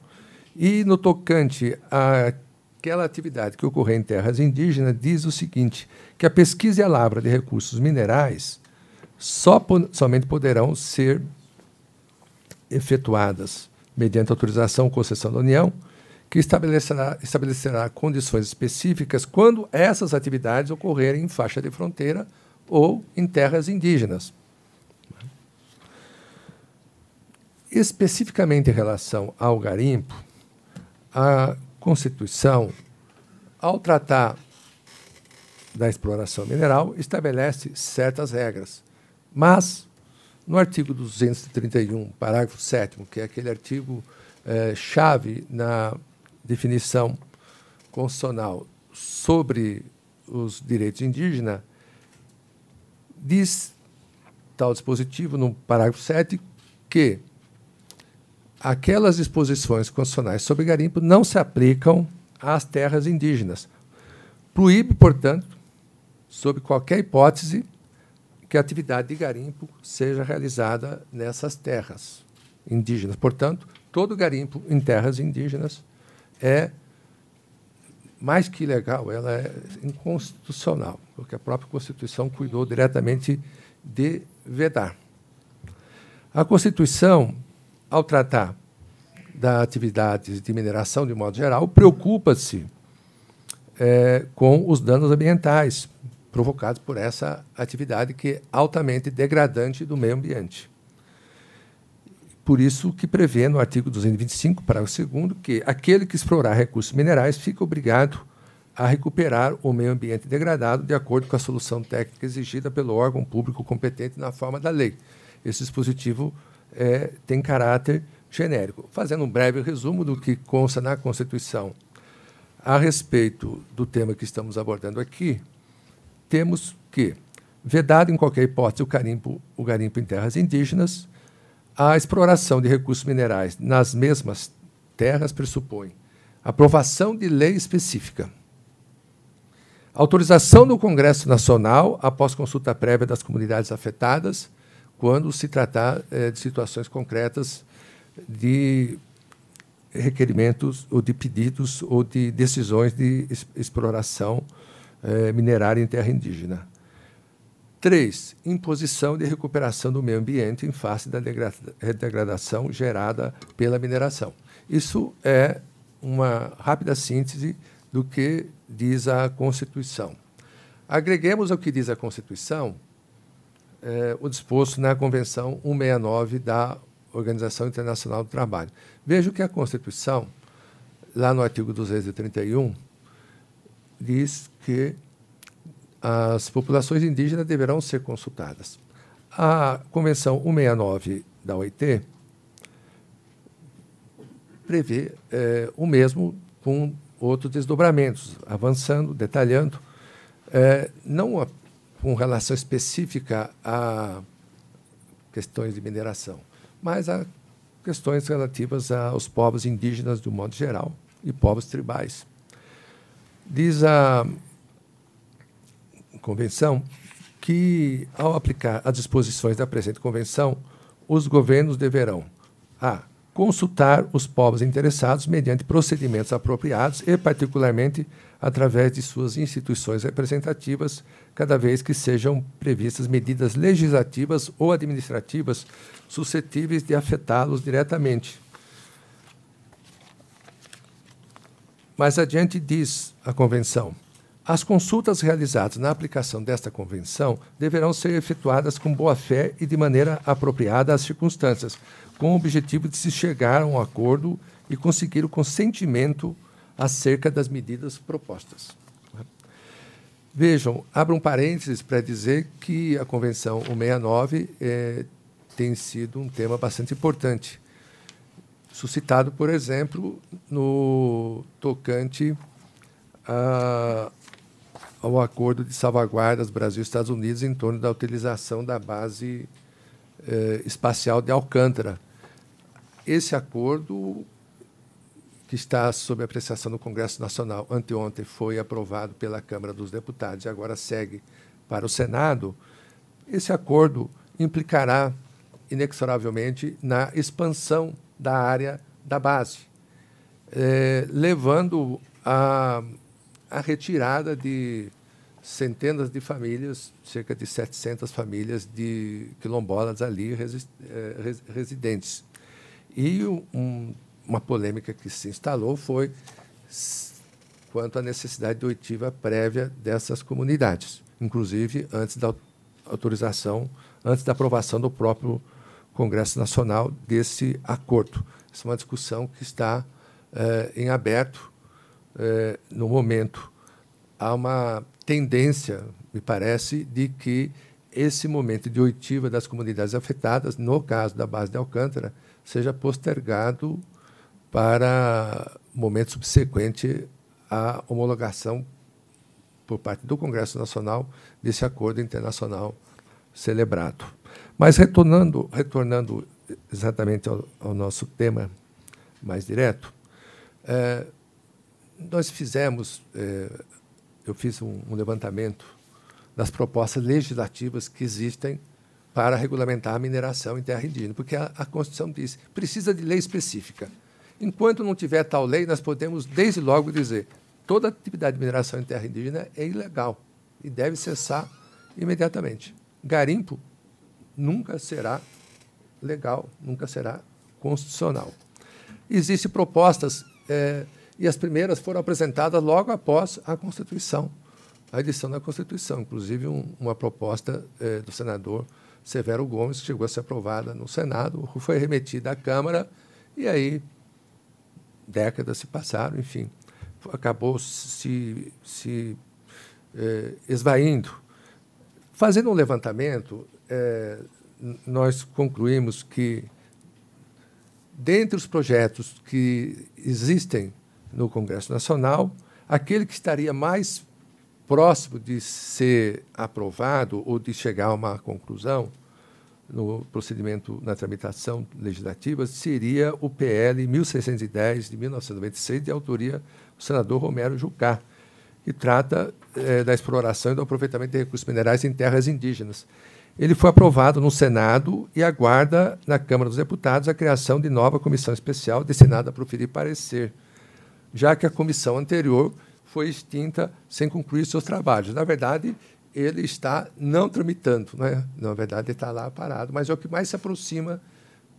e no tocante àquela atividade que ocorre em terras indígenas diz o seguinte que a pesquisa e a lavra de recursos minerais só somente poderão ser efetuadas mediante autorização ou concessão da União que estabelecerá, estabelecerá condições específicas quando essas atividades ocorrerem em faixa de fronteira ou em terras indígenas. Especificamente em relação ao garimpo, a Constituição, ao tratar da exploração mineral, estabelece certas regras. Mas, no artigo 231, parágrafo 7, que é aquele artigo eh, chave na definição constitucional sobre os direitos indígenas, diz tal dispositivo, no parágrafo 7, que aquelas disposições constitucionais sobre garimpo não se aplicam às terras indígenas. Proíbe, portanto, sob qualquer hipótese, que a atividade de garimpo seja realizada nessas terras indígenas. Portanto, todo garimpo em terras indígenas é mais que ilegal, ela é inconstitucional, porque a própria Constituição cuidou diretamente de vedar. A Constituição, ao tratar da atividade de mineração de modo geral, preocupa-se é, com os danos ambientais provocados por essa atividade que é altamente degradante do meio ambiente. Por isso que prevê no artigo 225, parágrafo 2 que aquele que explorar recursos minerais fica obrigado a recuperar o meio ambiente degradado de acordo com a solução técnica exigida pelo órgão público competente na forma da lei. Esse dispositivo é, tem caráter genérico. Fazendo um breve resumo do que consta na Constituição a respeito do tema que estamos abordando aqui, temos que, vedado em qualquer hipótese o garimpo, o garimpo em terras indígenas, a exploração de recursos minerais nas mesmas terras pressupõe aprovação de lei específica, autorização do Congresso Nacional após consulta prévia das comunidades afetadas, quando se tratar eh, de situações concretas de requerimentos ou de pedidos ou de decisões de exploração eh, minerária em terra indígena. Três, imposição de recuperação do meio ambiente em face da degradação gerada pela mineração. Isso é uma rápida síntese do que diz a Constituição. Agreguemos ao que diz a Constituição eh, o disposto na Convenção 169 da Organização Internacional do Trabalho. Veja que a Constituição, lá no artigo 231, diz que as populações indígenas deverão ser consultadas. A Convenção 169 da OIT prevê é, o mesmo com outros desdobramentos, avançando, detalhando, é, não a, com relação específica a questões de mineração, mas a questões relativas aos povos indígenas um modo geral e povos tribais. Diz a convenção que, ao aplicar as disposições da presente convenção, os governos deverão a consultar os povos interessados mediante procedimentos apropriados e, particularmente, através de suas instituições representativas, cada vez que sejam previstas medidas legislativas ou administrativas suscetíveis de afetá-los diretamente. Mais adiante diz a Convenção: as consultas realizadas na aplicação desta Convenção deverão ser efetuadas com boa-fé e de maneira apropriada às circunstâncias, com o objetivo de se chegar a um acordo e conseguir o consentimento acerca das medidas propostas. Vejam, abro um parênteses para dizer que a Convenção 169 é, tem sido um tema bastante importante, suscitado, por exemplo, no tocante a, ao acordo de salvaguardas Brasil-Estados Unidos em torno da utilização da base eh, espacial de Alcântara. Esse acordo que está sob apreciação do Congresso Nacional, anteontem foi aprovado pela Câmara dos Deputados e agora segue para o Senado, esse acordo implicará inexoravelmente na expansão da área da base, eh, levando a, a retirada de centenas de famílias, cerca de 700 famílias de quilombolas ali eh, residentes. E um, uma polêmica que se instalou foi quanto à necessidade de oitiva prévia dessas comunidades, inclusive antes da autorização, antes da aprovação do próprio Congresso Nacional desse acordo. Essa é uma discussão que está eh, em aberto eh, no momento. Há uma tendência, me parece, de que esse momento de oitiva das comunidades afetadas, no caso da base de Alcântara, seja postergado para momento subsequente à homologação por parte do Congresso Nacional desse acordo internacional celebrado. Mas retornando, retornando exatamente ao, ao nosso tema mais direto, é, nós fizemos, é, eu fiz um, um, levantamento das propostas legislativas que existem para regulamentar a mineração em terra indígena, porque a, a Constituição diz precisa de lei específica. Enquanto não tiver tal lei, nós podemos, desde logo, dizer toda atividade de mineração em terra indígena é ilegal e deve cessar imediatamente. Garimpo nunca será legal, nunca será constitucional. Existem propostas, é, e as primeiras foram apresentadas logo após a Constituição, a edição da Constituição, inclusive um, uma proposta é, do senador Severo Gomes, que chegou a ser aprovada no Senado, foi remetida à Câmara, e aí décadas se passaram, enfim, acabou se, se é, esvaindo. Fazendo um levantamento, é, nós concluímos que, dentre os projetos que existem no Congresso Nacional, aquele que estaria mais próximo de ser aprovado ou de chegar a uma conclusão no procedimento na tramitação legislativa seria o PL 1610 de 1996 de autoria do senador Romero Jucá, que trata eh, da exploração e do aproveitamento de recursos minerais em terras indígenas. Ele foi aprovado no Senado e aguarda na Câmara dos Deputados a criação de nova comissão especial destinada a proferir parecer, já que a comissão anterior foi extinta sem concluir seus trabalhos. Na verdade, ele está não tramitando, né? na verdade, está lá parado, mas é o que mais se aproxima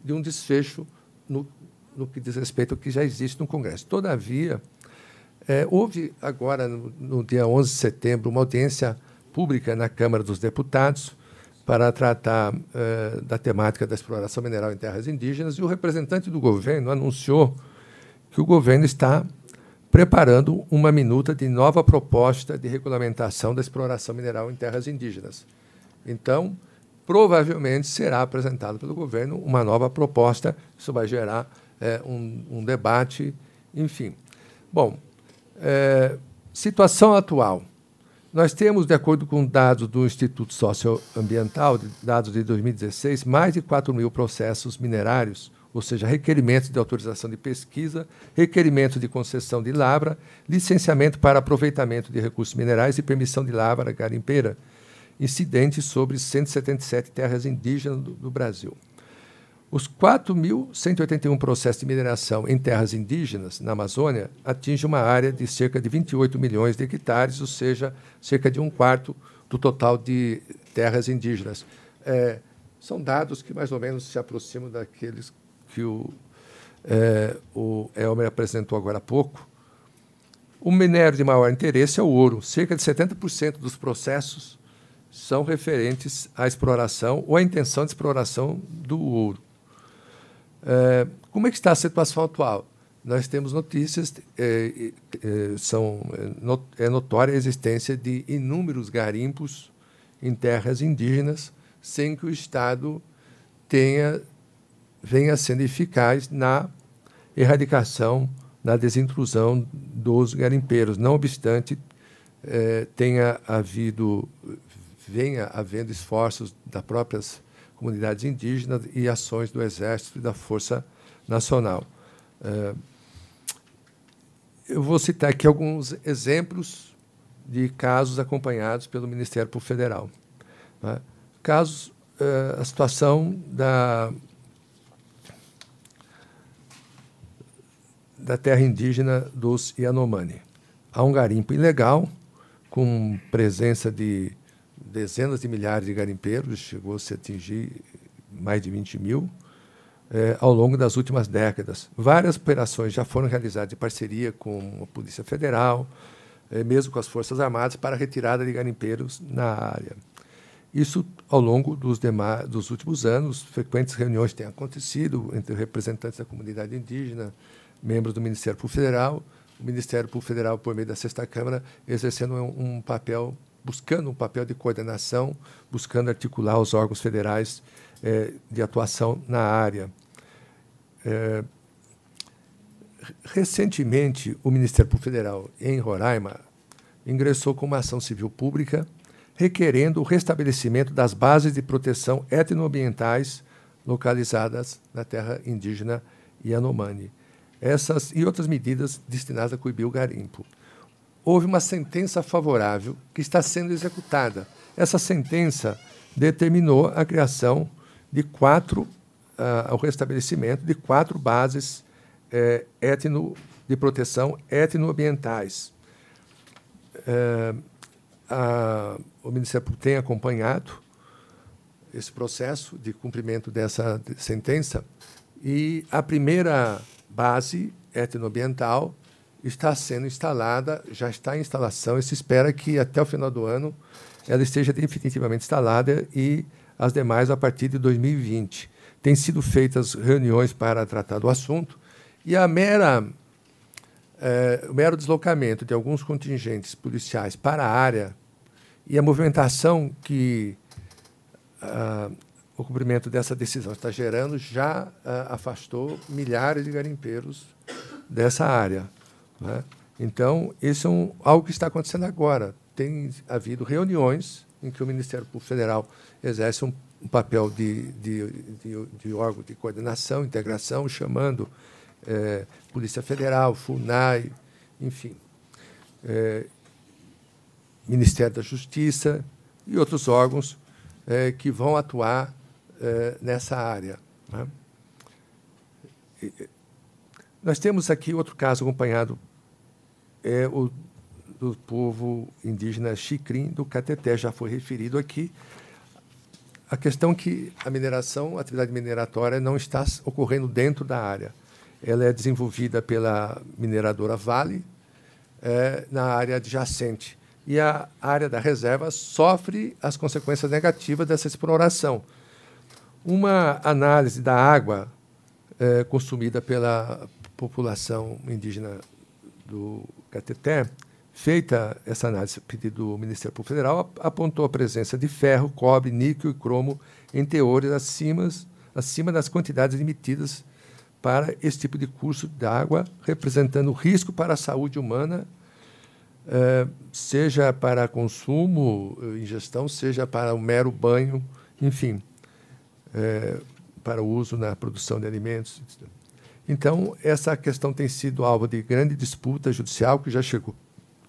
de um desfecho no, no que diz respeito ao que já existe no Congresso. Todavia, é, houve agora, no, no, dia 11 de setembro, uma audiência pública na Câmara dos Deputados para tratar é, da temática da exploração mineral em terras indígenas, e o representante do governo anunciou que o governo está preparando uma minuta de nova proposta de regulamentação da exploração mineral em terras indígenas. Então, provavelmente será apresentado pelo governo uma nova proposta, isso vai gerar é, um, um, debate, enfim. Bom, é, situação atual. Nós temos, de acordo com dados do Instituto Socioambiental, dados de 2016, mais de 4 mil processos minerários ou seja, requerimentos de autorização de pesquisa, requerimento de concessão de lavra, licenciamento para aproveitamento de recursos minerais e permissão de lavra garimpeira, incidentes sobre 177 terras indígenas do, do Brasil. Os 4.181 processos de mineração em terras indígenas na Amazônia atingem uma área de cerca de 28 milhões de hectares, ou seja, cerca de um quarto do total de terras indígenas. É, são dados que mais ou menos se aproximam daqueles que o, é, o Elmer apresentou agora há pouco, o minério de maior interesse é o ouro. Cerca de 70% dos processos são referentes à exploração ou à intenção de exploração do ouro. É, como é que está a situação atual? Nós temos notícias, é, é, são, é, é notória a existência de inúmeros garimpos em terras indígenas sem que o Estado tenha venha sendo eficaz na erradicação, na desintrusão dos garimpeiros. Não obstante, eh, tenha havido, venha havendo esforços das próprias comunidades indígenas e ações do Exército e da Força Nacional. Eh, eu vou citar aqui alguns exemplos de casos acompanhados pelo Ministério Público Federal. Né? Casos, eh, a situação da da terra indígena dos Yanomami. Há um garimpo ilegal, com presença de dezenas de milhares de garimpeiros, chegou a se atingir mais de 20 mil, é, ao longo das últimas décadas. Várias operações já foram realizadas em parceria com a Polícia Federal, é, mesmo com as Forças Armadas, para a retirada de garimpeiros na área. Isso, ao longo dos, demais, dos últimos anos, frequentes reuniões têm acontecido entre representantes da comunidade indígena, membros do Ministério Público Federal, o Ministério Público Federal, por meio da Sexta Câmara, exercendo um, um papel, buscando um papel de coordenação, buscando articular os órgãos federais eh, de atuação na área. Eh, recentemente, o Ministério Público Federal, em Roraima, ingressou com uma ação civil pública requerendo o restabelecimento das bases de proteção etnoambientais localizadas na terra indígena Yanomami essas e outras medidas destinadas a coibir o garimpo. Houve uma sentença favorável que está sendo executada. Essa sentença determinou a criação de quatro, uh, o restabelecimento de quatro bases eh, etno, de proteção etnoambientais. Uh, o Ministério Público tem acompanhado esse processo de cumprimento dessa sentença e a primeira base etnoambiental está sendo instalada, já está em instalação e se espera que até o final do ano ela esteja definitivamente instalada e as demais a partir de 2020. Tem sido feitas reuniões para tratar do assunto e a mera é, o mero deslocamento de alguns contingentes policiais para a área e a movimentação que ah, o cumprimento dessa decisão está gerando já ah, afastou milhares de garimpeiros dessa área. Né? Então, isso é um, algo que está acontecendo agora. Tem havido reuniões em que o Ministério Público Federal exerce um, um papel de, de, de, de, órgão de coordenação, integração, chamando é, Polícia Federal, FUNAI, enfim, é, Ministério da Justiça e outros órgãos é, que vão atuar é, nessa área. Né? Nós temos aqui outro caso acompanhado, é o do povo indígena Xicrim do Cateté, já foi referido aqui. A questão é que a mineração, a atividade mineratória, não está ocorrendo dentro da área. Ela é desenvolvida pela mineradora Vale, é, na área adjacente e a área da reserva sofre as consequências negativas dessa exploração. Uma análise da água é, consumida pela população indígena do Cateté, feita essa análise a pedido do Ministério Público Federal, apontou a presença de ferro, cobre, níquel e cromo em teores acima, acima das quantidades limitadas para esse tipo de curso d'água, representando risco para a saúde humana é, seja para consumo, eh, ingestão, seja para o mero banho, enfim, é, para o uso na produção de alimentos. Então, essa questão tem sido alvo de grande disputa judicial, que já chegou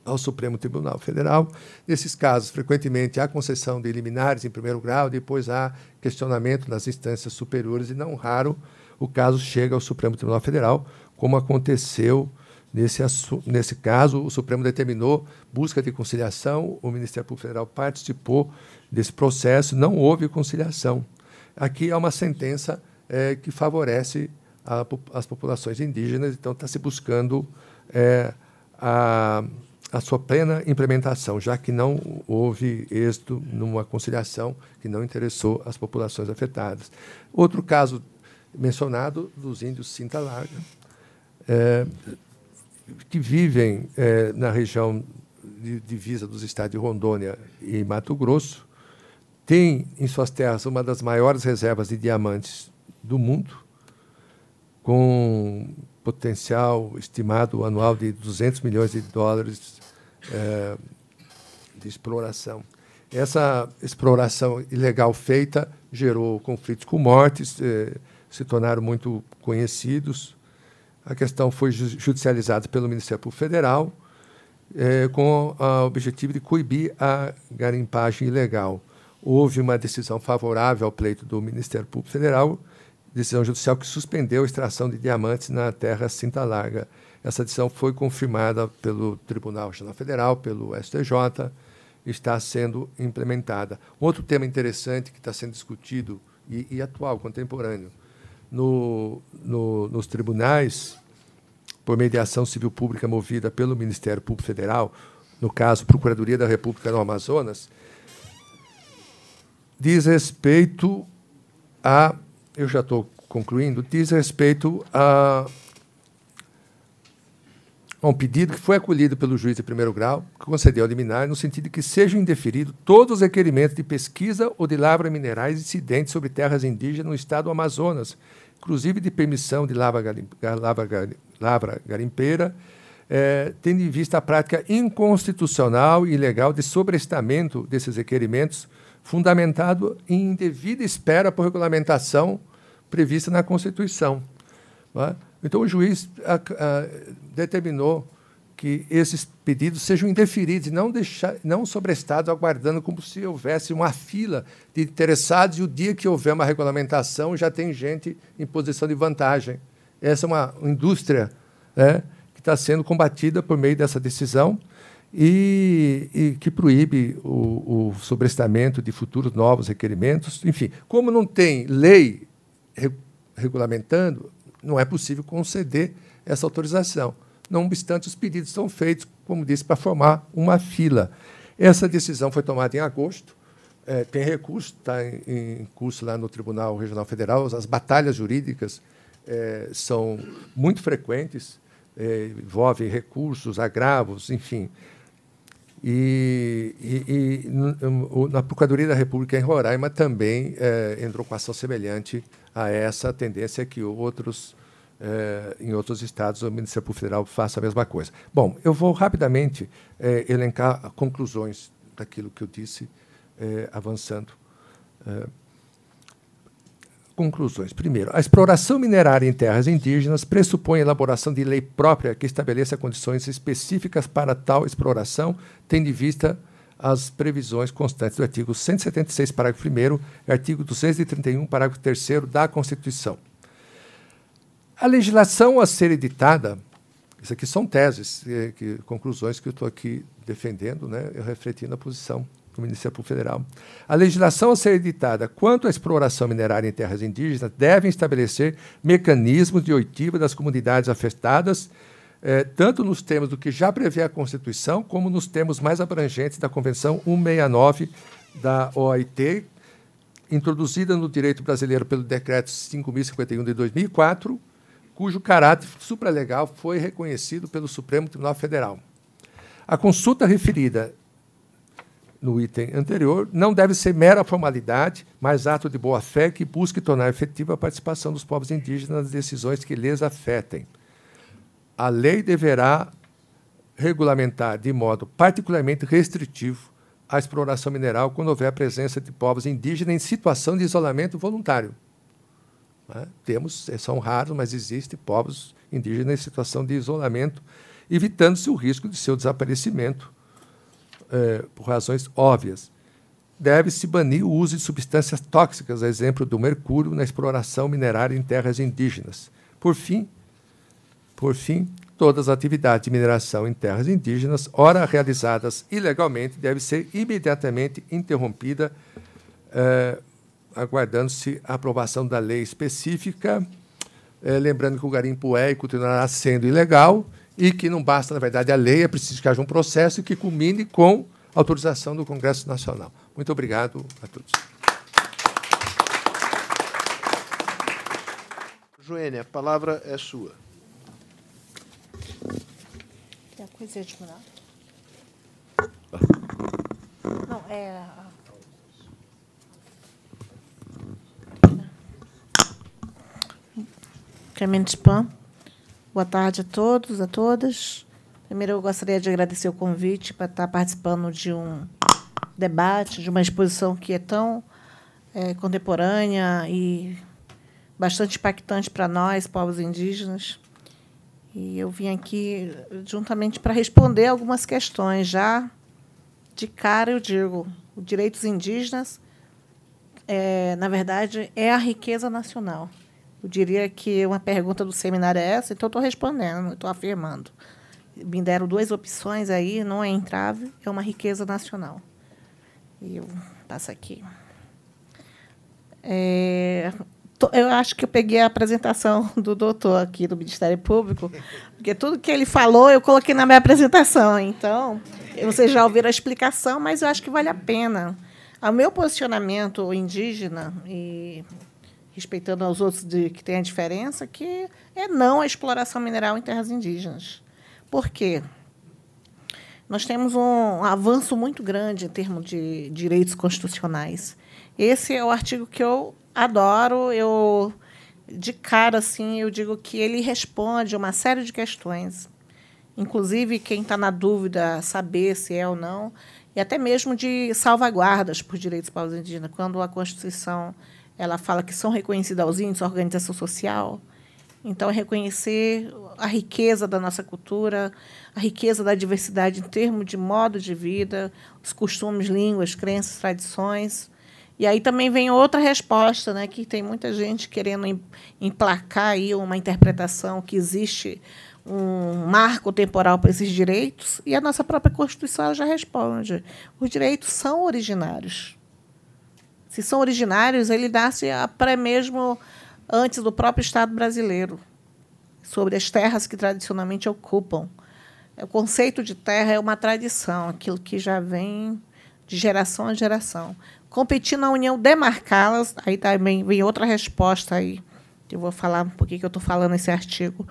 ao Supremo Tribunal Federal. Nesses casos, frequentemente há concessão de liminares em primeiro grau, depois há questionamento nas instâncias superiores, e não raro o caso chega ao Supremo Tribunal Federal, como aconteceu Nesse, nesse caso, o Supremo determinou busca de conciliação, o Ministério Público Federal participou desse processo, não houve conciliação. Aqui há uma sentença é, que favorece a, as populações indígenas, então está se buscando é, a, a sua plena implementação, já que não houve êxito numa conciliação que não interessou as populações afetadas. Outro caso mencionado dos índios Cinta Larga. É, que vivem é, na região de divisa dos estados de Rondônia e Mato Grosso, têm em suas terras uma das maiores reservas de diamantes do mundo, com potencial estimado anual de 200 milhões de dólares é, de exploração. Essa exploração ilegal feita gerou conflitos com mortes, é, se tornaram muito conhecidos, a questão foi judicializada pelo Ministério Público Federal é, com o objetivo de coibir a garimpagem ilegal. Houve uma decisão favorável ao pleito do Ministério Público Federal, decisão judicial que suspendeu a extração de diamantes na terra Cinta Larga. Essa decisão foi confirmada pelo Tribunal Regional Federal, pelo STJ, está sendo implementada. Outro tema interessante que está sendo discutido e, e atual, contemporâneo, no, no, nos tribunais, por mediação civil pública movida pelo Ministério Público Federal, no caso, Procuradoria da República no Amazonas, diz respeito a. Eu já estou concluindo, diz respeito a a um pedido que foi acolhido pelo juiz de primeiro grau, que concedeu a liminar, no sentido de que sejam indeferidos todos os requerimentos de pesquisa ou de lavra minerais incidentes sobre terras indígenas no estado do Amazonas, inclusive de permissão de lavra, lavra, lavra garimpeira, é, tendo em vista a prática inconstitucional e ilegal de sobrestamento desses requerimentos, fundamentado em indevida espera por regulamentação prevista na Constituição. É? Então, o juiz a, a, determinou que esses pedidos sejam indeferidos e não, deixar, não sobrestados, aguardando como se houvesse uma fila de interessados e o dia que houver uma regulamentação já tem gente em posição de vantagem. Essa é uma indústria né, que está sendo combatida por meio dessa decisão e, e que proíbe o, o sobrestamento de futuros novos requerimentos. Enfim, como não tem lei re, regulamentando, não é possível conceder essa autorização. Não obstante, os pedidos são feitos, como disse, para formar uma fila. Essa decisão foi tomada em agosto, é, tem recurso, está em, em, curso lá no Tribunal Regional Federal. As batalhas jurídicas é, são muito frequentes, é, envolvem recursos, agravos, enfim. E, e, e na Procuradoria da República em Roraima também é, entrou com ação semelhante a essa tendência que outros é, em outros estados o Ministério Público Federal faça a mesma coisa. Bom, eu vou rapidamente é, elencar conclusões daquilo que eu disse, avançando. Conclusões. Primeiro, a exploração minerária em terras indígenas pressupõe a elaboração de lei própria que estabeleça condições específicas para tal exploração, tendo em vista as previsões constantes do artigo 176, parágrafo 1 e artigo 231, parágrafo 3 da Constituição. A legislação a ser editada, isso aqui são teses, que, que conclusões que eu estou aqui defendendo, né, eu refletindo a posição do Ministério Público Federal. A legislação a ser editada quanto à exploração minerária em terras indígenas deve estabelecer mecanismos de oitiva das comunidades afetadas, eh, tanto nos termos do que já prevê a Constituição, como nos termos mais abrangentes da Convenção 169 da OIT, introduzida no direito brasileiro pelo Decreto 5.051 de 2004, cujo caráter supralegal foi reconhecido pelo Supremo Tribunal Federal. A consulta referida no item anterior não deve ser mera formalidade, mas ato de boa-fé que busque tornar efetiva a participação dos povos indígenas nas decisões que lhes afetem. A lei deverá regulamentar de modo particularmente restritivo a exploração mineral quando houver a presença de povos indígenas em situação de isolamento voluntário né? Temos, eh, são raros, mas existem povos indígenas em situação de isolamento, evitando-se o risco de seu desaparecimento é, por razões óbvias. Deve-se banir o uso de substâncias tóxicas, a exemplo do mercúrio, na exploração minerária em terras indígenas. Por fim, por fim, todas as atividades de mineração em terras indígenas, ora realizadas ilegalmente, devem ser imediatamente interrompidas é, aguardando-se a aprovação da lei específica, é, lembrando que o garimpo é e continuará sendo ilegal e que não basta, na verdade, a lei, é preciso que haja um processo que culmine com autorização do Congresso Nacional. Muito obrigado a todos. Joênia, a palavra é sua. Tem coisa de mudar? Não, é Clemente Spam. Boa tarde a todos, a todas. Primeiro, eu gostaria de agradecer o convite para estar participando de um debate, de uma exposição que é tão é, contemporânea e bastante impactante para nós, povos indígenas. E eu vim aqui juntamente para responder algumas questões. Já de cara, eu digo: os direitos indígenas, é, na verdade, é a riqueza nacional. Eu diria que uma pergunta do seminário é essa, então estou respondendo, estou afirmando. Me deram duas opções aí, não é entrave, é uma riqueza nacional. E eu passo aqui. É, eu acho que eu peguei a apresentação do doutor aqui do Ministério Público, porque tudo que ele falou eu coloquei na minha apresentação. Então, vocês já ouviram a explicação, mas eu acho que vale a pena. O meu posicionamento indígena e respeitando aos outros de, que tem a diferença, que é não a exploração mineral em terras indígenas. Por quê? Nós temos um avanço muito grande em termos de direitos constitucionais. Esse é o artigo que eu adoro. Eu, de cara, assim, eu digo que ele responde uma série de questões. Inclusive, quem está na dúvida saber se é ou não, e até mesmo de salvaguardas por direitos povos indígenas, quando a Constituição ela fala que são reconhecidos aos índios, a organização social. Então, é reconhecer a riqueza da nossa cultura, a riqueza da diversidade em termos de modo de vida, os costumes, línguas, crenças, tradições. E aí também vem outra resposta, né, que tem muita gente querendo emplacar aí uma interpretação que existe um marco temporal para esses direitos, e a nossa própria Constituição já responde. Os direitos são originários. Se são originários, ele nasce pré mesmo antes do próprio Estado brasileiro, sobre as terras que tradicionalmente ocupam. O conceito de terra é uma tradição, aquilo que já vem de geração a geração. Competir na União, demarcá-las, aí também vem outra resposta aí, que eu vou falar por que eu estou falando esse artigo,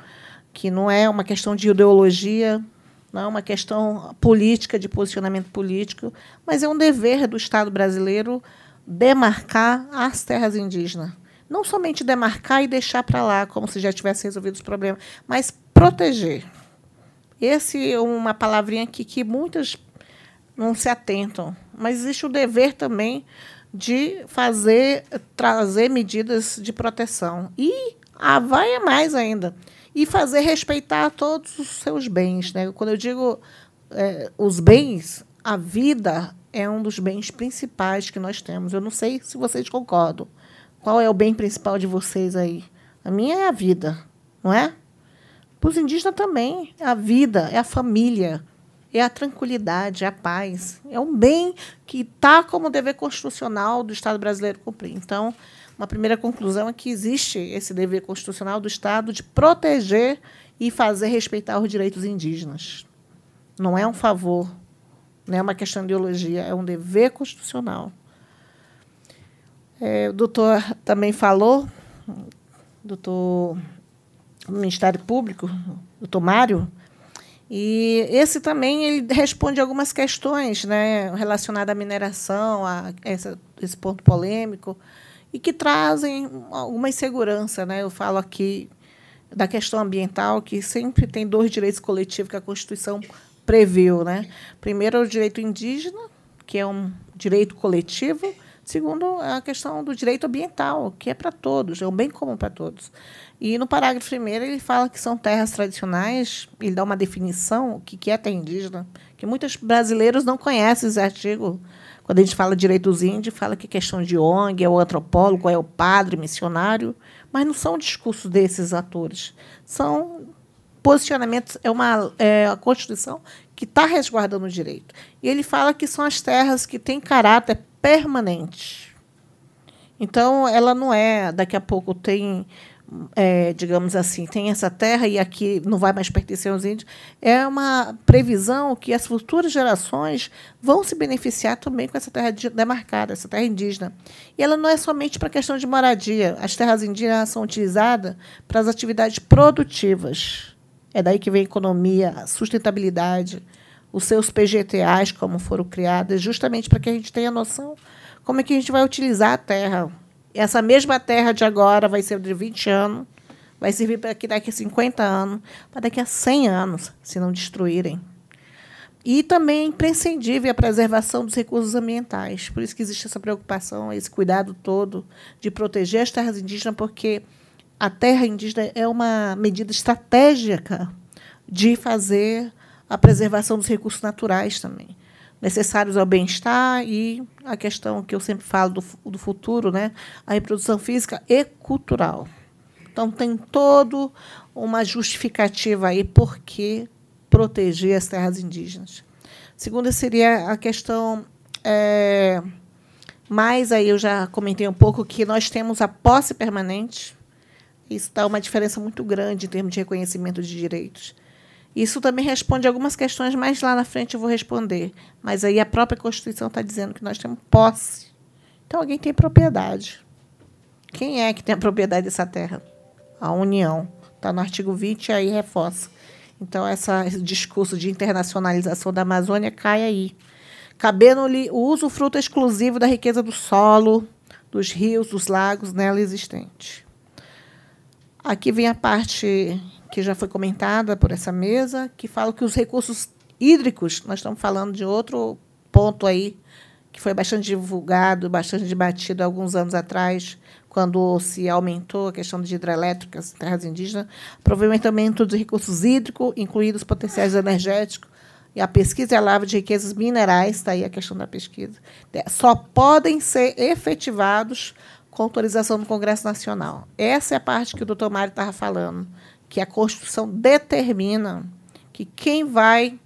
que não é uma questão de ideologia, não é uma questão política, de posicionamento político, mas é um dever do Estado brasileiro demarcar as terras indígenas não somente demarcar e deixar para lá, como se já tivesse resolvido os problemas, mas proteger. Esse é uma palavrinha aqui que muitas não se atentam, mas existe o dever também de fazer, trazer medidas de proteção. E a vai é mais ainda. E fazer respeitar todos os seus bens. Né? Quando eu digo é, os bens, a vida é um dos bens principais que nós temos. Eu não sei se vocês concordam. Qual é o bem principal de vocês aí? A minha é a vida, não é? Para os indígenas também. É a vida, é a família, é a tranquilidade, é a paz. É um bem que está como dever constitucional do Estado brasileiro cumprir. Então, uma primeira conclusão é que existe esse dever constitucional do Estado de proteger e fazer respeitar os direitos indígenas. Não é um favor, não é uma questão de ideologia, é um dever constitucional. É, o doutor também falou, doutor do Ministério Público, doutor Mário, e esse também ele responde algumas questões né, relacionadas à mineração, a essa, esse ponto polêmico, e que trazem alguma insegurança. Né? Eu falo aqui da questão ambiental, que sempre tem dois direitos coletivos que a Constituição previu. Né? Primeiro, é o direito indígena, que é um direito coletivo, Segundo, a questão do direito ambiental, que é para todos, é um bem comum para todos. E no parágrafo primeiro ele fala que são terras tradicionais, ele dá uma definição, o que é terra indígena, que muitos brasileiros não conhecem esse artigo. Quando a gente fala direitos índios, fala que é questão de ONG, é o antropólogo, é o padre, missionário, mas não são discursos desses atores. São posicionamentos, é uma é a Constituição que está resguardando o direito. E ele fala que são as terras que têm caráter permanente. Então, ela não é, daqui a pouco tem, é, digamos assim, tem essa terra e aqui não vai mais pertencer aos índios. É uma previsão que as futuras gerações vão se beneficiar também com essa terra demarcada, essa terra indígena. E ela não é somente para questão de moradia. As terras indígenas são utilizadas para as atividades produtivas. É daí que vem a economia, a sustentabilidade, os seus PGTAs, como foram criadas, justamente para que a gente tenha noção como é que a gente vai utilizar a terra. Essa mesma terra de agora vai ser de 20 anos, vai servir para que daqui a 50 anos, para daqui a 100 anos, se não destruírem. E também é imprescindível a preservação dos recursos ambientais. Por isso que existe essa preocupação, esse cuidado todo de proteger as terras indígenas, porque a terra indígena é uma medida estratégica de fazer a preservação dos recursos naturais também, necessários ao bem-estar e a questão que eu sempre falo do, do futuro, né, a reprodução física e cultural. Então, tem todo uma justificativa aí por que proteger as terras indígenas. Segunda seria a questão é, mais aí eu já comentei um pouco que nós temos a posse permanente. Isso dá uma diferença muito grande em termos de reconhecimento de direitos. Isso também responde algumas questões, mais lá na frente eu vou responder. Mas aí a própria Constituição está dizendo que nós temos posse. Então alguém tem propriedade. Quem é que tem a propriedade dessa terra? A União. Está no artigo 20 e aí reforça. Então, essa, esse discurso de internacionalização da Amazônia cai aí. Cabendo-lhe o uso fruto exclusivo da riqueza do solo, dos rios, dos lagos nela existente. Aqui vem a parte que já foi comentada por essa mesa, que fala que os recursos hídricos, nós estamos falando de outro ponto aí que foi bastante divulgado, bastante debatido alguns anos atrás, quando se aumentou a questão de hidrelétricas terras indígenas, aproveitamento de recursos hídricos, incluídos potenciais energéticos, e a pesquisa e a lavra de riquezas minerais, está aí a questão da pesquisa, só podem ser efetivados com autorização do Congresso Nacional. Essa é a parte que o doutor Mário estava falando, que a Constituição determina que quem vai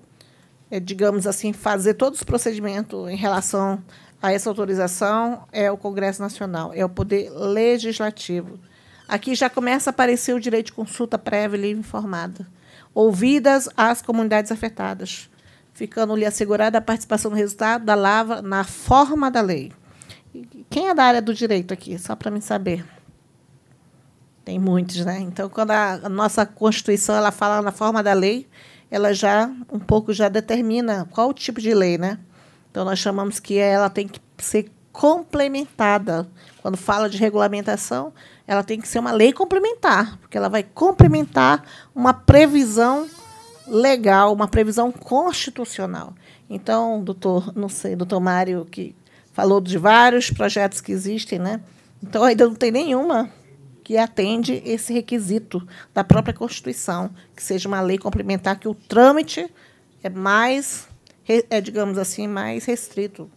é, digamos assim, fazer todos os procedimentos em relação a essa autorização é o Congresso Nacional, é o Poder Legislativo. Aqui já começa a aparecer o direito de consulta prévia e livre informada, ouvidas as comunidades afetadas, ficando-lhe assegurada a participação no resultado da lavra na forma da lei. Quem é da área do direito aqui? Só para mim saber. Tem muitos, né? Então, quando a nossa Constituição ela fala na forma da lei, ela já um pouco já determina qual o tipo de lei, né? Então nós chamamos que ela tem que ser complementada. Quando fala de regulamentação, ela tem que ser uma lei complementar, porque ela vai complementar uma previsão legal, uma previsão constitucional. Então, doutor, não sei, doutor Mário, que falou de vários projetos que existem, né? Então ainda não tem nenhuma que atende esse requisito da própria Constituição, que seja uma lei complementar, que o trâmite é mais, é, digamos assim, mais restrito,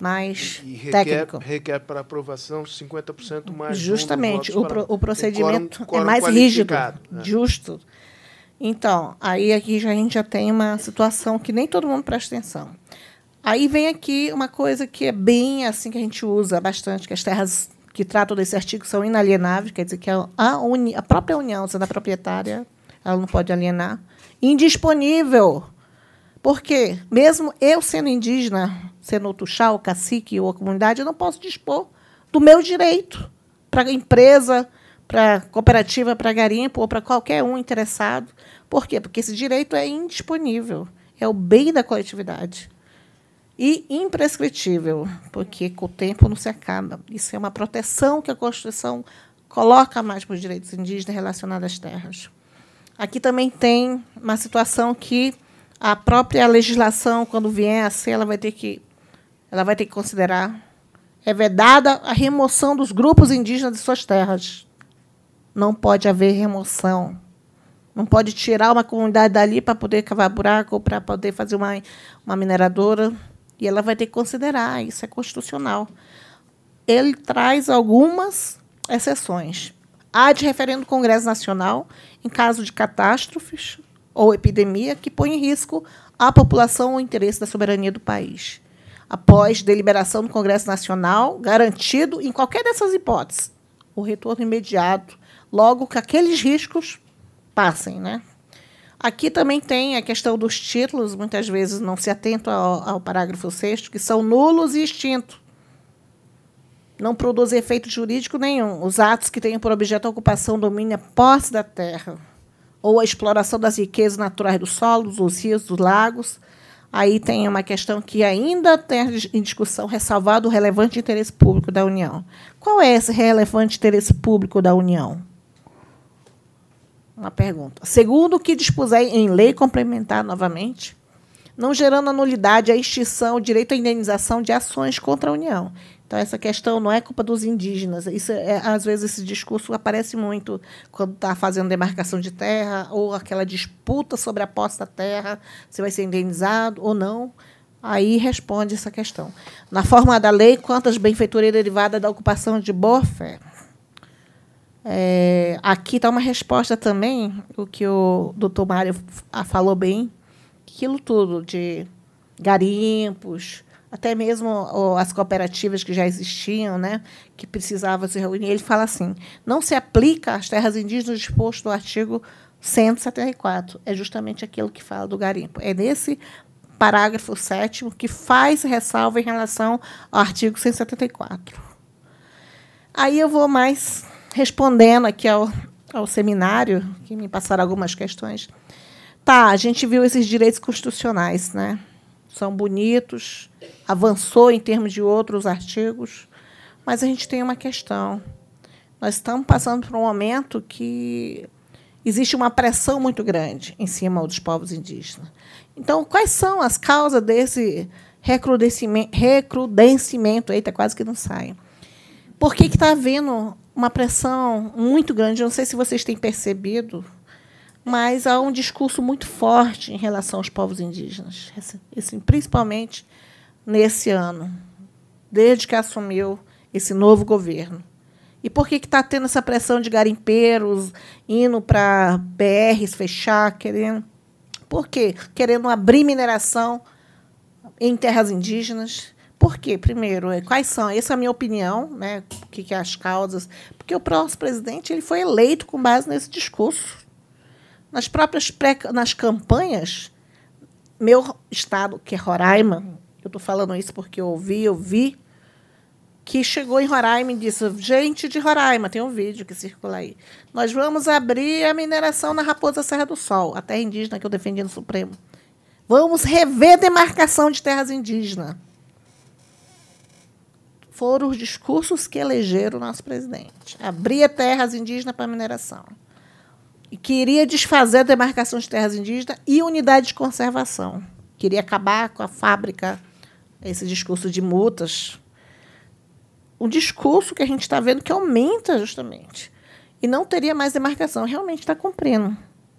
mais e requer, técnico. Requer para aprovação 50% mais Justamente, o, pro, o procedimento quórum, quórum é mais rígido, né? justo. Então, aí aqui já, a gente já tem uma situação que nem todo mundo presta atenção. Aí vem aqui uma coisa que é bem assim que a gente usa bastante, que as terras que tratam desse artigo são inalienáveis, quer dizer que a, uni, a própria União, sendo a proprietária, ela não pode alienar. Indisponível. Porque, mesmo eu sendo indígena, sendo tuxá, o cacique ou a comunidade, eu não posso dispor do meu direito para empresa, para cooperativa, para garimpo ou para qualquer um interessado. Por quê? Porque esse direito é indisponível. É o bem da coletividade e imprescritível, porque com o tempo não se acaba. Isso é uma proteção que a Constituição coloca mais para os direitos indígenas relacionados às terras. Aqui também tem uma situação que a própria legislação, quando vier a ser, ela vai ter que, ela vai ter que considerar. É vedada a remoção dos grupos indígenas de suas terras. Não pode haver remoção. Não pode tirar uma comunidade dali para poder cavar buraco para poder fazer uma, uma mineradora. E ela vai ter que considerar, isso é constitucional. Ele traz algumas exceções. Há de referendo do Congresso Nacional em caso de catástrofes ou epidemia que põe em risco a população ou o interesse da soberania do país. Após deliberação do Congresso Nacional, garantido em qualquer dessas hipóteses o retorno imediato, logo que aqueles riscos passem, né? Aqui também tem a questão dos títulos, muitas vezes não se atento ao, ao parágrafo 6 que são nulos e extintos. Não produzem efeito jurídico nenhum. Os atos que tenham por objeto a ocupação, domínio, a posse da terra ou a exploração das riquezas naturais do solo, dos rios, dos lagos. Aí tem uma questão que ainda tem em discussão, ressalvado o relevante interesse público da União. Qual é esse relevante interesse público da União? Uma pergunta. Segundo o que dispuser em lei complementar novamente, não gerando anulidade a extinção, o direito à indenização de ações contra a União. Então, essa questão não é culpa dos indígenas. Isso é, às vezes, esse discurso aparece muito quando está fazendo demarcação de terra ou aquela disputa sobre a posse da terra, se vai ser indenizado ou não. Aí responde essa questão. Na forma da lei, quantas benfeitorias derivadas da ocupação de boa-fé é, aqui está uma resposta também, o que o doutor Mário falou bem, aquilo tudo de garimpos, até mesmo as cooperativas que já existiam, né, que precisavam se reunir. Ele fala assim: não se aplica às terras indígenas disposto no artigo 174. É justamente aquilo que fala do garimpo. É nesse parágrafo 7 que faz ressalva em relação ao artigo 174. Aí eu vou mais respondendo aqui ao, ao seminário, que me passaram algumas questões. Tá, a gente viu esses direitos constitucionais, né? São bonitos, avançou em termos de outros artigos, mas a gente tem uma questão. Nós estamos passando por um momento que existe uma pressão muito grande em cima dos povos indígenas. Então, quais são as causas desse recrudescimento, recrudescimento eita, quase que não sai. Por que está havendo uma pressão muito grande? Não sei se vocês têm percebido, mas há um discurso muito forte em relação aos povos indígenas, assim, principalmente nesse ano, desde que assumiu esse novo governo. E por que está tendo essa pressão de garimpeiros indo para BRs fechar, querendo. Por quê? Querendo abrir mineração em terras indígenas. Por quê? Primeiro, é, quais são? Essa é a minha opinião, né? O que, que é as causas? Porque o próximo presidente ele foi eleito com base nesse discurso. Nas próprias pré, nas campanhas, meu estado, que é Roraima, eu estou falando isso porque eu ouvi, eu vi, que chegou em Roraima e disse: gente de Roraima, tem um vídeo que circula aí. Nós vamos abrir a mineração na Raposa Serra do Sol, a terra indígena que eu defendi no Supremo. Vamos rever a demarcação de terras indígenas. Foram os discursos que elegeram o nosso presidente. Abria terras indígenas para mineração. E queria desfazer a demarcação de terras indígenas e unidade de conservação. Queria acabar com a fábrica, esse discurso de multas. Um discurso que a gente está vendo que aumenta justamente. E não teria mais demarcação. Realmente está cumprindo.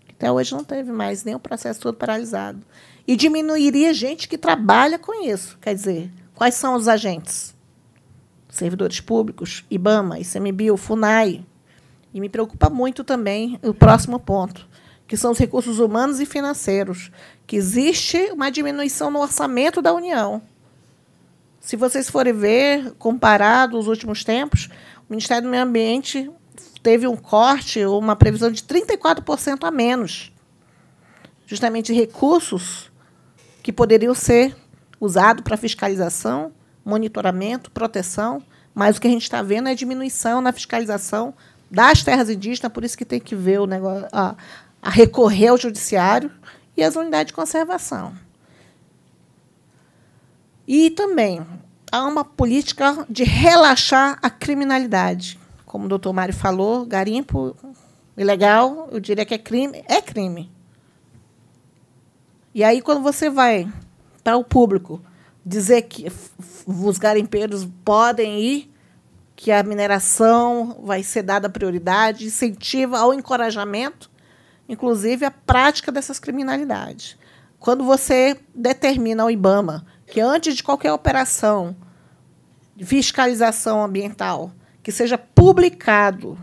Até hoje não teve mais nem o processo todo paralisado e diminuiria gente que trabalha com isso. Quer dizer, quais são os agentes? Servidores públicos, IBAMA, ICMBio, FUNAI. E me preocupa muito também o próximo ponto, que são os recursos humanos e financeiros, que existe uma diminuição no orçamento da União. Se vocês forem ver, comparado os últimos tempos, o Ministério do Meio Ambiente teve um corte, ou uma previsão de 34% a menos. Justamente recursos que poderiam ser usados para fiscalização, monitoramento, proteção, mas o que a gente está vendo é diminuição na fiscalização das terras indígenas, por isso que tem que ver o negócio, a, a recorrer ao judiciário e as unidades de conservação. E também há uma política de relaxar a criminalidade. Como o doutor Mário falou, garimpo ilegal, eu diria que é crime, é crime. E aí, quando você vai para o público dizer que os garimpeiros podem ir, que a mineração vai ser dada prioridade, incentiva ao encorajamento, inclusive a prática dessas criminalidades. Quando você determina ao IBAMA que antes de qualquer operação de fiscalização ambiental que seja publicado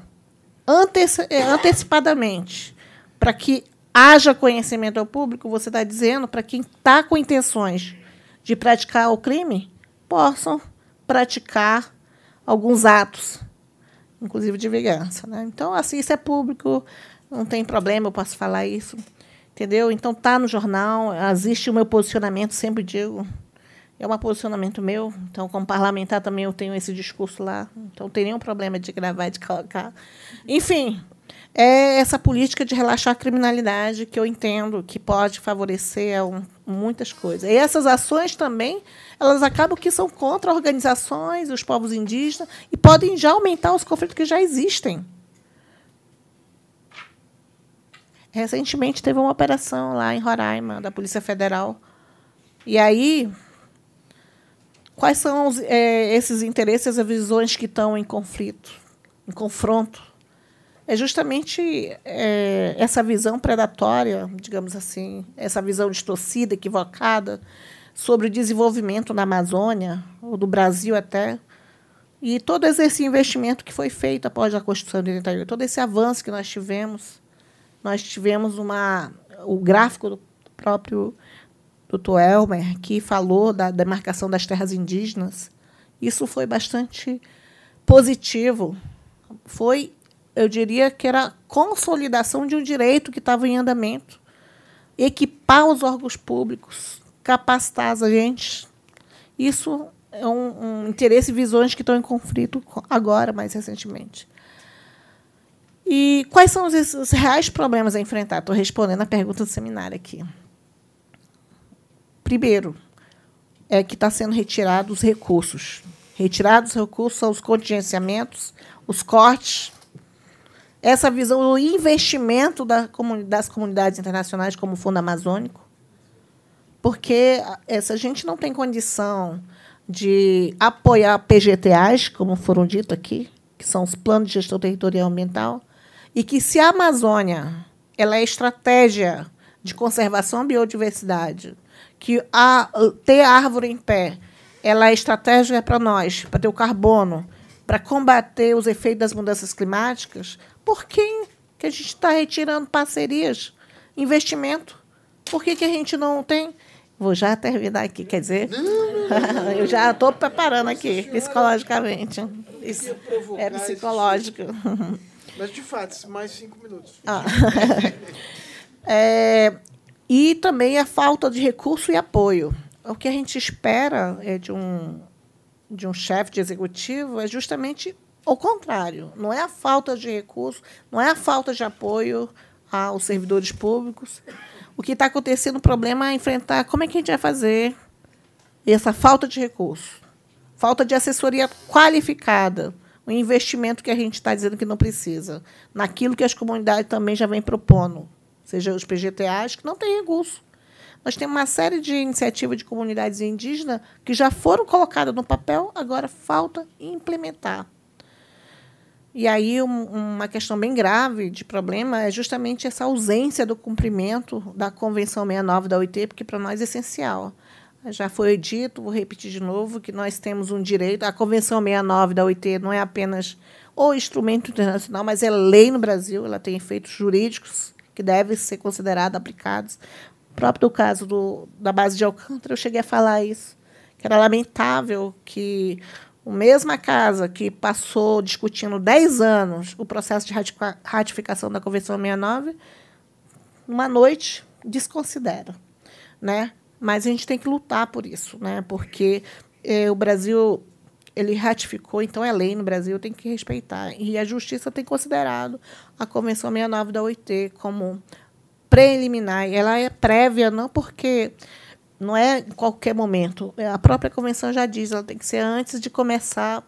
antecipadamente para que haja conhecimento ao público, você está dizendo para quem está com intenções de praticar o crime, possam praticar alguns atos, inclusive de vingança. Né? Então, assim, isso é público, não tem problema, eu posso falar isso. Entendeu? Então, está no jornal, existe o meu posicionamento, sempre digo. É um posicionamento meu. Então, como parlamentar, também eu tenho esse discurso lá. Então, não tem nenhum problema de gravar de colocar. Enfim, é essa política de relaxar a criminalidade que eu entendo que pode favorecer muitas coisas. E essas ações também, elas acabam que são contra organizações, os povos indígenas, e podem já aumentar os conflitos que já existem. Recentemente teve uma operação lá em Roraima, da Polícia Federal. E aí, quais são os, é, esses interesses e visões que estão em conflito, em confronto? É justamente é, essa visão predatória, digamos assim, essa visão distorcida, equivocada sobre o desenvolvimento na Amazônia, ou do Brasil até, e todo esse investimento que foi feito após a Constituição de 88, todo esse avanço que nós tivemos, nós tivemos uma, o gráfico do próprio Dr. Elmer, que falou da demarcação das terras indígenas, isso foi bastante positivo. Foi eu diria que era a consolidação de um direito que estava em andamento, equipar os órgãos públicos, capacitar as agentes. Isso é um, um interesse e visões que estão em conflito agora, mais recentemente. E quais são os, os reais problemas a enfrentar? Estou respondendo a pergunta do seminário aqui. Primeiro, é que está sendo retirados os recursos. Retirados os recursos são os contingenciamentos, os cortes essa visão do investimento da das comunidades internacionais como o Fundo Amazônico. porque se a gente não tem condição de apoiar PGTAs, como foram dito aqui, que são os planos de gestão territorial ambiental, e que se a Amazônia ela é estratégia de conservação da biodiversidade, que a, ter árvore em pé ela é estratégia para nós, para ter o carbono, para combater os efeitos das mudanças climáticas, por que, que a gente está retirando parcerias, investimento? Por que, que a gente não tem? Vou já terminar aqui, quer dizer, eu já estou preparando aqui, psicologicamente. Isso é psicológico. Mas, de fato, mais cinco minutos. Ah. é, e também a falta de recurso e apoio. O que a gente espera é de um, de um chefe de executivo é justamente o contrário. Não é a falta de recurso, não é a falta de apoio aos servidores públicos. O que está acontecendo, o problema é enfrentar como é que a gente vai fazer essa falta de recurso, falta de assessoria qualificada, o investimento que a gente está dizendo que não precisa, naquilo que as comunidades também já vêm propondo, seja os PGTAs, que não têm recurso. Nós temos uma série de iniciativas de comunidades indígenas que já foram colocadas no papel, agora falta implementar. E aí um, uma questão bem grave de problema é justamente essa ausência do cumprimento da Convenção 69 da OIT, porque para nós é essencial. Já foi dito, vou repetir de novo, que nós temos um direito. A Convenção 69 da OIT não é apenas o instrumento internacional, mas é lei no Brasil, ela tem efeitos jurídicos que devem ser considerados, aplicados. O próprio caso do, da base de Alcântara, eu cheguei a falar isso, que era lamentável que a mesma casa que passou discutindo 10 anos o processo de ratificação da Convenção 69, uma noite desconsidera. Né? Mas a gente tem que lutar por isso, né? porque eh, o Brasil ele ratificou, então é lei no Brasil, tem que respeitar. E a justiça tem considerado a Convenção 69 da OIT como preliminar. Ela é prévia, não porque não é em qualquer momento. A própria convenção já diz, ela tem que ser antes de começar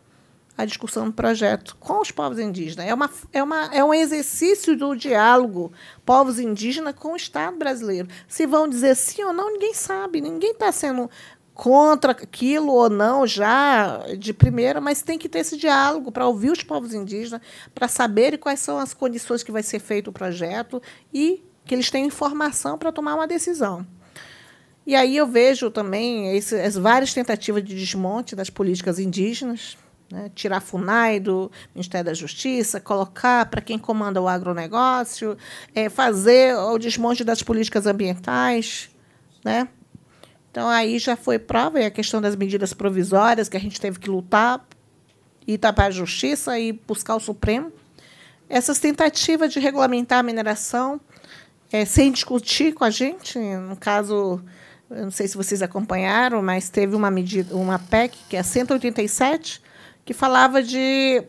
a discussão do projeto com os povos indígenas. É, uma, é, uma, é um exercício do diálogo povos indígenas com o Estado brasileiro. Se vão dizer sim ou não, ninguém sabe. Ninguém está sendo contra aquilo ou não já de primeira, mas tem que ter esse diálogo para ouvir os povos indígenas, para saberem quais são as condições que vai ser feito o projeto e que eles tenham informação para tomar uma decisão. E aí eu vejo também esse, as várias tentativas de desmonte das políticas indígenas, né? tirar FUNAI do Ministério da Justiça, colocar para quem comanda o agronegócio, é, fazer o desmonte das políticas ambientais. Né? Então, aí já foi prova, e a questão das medidas provisórias, que a gente teve que lutar, ir para a Justiça e buscar o Supremo. Essas tentativas de regulamentar a mineração é, sem discutir com a gente, no caso eu não sei se vocês acompanharam, mas teve uma medida, uma PEC, que é 187, que falava de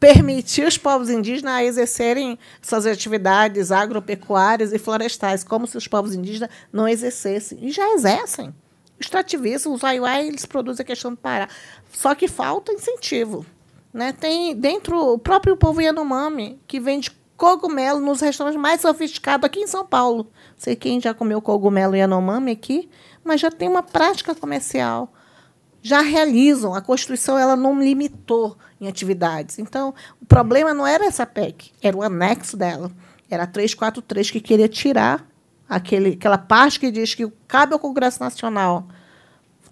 permitir os povos indígenas exercerem suas atividades agropecuárias e florestais, como se os povos indígenas não exercessem. E já exercem. Os extrativistas, os Aiuai, eles produzem a questão do Pará. Só que falta incentivo. Né? Tem dentro o próprio povo Yanomami, que vende cogumelo nos restaurantes mais sofisticados aqui em São Paulo sei quem já comeu cogumelo Yanomami aqui, mas já tem uma prática comercial. Já realizam. A Constituição ela não limitou em atividades. Então, o problema não era essa PEC, era o anexo dela. Era a 343 que queria tirar aquele, aquela parte que diz que cabe ao Congresso Nacional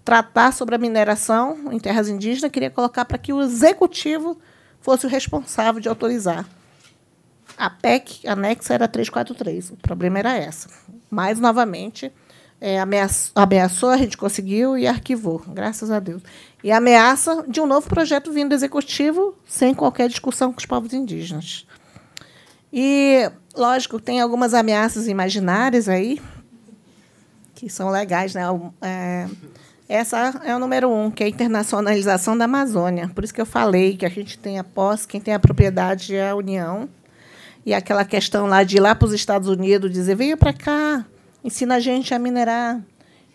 tratar sobre a mineração em terras indígenas, queria colocar para que o executivo fosse o responsável de autorizar. A PEC anexa era 343. O problema era essa. Mas, novamente, é, ameaçou, ameaçou, a gente conseguiu e arquivou, graças a Deus. E ameaça de um novo projeto vindo do Executivo, sem qualquer discussão com os povos indígenas. E, lógico, tem algumas ameaças imaginárias aí, que são legais. Né? É, essa é o número um, que é a internacionalização da Amazônia. Por isso que eu falei que a gente tem a posse, quem tem a propriedade é a União, e aquela questão lá de ir lá para os Estados Unidos dizer, venha para cá, ensina a gente a minerar.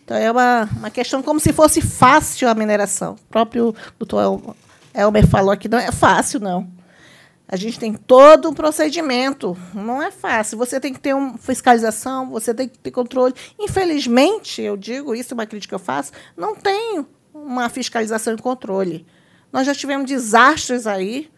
Então, é uma, uma questão como se fosse fácil a mineração. O próprio doutor Elmer falou que não é fácil, não. A gente tem todo um procedimento. Não é fácil. Você tem que ter uma fiscalização, você tem que ter controle. Infelizmente, eu digo, isso é uma crítica que eu faço, não tem uma fiscalização e controle. Nós já tivemos desastres aí,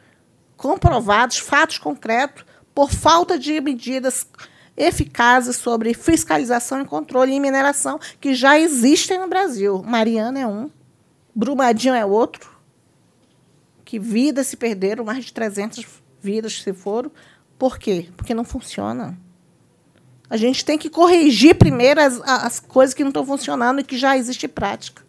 comprovados, fatos concretos, por falta de medidas eficazes sobre fiscalização e controle em mineração, que já existem no Brasil. Mariana é um, Brumadinho é outro, que vidas se perderam, mais de 300 vidas se foram. Por quê? Porque não funciona. A gente tem que corrigir primeiro as, as coisas que não estão funcionando e que já existe prática.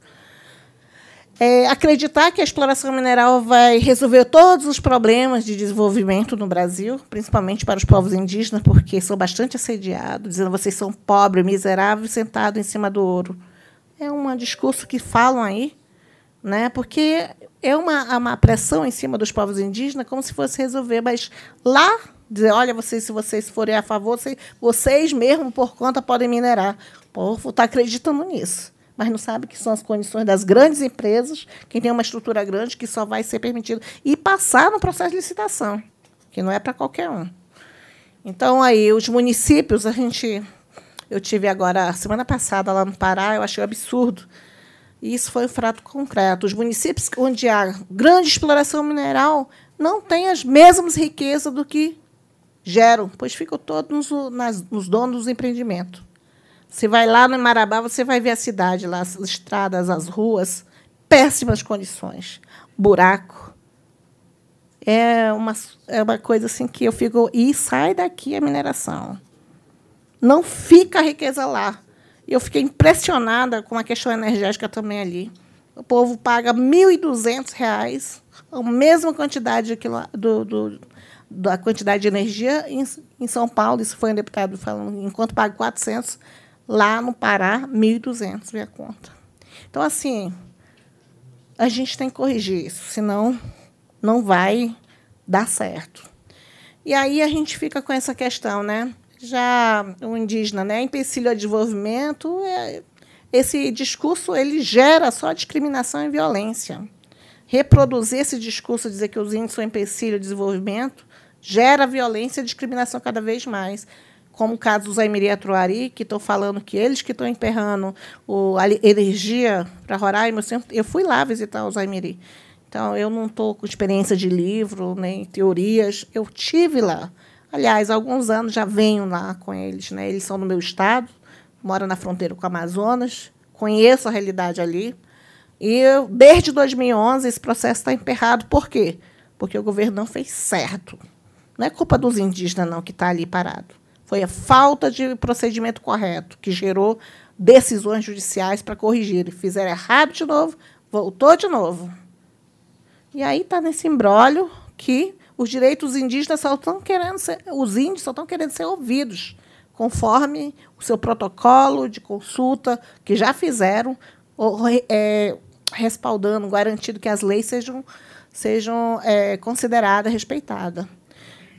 É, acreditar que a exploração mineral vai resolver todos os problemas de desenvolvimento no Brasil, principalmente para os povos indígenas, porque são bastante assediados, dizendo vocês são pobres, miseráveis, sentados em cima do ouro. É um discurso que falam aí, né? porque é uma, uma pressão em cima dos povos indígenas, como se fosse resolver, mas lá dizer, olha, vocês, se vocês forem a favor, vocês, vocês mesmo por conta podem minerar. O povo está acreditando nisso mas não sabe que são as condições das grandes empresas, quem tem uma estrutura grande, que só vai ser permitido. E passar no processo de licitação, que não é para qualquer um. Então, aí, os municípios, a gente. Eu tive agora, semana passada, lá no Pará, eu achei um absurdo. E isso foi um fato concreto. Os municípios onde há grande exploração mineral não têm as mesmas riquezas do que geram, pois ficam todos nos, nas, nos donos dos empreendimentos. Você vai lá no Marabá, você vai ver a cidade lá, as estradas, as ruas, péssimas condições, buraco. É uma, é uma coisa assim que eu fico. E sai daqui a mineração. Não fica a riqueza lá. Eu fiquei impressionada com a questão energética também ali. O povo paga R$ 1.200, a mesma quantidade do, do, da quantidade de energia em, em São Paulo. Isso foi um deputado falando, enquanto paga 400 Lá no Pará, 1.200 via conta. Então, assim, a gente tem que corrigir isso, senão não vai dar certo. E aí a gente fica com essa questão, né? Já o indígena, né? Empecilho ao desenvolvimento, é, esse discurso ele gera só discriminação e violência. Reproduzir esse discurso, dizer que os índios são empecilho ao desenvolvimento, gera violência e discriminação cada vez mais como o caso do Zaimiri Atruari, que estão falando que eles que estão emperrando o, a energia para Roraima. Eu, sempre, eu fui lá visitar o Zaimiri. Então, eu não estou com experiência de livro, nem teorias. Eu tive lá. Aliás, há alguns anos já venho lá com eles. Né? Eles são do meu estado, moram na fronteira com o Amazonas, conheço a realidade ali. E eu, desde 2011 esse processo está emperrado. Por quê? Porque o governo não fez certo. Não é culpa dos indígenas, não, que está ali parado. Foi a falta de procedimento correto que gerou decisões judiciais para corrigir. Fizeram errado de novo, voltou de novo. E aí está nesse embrólio que os direitos indígenas só estão querendo ser, os índios só estão querendo ser ouvidos, conforme o seu protocolo de consulta que já fizeram, é, respaldando, garantindo que as leis sejam, sejam é, consideradas, respeitadas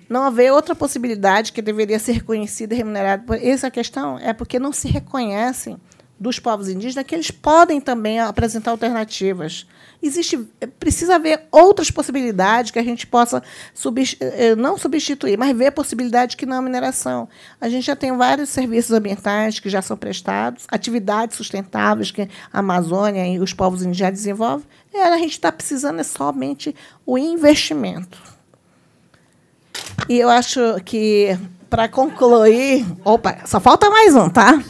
não haver outra possibilidade que deveria ser reconhecida e remunerada. Essa questão é porque não se reconhecem dos povos indígenas que eles podem também apresentar alternativas. Existe, precisa haver outras possibilidades que a gente possa eh, não substituir, mas ver possibilidades que não a mineração. A gente já tem vários serviços ambientais que já são prestados, atividades sustentáveis que a Amazônia e os povos indígenas desenvolvem. E a gente está precisando é somente o investimento. E eu acho que, para concluir. Opa, só falta mais um, tá?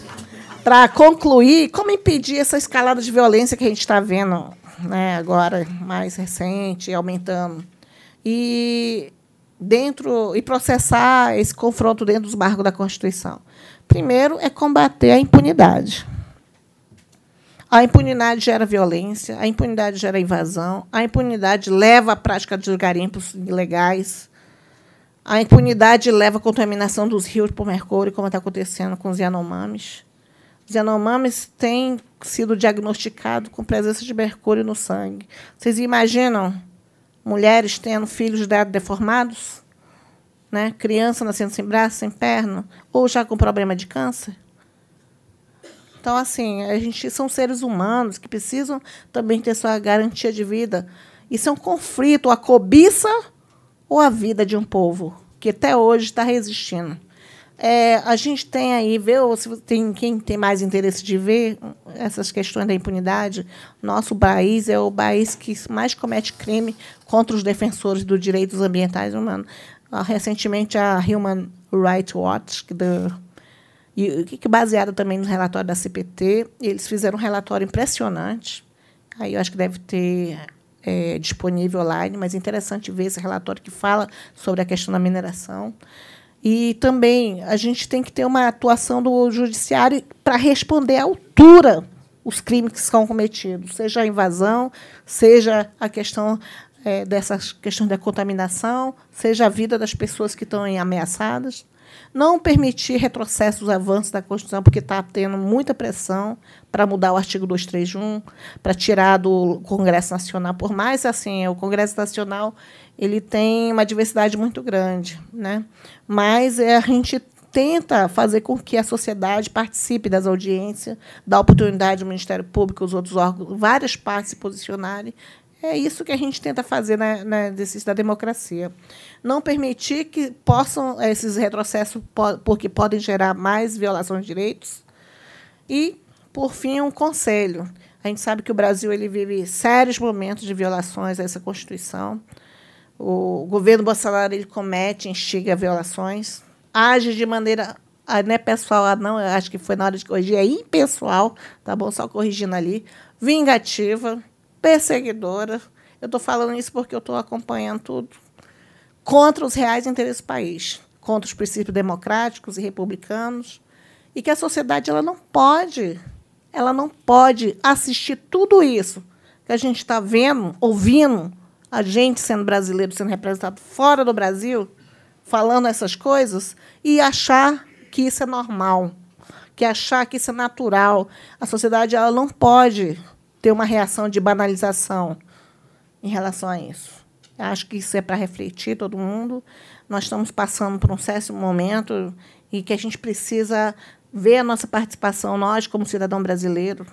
Para concluir, como impedir essa escalada de violência que a gente está vendo né, agora, mais recente, aumentando? E dentro e processar esse confronto dentro dos marcos da Constituição. Primeiro é combater a impunidade. A impunidade gera violência, a impunidade gera invasão, a impunidade leva à prática de garimpos ilegais, a impunidade leva à contaminação dos rios por mercúrio, como está acontecendo com os Yanomamis. Os Yanomamis têm sido diagnosticados com presença de mercúrio no sangue. Vocês imaginam mulheres tendo filhos deformados? Né? Criança nascendo sem braço, sem perna, ou já com problema de câncer? Então, assim, a gente são seres humanos que precisam também ter sua garantia de vida. Isso é um conflito, a cobiça ou a vida de um povo que até hoje está resistindo. É, a gente tem aí, vê, se tem quem tem mais interesse de ver essas questões da impunidade, nosso país é o país que mais comete crime contra os defensores dos direitos ambientais humanos. Ah, recentemente, a Human Rights Watch, que, do, que baseado também no relatório da CPT, eles fizeram um relatório impressionante. Aí eu acho que deve ter é, disponível online, mas é interessante ver esse relatório que fala sobre a questão da mineração. E também a gente tem que ter uma atuação do judiciário para responder à altura os crimes que são cometidos, seja a invasão, seja a questão é, dessas questões da contaminação, seja a vida das pessoas que estão ameaçadas. Não permitir retrocessos, avanços da Constituição, porque está tendo muita pressão para mudar o artigo 231, para tirar do Congresso Nacional. Por mais assim, o Congresso Nacional ele tem uma diversidade muito grande, né? Mas é, a gente tenta fazer com que a sociedade participe das audiências, dá oportunidade ao Ministério Público, os outros órgãos, várias partes se posicionarem. É isso que a gente tenta fazer na, na exercício da democracia. Não permitir que possam esses retrocessos, porque podem gerar mais violações de direitos. E, por fim, um conselho. A gente sabe que o Brasil ele vive sérios momentos de violações a essa Constituição. O governo Bolsonaro ele comete, instiga violações, age de maneira ah, não é pessoal, ah, não, eu acho que foi na hora de corrigir, é impessoal, tá bom? Só corrigindo ali. Vingativa, perseguidora. Eu estou falando isso porque eu estou acompanhando tudo. Contra os reais interesses do país, contra os princípios democráticos e republicanos. E que a sociedade ela não pode, ela não pode assistir tudo isso que a gente está vendo, ouvindo a gente sendo brasileiro, sendo representado fora do Brasil, falando essas coisas e achar que isso é normal, que achar que isso é natural. A sociedade ela não pode ter uma reação de banalização em relação a isso. Acho que isso é para refletir todo mundo. Nós estamos passando por um certo momento e que a gente precisa ver a nossa participação, nós como cidadão brasileiro,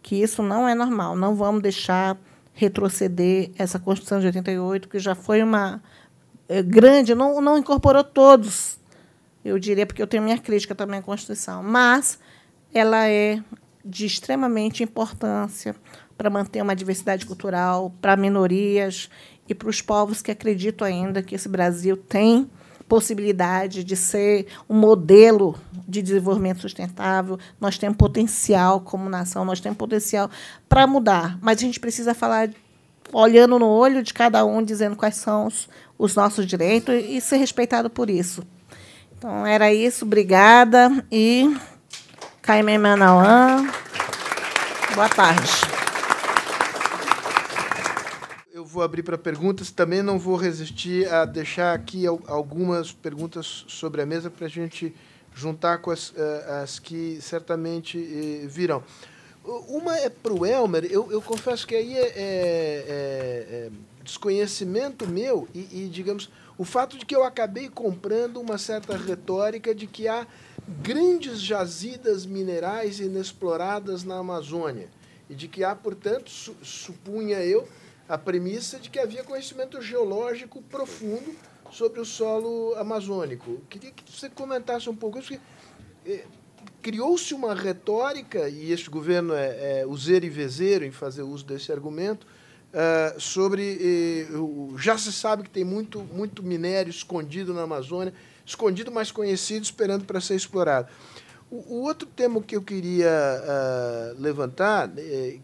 que isso não é normal. Não vamos deixar retroceder essa Constituição de 88, que já foi uma é, grande, não, não incorporou todos, eu diria, porque eu tenho minha crítica também à Constituição, mas ela é de extremamente importância para manter uma diversidade cultural, para minorias e para os povos que acreditam ainda que esse Brasil tem possibilidade de ser um modelo de desenvolvimento sustentável, nós temos potencial como nação, nós temos potencial para mudar, mas a gente precisa falar olhando no olho de cada um, dizendo quais são os, os nossos direitos e ser respeitado por isso. Então, era isso, obrigada e Caimé Manauã. Boa tarde vou abrir para perguntas. Também não vou resistir a deixar aqui algumas perguntas sobre a mesa para a gente juntar com as, eh, as que certamente eh, virão. Uma é para o Elmer. Eu, eu, confesso que aí é, é, é, é desconhecimento meu e, e, digamos, o fato de que eu acabei comprando uma certa retórica de que há grandes jazidas minerais inexploradas na Amazônia e de que há, portanto, su, supunha eu, a premissa de que havia conhecimento geológico profundo sobre o solo amazônico. Queria que você comentasse um pouco isso. Eh, criou-se uma retórica, e este governo é, é useiro e vezeiro em fazer uso desse argumento, uh, sobre. Uh, já se sabe que tem muito, muito minério escondido na Amazônia, escondido, mas conhecido, esperando para ser explorado. O, o, outro tema que eu queria uh, levantar, eh,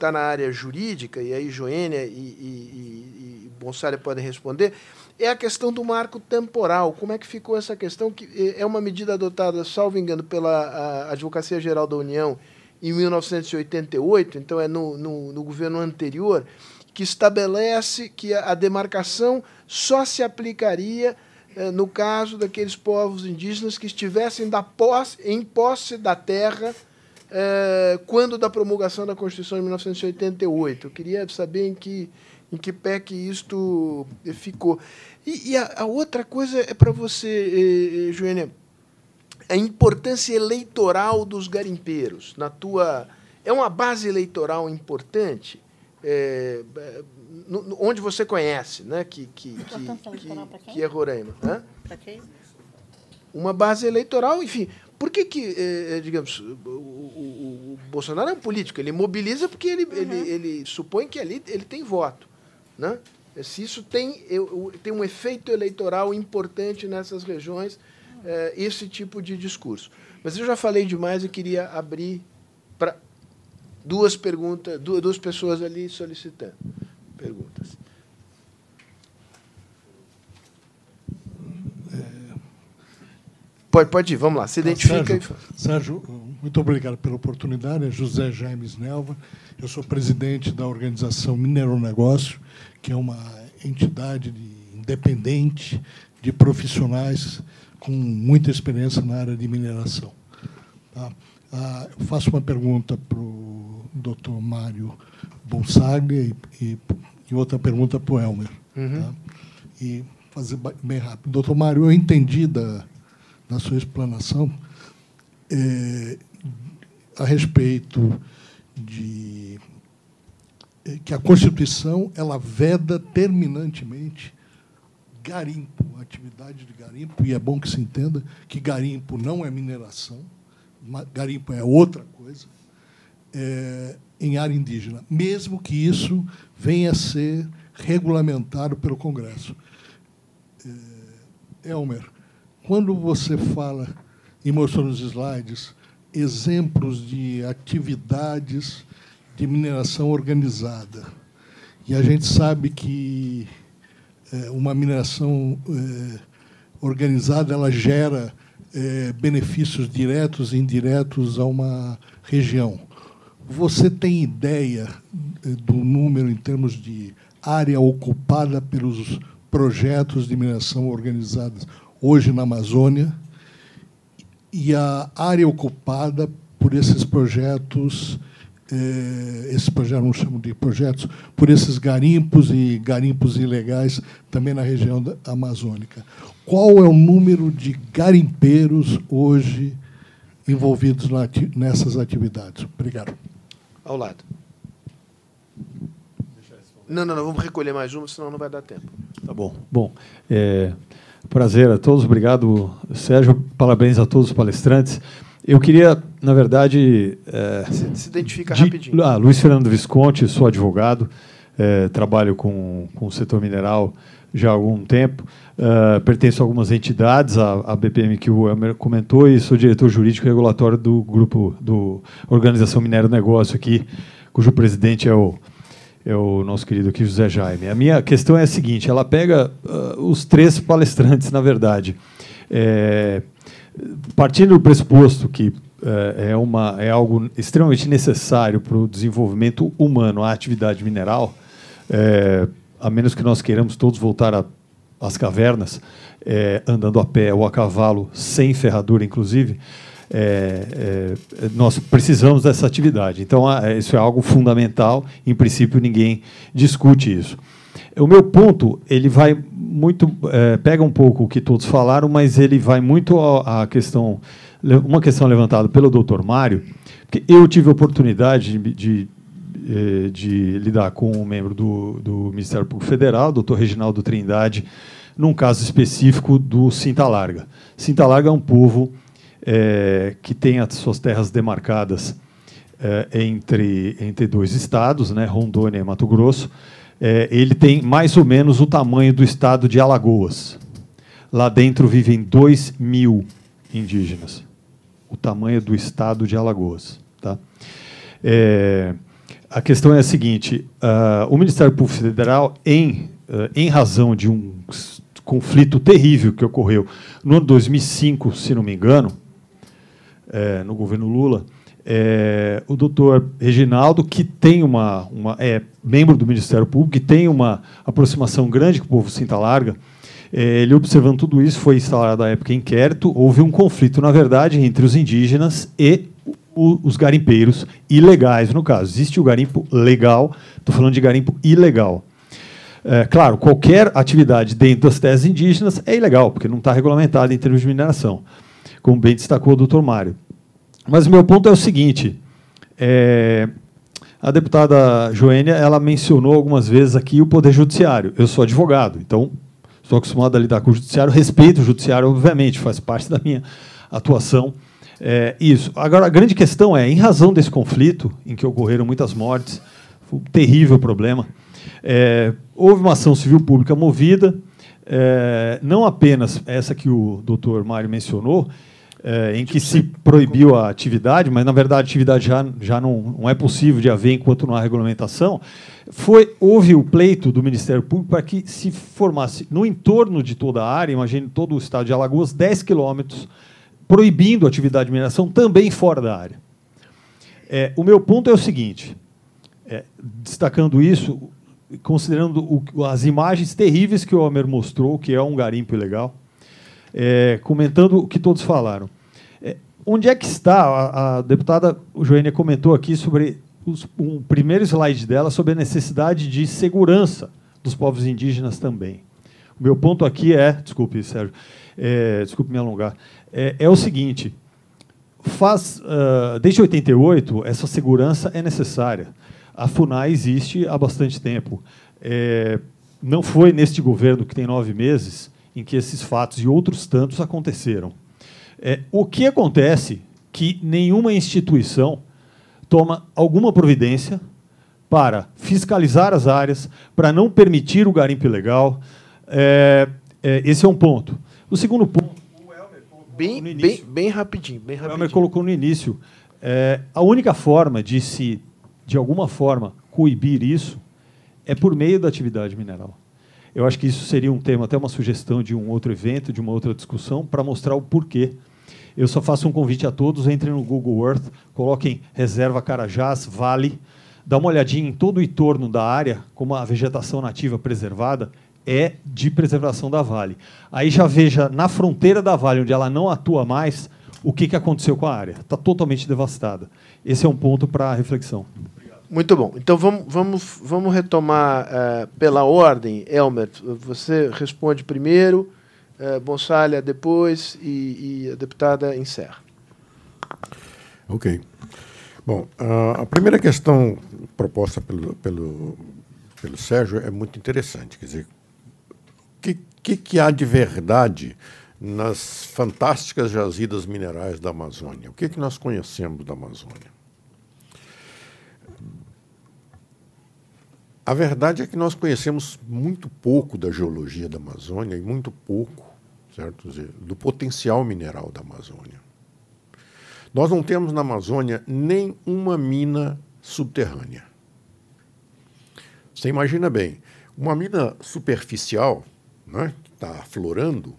está na área jurídica, e aí Joênia e, e, e podem responder, é a questão do marco temporal. Como é que ficou essa questão? Que é uma medida adotada, salvo engano, pela Advocacia Geral da União em 1988, então é no, no, no governo anterior, que estabelece que a, a demarcação só se aplicaria eh, no caso daqueles povos indígenas que estivessem da posse, em posse da terra é, quando da promulgação da Constituição de 1988. Eu queria saber em que, em que pé que isto ficou. E, e a, a, outra coisa é para você, eh, Joênia, a importância eleitoral dos garimpeiros. Na tua, é uma base eleitoral importante é, no, no, onde você conhece, né, que, que, que, que, que é Roraima. Né? Para quem? Uma base eleitoral, enfim. Por que, que eh, digamos, o, o, o, Bolsonaro é um político? Ele mobiliza porque ele, uhum. ele, ele supõe que ali ele tem voto. Né? Se isso tem, eu, tem um efeito eleitoral importante nessas regiões, eh, esse tipo de discurso. Mas eu já falei demais e queria abrir para duas perguntas, duas, duas pessoas ali solicitando perguntas. Pode, pode ir, vamos lá, se identifica. Sérgio. Sérgio, muito obrigado pela oportunidade. É José Jaime Nelva, eu sou presidente da organização Mineronegócio, que é uma entidade independente de profissionais com muita experiência na área de mineração. Tá? Ah, eu faço uma pergunta para o doutor Mário Bonsaglia e, e, e, outra pergunta para o Elmer. Uhum. Tá? E fazer bem rápido. Doutor Mário, eu entendi da na sua explanação é, a respeito de é, que a Constituição ela veda terminantemente garimpo, atividade de garimpo, e é bom que se entenda que garimpo não é mineração, garimpo é outra coisa, é, em área indígena, mesmo que isso venha a ser regulamentado pelo Congresso. É, Elmer, quando você fala e mostrou nos slides exemplos de atividades de mineração organizada, e a gente sabe que é, uma mineração é, organizada ela gera é, benefícios diretos e indiretos a uma região. Você tem ideia do número em termos de área ocupada pelos projetos de mineração organizadas hoje na Amazônia, e a área ocupada por esses projetos, eh, esses projetos não chamo de projetos, por esses garimpos e garimpos ilegais também na região amazônica. Qual é o número de garimpeiros hoje envolvidos na, nessas atividades? Obrigado. Ao lado. Não, não, não, vamos recolher mais uma, senão não vai dar tempo. Tá bom. Bom, é, Prazer a todos, obrigado, Sérgio. Parabéns a todos os palestrantes. Eu queria, na verdade. É, se, se, identifica de, rapidinho. Ah, Luiz Fernando Visconti, sou advogado, é, trabalho com, com o setor mineral já há algum tempo. Uh, pertenço a algumas entidades, a, a BPM que o Elmer comentou, e sou diretor jurídico e regulatório do grupo do Organização Minério Negócio aqui, cujo presidente é o é o nosso querido aqui José Jaime. A minha questão é a seguinte: ela pega uh, os três palestrantes, na verdade, é, partindo do pressuposto que uh, é, uma, é algo extremamente necessário para o desenvolvimento humano, a atividade mineral, é, a menos que nós queiramos todos voltar às cavernas, é, andando a pé ou a cavalo, sem ferradura, inclusive é, é, nós precisamos dessa atividade. Então, isso é algo fundamental. Em princípio, ninguém discute isso. O meu ponto, ele vai muito, é, pega um pouco o que todos falaram, mas ele vai muito à questão, uma questão levantada pelo Dr. Mário, que eu tive a oportunidade de, de, é, de lidar com um membro do, do Ministério Público Federal, Dr. Reginaldo Trindade, num caso específico do Cinta Larga. Cinta Larga é um povo é, que tem as suas terras demarcadas é, entre, entre dois estados, né, Rondônia e Mato Grosso. É, ele tem mais ou menos o tamanho do estado de Alagoas. Lá dentro vivem 2 mil indígenas. O tamanho do estado de Alagoas. Tá? É, a questão é a seguinte: uh, o Ministério Público Federal, em, uh, em razão de um conflito terrível que ocorreu no ano 2005, se não me engano, é, no governo Lula, é, o doutor Reginaldo, que tem uma, uma, é membro do Ministério Público, que tem uma aproximação grande com o povo Cinta Larga, é, ele observando tudo isso, foi instalado à época inquérito, houve um conflito, na verdade, entre os indígenas e o, os garimpeiros ilegais, no caso. Existe o garimpo legal, estou falando de garimpo ilegal. É, claro, qualquer atividade dentro das terras indígenas é ilegal, porque não está regulamentada em termos de mineração como bem destacou o doutor Mário. Mas o meu ponto é o seguinte: é, A deputada Joênia, ela mencionou algumas vezes aqui o Poder Judiciário. Eu sou advogado, então estou acostumado a lidar com o Judiciário, respeito o Judiciário, obviamente, faz parte da minha atuação. É, isso. Agora, a grande questão é, em razão desse conflito, em que ocorreram muitas mortes, foi um terrível problema, é, houve uma ação civil pública movida, é, não apenas essa que o doutor Mário mencionou, é, em que se proibiu a atividade, mas na verdade a atividade já, já não, não é possível de haver enquanto não há regulamentação, foi, houve o pleito do Ministério Público para que se formasse no entorno de toda a área, imagine todo o estado de Alagoas, 10 quilômetros, proibindo a atividade de mineração também fora da área. É, o meu ponto é o seguinte, é, destacando isso, considerando o, as imagens terríveis que o Homer mostrou, que é um garimpo ilegal, é, comentando o que todos falaram. É, onde é que está, a, a deputada Joênia comentou aqui sobre os, um primeiro slide dela sobre a necessidade de segurança dos povos indígenas também. O meu ponto aqui é, desculpe, Sérgio, é, desculpe me alongar, é, é o seguinte: faz, uh, desde 88, essa segurança é necessária. A FUNAI existe há bastante tempo. É, não foi neste governo que tem nove meses em que esses fatos e outros tantos aconteceram. É, o que acontece que nenhuma instituição toma alguma providência para fiscalizar as áreas, para não permitir o garimpo ilegal. É, é, esse é um ponto. O segundo ponto. Bem, bem, bem rapidinho, bem rapidinho. O Elmer colocou no início. É, a única forma de se, de alguma forma, coibir isso é por meio da atividade mineral. Eu acho que isso seria um tema, até uma sugestão de um outro evento, de uma outra discussão, para mostrar o porquê. Eu só faço um convite a todos, entrem no Google Earth, coloquem reserva Carajás, Vale, dá uma olhadinha em todo o entorno da área, como a vegetação nativa preservada é de preservação da Vale. Aí já veja na fronteira da Vale, onde ela não atua mais, o que, aconteceu com a área. Está totalmente devastada. Esse é um ponto para reflexão. Muito bom. Então vamos, vamos, vamos retomar uh, pela ordem. Elmer, você responde primeiro, uh, Bonsalha depois e, e, a deputada encerra. Ok. Bom, uh, a primeira questão proposta pelo, pelo, pelo Sérgio é muito interessante. Quer dizer, o que, que, que há de verdade nas fantásticas jazidas minerais da Amazônia? O que, que nós conhecemos da Amazônia? A verdade é que nós conhecemos muito pouco da geologia da Amazônia e muito pouco, certo, do potencial mineral da Amazônia. Nós não temos na Amazônia nem uma mina subterrânea. Você imagina bem, uma mina superficial, né, que está aflorando,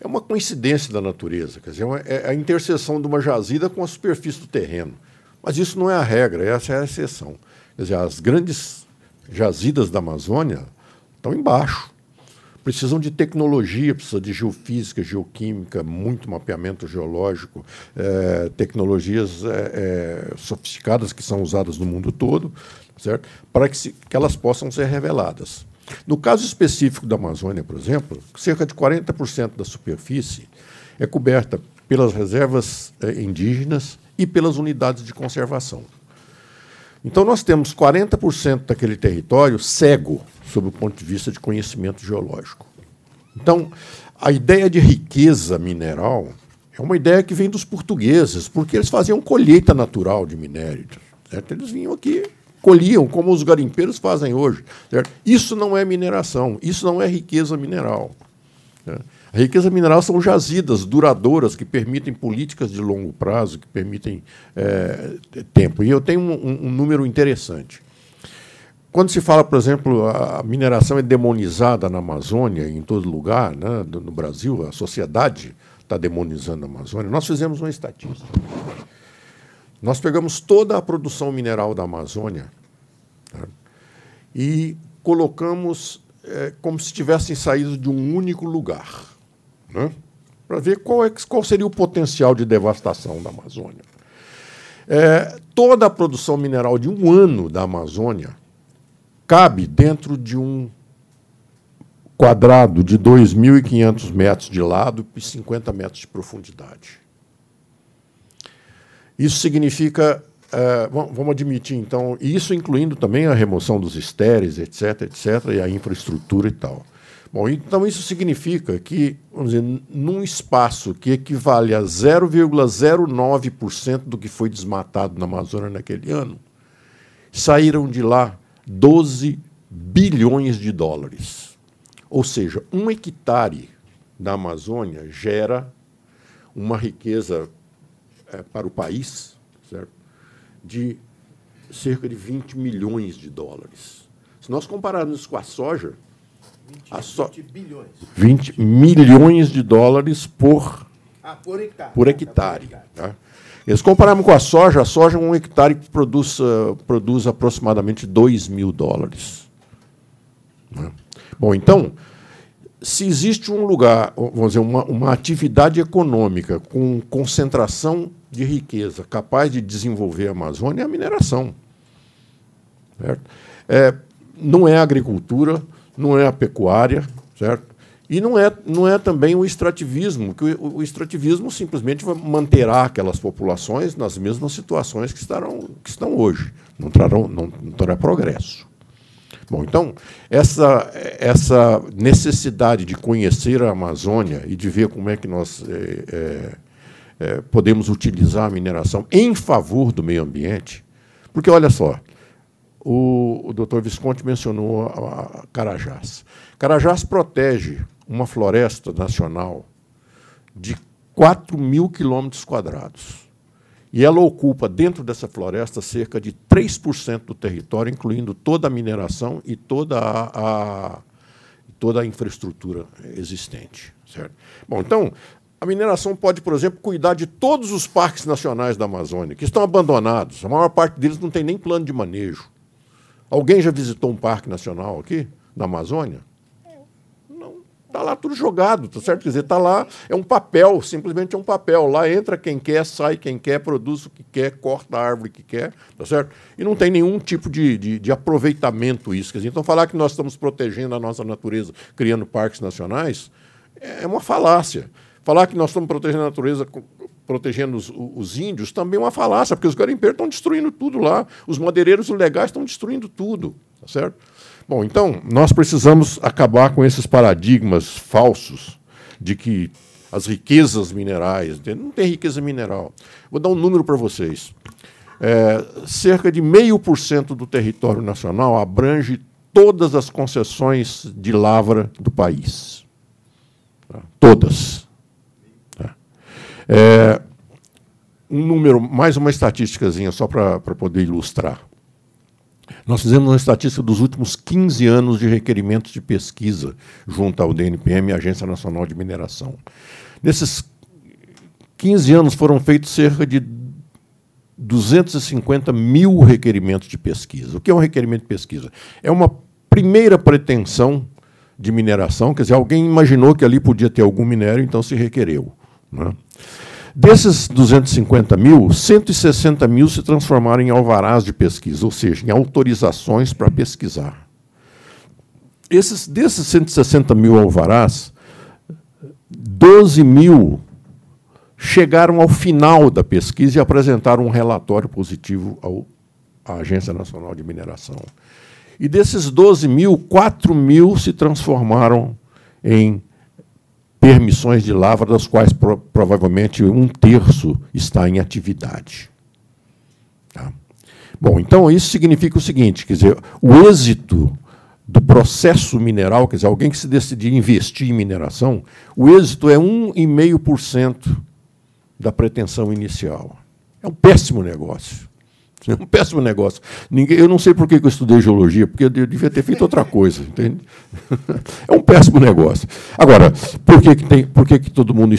é uma coincidência da natureza, quer dizer, é, é a interseção de uma jazida com a superfície do terreno. Mas isso não é a regra, essa é a exceção. Quer dizer, as grandes jazidas da Amazônia estão embaixo. Precisam de tecnologia, precisa de geofísica, geoquímica, muito mapeamento geológico, é, tecnologias é, é, sofisticadas que são usadas no mundo todo, certo? para que, se, que elas possam ser reveladas. No caso específico da Amazônia, por exemplo, cerca de 40% da superfície é coberta pelas reservas indígenas e pelas unidades de conservação. Então, nós temos 40% daquele território cego, sob o ponto de vista de conhecimento geológico. Então, a ideia de riqueza mineral é uma ideia que vem dos portugueses, porque eles faziam colheita natural de minério. Certo? Eles vinham aqui, colhiam, como os garimpeiros fazem hoje. Certo? Isso não é mineração, isso não é riqueza mineral. Certo? A riqueza mineral são jazidas duradouras que permitem políticas de longo prazo, que permitem é, tempo. E eu tenho um, um, número interessante. Quando se fala, por exemplo, a mineração é demonizada na Amazônia, em todo lugar, né, no Brasil, a sociedade está demonizando a Amazônia, nós fizemos uma estatística. Nós pegamos toda a produção mineral da Amazônia tá, e colocamos é, como se tivessem saído de um único lugar né? para ver qual, é, qual seria o potencial de devastação da Amazônia. É, toda a produção mineral de um ano da Amazônia cabe dentro de um quadrado de 2.500 metros de lado e 50 metros de profundidade. Isso significa é, vamos admitir, então, isso incluindo também a remoção dos estéreis, etc., etc., e a infraestrutura e tal. Bom, então isso significa que, vamos dizer, num espaço que equivale a 0,09% do que foi desmatado na Amazônia naquele ano, saíram de lá 12 bilhões de dólares. Ou seja, um hectare da Amazônia gera uma riqueza é, para o país certo? de cerca de 20 milhões de dólares. Se nós compararmos com a soja, 20, a so... 20 bilhões. 20 milhões de dólares por, ah, por hectare. Por hectare tá? Eles compararmos com a soja, a soja, um hectare produz, uh, produz aproximadamente 2 mil dólares. Né? Bom, então, se existe um lugar, vamos dizer, uma, uma atividade econômica com concentração de riqueza capaz de desenvolver a Amazônia, é a mineração. Certo? É, não é a agricultura, não é a pecuária, certo? E não é, não é também o extrativismo, que o, o extrativismo simplesmente manterá aquelas populações nas mesmas situações que, estarão, que estão hoje, não, trarão, não, não trará progresso. Bom, então, essa, essa necessidade de conhecer a Amazônia e de ver como é que nós é, é, é, podemos utilizar a mineração em favor do meio ambiente, porque, olha só, o, o doutor Visconti mencionou a, a Carajás. Carajás protege uma floresta nacional de 4 mil quilômetros quadrados. E ela ocupa, dentro dessa floresta, cerca de 3% do território, incluindo toda a mineração e toda a, a, toda a infraestrutura existente. Certo? Bom, então, a mineração pode, por exemplo, cuidar de todos os parques nacionais da Amazônia, que estão abandonados. A maior parte deles não tem nem plano de manejo. Alguém já visitou um parque nacional aqui, na Amazônia? Está lá tudo jogado, tá certo? Quer dizer, está lá, é um papel, simplesmente é um papel. Lá entra quem quer, sai quem quer, produz o que quer, corta a árvore que quer, tá certo? E não tem nenhum tipo de, de, de aproveitamento isso. Quer dizer, então, falar que nós estamos protegendo a nossa natureza, criando parques nacionais, é uma falácia. Falar que nós estamos protegendo a natureza, protegendo os, os índios, também é uma falácia, porque os garimpeiros estão destruindo tudo lá, os madeireiros ilegais estão destruindo tudo, tá certo? Bom, então, nós precisamos acabar com esses paradigmas falsos de que as riquezas minerais. Não tem riqueza mineral. Vou dar um número para vocês. É, cerca de meio por cento do território nacional abrange todas as concessões de lavra do país. Tá? Todas. É, um número, mais uma estatísticazinha, só para poder ilustrar. Nós fizemos uma estatística dos últimos 15 anos de requerimentos de pesquisa junto ao DNPM Agência Nacional de Mineração. Nesses 15 anos foram feitos cerca de 250 mil requerimentos de pesquisa. O que é um requerimento de pesquisa? É uma primeira pretensão de mineração, quer dizer, alguém imaginou que ali podia ter algum minério, então se requereu. Né? Desses 250 mil, 160 mil se transformaram em alvarás de pesquisa, ou seja, em autorizações para pesquisar. Esses, desses 160 mil alvarás, 12 mil chegaram ao final da pesquisa e apresentaram um relatório positivo ao, à Agência Nacional de Mineração. E desses 12 mil, 4 mil se transformaram em permissões de lavra, das quais pro, provavelmente um terço está em atividade. Tá? Bom, então isso significa o seguinte: quer dizer, o êxito do processo mineral, quer dizer, alguém que se decidir investir em mineração, o êxito é 1,5% da pretensão inicial. É um péssimo negócio. É um péssimo negócio. Ninguém, eu não sei por que eu estudei geologia, porque eu devia ter feito outra coisa. Entende? É um péssimo negócio. Agora, por que, que, tem, por que, que todo mundo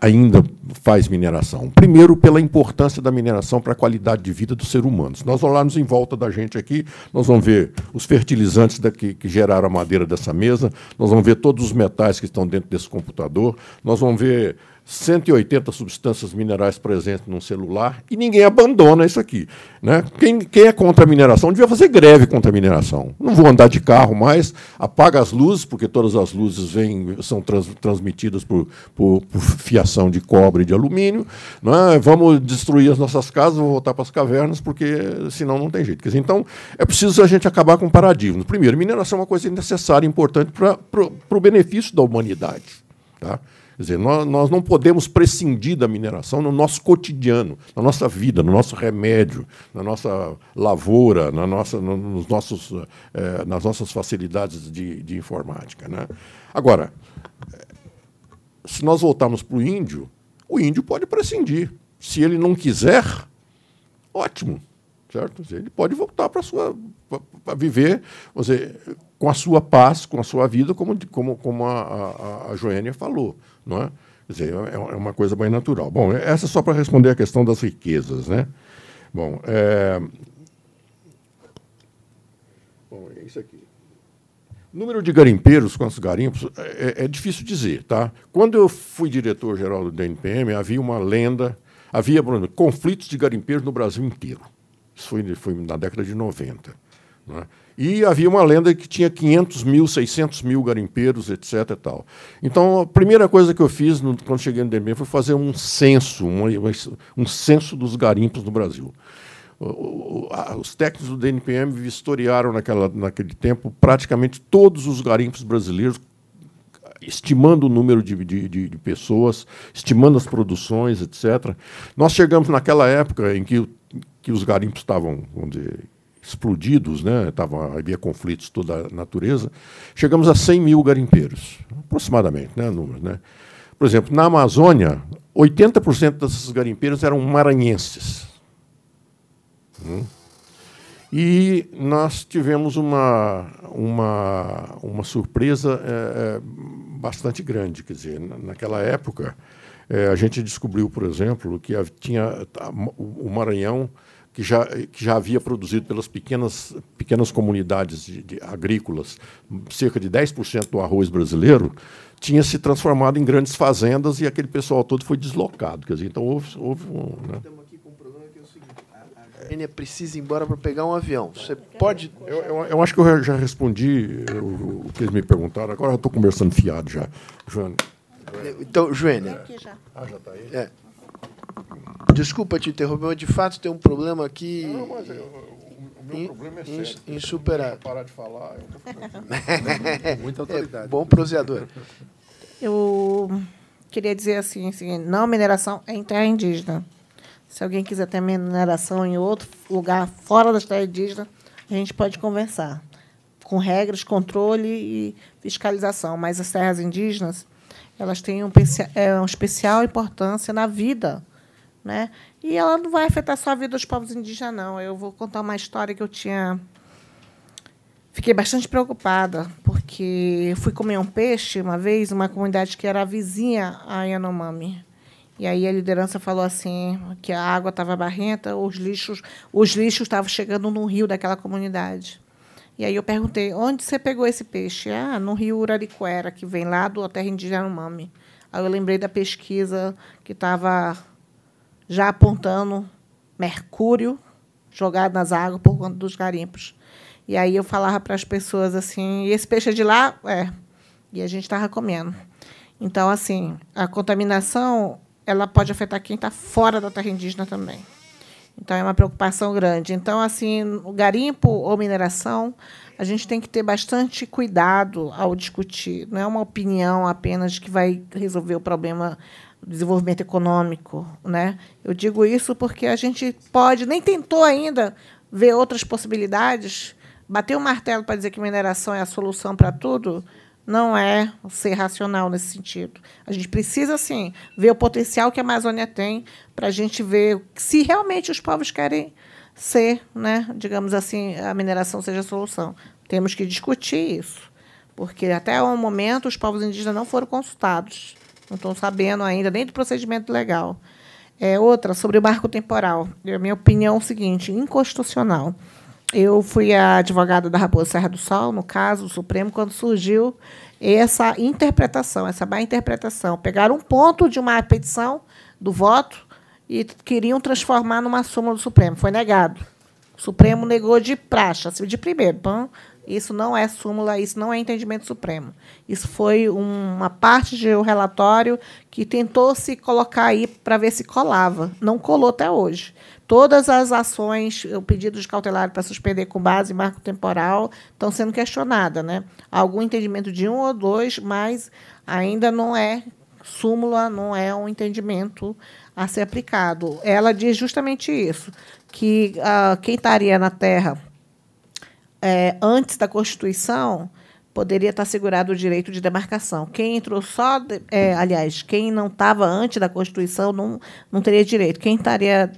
ainda faz mineração? Primeiro, pela importância da mineração para a qualidade de vida do ser humano. Se nós olharmos em volta da gente aqui, nós vamos ver os fertilizantes daqui, que geraram a madeira dessa mesa, nós vamos ver todos os metais que estão dentro desse computador, nós vamos ver 180 substâncias minerais presentes num celular e ninguém abandona isso aqui. Né? Quem, quem é contra a mineração devia fazer greve contra a mineração. Não vou andar de carro mais, apaga as luzes, porque todas as luzes vêm, são trans, transmitidas por, por, por, fiação de cobre e de alumínio. Né? Vamos destruir as nossas casas, vou voltar para as cavernas, porque senão não tem jeito. Dizer, então, é preciso a gente acabar com paradigmas. Primeiro, mineração é uma coisa necessária e importante para o benefício da humanidade. Tá? Quer dizer, nós, nós não podemos prescindir da mineração no nosso cotidiano, na nossa vida, no nosso remédio, na nossa lavoura, na nossa, nos nossos, eh, nas nossas facilidades de, de informática. Né? Agora, se nós voltarmos para o índio, o índio pode prescindir. Se ele não quiser, ótimo, certo? Ele pode voltar para sua para viver, dizer, com a sua paz, com a sua vida, como, como, como a, a, a Joênia falou. Não é? Quer dizer, é, é uma coisa bem natural. Bom, essa é só para responder a questão das riquezas. Né? Bom, é... Bom, é isso aqui. Número de garimpeiros, quantos garimpos, é, é, difícil dizer. Tá? Quando eu fui diretor-geral do DNPM, havia uma lenda, havia exemplo, conflitos de garimpeiros no Brasil inteiro. Isso foi, foi na década de 90. Né? E havia uma lenda que tinha 500 mil, 600 mil garimpeiros, etc. Tal. Então, a primeira coisa que eu fiz no, quando cheguei no DNPM foi fazer um censo, um, um censo dos garimpos no Brasil. Os técnicos do DNPM vistoriaram naquela, naquele tempo praticamente todos os garimpos brasileiros, estimando o número de, de, de, pessoas, estimando as produções, etc. Nós chegamos naquela época em que, que os garimpos estavam, dizer, explodidos, né? Tava, havia conflitos toda a natureza, chegamos a 100 mil garimpeiros, aproximadamente, né? Números, né? Por exemplo, na Amazônia, 80% desses garimpeiros eram maranhenses. Hum? E nós tivemos uma, uma, uma surpresa é, é, bastante grande. Quer dizer, naquela época, é, a gente descobriu, por exemplo, que tinha o Maranhão que já, que já havia produzido pelas pequenas, pequenas comunidades de, de agrícolas, cerca de 10% do arroz brasileiro, tinha se transformado em grandes fazendas e aquele pessoal todo foi deslocado. Quer dizer, então houve, houve um. Né? Estamos aqui com um problema que é o seguinte: a Gênia precisa ir embora para pegar um avião. Você pode. Eu, eu, eu, acho que eu já respondi o, o que eles me perguntaram, agora eu estou conversando fiado já. Joana. Então, Joênia. Ah, já está aí? É. Desculpa te interromper, mas de fato tem um problema aqui. Não, mas eu, o meu in, problema é sério. Insuperável. parar de falar. Muita autoridade. É, bom proseador. Eu queria dizer assim, assim, não mineração é em terra indígena. Se alguém quiser ter mineração em outro lugar fora da terra indígena, a gente pode conversar com regras, controle e fiscalização. Mas as terras indígenas elas têm um, é, uma especial importância na vida né? E ela não vai afetar só a vida dos povos indígenas, não. Eu vou contar uma história que eu tinha. Fiquei bastante preocupada, porque fui comer um peixe uma vez, uma comunidade que era vizinha a Yanomami. E aí a liderança falou assim que a água estava barrenta, os lixos, os lixos estavam chegando no rio daquela comunidade. E aí eu perguntei, onde você pegou esse peixe? Ah, no rio Uraricuera, que vem lá do terra indígena Yanomami. Aí eu lembrei da pesquisa que estava já apontando mercúrio jogado nas águas por conta dos garimpos. E aí eu falava para as pessoas assim, e esse peixe é de lá? É. E a gente estava comendo. Então, assim, a contaminação ela pode afetar quem está fora da terra indígena também. Então, é uma preocupação grande. Então, assim, o garimpo ou mineração, a gente tem que ter bastante cuidado ao discutir. Não é uma opinião apenas que vai resolver o problema desenvolvimento econômico, né? Eu digo isso porque a gente pode nem tentou ainda ver outras possibilidades, bater o martelo para dizer que mineração é a solução para tudo, não é ser racional nesse sentido. A gente precisa sim ver o potencial que a Amazônia tem para a gente ver se realmente os povos querem ser, né, digamos assim, a mineração seja a solução. Temos que discutir isso, porque até o momento os povos indígenas não foram consultados. Não estou sabendo ainda nem do procedimento legal. É, outra, sobre o marco temporal. A minha opinião é o seguinte: inconstitucional. eu fui a advogada da Raposa Serra do Sol, no caso, o Supremo, quando surgiu essa interpretação, essa má interpretação. Pegaram um ponto de uma petição do voto e queriam transformar numa súmula do Supremo. Foi negado. O Supremo negou de praxe, assim, de primeiro. Bom, isso não é súmula, isso não é entendimento supremo. Isso foi uma parte de um relatório que tentou se colocar aí para ver se colava. Não colou até hoje. Todas as ações, o pedido de cautelar para suspender com base em marco temporal estão sendo questionadas. Né? Algum entendimento de um ou dois, mas ainda não é súmula, não é um entendimento a ser aplicado. Ela diz justamente isso, que uh, quem estaria na Terra é, antes da Constituição, poderia estar assegurado o direito de demarcação. Quem entrou só, de, é, aliás, quem não estava antes da Constituição não, não teria direito. Quem estaria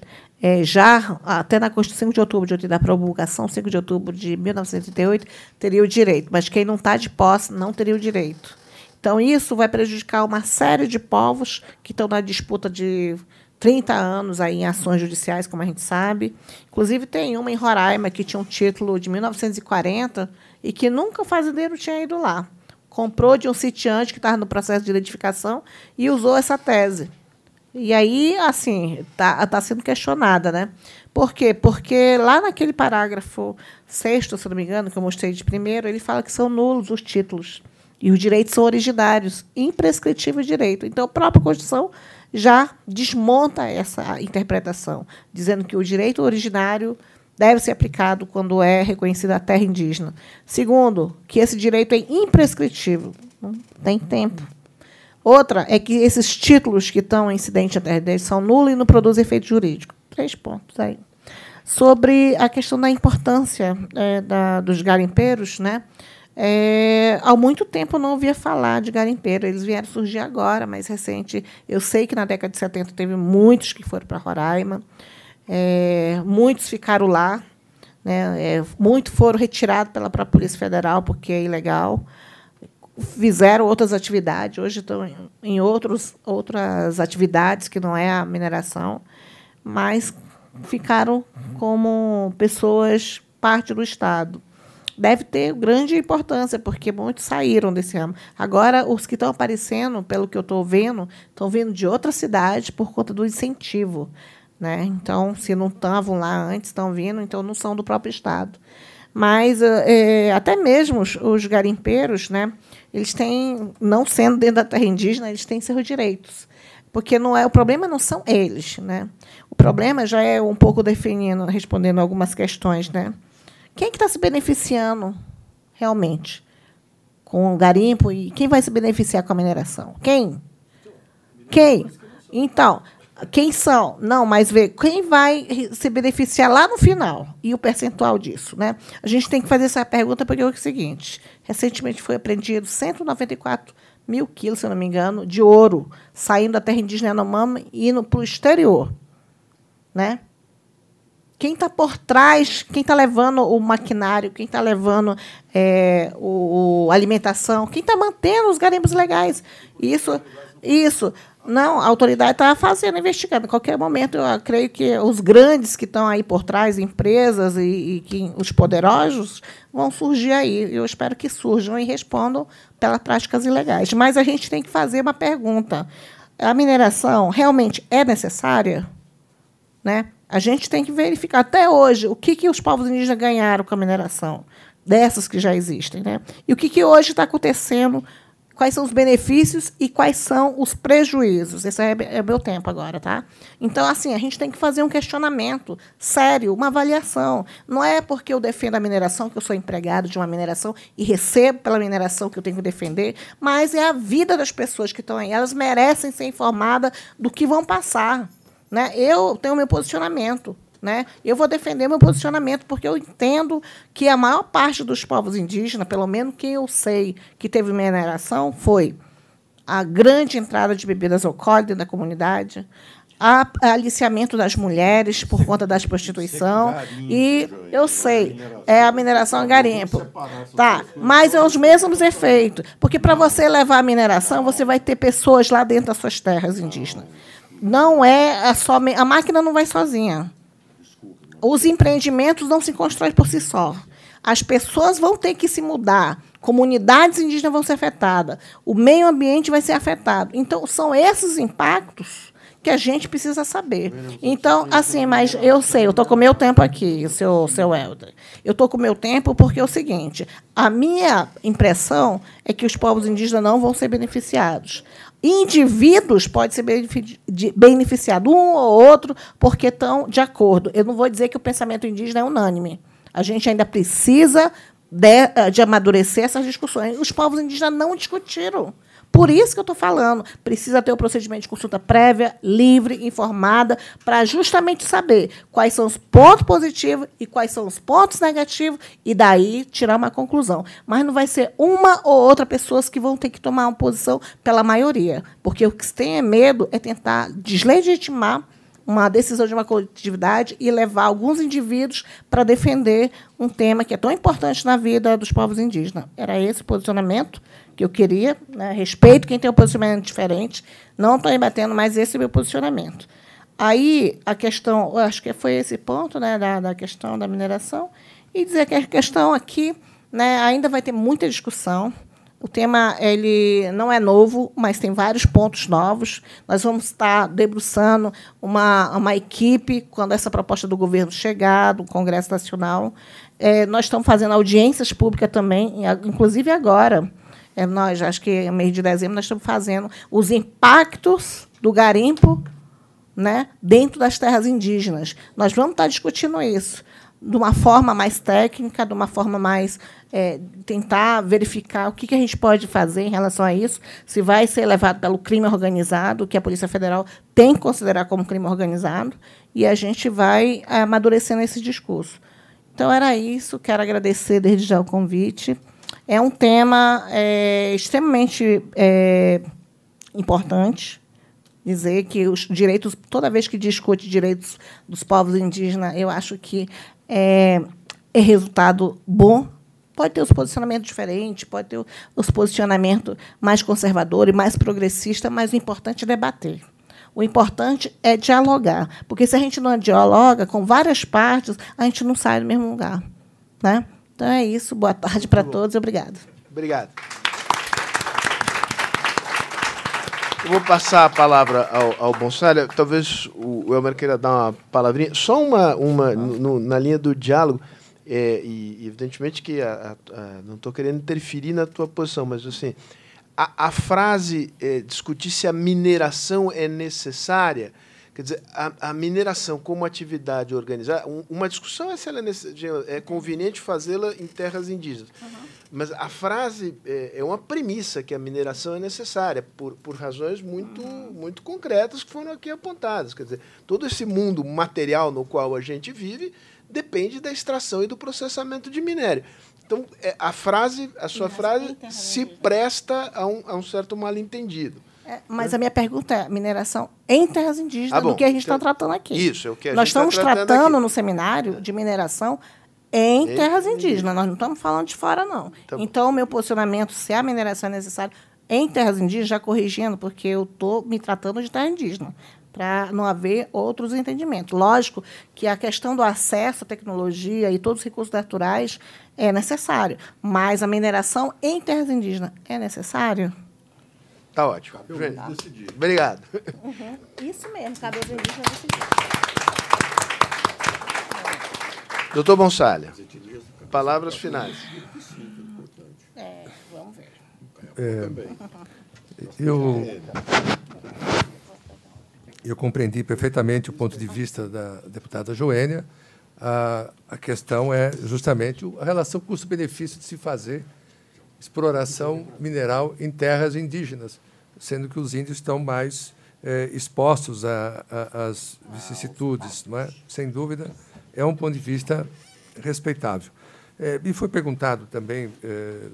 é, já, até na Constituição 5 de outubro de, da promulgação, 5 de outubro de 1938, teria o direito, mas quem não está de posse não teria o direito. Então, isso vai prejudicar uma série de povos que estão na disputa de 30 anos aí em ações judiciais, como a gente sabe. Inclusive, tem uma em Roraima que tinha um título de 1940 e que nunca o fazendeiro tinha ido lá. Comprou de um sitiante que estava no processo de identificação e usou essa tese. E aí, assim, está tá sendo questionada, né? Por quê? Porque lá naquele parágrafo sexto, se não me engano, que eu mostrei de primeiro, ele fala que são nulos os títulos. E os direitos são originários, imprescritível direito. Então, a própria Constituição já desmonta essa interpretação, dizendo que o direito originário deve ser aplicado quando é reconhecida a terra indígena. Segundo, que esse direito é imprescritível, não tem tempo. Outra é que esses títulos que estão em incidente à terra são nulos e não produzem efeito jurídico. Três pontos aí. Sobre a questão da importância é, da, dos garimpeiros, né? É, há muito tempo eu não ouvia falar de garimpeiro, eles vieram surgir agora, mais recente. Eu sei que na década de 70 teve muitos que foram para Roraima, é, muitos ficaram lá, né, é, muitos foram retirados pela própria Polícia Federal porque é ilegal, fizeram outras atividades, hoje estão em, outros, outras atividades que não é a mineração, mas ficaram como pessoas parte do Estado deve ter grande importância, porque muitos saíram desse ramo. Agora, os que estão aparecendo, pelo que eu estou vendo, estão vindo de outra cidade por conta do incentivo. Né? Então, se não estavam lá antes, estão vindo, então não são do próprio Estado. Mas é, até mesmo os, os, garimpeiros, né, eles têm, não sendo dentro da terra indígena, eles têm seus direitos. Porque não é o problema não são eles. Né? O problema já é um pouco definindo, respondendo algumas questões. Né? Quem é que está se beneficiando realmente com o garimpo e quem vai se beneficiar com a mineração? Quem? Quem? Então, quem são? Não, mas vê quem vai se beneficiar lá no final e o percentual disso, né? A gente tem que fazer essa pergunta porque é o seguinte: recentemente foi apreendido 194 mil quilos, se não me engano, de ouro saindo da terra indígena Yanomami e indo para o exterior, né? Quem está por trás, quem está levando o maquinário, quem está levando é, o, o, alimentação, quem está mantendo os garimpos legais. Isso, isso. Não, a autoridade está fazendo, investigando. Em qualquer momento, eu creio que os grandes que estão aí por trás, empresas e, e que, os poderosos, vão surgir aí. Eu espero que surjam e respondam pelas práticas ilegais. Mas a gente tem que fazer uma pergunta. A mineração realmente é necessária? Né? A gente tem que verificar até hoje o que, que os povos indígenas ganharam com a mineração, dessas que já existem. Né? E o que, que hoje está acontecendo, quais são os benefícios e quais são os prejuízos. Esse é, é meu tempo agora. Tá? Então, assim, a gente tem que fazer um questionamento sério, uma avaliação. Não é porque eu defendo a mineração, que eu sou empregado de uma mineração e recebo pela mineração que eu tenho que defender, mas é a vida das pessoas que estão aí. Elas merecem ser informadas do que vão passar. Né? Eu tenho meu posicionamento. Né? Eu vou defender meu posicionamento porque eu entendo que a maior parte dos povos indígenas, pelo menos quem eu sei que teve mineração, foi a grande entrada de bebidas alcoólicas na comunidade, a, aliciamento das mulheres por conta da prostituição e eu sei é a mineração garimpo tá mas é os mesmos efeitos porque para você levar a mineração você vai ter pessoas lá dentro das suas terras indígenas não é a só a máquina não vai sozinha. os empreendimentos não se constroem por si só. As pessoas vão ter que se mudar, comunidades indígenas vão ser afetadas, o meio ambiente vai ser afetado. Então, são esses impactos que a gente precisa saber. Então, assim, mas eu sei, eu estou com o meu tempo aqui, seu, seu Helder. Eu estou com o meu tempo porque é o seguinte: a minha impressão é que os povos indígenas não vão ser beneficiados. Indivíduos podem ser beneficiados, um ou outro, porque estão de acordo. Eu não vou dizer que o pensamento indígena é unânime. A gente ainda precisa de, de amadurecer essas discussões. Os povos indígenas não discutiram. Por isso que eu estou falando, precisa ter o um procedimento de consulta prévia, livre, informada, para justamente saber quais são os pontos positivos e quais são os pontos negativos, e daí tirar uma conclusão. Mas não vai ser uma ou outra pessoas que vão ter que tomar uma posição pela maioria, porque o que se tem é medo é tentar deslegitimar uma decisão de uma coletividade e levar alguns indivíduos para defender um tema que é tão importante na vida dos povos indígenas. Era esse o posicionamento eu queria. Né? Respeito quem tem um posicionamento diferente. Não estou rebatendo, mas esse é meu posicionamento. Aí, a questão, acho que foi esse ponto né, da, da questão da mineração, e dizer que a questão aqui né, ainda vai ter muita discussão. O tema ele não é novo, mas tem vários pontos novos. Nós vamos estar debruçando uma, uma equipe quando essa proposta do governo chegar, do Congresso Nacional. É, nós estamos fazendo audiências públicas também, inclusive agora. É, nós, acho que no mês de dezembro, nós estamos fazendo os impactos do garimpo né, dentro das terras indígenas. Nós vamos estar discutindo isso de uma forma mais técnica, de uma forma mais é, tentar verificar o que, que a gente pode fazer em relação a isso, se vai ser levado pelo crime organizado, que a Polícia Federal tem que considerar como crime organizado, e a gente vai amadurecendo esse discurso. Então, era isso. Quero agradecer desde já o convite. É um tema é, extremamente é, importante dizer que os direitos, toda vez que discute direitos dos povos indígenas, eu acho que é, é resultado bom. Pode ter os posicionamentos diferentes, pode ter os posicionamentos mais conservadores, mais progressistas, mas o importante é debater. O importante é dialogar, porque se a gente não dialoga com várias partes, a gente não sai do mesmo lugar, né? Então é isso. Boa tarde para todos. Obrigado. Obrigado. Eu vou passar a palavra ao, ao Bonsalha. Talvez o Elmer queira dar uma palavrinha. Só uma, uma no, na linha do diálogo. É, e, evidentemente que a, a, a, não estou querendo interferir na tua posição, mas assim, a, frase é, discutir se a mineração é necessária Quer dizer, a, a, mineração como atividade organizada, um, uma discussão é se ela é, é conveniente fazê-la em terras indígenas. Uhum. Mas a frase é, é, uma premissa que a mineração é necessária, por, por razões muito, uhum. muito concretas que foram aqui apontadas. Quer dizer, todo esse mundo material no qual a gente vive depende da extração e do processamento de minério. Então, é, a frase, a sua frase se presta a um, a um certo mal-entendido. É, mas a minha pergunta é: mineração em terras indígenas, ah, bom, do que a gente está então, tratando aqui. Isso, é o que a Nós gente tá estamos tá tratando aqui. no seminário de mineração em, em terras indígenas. Nós não estamos falando de fora, não. Tá então, o meu posicionamento, se a mineração é necessária em terras indígenas, já corrigindo, porque eu estou me tratando de terra indígena, para não haver outros entendimentos. Lógico que a questão do acesso à tecnologia e todos os recursos naturais é necessário, mas a mineração em terras indígenas é necessário? Tá ótimo. Obrigado. Uhum. Isso mesmo, cabe aos indígenas decidir. Doutor Bonsalha, palavras finais. É, vamos ver. É, eu, eu compreendi perfeitamente o ponto de vista da deputada Joênia. A, a questão é justamente a relação custo-benefício de se fazer exploração mineral em terras indígenas, sendo que os índios estão mais é, expostos às vicissitudes. Não é? Sem dúvida, é um ponto de vista respeitável. É, me foi perguntado também é,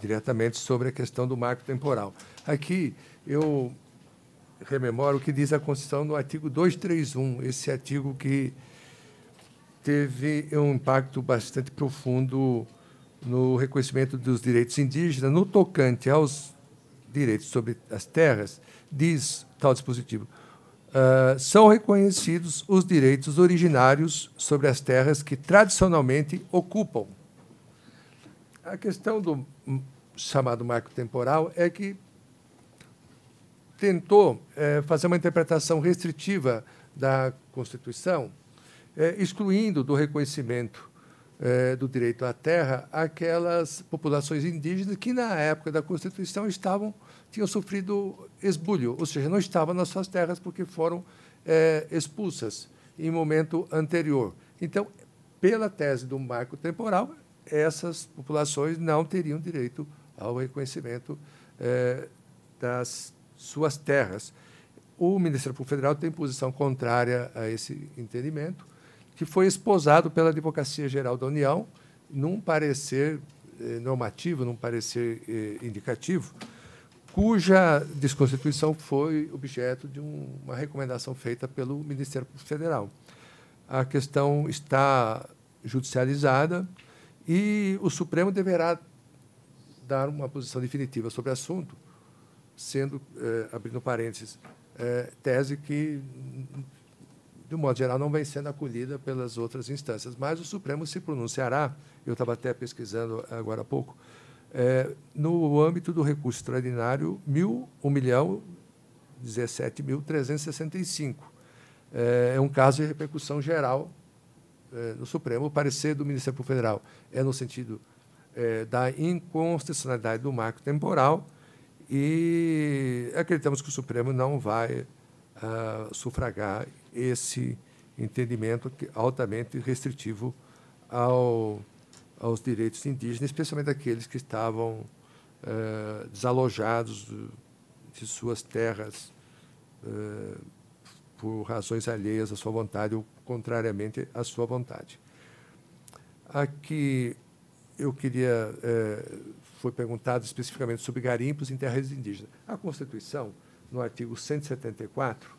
diretamente sobre a questão do marco temporal. Aqui eu rememoro o que diz a Constituição no artigo 231, esse artigo que teve um impacto bastante profundo no reconhecimento dos direitos indígenas, no tocante aos direitos sobre as terras, diz tal dispositivo: uh, são reconhecidos os direitos originários sobre as terras que tradicionalmente ocupam. A questão do chamado marco temporal é que tentou é, fazer uma interpretação restritiva da Constituição, é, excluindo do reconhecimento é, do direito à terra aquelas populações indígenas que, na época da Constituição, estavam tinham sofrido esbulho, ou seja, não estavam nas suas terras porque foram é, expulsas em momento anterior. Então, pela tese do marco temporal, essas populações não teriam direito ao reconhecimento é, das suas terras. O Ministério Público Federal tem posição contrária a esse entendimento, que foi esposado pela Advocacia Geral da União num parecer eh, normativo, num parecer eh, indicativo, cuja desconstituição foi objeto de um, uma recomendação feita pelo Ministério Público Federal. A questão está judicializada e o Supremo deverá dar uma posição definitiva sobre o assunto, sendo, eh, abrindo parênteses, eh, tese que, de um modo geral, não vem sendo acolhida pelas outras instâncias. Mas o Supremo se pronunciará, eu estava até pesquisando agora há pouco, eh, no âmbito do recurso extraordinário 1 milhão 17.365. É um caso de repercussão geral no Supremo. O parecer do Ministério Público Federal é no sentido é, da inconstitucionalidade do marco temporal e acreditamos que o Supremo não vai uh, sufragar esse entendimento altamente restritivo ao, aos direitos indígenas, especialmente aqueles que estavam uh, desalojados de suas terras uh, por razões alheias à sua vontade ou contrariamente à sua vontade. Aqui eu queria. É, foi perguntado especificamente sobre garimpos em terras indígenas. A Constituição, no artigo 174,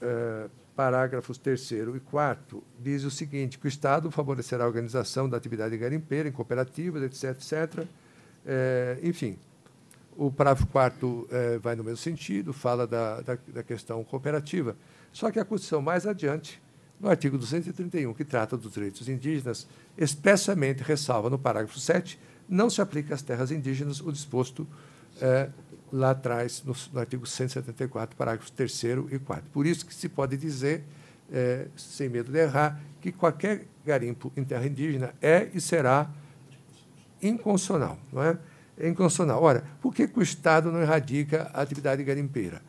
é, parágrafos 3 e 4, diz o seguinte: que o Estado favorecerá a organização da atividade garimpeira em cooperativas, etc., etc. É, enfim, o parágrafo 4 é, vai no mesmo sentido, fala da, da, da questão cooperativa. Só que a Constituição, mais adiante, no artigo 231, que trata dos direitos indígenas, especialmente ressalva no parágrafo 7, não se aplica às terras indígenas o disposto lá atrás, no, no, artigo 174, parágrafos 3 e 4. Por isso que se pode dizer, é, sem medo de errar, que qualquer garimpo em terra indígena é e será inconstitucional. Não é? é inconstitucional. Ora, por que, que o Estado não erradica a atividade garimpeira?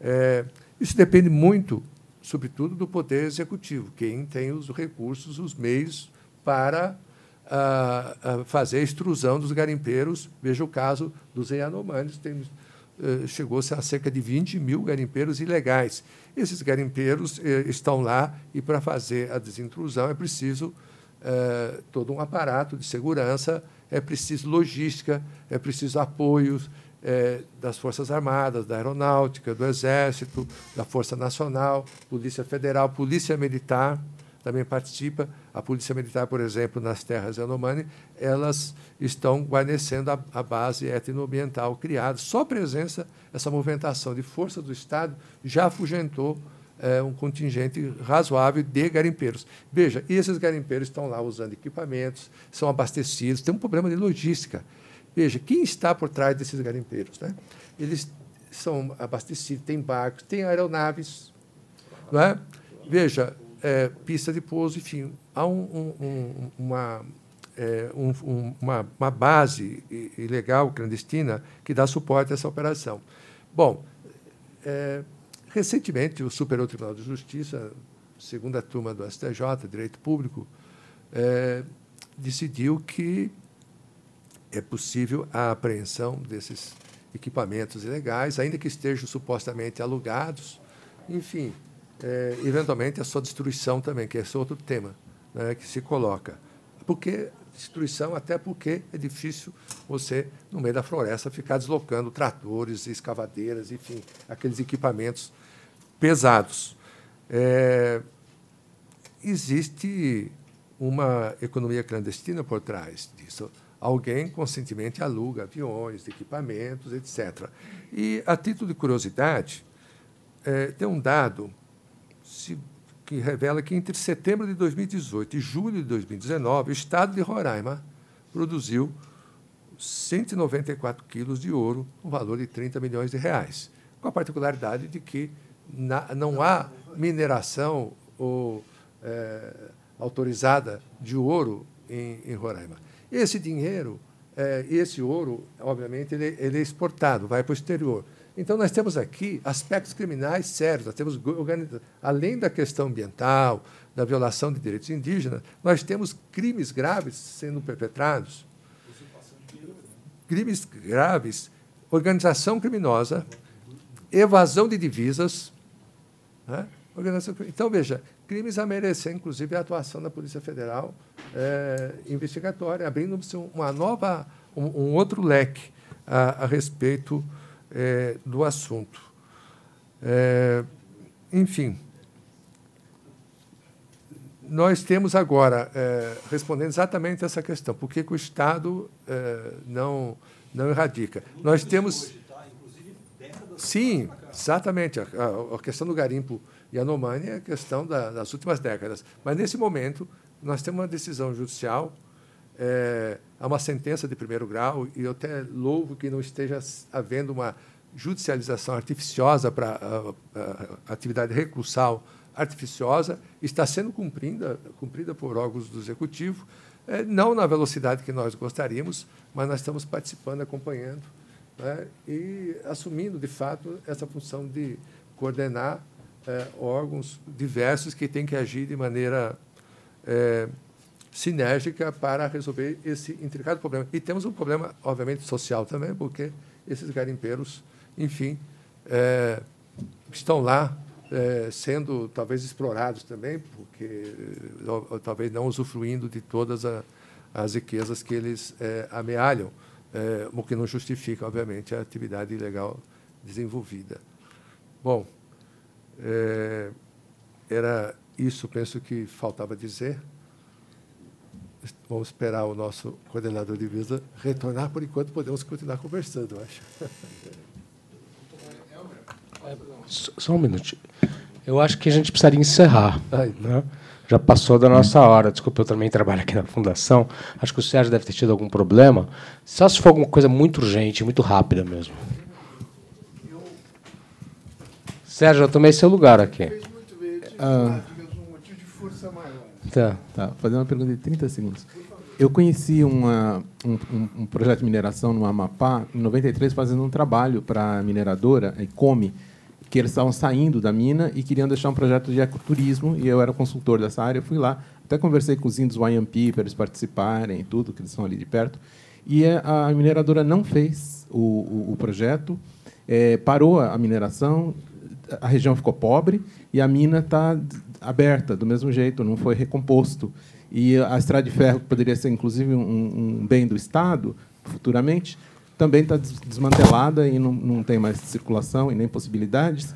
É, isso depende muito sobretudo do Poder Executivo, quem tem os recursos, os meios para uh, uh, fazer a extrusão dos garimpeiros. Veja o caso dos Yanomamis, uh, chegou-se a cerca de 20 mil garimpeiros ilegais. Esses garimpeiros eh, estão lá e, para fazer a desintrusão, é preciso eh, todo um aparato de segurança, é preciso logística, é preciso apoios, das Forças Armadas, da Aeronáutica, do Exército, da Força Nacional, Polícia Federal, Polícia Militar também participa. A Polícia Militar, por exemplo, nas terras Yanomami, elas estão guarnecendo a, a base etnoambiental criada. Só a presença, essa movimentação de força do Estado já afugentou é, um contingente razoável de garimpeiros. Veja, esses garimpeiros estão lá usando equipamentos, são abastecidos, tem um problema de logística. Veja, quem está por trás desses garimpeiros? Né? Eles são abastecidos, tem barcos, tem aeronaves. Não é? Veja, é, pista de pouso, enfim, há um, um, uma, é, um, uma, uma, base ilegal, clandestina, que dá suporte a essa operação. Bom, é, recentemente, o Superior Tribunal de Justiça, segunda turma do STJ, Direito Público, é, decidiu que é possível a apreensão desses equipamentos ilegais, ainda que estejam supostamente alugados, enfim, é, eventualmente a sua destruição também, que é esse outro tema né, que se coloca. Porque destruição, até porque é difícil você, no meio da floresta, ficar deslocando tratores, escavadeiras, enfim, aqueles equipamentos pesados. É, existe uma economia clandestina por trás disso alguém conscientemente aluga aviões, equipamentos, etc. E, a título de curiosidade, é, tem um dado se, que revela que entre setembro de 2018 e julho de 2019, o Estado de Roraima produziu 194 quilos de ouro, no valor de 30 milhões de reais, com a particularidade de que na, não há mineração ou, é, autorizada de ouro em, em Roraima. Esse dinheiro, é, esse ouro, obviamente, ele, ele, é exportado, vai para o exterior. Então, nós temos aqui aspectos criminais sérios, nós temos, além da questão ambiental, da violação de direitos indígenas, nós temos crimes graves sendo perpetrados crimes graves, organização criminosa, evasão de divisas. Né? Então, veja, crimes a merecer, inclusive, a atuação da Polícia Federal é, investigatória, abrindo-se uma nova, um, um, outro leque a, a respeito é, do assunto. É, enfim, nós temos agora, é, respondendo exatamente essa questão, por que, que o Estado é, não, não erradica? Nós temos. Sim, exatamente. A, a, questão do garimpo Yanomami é a questão da, das últimas décadas. Mas, nesse momento, nós temos uma decisão judicial, há uma sentença de primeiro grau, e eu até louvo que não esteja havendo uma judicialização artificiosa para a, a atividade recursal artificiosa. Está sendo cumprida, cumprida por órgãos do Executivo, é, não na velocidade que nós gostaríamos, mas nós estamos participando, acompanhando né, e assumindo, de fato, essa função de coordenar é, órgãos diversos que têm que agir de maneira é, sinérgica para resolver esse intricado problema. E temos um problema, obviamente, social também, porque esses garimpeiros, enfim, é, estão lá é, sendo talvez explorados também, porque ou, talvez não usufruindo de todas a, as riquezas que eles é, amealham, é, o que não justifica, obviamente, a atividade ilegal desenvolvida. Bom, é, era isso, penso que faltava dizer. Vamos esperar o nosso coordenador de visa retornar. Por enquanto, podemos continuar conversando, eu acho. Só um minutinho. Eu acho que a gente precisaria encerrar. Né? Já passou da nossa hora. Desculpa, eu também trabalho aqui na Fundação. Acho que o Sérgio deve ter tido algum problema. Só se for alguma coisa muito urgente, muito rápida mesmo. Sérgio, eu tomei seu lugar aqui. Ah, tá, tá. Fazer uma pergunta de 30 segundos. Eu conheci uma, um, um, projeto de mineração no Amapá, em 93, fazendo um trabalho para a mineradora, a Come, que eles estavam saindo da mina e queriam deixar um projeto de ecoturismo, e eu era consultor dessa área, fui lá, até conversei com os índios Wayampi para eles participarem e tudo, que eles são ali de perto, e a mineradora não fez o, o, o projeto, é, parou a mineração, a região ficou pobre e a mina está aberta do mesmo jeito, não foi recomposto. E a estrada de ferro, que poderia ser inclusive um, um bem do Estado futuramente, também está desmantelada e não, não tem mais circulação e nem possibilidades.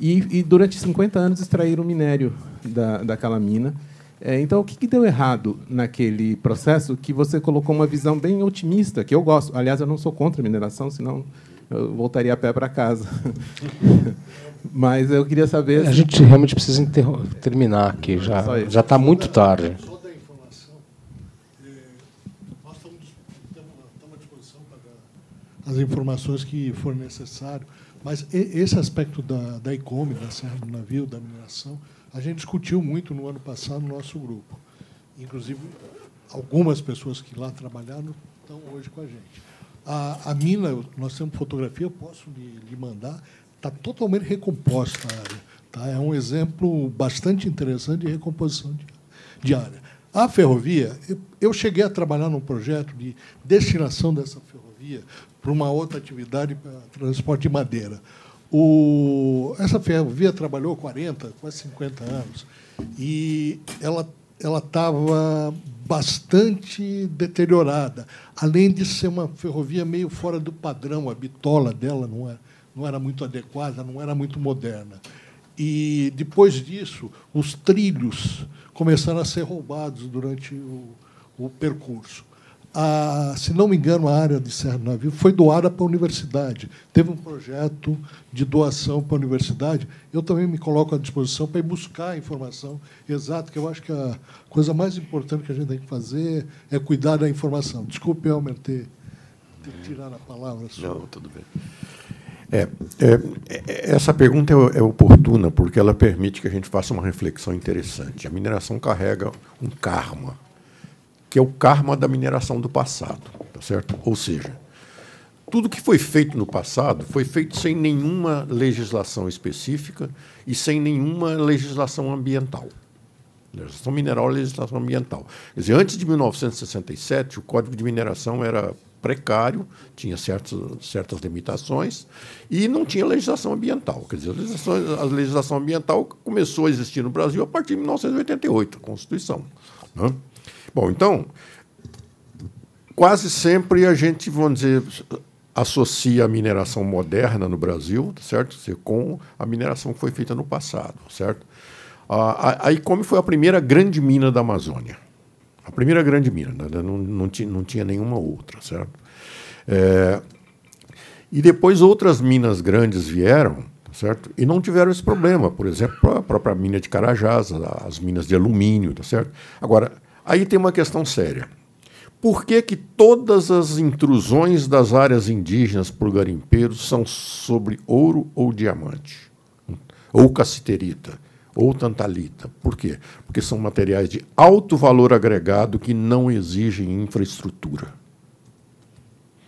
E, e durante 50 anos extraíram minério da, daquela mina. É, então, o que, que, deu errado naquele processo que você colocou uma visão bem otimista, que eu gosto. Aliás, eu não sou contra a mineração, senão eu voltaria a pé para casa. Mas eu queria saber... A gente realmente precisa terminar aqui, já está muito tarde. as informações que for necessário. Mas esse aspecto da, da ICOME, da Serra do Navio, da mineração, a gente discutiu muito no ano passado no nosso grupo. Inclusive, algumas pessoas que lá trabalharam estão hoje com a gente. A, a mina, nós temos fotografia, eu posso lhe, lhe mandar, está totalmente recomposta a área. Tá? É um exemplo bastante interessante de recomposição de, de área. A ferrovia, eu, eu cheguei a trabalhar num projeto de destinação dessa ferrovia para uma outra atividade, para transporte de madeira. O, essa ferrovia trabalhou 40, quase 50 anos, e ela estava bastante deteriorada, além de ser uma ferrovia meio fora do padrão, a bitola dela não era, não era muito adequada, não era muito moderna. E, depois disso, os trilhos começaram a ser roubados durante o, o percurso. A, se não me engano, a área de Serra do Navio foi doada para a universidade. Teve um projeto de doação para a universidade. Eu também me coloco à disposição para ir buscar a informação exata, que eu acho que a coisa mais importante que a gente tem que fazer é cuidar da informação. Desculpe, Elmer, ter, ter tirado a palavra. Sua. Não, tudo bem. É, é, é, essa pergunta é, é, oportuna porque ela permite que a gente faça uma reflexão interessante. A mineração carrega um karma, que é o karma da mineração do passado, tá certo? Ou seja, tudo que foi feito no passado foi feito sem nenhuma legislação específica e sem nenhuma legislação ambiental. Legislação mineral e legislação ambiental. Quer dizer, antes de 1967, o Código de Mineração era precário, tinha certas, certas limitações e não tinha legislação ambiental. Quer dizer, a legislação, a legislação ambiental começou a existir no Brasil a partir de 1988, a Constituição. Né? Bom, então, quase sempre a gente, vamos dizer, associa a mineração moderna no Brasil, certo? Com a mineração que foi feita no passado, certo? A ICOME foi a primeira grande mina da Amazônia. A primeira grande mina, né? não, não, tinha, não tinha nenhuma outra, certo? É, e depois outras minas grandes vieram, certo? E não tiveram esse problema. Por exemplo, a própria mina de Carajás, as minas de alumínio, tá certo? Agora, aí tem uma questão séria. Por que, que todas as intrusões das áreas indígenas por garimpeiros são sobre ouro ou diamante? Ou cassiterita? ou tantalita. Por quê? Porque são materiais de alto valor agregado que não exigem infraestrutura.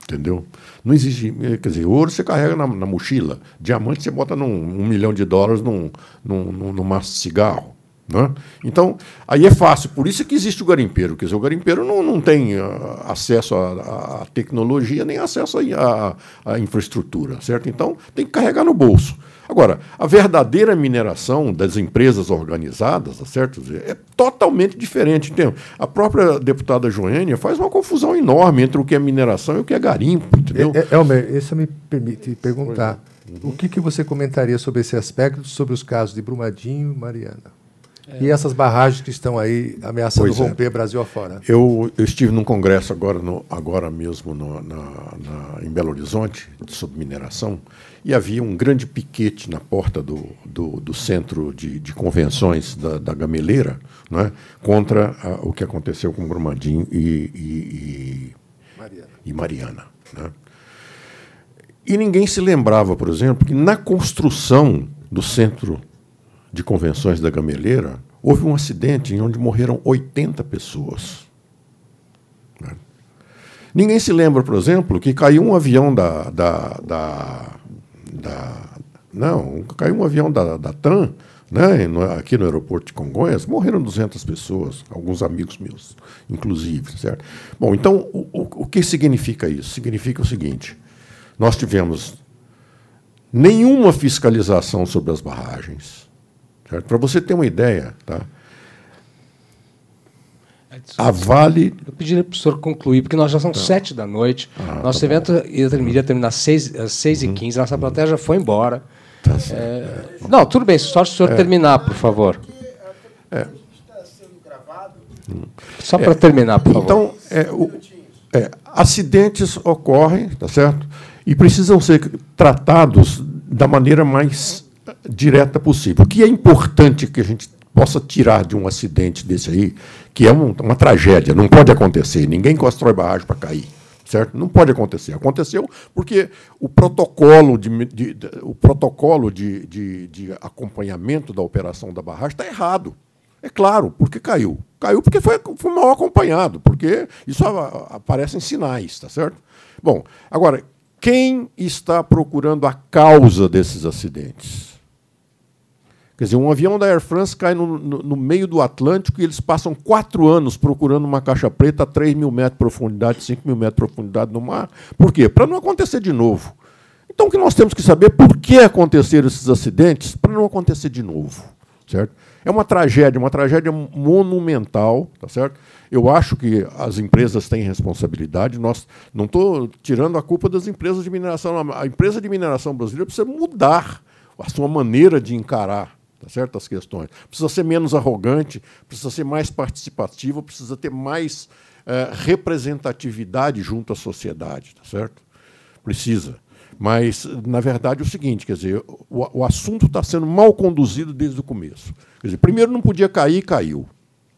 Entendeu? Não exige. Quer dizer, ouro você carrega na, na mochila, diamante você bota num um milhão de dólares num, num, num, num maço de cigarro. Né? Então, aí é fácil, por isso é que existe o garimpeiro. Quer dizer, o garimpeiro não, não tem uh, acesso à, tecnologia nem acesso à infraestrutura, certo? Então, tem que carregar no bolso. Agora, a verdadeira mineração das empresas organizadas, tá certo? É totalmente diferente. Entendeu? A própria deputada Joênia faz uma confusão enorme entre o que é mineração e o que é garimpo, entendeu? É, é, Elmer, isso me permite perguntar. Uhum. O que, que você comentaria sobre esse aspecto, sobre os casos de Brumadinho e Mariana? É. E essas barragens que estão aí ameaçando pois é. romper é. Brasil afora? Eu, eu estive num congresso agora, no, agora mesmo no, na, na, em Belo Horizonte, sobre mineração, e havia um grande piquete na porta do, do, do centro de, de, convenções da, da Gameleira né, contra a, o que aconteceu com Brumadinho e, e, e Mariana. E, Mariana né. e ninguém se lembrava, por exemplo, que na construção do centro de convenções da Gameleira, houve um acidente em onde morreram 80 pessoas. Né? Ninguém se lembra, por exemplo, que caiu um avião da. da, da, da não, caiu um avião da, da TAM, né, aqui no aeroporto de Congonhas, morreram 200 pessoas, alguns amigos meus, inclusive. Certo? Bom, então, o, o, o que significa isso? Significa o seguinte: nós tivemos nenhuma fiscalização sobre as barragens para você ter uma ideia, tá? A Vale. Eu pediria para o senhor concluir, porque nós já são tá. sete da noite. Ah, Nosso tá evento iria terminar às seis, às seis uhum. e quinze. Nossa plateia já foi embora. Tá é... Não, tudo bem, só se o senhor é. terminar, por favor. É. Só para é. terminar, por favor. Então, é, o, é, acidentes ocorrem, tá certo? E precisam ser tratados da maneira mais direta possível. O que é importante que a gente possa tirar de um acidente desse aí, que é um, uma tragédia, não pode acontecer, ninguém constrói barragem para cair. Certo? Não pode acontecer. Aconteceu porque o protocolo de, de, de o protocolo de, de, de acompanhamento da operação da barragem está errado. É claro, porque caiu. Caiu porque foi, foi mal acompanhado, porque isso aparece em sinais, tá certo? Bom, agora, quem está procurando a causa desses acidentes? Quer dizer, um avião da Air France cai no, no, no, meio do Atlântico e eles passam quatro anos procurando uma caixa preta a 3 mil metros de profundidade, 5 mil metros de profundidade no mar. Por quê? Para não acontecer de novo. Então, o que nós temos que saber por que aconteceram esses acidentes para não acontecer de novo. Certo? É uma tragédia, uma tragédia monumental, tá certo? Eu acho que as empresas têm responsabilidade. Nós não estou tirando a culpa das empresas de mineração. A empresa de mineração brasileira precisa mudar a sua maneira de encarar tá certo? As questões. Precisa ser menos arrogante, precisa ser mais participativo, precisa ter mais é, representatividade junto à sociedade, tá certo? Precisa. Mas, na verdade, é o seguinte, quer dizer, o, o assunto está sendo mal conduzido desde o começo. Quer dizer, primeiro não podia cair, caiu.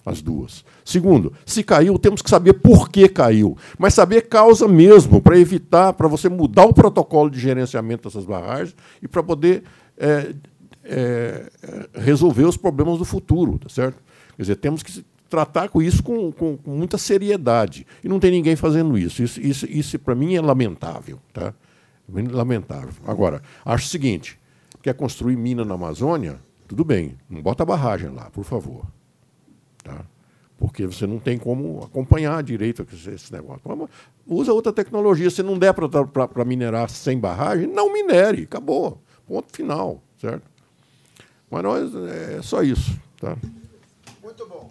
As duas. Segundo, se caiu, temos que saber por que caiu. Mas saber causa mesmo, para evitar, para você mudar o protocolo de gerenciamento dessas barragens e para poder é, é, resolver os problemas do futuro, tá certo? Quer dizer, temos que tratar com isso com, com, com muita seriedade. E não tem ninguém fazendo isso. Isso, isso, isso para mim, é lamentável. Tá? Lamentável. Agora, acho o seguinte: quer construir mina na Amazônia? Tudo bem, não bota barragem lá, por favor. Tá? Porque você não tem como acompanhar direito esse negócio. Usa outra tecnologia. Se não der para minerar sem barragem, não minere. Acabou. Ponto final. Certo? Mas nós, é só isso. Tá? Muito bom.